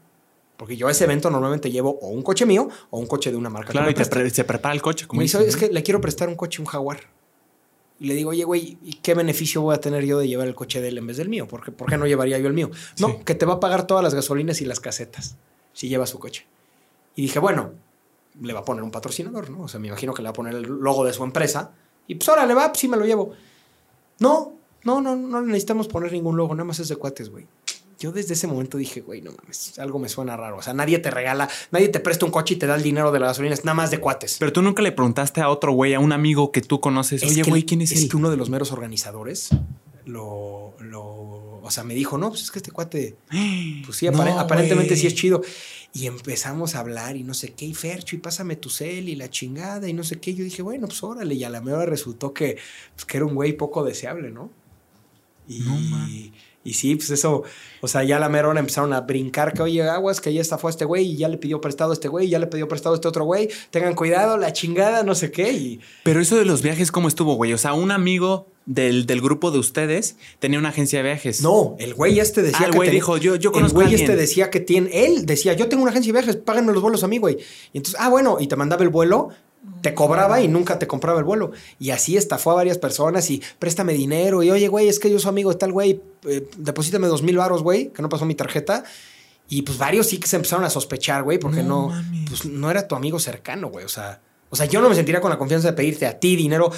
[SPEAKER 2] Porque yo a ese evento normalmente llevo o un coche mío o un coche de una marca.
[SPEAKER 1] Claro, y se prepara el coche.
[SPEAKER 2] Como dice, es que le quiero prestar un coche, un Jaguar. Y le digo, oye, güey, ¿y qué beneficio voy a tener yo de llevar el coche de él en vez del mío? ¿Por qué, ¿por qué no llevaría yo el mío? No, que te va a pagar todas las gasolinas y las casetas si lleva su coche. Y dije, bueno, le va a poner un patrocinador, ¿no? O sea, me imagino que le va a poner el logo de su empresa. Y pues ahora le va, pues sí me lo llevo. No, no, no, no necesitamos poner ningún logo, nada más es de cuates, güey yo desde ese momento dije, güey, no mames, algo me suena raro. O sea, nadie te regala, nadie te presta un coche y te da el dinero de la gasolina, es nada más de cuates.
[SPEAKER 1] Pero tú nunca le preguntaste a otro güey, a un amigo que tú conoces, oye, güey, ¿quién es,
[SPEAKER 2] es que uno de los meros organizadores lo, lo, o sea, me dijo, no, pues es que este cuate, pues sí, aparentemente sí es chido. Y empezamos a hablar y no sé qué, y Fercho, y pásame tu cel y la chingada y no sé qué. Yo dije, bueno, pues órale, y a la mejor resultó que, pues, que era un güey poco deseable, ¿no? Y, no, y sí, pues eso, o sea, ya la mera empezaron a brincar que, oye, aguas, que ya estafó a este güey y ya le pidió prestado a este güey, ya le pidió prestado a este otro güey, tengan cuidado, la chingada, no sé qué. Y...
[SPEAKER 1] Pero eso de los viajes, ¿cómo estuvo, güey? O sea, un amigo del, grupo de ustedes tenía una agencia de viajes.
[SPEAKER 2] No, el güey este decía
[SPEAKER 1] ah, el güey dijo, yo, yo conozco
[SPEAKER 2] El güey este decía que tiene, él decía, yo tengo una agencia de viajes, páganme los vuelos a mí, güey. Y entonces, ah, bueno, y te mandaba el vuelo te cobraba y nunca te compraba el vuelo. Y así estafó a varias personas y préstame dinero. Y oye, güey, es que yo soy amigo de tal güey, eh, deposítame dos mil baros, güey, que no pasó mi tarjeta. Y pues varios sí que se empezaron a sospechar, güey, porque no, pues, no era tu amigo cercano, güey. O sea, o sea, yo no me sentiría con la confianza de pedirte a ti dinero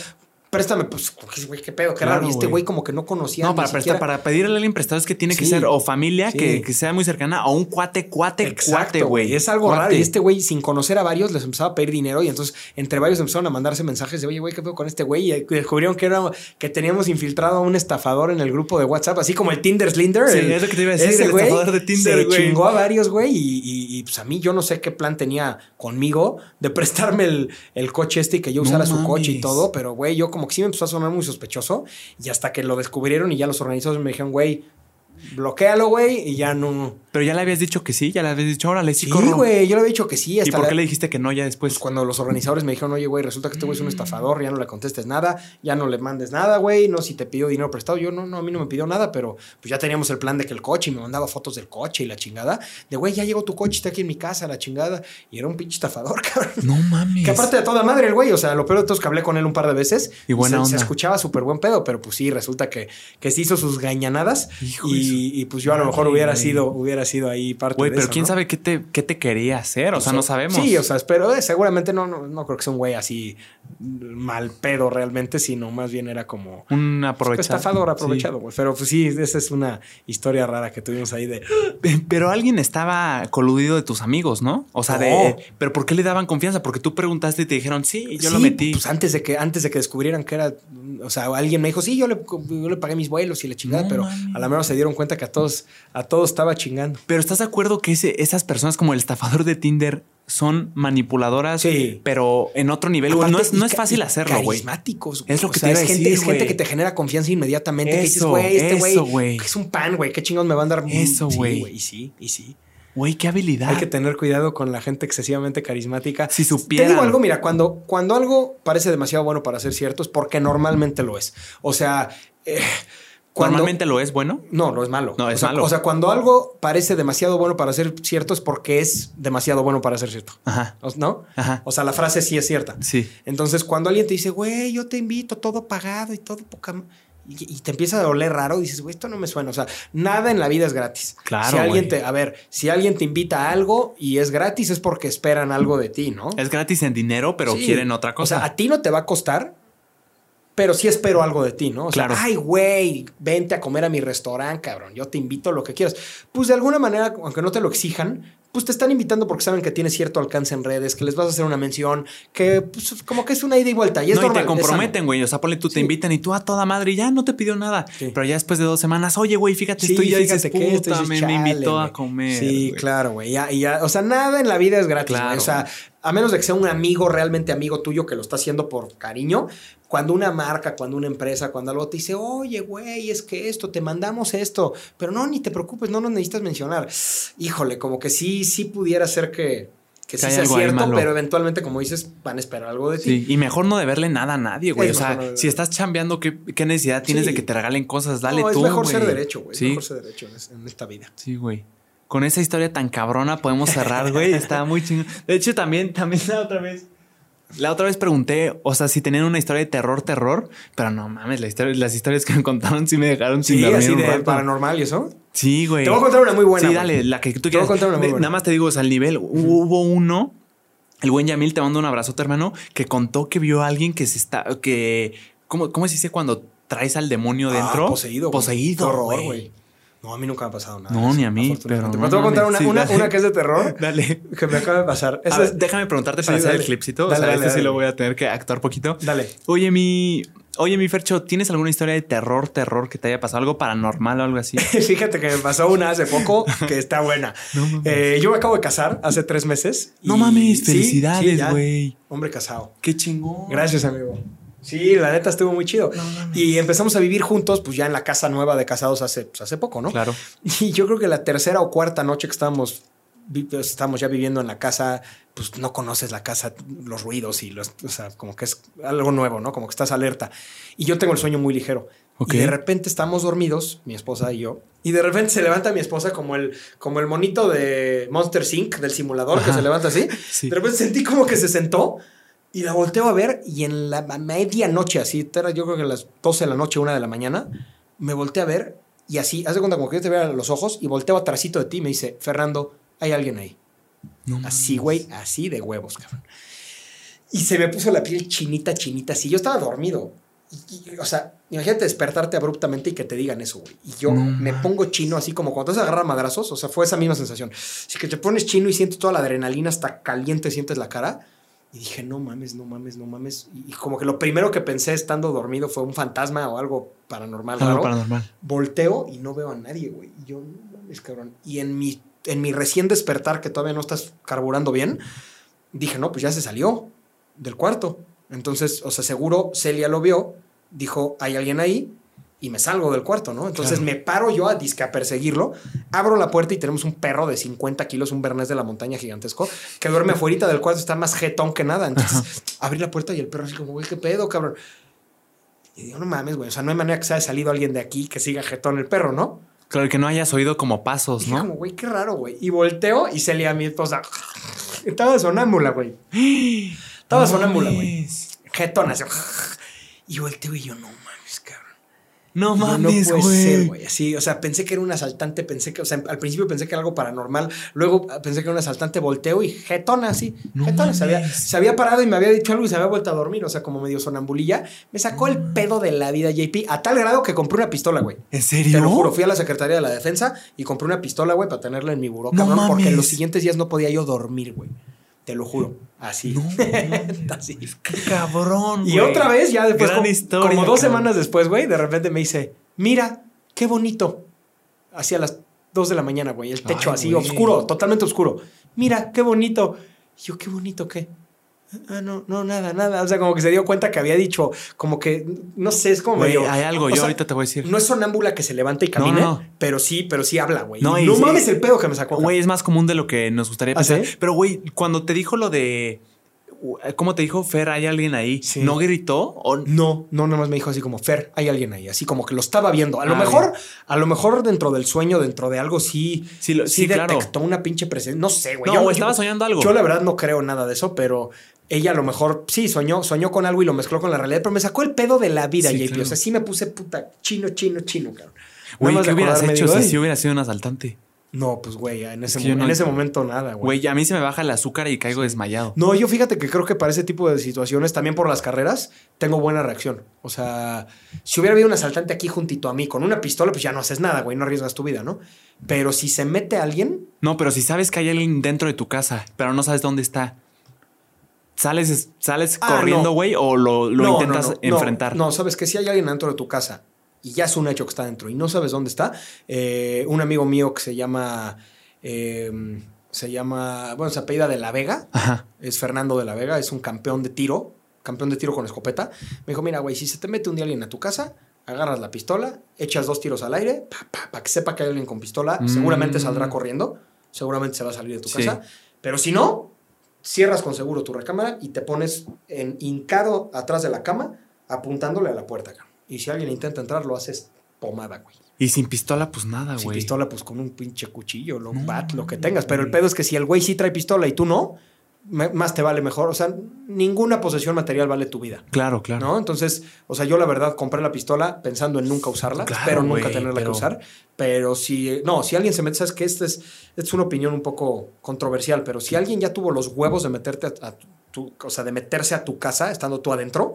[SPEAKER 2] préstame, pues, güey, qué pedo, qué
[SPEAKER 1] Claro,
[SPEAKER 2] raro. Y este
[SPEAKER 1] güey.
[SPEAKER 2] como que no conocía.
[SPEAKER 1] No, para, prestar, para pedirle a alguien prestado es que tiene que ser o familia
[SPEAKER 2] Sí.
[SPEAKER 1] que, que sea muy cercana o un cuate, cuate, cuate,
[SPEAKER 2] Exacto,
[SPEAKER 1] güey.
[SPEAKER 2] güey. Es algo
[SPEAKER 1] Cuate.
[SPEAKER 2] raro. Y este güey, sin conocer a varios, les empezaba a pedir dinero. Y entonces, entre varios empezaron a mandarse mensajes de, oye, güey, ¿qué pedo con este güey? Y descubrieron que era que teníamos infiltrado a un estafador en el grupo de WhatsApp, así como el Tinder Slinder.
[SPEAKER 1] Sí,
[SPEAKER 2] el-
[SPEAKER 1] es lo que te iba a decir,
[SPEAKER 2] ese
[SPEAKER 1] el estafador de Tinder,
[SPEAKER 2] Se chingó a varios, güey. Y, y- y, pues a mí, yo no sé qué plan tenía conmigo de prestarme el, el coche este y que yo
[SPEAKER 1] No
[SPEAKER 2] usara su coche y todo. Pero, güey, yo como que sí me empezó a sonar muy sospechoso. Y hasta que lo descubrieron y ya los organizadores me dijeron, güey, bloquealo, güey, y ya no.
[SPEAKER 1] Pero ya le habías dicho que sí, ya le habías dicho, órale, sí,
[SPEAKER 2] Sí,
[SPEAKER 1] corro.
[SPEAKER 2] güey, yo le había dicho que sí.
[SPEAKER 1] ¿Y
[SPEAKER 2] Hasta
[SPEAKER 1] por
[SPEAKER 2] la-
[SPEAKER 1] qué le dijiste que no ya después?
[SPEAKER 2] pues cuando los organizadores me dijeron, oye, güey, resulta que este güey es un estafador, ya no le contestes nada, ya no le mandes nada, güey, no, si te pidió dinero prestado, yo no, no, a mí no me pidió nada, pero pues ya teníamos el plan de que el coche, y me mandaba fotos del coche y la chingada, de, güey, ya llegó tu coche, está aquí en mi casa, la chingada, y era un pinche estafador, cabrón.
[SPEAKER 1] No mames.
[SPEAKER 2] Que aparte de toda madre el güey, o sea, lo peor de todo es que hablé con él un par de veces
[SPEAKER 1] Y buena
[SPEAKER 2] se, se
[SPEAKER 1] onda.
[SPEAKER 2] escuchaba súper buen pedo, pero pues sí, resulta que, que se hizo sus gañanadas
[SPEAKER 1] Hijo
[SPEAKER 2] y, y, pues yo a lo mejor hubiera sido, hubiera sido ahí parte
[SPEAKER 1] Güey,
[SPEAKER 2] de
[SPEAKER 1] pero
[SPEAKER 2] eso,
[SPEAKER 1] quién
[SPEAKER 2] ¿no?
[SPEAKER 1] sabe qué te, qué te quería hacer. O sea, no sabemos.
[SPEAKER 2] Sí, o sea, pero eh, seguramente no, no, no creo que sea un güey así mal pedo realmente, sino más bien era como
[SPEAKER 1] Un aprovechado.
[SPEAKER 2] estafador aprovechado, güey. Pero pues sí, esa es una historia rara que tuvimos ahí de.
[SPEAKER 1] Pero alguien estaba coludido de tus amigos, ¿no? O sea, de. Pero ¿por qué le daban confianza? Porque tú preguntaste y te dijeron, sí, yo lo metí.
[SPEAKER 2] Pues antes de que antes de que descubrieran que era, o sea, alguien me dijo, sí, yo le, yo le pagué mis vuelos y la chingada, pero
[SPEAKER 1] mames.
[SPEAKER 2] a la mejor se dieron cuenta que a todos, a todos estaba chingando.
[SPEAKER 1] Pero ¿estás de acuerdo que ese- esas personas como el estafador de Tinder son manipuladoras?
[SPEAKER 2] Sí.
[SPEAKER 1] Pero en otro nivel. No es, no es fácil hacerlo, güey.
[SPEAKER 2] Carismáticos.
[SPEAKER 1] Es lo
[SPEAKER 2] O
[SPEAKER 1] que
[SPEAKER 2] sea,
[SPEAKER 1] te iba
[SPEAKER 2] es
[SPEAKER 1] a
[SPEAKER 2] gente, es gente que te genera confianza inmediatamente. que dices, güey, este
[SPEAKER 1] güey
[SPEAKER 2] es un pan, güey. ¿Qué chingados me va a andar?
[SPEAKER 1] Eso,
[SPEAKER 2] Sí,
[SPEAKER 1] güey.
[SPEAKER 2] Y sí, y sí.
[SPEAKER 1] Güey, qué habilidad.
[SPEAKER 2] Hay que tener cuidado con la gente excesivamente carismática.
[SPEAKER 1] Si
[SPEAKER 2] Te
[SPEAKER 1] supieran.
[SPEAKER 2] digo algo, mira, cuando, cuando algo parece demasiado bueno para ser cierto es porque normalmente lo es. O sea, eh, cuando...
[SPEAKER 1] Normalmente lo es bueno.
[SPEAKER 2] No, no es malo.
[SPEAKER 1] No, es
[SPEAKER 2] o sea,
[SPEAKER 1] malo.
[SPEAKER 2] O sea, cuando algo parece demasiado bueno para ser cierto es porque es demasiado bueno para ser cierto.
[SPEAKER 1] Ajá.
[SPEAKER 2] ¿O- ¿No?
[SPEAKER 1] Ajá.
[SPEAKER 2] O sea, la frase sí es cierta.
[SPEAKER 1] Sí.
[SPEAKER 2] Entonces, cuando alguien te dice, güey, yo te invito, todo pagado y todo poca... m-", Y, y te empieza a oler raro, dices, güey, esto no me suena. O sea, nada en la vida es gratis.
[SPEAKER 1] Claro,
[SPEAKER 2] Si alguien
[SPEAKER 1] güey.
[SPEAKER 2] te, a ver, si alguien te invita a algo y es gratis, es porque esperan algo de ti, ¿no?
[SPEAKER 1] Es gratis en dinero, pero
[SPEAKER 2] Sí.
[SPEAKER 1] quieren otra
[SPEAKER 2] O
[SPEAKER 1] cosa.
[SPEAKER 2] sea, a ti no te va a costar, pero sí espero algo de ti, ¿no? O sea,
[SPEAKER 1] Claro.
[SPEAKER 2] ay, güey, vente a comer a mi restaurante, cabrón. Yo te invito a lo que quieras. Pues de alguna manera, aunque no te lo exijan, pues te están invitando porque saben que tienes cierto alcance en redes, que les vas a hacer una mención, que pues, como que es una ida y vuelta. Y es
[SPEAKER 1] no, y te comprometen, güey. O sea, ponle tú, te invitan y tú a toda madre y ya no te pidió nada.
[SPEAKER 2] Sí.
[SPEAKER 1] Pero ya después de dos semanas, oye, güey, fíjate,
[SPEAKER 2] Sí,
[SPEAKER 1] esto y ya
[SPEAKER 2] fíjate
[SPEAKER 1] dices,
[SPEAKER 2] que esto,
[SPEAKER 1] puta,
[SPEAKER 2] dices,
[SPEAKER 1] me, invitó a comer.
[SPEAKER 2] Sí, claro, güey. Ya, ya, o sea, nada en la vida es gratis,
[SPEAKER 1] Claro.
[SPEAKER 2] O sea, a menos de que sea un amigo realmente amigo tuyo que lo está haciendo por cariño, cuando una marca, cuando una empresa, cuando algo te dice, oye, güey, es que esto, te mandamos esto, pero no, ni te preocupes, no nos necesitas mencionar. Híjole, como que sí, sí pudiera ser que, que sí sea cierto, pero eventualmente, como dices, van a esperar algo de ti.
[SPEAKER 1] Sí, y mejor no deberle nada a nadie, güey.
[SPEAKER 2] Es
[SPEAKER 1] O sea,
[SPEAKER 2] no
[SPEAKER 1] si estás chambeando, ¿qué, qué necesidad tienes de que te regalen cosas? Dale
[SPEAKER 2] no,
[SPEAKER 1] tú,
[SPEAKER 2] es mejor ser derecho, güey.
[SPEAKER 1] Sí,
[SPEAKER 2] Es mejor ser derecho en, es- en esta vida.
[SPEAKER 1] sí, güey. Con esa historia tan cabrona podemos cerrar, güey. Está muy chingón. De hecho, también, también la otra vez. La otra vez pregunté, o sea, si tenían una historia de terror, terror, pero no mames, la historia, las historias que me contaron sí me dejaron sin
[SPEAKER 2] Sí,
[SPEAKER 1] dormir
[SPEAKER 2] así
[SPEAKER 1] un
[SPEAKER 2] de
[SPEAKER 1] rato.
[SPEAKER 2] paranormal y eso.
[SPEAKER 1] Sí, güey.
[SPEAKER 2] Te voy a contar una muy buena,
[SPEAKER 1] Sí,
[SPEAKER 2] güey.
[SPEAKER 1] dale, la que tú
[SPEAKER 2] Te voy a
[SPEAKER 1] quieras.
[SPEAKER 2] contar una muy buena.
[SPEAKER 1] Nada más te digo, o sea, el nivel. Hubo uno, el buen Yamil, te mando un abrazote, hermano, que contó que vio a alguien que se está, que, ¿cómo, cómo se dice cuando traes al demonio
[SPEAKER 2] Ah,
[SPEAKER 1] dentro?
[SPEAKER 2] poseído.
[SPEAKER 1] Poseído,
[SPEAKER 2] horror,
[SPEAKER 1] güey.
[SPEAKER 2] No, a mí nunca me ha pasado nada.
[SPEAKER 1] No, ni a mí, pero no
[SPEAKER 2] te voy a contar una,
[SPEAKER 1] sí,
[SPEAKER 2] una,
[SPEAKER 1] dale.
[SPEAKER 2] una que es de terror
[SPEAKER 1] Dale.
[SPEAKER 2] que me acaba de pasar.
[SPEAKER 1] Ver,
[SPEAKER 2] es-
[SPEAKER 1] déjame preguntarte
[SPEAKER 2] Sí,
[SPEAKER 1] para hacer
[SPEAKER 2] dale.
[SPEAKER 1] el clipcito.
[SPEAKER 2] Dale,
[SPEAKER 1] o sea,
[SPEAKER 2] dale,
[SPEAKER 1] este sí lo voy a tener que actuar poquito.
[SPEAKER 2] Dale.
[SPEAKER 1] Oye, mi. Oye, mi Fercho, ¿tienes alguna historia de terror, terror que te haya pasado? ¿Algo paranormal o algo así?
[SPEAKER 2] Fíjate que me pasó una hace poco que está buena.
[SPEAKER 1] No mames.
[SPEAKER 2] Eh, yo me acabo de casar hace tres meses.
[SPEAKER 1] No
[SPEAKER 2] y-
[SPEAKER 1] mames,
[SPEAKER 2] sí,
[SPEAKER 1] felicidades,
[SPEAKER 2] sí,
[SPEAKER 1] güey.
[SPEAKER 2] Hombre casado.
[SPEAKER 1] Qué chingón.
[SPEAKER 2] Gracias, amigo. Sí, la neta estuvo muy chido. y empezamos a vivir juntos, pues ya en la casa nueva de casados hace, pues, hace poco, ¿no?
[SPEAKER 1] Claro.
[SPEAKER 2] Y yo creo que la tercera o cuarta noche que estábamos, pues, estamos ya viviendo en la casa, pues no conoces la casa, los ruidos y los, o sea, como que es algo nuevo, ¿no? Como que estás alerta. Y yo tengo el sueño muy ligero.
[SPEAKER 1] Ok.
[SPEAKER 2] Y de repente estamos dormidos, mi esposa y yo, y de repente se levanta mi esposa como el, como el monito de Monster Inc. del simulador que se levanta así.
[SPEAKER 1] Sí.
[SPEAKER 2] De repente sentí como que se sentó y la volteo a ver y en la medianoche, así, era yo creo que a las 12 de la noche, una de la mañana, me volteé a ver y así, haz de cuenta como que yo te vea los ojos y volteo atrásito de ti y me dice, Fernando, hay alguien ahí.
[SPEAKER 1] No
[SPEAKER 2] Así, güey, así de huevos, cabrón. Y se me puso la piel chinita, chinita, así. Yo estaba dormido. Y- y, o sea, imagínate despertarte abruptamente y que te digan eso, güey. Y yo
[SPEAKER 1] No
[SPEAKER 2] me
[SPEAKER 1] mames.
[SPEAKER 2] pongo chino, así como cuando te vas a agarrar a madrazos. O sea, fue esa misma sensación. Así que te pones chino y sientes toda la adrenalina hasta caliente, sientes la cara. Y dije, no mames, no mames, no mames. Y, y como que lo primero que pensé estando dormido fue un fantasma o algo paranormal.
[SPEAKER 1] Algo
[SPEAKER 2] raro.
[SPEAKER 1] paranormal.
[SPEAKER 2] Volteo y no veo a nadie, güey. Y yo, no mames, cabrón. Y en mi, en mi recién despertar, que todavía no estás carburando bien, dije, no, pues ya se salió del cuarto. Entonces, o sea, seguro Celia lo vio, dijo, hay alguien ahí, y me salgo del cuarto, ¿no? Entonces
[SPEAKER 1] Claro.
[SPEAKER 2] me paro yo a disque a perseguirlo, abro la puerta y tenemos un perro de 50 kilos, un bernés de la montaña gigantesco, que duerme afuera del cuarto, está más jetón que nada. Entonces abrí la puerta y el perro así como, güey, ¿qué pedo, cabrón? Y digo, no mames, güey, o sea, no hay manera que se haya salido alguien de aquí que siga jetón el perro, ¿no?
[SPEAKER 1] Claro que no hayas oído como pasos,
[SPEAKER 2] Dije
[SPEAKER 1] ¿no?
[SPEAKER 2] como, güey, qué raro, güey. Y volteo y Celia, mi esposa, estaba sonámbula, güey. Estaba sonámbula, güey. Jetona, así. Y volteo y yo, no mames.
[SPEAKER 1] No mames,
[SPEAKER 2] no puede ser,
[SPEAKER 1] güey.
[SPEAKER 2] Así, o sea, pensé que era un asaltante, pensé que, o sea, al principio pensé que era algo paranormal, luego pensé que era un asaltante, volteo y jetona, así.
[SPEAKER 1] No
[SPEAKER 2] jetona, se había,
[SPEAKER 1] mames.
[SPEAKER 2] se había parado y me había dicho algo y se había vuelto a dormir, o sea, como medio sonambulilla. Me sacó el pedo de la vida, JP, a tal grado que compré una pistola, güey.
[SPEAKER 1] ¿En
[SPEAKER 2] Te
[SPEAKER 1] serio?
[SPEAKER 2] lo juro, fui a la Secretaría de la Defensa y compré una pistola, güey, para tenerla en mi buró,
[SPEAKER 1] No
[SPEAKER 2] cabrón, porque en los siguientes días no podía yo dormir, güey. Te lo juro. Así.
[SPEAKER 1] No
[SPEAKER 2] Así.
[SPEAKER 1] Qué cabrón,
[SPEAKER 2] Y otra vez, ya después,
[SPEAKER 1] Gran
[SPEAKER 2] como,
[SPEAKER 1] historia,
[SPEAKER 2] como dos
[SPEAKER 1] cabrón.
[SPEAKER 2] semanas después, güey, de repente me dice, mira, qué bonito. Hacia las dos de la mañana, güey, el techo
[SPEAKER 1] Ay,
[SPEAKER 2] así, oscuro, totalmente oscuro. Mira, qué bonito. Y yo, qué bonito, ¿qué? Ah, no, no, nada, nada. O sea, como que se dio cuenta que había dicho, como que, no sé, es como
[SPEAKER 1] Güey,
[SPEAKER 2] medio-
[SPEAKER 1] hay algo, yo
[SPEAKER 2] sea,
[SPEAKER 1] ahorita te voy a decir.
[SPEAKER 2] No es sonámbula que se levanta y camina,
[SPEAKER 1] no.
[SPEAKER 2] pero sí, pero sí habla, güey.
[SPEAKER 1] No,
[SPEAKER 2] mames el pedo que me sacó.
[SPEAKER 1] Güey, es más común de lo que nos gustaría
[SPEAKER 2] ¿Ah,
[SPEAKER 1] pensar.
[SPEAKER 2] sí?
[SPEAKER 1] Pero, güey, cuando te dijo lo de. ¿Cómo te dijo Fer? ¿Hay alguien ahí?
[SPEAKER 2] Sí.
[SPEAKER 1] ¿No gritó? ¿O
[SPEAKER 2] No, no, nada más me dijo así como, Fer, hay alguien ahí, así como que lo estaba viendo. A lo
[SPEAKER 1] Ah,
[SPEAKER 2] mejor,
[SPEAKER 1] bien.
[SPEAKER 2] a lo mejor dentro del sueño, dentro de algo, sí,
[SPEAKER 1] Sí, lo- sí, claro.
[SPEAKER 2] detectó una pinche presencia. No sé, güey.
[SPEAKER 1] No,
[SPEAKER 2] Yo-
[SPEAKER 1] estaba
[SPEAKER 2] yo-
[SPEAKER 1] soñando algo.
[SPEAKER 2] Yo la verdad no creo nada de eso, pero ella a lo mejor sí soñó, soñó con algo y lo mezcló con la realidad, pero me sacó el pedo de la vida,
[SPEAKER 1] Sí,
[SPEAKER 2] JP.
[SPEAKER 1] claro.
[SPEAKER 2] O sea, sí me puse puta chino, chino, chino, cabrón.
[SPEAKER 1] Güey, ¿qué hubieras hecho
[SPEAKER 2] digo,
[SPEAKER 1] si hubiera sido un asaltante?
[SPEAKER 2] No, pues güey, en ese,
[SPEAKER 1] que no-
[SPEAKER 2] en ese momento nada, güey.
[SPEAKER 1] Güey, a mí se me baja el azúcar y caigo desmayado.
[SPEAKER 2] No, yo fíjate que creo que para ese tipo de situaciones, también por las carreras, tengo buena reacción. O sea, si hubiera habido un asaltante aquí juntito a mí con una pistola, pues ya no haces nada, güey, no arriesgas tu vida, ¿no? Pero si se mete alguien,
[SPEAKER 1] No, pero si sabes que hay alguien dentro de tu casa, pero no sabes dónde está. ¿Sales, sales
[SPEAKER 2] Ah,
[SPEAKER 1] corriendo,
[SPEAKER 2] no.
[SPEAKER 1] güey, o lo, lo
[SPEAKER 2] no,
[SPEAKER 1] intentas
[SPEAKER 2] no,
[SPEAKER 1] enfrentar?
[SPEAKER 2] No, sabes que si hay alguien dentro de tu casa y ya es un hecho que está dentro y no sabes dónde está, eh, un amigo mío que se llama, eh, se llama, bueno, se apellida de La Vega,
[SPEAKER 1] Ajá.
[SPEAKER 2] es Fernando de la Vega, es un campeón de tiro, campeón de tiro con escopeta. Me dijo, mira, güey, si se te mete un día alguien a tu casa, agarras la pistola, echas dos tiros al aire, para que sepa que hay alguien con pistola,
[SPEAKER 1] Mm.
[SPEAKER 2] seguramente saldrá corriendo, seguramente se va a salir de tu
[SPEAKER 1] Sí.
[SPEAKER 2] casa, pero si no, cierras con seguro tu recámara y te pones en hincado atrás de la cama, apuntándole a la puerta. cabrón. Y si alguien intenta entrar, lo haces pomada, güey.
[SPEAKER 1] Y sin pistola, pues nada,
[SPEAKER 2] Sin
[SPEAKER 1] güey.
[SPEAKER 2] pistola, pues con un pinche cuchillo, lo,
[SPEAKER 1] No,
[SPEAKER 2] bat, lo que tengas. Pero el pedo es que si el güey sí trae pistola y tú no, más te vale mejor. O sea, ninguna posesión material vale tu vida.
[SPEAKER 1] Claro, claro.
[SPEAKER 2] ¿No? Entonces, o sea, yo la verdad compré la pistola pensando en nunca usarla.
[SPEAKER 1] Claro,
[SPEAKER 2] espero nunca tenerla
[SPEAKER 1] pero-
[SPEAKER 2] que usar. Pero si, no, si alguien se mete, sabes que esta es, esta es una opinión un poco controversial, pero si alguien ya tuvo los huevos de meterte a, a tu, o sea, de meterse a tu casa estando tú adentro,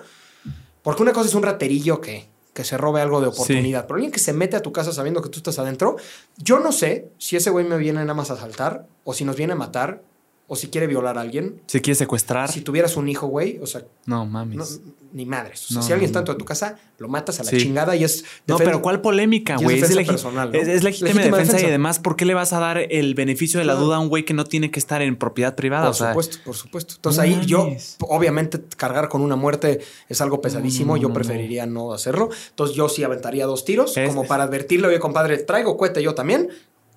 [SPEAKER 2] porque una cosa es un raterillo que, que se robe algo de oportunidad, pero alguien que se mete a tu casa sabiendo que tú estás adentro, yo no sé si ese güey me viene nada más a asaltar o si nos viene a matar o si quiere violar a alguien.
[SPEAKER 1] ¿Se quiere secuestrar?
[SPEAKER 2] Si tuvieras un hijo, güey, o sea,
[SPEAKER 1] No
[SPEAKER 2] no,
[SPEAKER 1] mames.
[SPEAKER 2] ni madres. O sea,
[SPEAKER 1] No,
[SPEAKER 2] si alguien
[SPEAKER 1] no,
[SPEAKER 2] está
[SPEAKER 1] no.
[SPEAKER 2] dentro de tu casa, lo matas a la
[SPEAKER 1] Sí.
[SPEAKER 2] chingada y es.
[SPEAKER 1] No, pero ¿cuál polémica,
[SPEAKER 2] es
[SPEAKER 1] güey? Es, legi-
[SPEAKER 2] personal, ¿no?
[SPEAKER 1] es- es legítima,
[SPEAKER 2] Legítima
[SPEAKER 1] defensa, y además, ¿por qué le vas a dar el beneficio de la duda a un güey que no tiene que estar en propiedad privada?
[SPEAKER 2] Por
[SPEAKER 1] o sea,
[SPEAKER 2] supuesto, por supuesto. Entonces
[SPEAKER 1] No
[SPEAKER 2] ahí yo, obviamente, cargar con una muerte es algo pesadísimo.
[SPEAKER 1] No, no,
[SPEAKER 2] yo
[SPEAKER 1] no,
[SPEAKER 2] preferiría no. hacerlo. Entonces yo sí aventaría dos tiros,
[SPEAKER 1] Es-
[SPEAKER 2] como para advertirle, oye, compadre, traigo cohete yo también.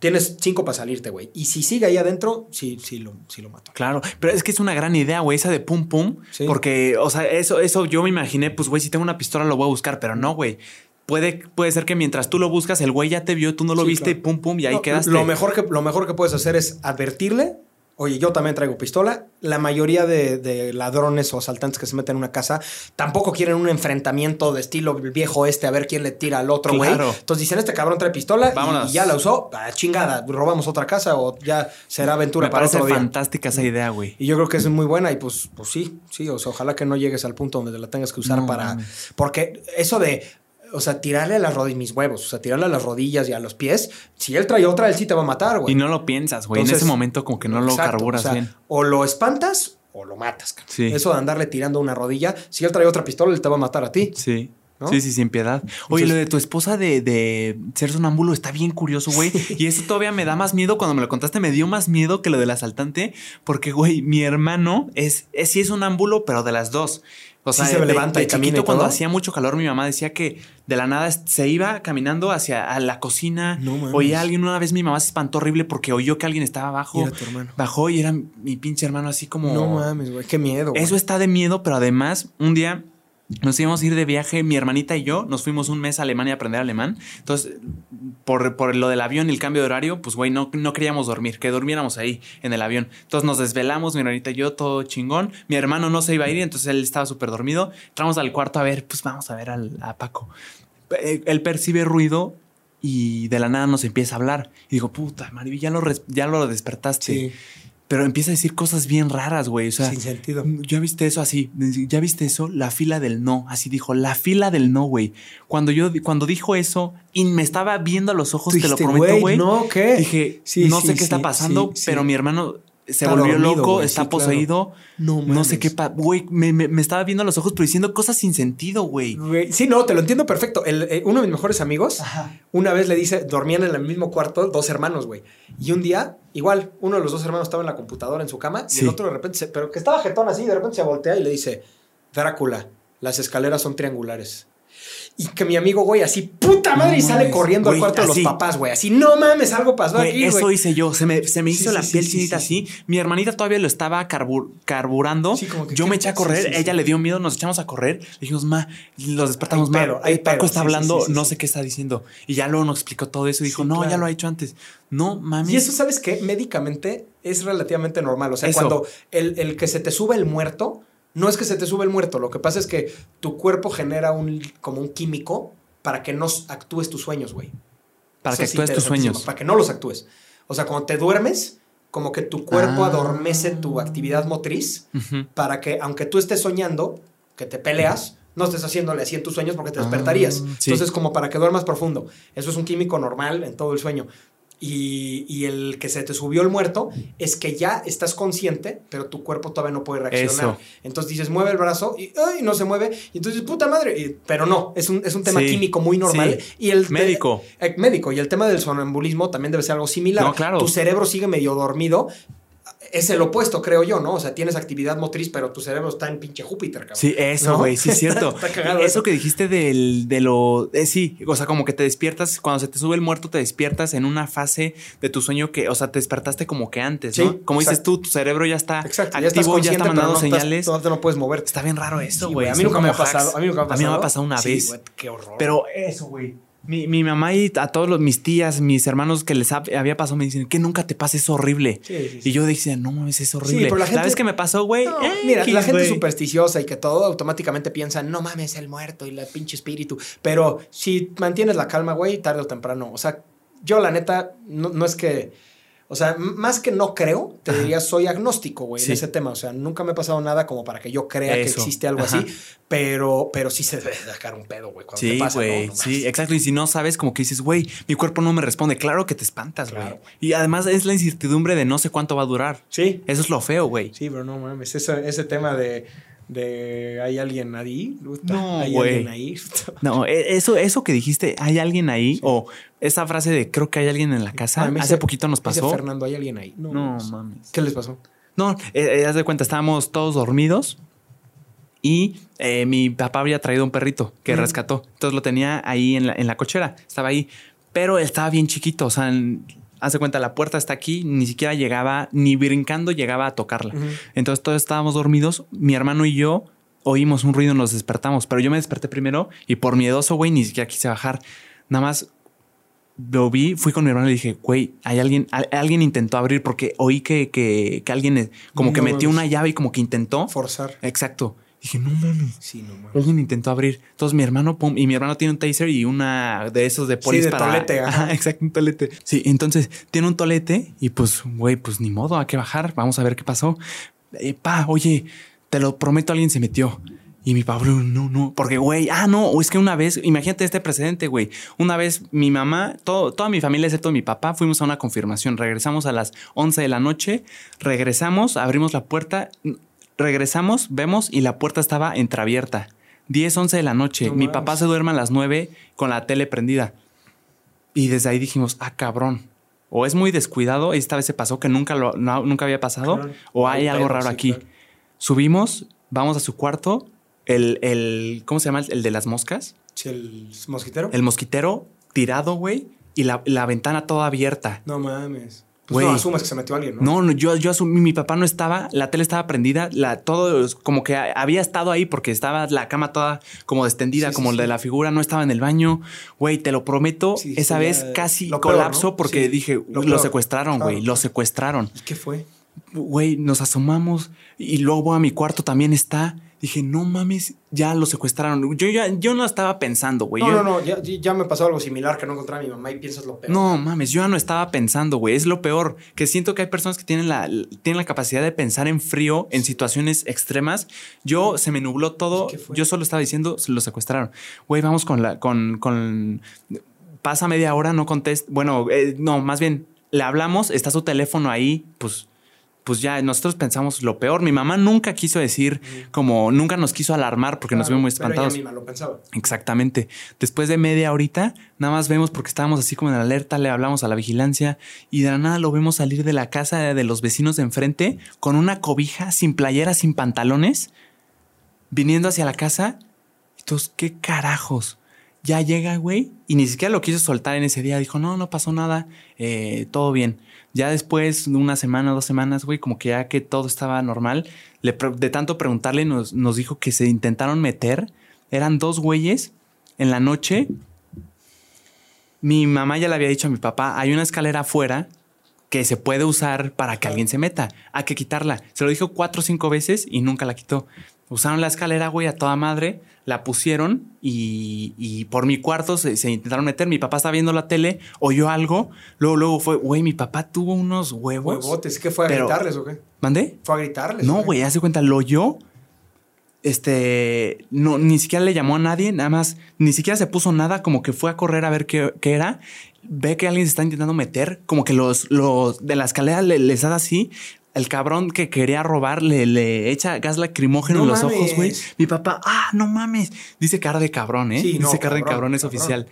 [SPEAKER 2] Tienes cinco para salirte, güey. Y si sigue ahí adentro, sí, sí lo, sí lo mato.
[SPEAKER 1] Claro, pero es que es una gran idea, güey, esa de pum pum.
[SPEAKER 2] Sí.
[SPEAKER 1] Porque, o sea, eso, eso yo me imaginé, pues, güey, si tengo una pistola lo voy a buscar, pero no, güey. Puede, puede ser que mientras tú lo buscas, el güey ya te vio, tú no lo
[SPEAKER 2] Sí,
[SPEAKER 1] viste
[SPEAKER 2] claro.
[SPEAKER 1] y pum pum, y ahí
[SPEAKER 2] No,
[SPEAKER 1] quedaste.
[SPEAKER 2] Lo mejor, que, lo mejor que puedes hacer es advertirle, Oye, yo también traigo pistola. La mayoría de, de ladrones o asaltantes que se meten en una casa tampoco quieren un enfrentamiento de estilo viejo este a ver quién le tira al otro, güey.
[SPEAKER 1] Claro.
[SPEAKER 2] Entonces dicen, este cabrón trae pistola y-
[SPEAKER 1] Vámonos.
[SPEAKER 2] y ya la usó, ah, chingada, robamos otra casa o ya será aventura
[SPEAKER 1] Me
[SPEAKER 2] para
[SPEAKER 1] parece
[SPEAKER 2] otro día.
[SPEAKER 1] fantástica esa idea, güey.
[SPEAKER 2] Y yo creo que es muy buena y pues, pues sí, sí, o sea, ojalá que no llegues al punto donde la tengas que usar
[SPEAKER 1] No,
[SPEAKER 2] para... Porque eso de, o sea, tirarle a las rodillas, mis huevos, o sea, tirarle a las rodillas y a los pies, si él trae otra, él sí te va a matar, güey.
[SPEAKER 1] Y no lo piensas, güey. En ese momento como que no lo carburas
[SPEAKER 2] o sea,
[SPEAKER 1] bien.
[SPEAKER 2] O lo espantas o lo matas.
[SPEAKER 1] Sí.
[SPEAKER 2] Eso de andarle tirando una rodilla, si él trae otra pistola, él te va a matar a ti.
[SPEAKER 1] Sí.
[SPEAKER 2] ¿no?
[SPEAKER 1] Sí, sí, sin piedad. Oye,
[SPEAKER 2] Entonces-
[SPEAKER 1] lo de tu esposa de, de ser sonámbulo está bien curioso, güey. Y eso todavía me da más miedo. Cuando me lo contaste, me dio más miedo que lo del asaltante. Porque, güey, mi hermano es, es sí es sonámbulo, pero de las dos. O
[SPEAKER 2] Sí
[SPEAKER 1] sea,
[SPEAKER 2] se
[SPEAKER 1] de-
[SPEAKER 2] levanta
[SPEAKER 1] de
[SPEAKER 2] y camina
[SPEAKER 1] chiquito,
[SPEAKER 2] y
[SPEAKER 1] cuando hacía mucho calor, mi mamá decía que de la nada se iba caminando hacia a la cocina.
[SPEAKER 2] No mames.
[SPEAKER 1] Oía a alguien. Una vez mi mamá se espantó horrible porque oyó que alguien estaba abajo.
[SPEAKER 2] Y era tu hermano.
[SPEAKER 1] Bajó y era mi pinche hermano así como...
[SPEAKER 2] No mames, güey, qué miedo.
[SPEAKER 1] Eso está de miedo, pero además, un día nos íbamos a ir de viaje, mi hermanita y yo, nos fuimos un mes a Alemania a aprender alemán. Entonces, por, por lo del avión y el cambio de horario, pues, güey, no, no queríamos dormir, que durmiéramos ahí en el avión. Entonces nos desvelamos, mi hermanita y yo, todo chingón. Mi hermano no se iba a ir, entonces él estaba súper dormido. Entramos al cuarto a ver, pues vamos a ver al, a Paco. Eh, Él percibe ruido y de la nada nos empieza a hablar. Y digo, puta, Mariby, ya lo, ya lo despertaste.
[SPEAKER 2] Sí,
[SPEAKER 1] Pero empieza a decir cosas bien raras, güey. O sea,
[SPEAKER 2] sin sentido.
[SPEAKER 1] ¿Ya viste eso así? ¿Ya viste eso? La fila del no. Así dijo, la fila del no, güey. Cuando yo, cuando dijo eso y me estaba viendo a los ojos, te lo prometo,
[SPEAKER 2] güey, no, ¿qué?
[SPEAKER 1] Dije,
[SPEAKER 2] Sí,
[SPEAKER 1] no
[SPEAKER 2] sí,
[SPEAKER 1] sé qué está pasando, pero mi hermano se
[SPEAKER 2] Está
[SPEAKER 1] volvió
[SPEAKER 2] dormido,
[SPEAKER 1] loco, está
[SPEAKER 2] sí, claro.
[SPEAKER 1] poseído.
[SPEAKER 2] No
[SPEAKER 1] No sé qué pa- Güey, me, me- me estaba viendo a los ojos, pero diciendo cosas sin sentido, güey.
[SPEAKER 2] Sí, no, te lo entiendo perfecto. El, eh, uno de mis mejores amigos, una vez le dice, dormían en el mismo cuarto dos hermanos, güey. Y un día, igual, uno de los dos hermanos estaba en la computadora en su cama y el otro de repente, se, pero que estaba jetón así, de repente se voltea y le dice, Drácula, las escaleras son triangulares. Y que mi amigo, güey, así, puta madre,
[SPEAKER 1] No
[SPEAKER 2] y sale
[SPEAKER 1] mames,
[SPEAKER 2] corriendo al cuarto de los papás, güey. Así, no mames, algo pasó
[SPEAKER 1] Güey,
[SPEAKER 2] aquí,
[SPEAKER 1] eso
[SPEAKER 2] güey.
[SPEAKER 1] hice yo. Se me, se me hizo
[SPEAKER 2] sí,
[SPEAKER 1] la
[SPEAKER 2] sí,
[SPEAKER 1] piel
[SPEAKER 2] sí,
[SPEAKER 1] chinita
[SPEAKER 2] sí,
[SPEAKER 1] así. Mi hermanita todavía lo estaba carbur- carburando.
[SPEAKER 2] Sí, como que,
[SPEAKER 1] yo
[SPEAKER 2] ¿qué
[SPEAKER 1] me eché a correr. Ella le dio miedo. Nos echamos a correr. Le dijimos, ma, los despertamos, ma.
[SPEAKER 2] hay
[SPEAKER 1] eh, Paco está hablando, no sé qué está diciendo. Y ya luego nos explicó todo eso. Y dijo, no,
[SPEAKER 2] claro.
[SPEAKER 1] ya lo ha hecho antes. No, mami.
[SPEAKER 2] Y eso, ¿sabes qué? Médicamente es relativamente normal. O sea,
[SPEAKER 1] Eso.
[SPEAKER 2] cuando el, el que se te sube el muerto, no es que se te sube el muerto. Lo que pasa es que tu cuerpo genera un, como un químico para que no actúes tus sueños, güey.
[SPEAKER 1] para
[SPEAKER 2] Eso
[SPEAKER 1] que
[SPEAKER 2] es
[SPEAKER 1] actúes tus sueños.
[SPEAKER 2] Para que no los actúes. O sea, cuando te duermes, como que tu cuerpo
[SPEAKER 1] Ah.
[SPEAKER 2] adormece tu actividad motriz para que, aunque tú estés soñando, que te peleas, no estés haciéndole así en tus sueños porque te
[SPEAKER 1] Ah,
[SPEAKER 2] despertarías.
[SPEAKER 1] sí.
[SPEAKER 2] Entonces, como para que duermas profundo. Eso es un químico normal en todo el sueño. Y, y el que se te subió el muerto es que ya estás consciente, pero tu cuerpo todavía no puede reaccionar.
[SPEAKER 1] Eso.
[SPEAKER 2] Entonces dices, mueve el brazo y ¡ay! no se mueve. Y entonces, puta madre. Y- pero no, es un, es un tema
[SPEAKER 1] Sí,
[SPEAKER 2] químico muy normal.
[SPEAKER 1] sí.
[SPEAKER 2] Y el
[SPEAKER 1] Médico.
[SPEAKER 2] eh, médico. Y el tema del sonambulismo también debe ser algo similar.
[SPEAKER 1] No, claro.
[SPEAKER 2] Tu cerebro sigue medio dormido. Es el opuesto, creo yo, ¿no? O sea, tienes actividad motriz, pero tu cerebro está en pinche Júpiter, cabrón.
[SPEAKER 1] Sí, eso,
[SPEAKER 2] ¿No?
[SPEAKER 1] güey, sí es cierto.
[SPEAKER 2] Está cagado
[SPEAKER 1] eso,
[SPEAKER 2] eso.
[SPEAKER 1] que dijiste del, de lo. eh, sí, o sea, como que te despiertas, cuando se te sube el muerto, te despiertas en una fase de tu sueño que, o sea, te despertaste como que antes, ¿no?
[SPEAKER 2] Sí,
[SPEAKER 1] Como dices tú, tu cerebro ya está
[SPEAKER 2] Exacto,
[SPEAKER 1] activo,
[SPEAKER 2] ya estás
[SPEAKER 1] ya está mandando
[SPEAKER 2] no estás-
[SPEAKER 1] señales.
[SPEAKER 2] todavía no puedes moverte.
[SPEAKER 1] Está bien raro eso,
[SPEAKER 2] Sí,
[SPEAKER 1] güey.
[SPEAKER 2] A mí nunca me ha pasado. A mí nunca me ha pasado.
[SPEAKER 1] A una
[SPEAKER 2] Sí,
[SPEAKER 1] vez.
[SPEAKER 2] güey, qué horror.
[SPEAKER 1] Pero eso, güey. Mi, mi mamá y a todos los, mis tías, mis hermanos que les hab- había pasado me dicen que nunca te pasa, es horrible.
[SPEAKER 2] Sí, sí, sí.
[SPEAKER 1] Y yo decía, no mames, es horrible.
[SPEAKER 2] pero la gente-
[SPEAKER 1] vez que me pasó, güey.
[SPEAKER 2] No,
[SPEAKER 1] eh,
[SPEAKER 2] mira, la gente supersticiosa y que todo automáticamente piensa, no mames, el muerto y la pinche espíritu. Pero si mantienes la calma, güey, tarde o temprano. O sea, yo la neta, no, no es que. O sea, más que no creo, te
[SPEAKER 1] Ajá.
[SPEAKER 2] diría soy agnóstico, güey,
[SPEAKER 1] Sí.
[SPEAKER 2] en ese tema. O sea, nunca me ha pasado nada como para que yo crea que existe algo
[SPEAKER 1] Ajá.
[SPEAKER 2] así, pero, pero sí se debe sacar un pedo, güey. cuando te
[SPEAKER 1] Sí,
[SPEAKER 2] pasa, ¿no?
[SPEAKER 1] güey.
[SPEAKER 2] No
[SPEAKER 1] sí, exacto. Y si no sabes, como que dices, güey, mi cuerpo no me responde. Claro que te espantas, güey.
[SPEAKER 2] Claro.
[SPEAKER 1] Y además es la incertidumbre de no sé cuánto va a durar.
[SPEAKER 2] Sí,
[SPEAKER 1] Eso es lo feo, güey.
[SPEAKER 2] sí, pero no mames. Ese, ese tema de, de ¿hay alguien ahí?
[SPEAKER 1] No,
[SPEAKER 2] ¿Hay alguien ahí?
[SPEAKER 1] No, e- eso, eso que dijiste, ¿hay alguien ahí? O esa frase de creo que hay alguien en la casa.
[SPEAKER 2] Ah,
[SPEAKER 1] Hace poquito nos
[SPEAKER 2] Dice
[SPEAKER 1] pasó.
[SPEAKER 2] Fernando, ¿hay alguien ahí?
[SPEAKER 1] No,
[SPEAKER 2] mames.
[SPEAKER 1] mames.
[SPEAKER 2] ¿Qué les pasó?
[SPEAKER 1] No, eh, eh, haz de cuenta, estábamos todos dormidos y eh, mi papá había traído un perrito que rescató. Entonces lo tenía ahí en la, en la cochera, estaba ahí, pero estaba bien chiquito. O sea, de cuenta, la puerta está aquí, ni siquiera llegaba, ni brincando llegaba a tocarla. Entonces todos estábamos dormidos, mi hermano y yo oímos un ruido y nos despertamos, pero yo me desperté primero y por miedoso, güey, ni siquiera quise bajar. Nada más lo vi, fui con mi hermano y dije, güey, hay alguien, alguien intentó abrir porque oí que, que, que alguien eh, como que metió una llave y como que intentó.
[SPEAKER 2] Forzar.
[SPEAKER 1] Exacto. Dije, no mames.
[SPEAKER 2] Sí, no mames.
[SPEAKER 1] Alguien intentó abrir. Entonces mi hermano, pum, y mi hermano tiene un taser y una de esos de polis
[SPEAKER 2] de
[SPEAKER 1] para.
[SPEAKER 2] tolete, ajá.
[SPEAKER 1] Ajá, exacto, un tolete. Sí, entonces tiene un tolete y pues, güey, pues ni modo, hay que bajar. Vamos a ver qué pasó. Eh, pa, oye, te lo prometo, alguien se metió. Y mi Pablo, no, no, porque, güey, ah, no, es que una vez, imagínate este precedente, güey. Una vez mi mamá, todo, toda mi familia, excepto mi papá, fuimos a una confirmación. Regresamos a las 11 de la noche, regresamos, abrimos la puerta, regresamos, vemos y la puerta estaba entreabierta. 10, 11 de la noche.
[SPEAKER 2] No
[SPEAKER 1] mi papá se duerme a las 9 con la tele prendida. Y desde ahí dijimos, ah, cabrón. O es muy descuidado, esta vez se pasó que nunca, lo, no- nunca había pasado,
[SPEAKER 2] Claro.
[SPEAKER 1] o hay algo raro aquí. Subimos, vamos a su cuarto, el, el, ¿cómo se llama? El de las moscas.
[SPEAKER 2] Sí, el mosquitero.
[SPEAKER 1] El mosquitero tirado, güey, y la, la ventana toda abierta.
[SPEAKER 2] No mames. Pues no asumas que se metió alguien, ¿no?
[SPEAKER 1] No, no, yo, yo asumí, mi papá no estaba, la tele estaba prendida, la, todo como que había estado ahí porque estaba la cama toda como
[SPEAKER 2] Sí, sí,
[SPEAKER 1] como
[SPEAKER 2] sí.
[SPEAKER 1] de la figura, no estaba en el baño. Güey, te lo prometo, esa vez casi
[SPEAKER 2] peor,
[SPEAKER 1] colapso
[SPEAKER 2] ¿no?
[SPEAKER 1] porque dije,
[SPEAKER 2] lo
[SPEAKER 1] secuestraron, güey,
[SPEAKER 2] Claro,
[SPEAKER 1] lo secuestraron.
[SPEAKER 2] ¿Y ¿Qué fue?
[SPEAKER 1] Güey, nos asomamos y luego a mi cuarto también está. Dije, no mames, ya lo secuestraron. Yo, ya, yo no estaba pensando, güey.
[SPEAKER 2] no,
[SPEAKER 1] Yo-
[SPEAKER 2] no, no. Ya, ya me pasó algo similar que no encontré a mi mamá y piensas lo peor.
[SPEAKER 1] No mames, yo ya no estaba pensando, güey. Es lo peor. Que siento que hay personas que tienen la, tienen la capacidad de pensar en frío en situaciones extremas. Yo se me nubló todo.
[SPEAKER 2] ¿Qué fue?
[SPEAKER 1] Yo solo estaba diciendo, se lo secuestraron. Güey, vamos con la, con, con. Pasa media hora, no contesta. Bueno, eh, no, más bien, le hablamos, está su teléfono ahí, pues. Pues ya nosotros pensamos lo peor. Mi mamá nunca quiso decir, como nunca nos quiso alarmar porque nos vimos muy
[SPEAKER 2] pero ella
[SPEAKER 1] espantados.
[SPEAKER 2] misma lo pensaba.
[SPEAKER 1] Exactamente. Después de media horita, nada más vemos porque estábamos así como en alerta, le hablamos a la vigilancia y de la nada lo vemos salir de la casa de los vecinos de enfrente con una cobija, sin playera, sin pantalones, viniendo hacia la casa. Y todos, ¿qué carajos? Ya llega, güey, y ni siquiera lo quiso soltar en ese día. Dijo, no, no pasó nada, eh, todo bien. Ya después de una semana, dos semanas, güey, como que ya que todo estaba normal, le de tanto preguntarle, nos, nos dijo que se intentaron meter. Eran dos güeyes en la noche. Mi mamá ya le había dicho a mi papá, hay una escalera afuera que se puede usar para que alguien se meta. Hay que quitarla. Se lo dijo cuatro o cinco veces y nunca la quitó. Usaron la escalera, güey, a toda madre, la pusieron y, y por mi cuarto se, se intentaron meter. Mi papá estaba viendo la tele, oyó algo, luego, luego fue, güey, mi papá tuvo unos huevos.
[SPEAKER 2] Huevotes. ¿Qué fue a
[SPEAKER 1] Pero-
[SPEAKER 2] gritarles o qué?
[SPEAKER 1] ¿Mandé?
[SPEAKER 2] ¿Fue a gritarles?
[SPEAKER 1] No, güey, hace cuenta, lo oyó. Este, no, ni siquiera le llamó a nadie, nada más, ni siquiera se puso nada, como que fue a correr a ver qué, qué era. Ve que alguien se está intentando meter, como que los, los de la escalera le- les da así. El cabrón que quería robar le, le echa gas lacrimógeno
[SPEAKER 2] No
[SPEAKER 1] en los ojos, güey. Mi papá, ah, no mames. Dice cara de cabrón, ¿eh?
[SPEAKER 2] Sí, no,
[SPEAKER 1] Dice cara de
[SPEAKER 2] cabrón,
[SPEAKER 1] cabrón, es
[SPEAKER 2] cabrón.
[SPEAKER 1] oficial.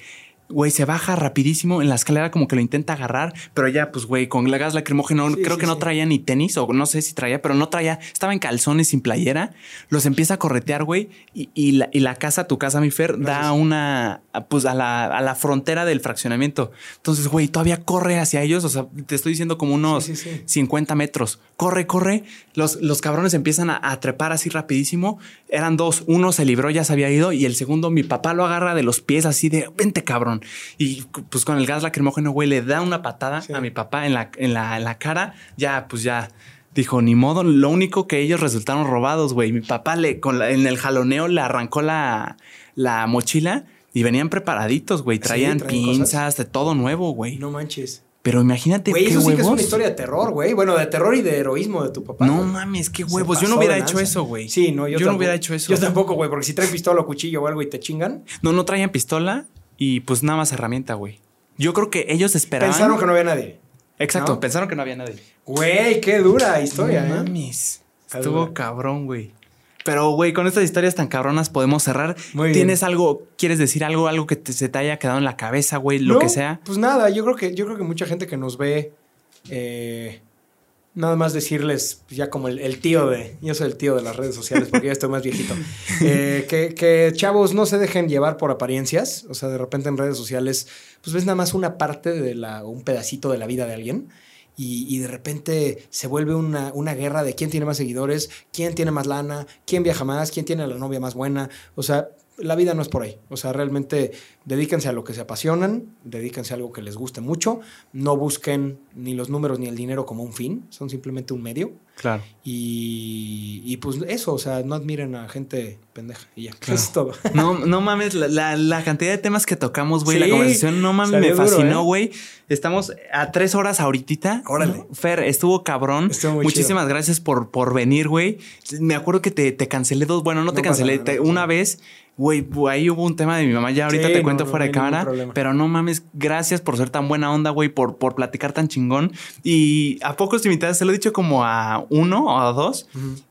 [SPEAKER 1] Güey, se baja rapidísimo en la escalera, como que lo intenta agarrar, pero ya, pues, güey, con la gas lacrimógeno,
[SPEAKER 2] Sí,
[SPEAKER 1] creo
[SPEAKER 2] sí,
[SPEAKER 1] que no
[SPEAKER 2] sí.
[SPEAKER 1] traía ni tenis, o no sé si traía, pero no traía, estaba en calzones sin playera. Los empieza a corretear, güey, y, y la, y la casa, tu casa, mi Fer, da una, pues, a la, a la frontera del fraccionamiento. Entonces, güey, todavía corre hacia ellos, o sea, te estoy diciendo como unos
[SPEAKER 2] Sí, sí, sí.
[SPEAKER 1] 50 metros. Corre, corre. Los, los cabrones empiezan a, a trepar así rapidísimo. Eran dos. Uno se libró, ya se había ido. Y el segundo, mi papá lo agarra de los pies así de, vente cabrón. Y pues con el gas lacrimógeno, güey, le da una patada
[SPEAKER 2] Sí.
[SPEAKER 1] a mi papá en la, en, la, en la cara. Ya, pues ya. Dijo, ni modo, lo único que ellos resultaron robados, güey. Mi papá le, con la- en el jaloneo le arrancó la, la mochila y venían preparaditos, güey.
[SPEAKER 2] Sí,
[SPEAKER 1] Traían pinzas, de todo nuevo, güey.
[SPEAKER 2] No manches.
[SPEAKER 1] Pero imagínate
[SPEAKER 2] Güey,
[SPEAKER 1] qué
[SPEAKER 2] eso sí que es
[SPEAKER 1] huevos.
[SPEAKER 2] una historia de terror, güey. Bueno, de terror y de heroísmo de tu papá.
[SPEAKER 1] No
[SPEAKER 2] güey.
[SPEAKER 1] mames, qué huevos. Yo no hubiera hecho eso, güey.
[SPEAKER 2] Sí, no, yo,
[SPEAKER 1] Yo no
[SPEAKER 2] tampoco.
[SPEAKER 1] hubiera hecho eso.
[SPEAKER 2] Yo tampoco, güey, porque si traen pistola o cuchillo o algo y te chingan,
[SPEAKER 1] No, no traían pistola y pues nada más herramienta, güey. Yo creo que ellos esperaban.
[SPEAKER 2] pensaron que no había nadie.
[SPEAKER 1] Exacto,
[SPEAKER 2] ¿no?
[SPEAKER 1] pensaron que no había nadie.
[SPEAKER 2] Güey, qué dura historia,
[SPEAKER 1] no
[SPEAKER 2] ¿eh?
[SPEAKER 1] mames. Estuvo
[SPEAKER 2] dura.
[SPEAKER 1] cabrón, güey. Pero, güey, con estas historias tan cabronas podemos cerrar.
[SPEAKER 2] Muy bien.
[SPEAKER 1] ¿Tienes algo, quieres decir algo, algo que te- se te haya quedado en la cabeza, güey, lo
[SPEAKER 2] No,
[SPEAKER 1] que sea?
[SPEAKER 2] Pues nada, yo creo que, yo creo que mucha gente que nos ve, eh, nada más decirles, ya como el, el tío de, yo soy el tío de las redes sociales porque ya estoy más viejito, eh, que, que chavos no se dejen llevar por apariencias, o sea, de repente en redes sociales, pues ves nada más una parte de la, un pedacito de la vida de alguien. Y, y de repente se vuelve una, una guerra de quién tiene más seguidores, quién tiene más lana, quién viaja más, quién tiene a la novia más buena. O sea, la vida no es por ahí. O sea, realmente dedíquense a lo que se apasionan, dedíquense a algo que les guste mucho, no busquen ni los números ni el dinero como un fin, son simplemente un medio.
[SPEAKER 1] Claro.
[SPEAKER 2] Y, y pues eso, o sea, no admiren a gente pendeja y ya. Eso es todo.
[SPEAKER 1] No, no mames, la, la- la cantidad de temas que tocamos, güey,
[SPEAKER 2] Sí,
[SPEAKER 1] la conversación, no mames, me fascinó,
[SPEAKER 2] ¿eh?
[SPEAKER 1] güey. Estamos a tres horas ahorita.
[SPEAKER 2] Órale.
[SPEAKER 1] Fer, estuvo cabrón.
[SPEAKER 2] Estuvo muy
[SPEAKER 1] Muchísimas
[SPEAKER 2] chido.
[SPEAKER 1] gracias por, por venir, güey. Me acuerdo que te, te cancelé dos, bueno, no te
[SPEAKER 2] No
[SPEAKER 1] cancelé,
[SPEAKER 2] nada,
[SPEAKER 1] te-
[SPEAKER 2] no pasa
[SPEAKER 1] una vez. Güey, ahí hubo un tema de mi mamá, ya ahorita
[SPEAKER 2] Sí,
[SPEAKER 1] te cuento fuera
[SPEAKER 2] no
[SPEAKER 1] de cámara, pero no mames, gracias por ser tan buena onda, güey, por, por platicar tan chingón. Y a pocos invitados, se lo he dicho como a uno o a dos,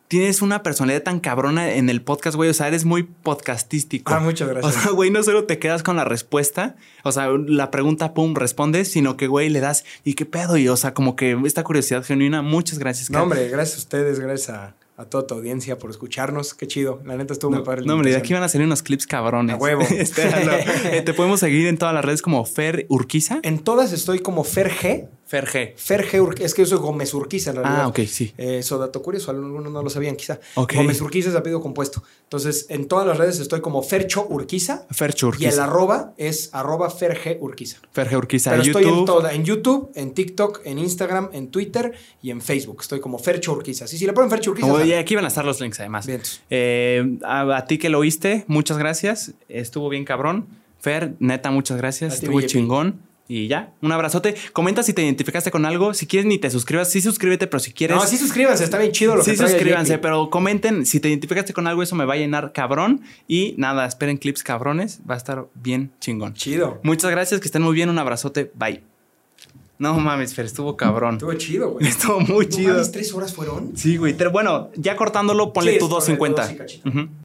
[SPEAKER 1] tienes una personalidad tan cabrona en el podcast, güey, o sea, eres muy podcastístico.
[SPEAKER 2] Ah, muchas gracias.
[SPEAKER 1] O sea, güey, no solo te quedas con la respuesta, o sea, la pregunta, pum, respondes, sino que, güey, le das, ¿y qué pedo? Y, o sea, como que esta curiosidad genuina, muchas gracias.
[SPEAKER 2] No,
[SPEAKER 1] Kat.
[SPEAKER 2] hombre, gracias a ustedes, gracias a, a toda tu audiencia por escucharnos. Qué chido. La neta estuvo
[SPEAKER 1] No,
[SPEAKER 2] muy padre.
[SPEAKER 1] no, hombre, de aquí van a salir unos clips cabrones.
[SPEAKER 2] A huevo.
[SPEAKER 1] Espéralo. Eh, te podemos seguir en todas las redes como Fer Urquiza.
[SPEAKER 2] En todas estoy como Fer G.
[SPEAKER 1] Fer G.
[SPEAKER 2] Fer G. Ur- Es que yo soy Gómez Urquiza, en realidad.
[SPEAKER 1] Ah, ok, sí.
[SPEAKER 2] Eh, Eso dato curioso, algunos no lo sabían quizá.
[SPEAKER 1] Ok.
[SPEAKER 2] Gómez Urquiza es apellido compuesto. Entonces, en todas las redes estoy como Fercho Urquiza.
[SPEAKER 1] Fercho
[SPEAKER 2] Y el
[SPEAKER 1] Urquiza.
[SPEAKER 2] arroba es arroba Fer G. Urquiza.
[SPEAKER 1] Fer G Urquiza.
[SPEAKER 2] Pero estoy en
[SPEAKER 1] YouTube.
[SPEAKER 2] toda, en YouTube, en TikTok, en Instagram, en Twitter y en Facebook. Estoy como Fercho Urquiza. Sí, si le ponen Fercho Urquiza.
[SPEAKER 1] Como-
[SPEAKER 2] sale.
[SPEAKER 1] y aquí van a estar los links además.
[SPEAKER 2] Bien.
[SPEAKER 1] Eh, a, a ti que lo oíste, muchas gracias. Estuvo bien cabrón. Fer, neta, muchas gracias. Estuvo chingón. Y ya, un abrazote. Comenta si te identificaste con algo. Si quieres, ni te suscribas. Sí, suscríbete, pero si quieres.
[SPEAKER 2] No, sí suscríbanse, está bien chido lo
[SPEAKER 1] Sí,
[SPEAKER 2] que el
[SPEAKER 1] suscríbanse, pero comenten si te identificaste con algo, eso me va a llenar cabrón. Y nada, esperen clips cabrones, va a estar bien chingón.
[SPEAKER 2] Chido.
[SPEAKER 1] Muchas gracias, que estén muy bien, un abrazote, bye. No mames, Fer, estuvo cabrón.
[SPEAKER 2] Estuvo chido, güey.
[SPEAKER 1] Estuvo muy
[SPEAKER 2] No
[SPEAKER 1] chido.
[SPEAKER 2] ¿Tres horas fueron?
[SPEAKER 1] Sí, güey, pero bueno, ya cortándolo, ponle
[SPEAKER 2] Sí,
[SPEAKER 1] tu
[SPEAKER 2] es correcto,
[SPEAKER 1] 250.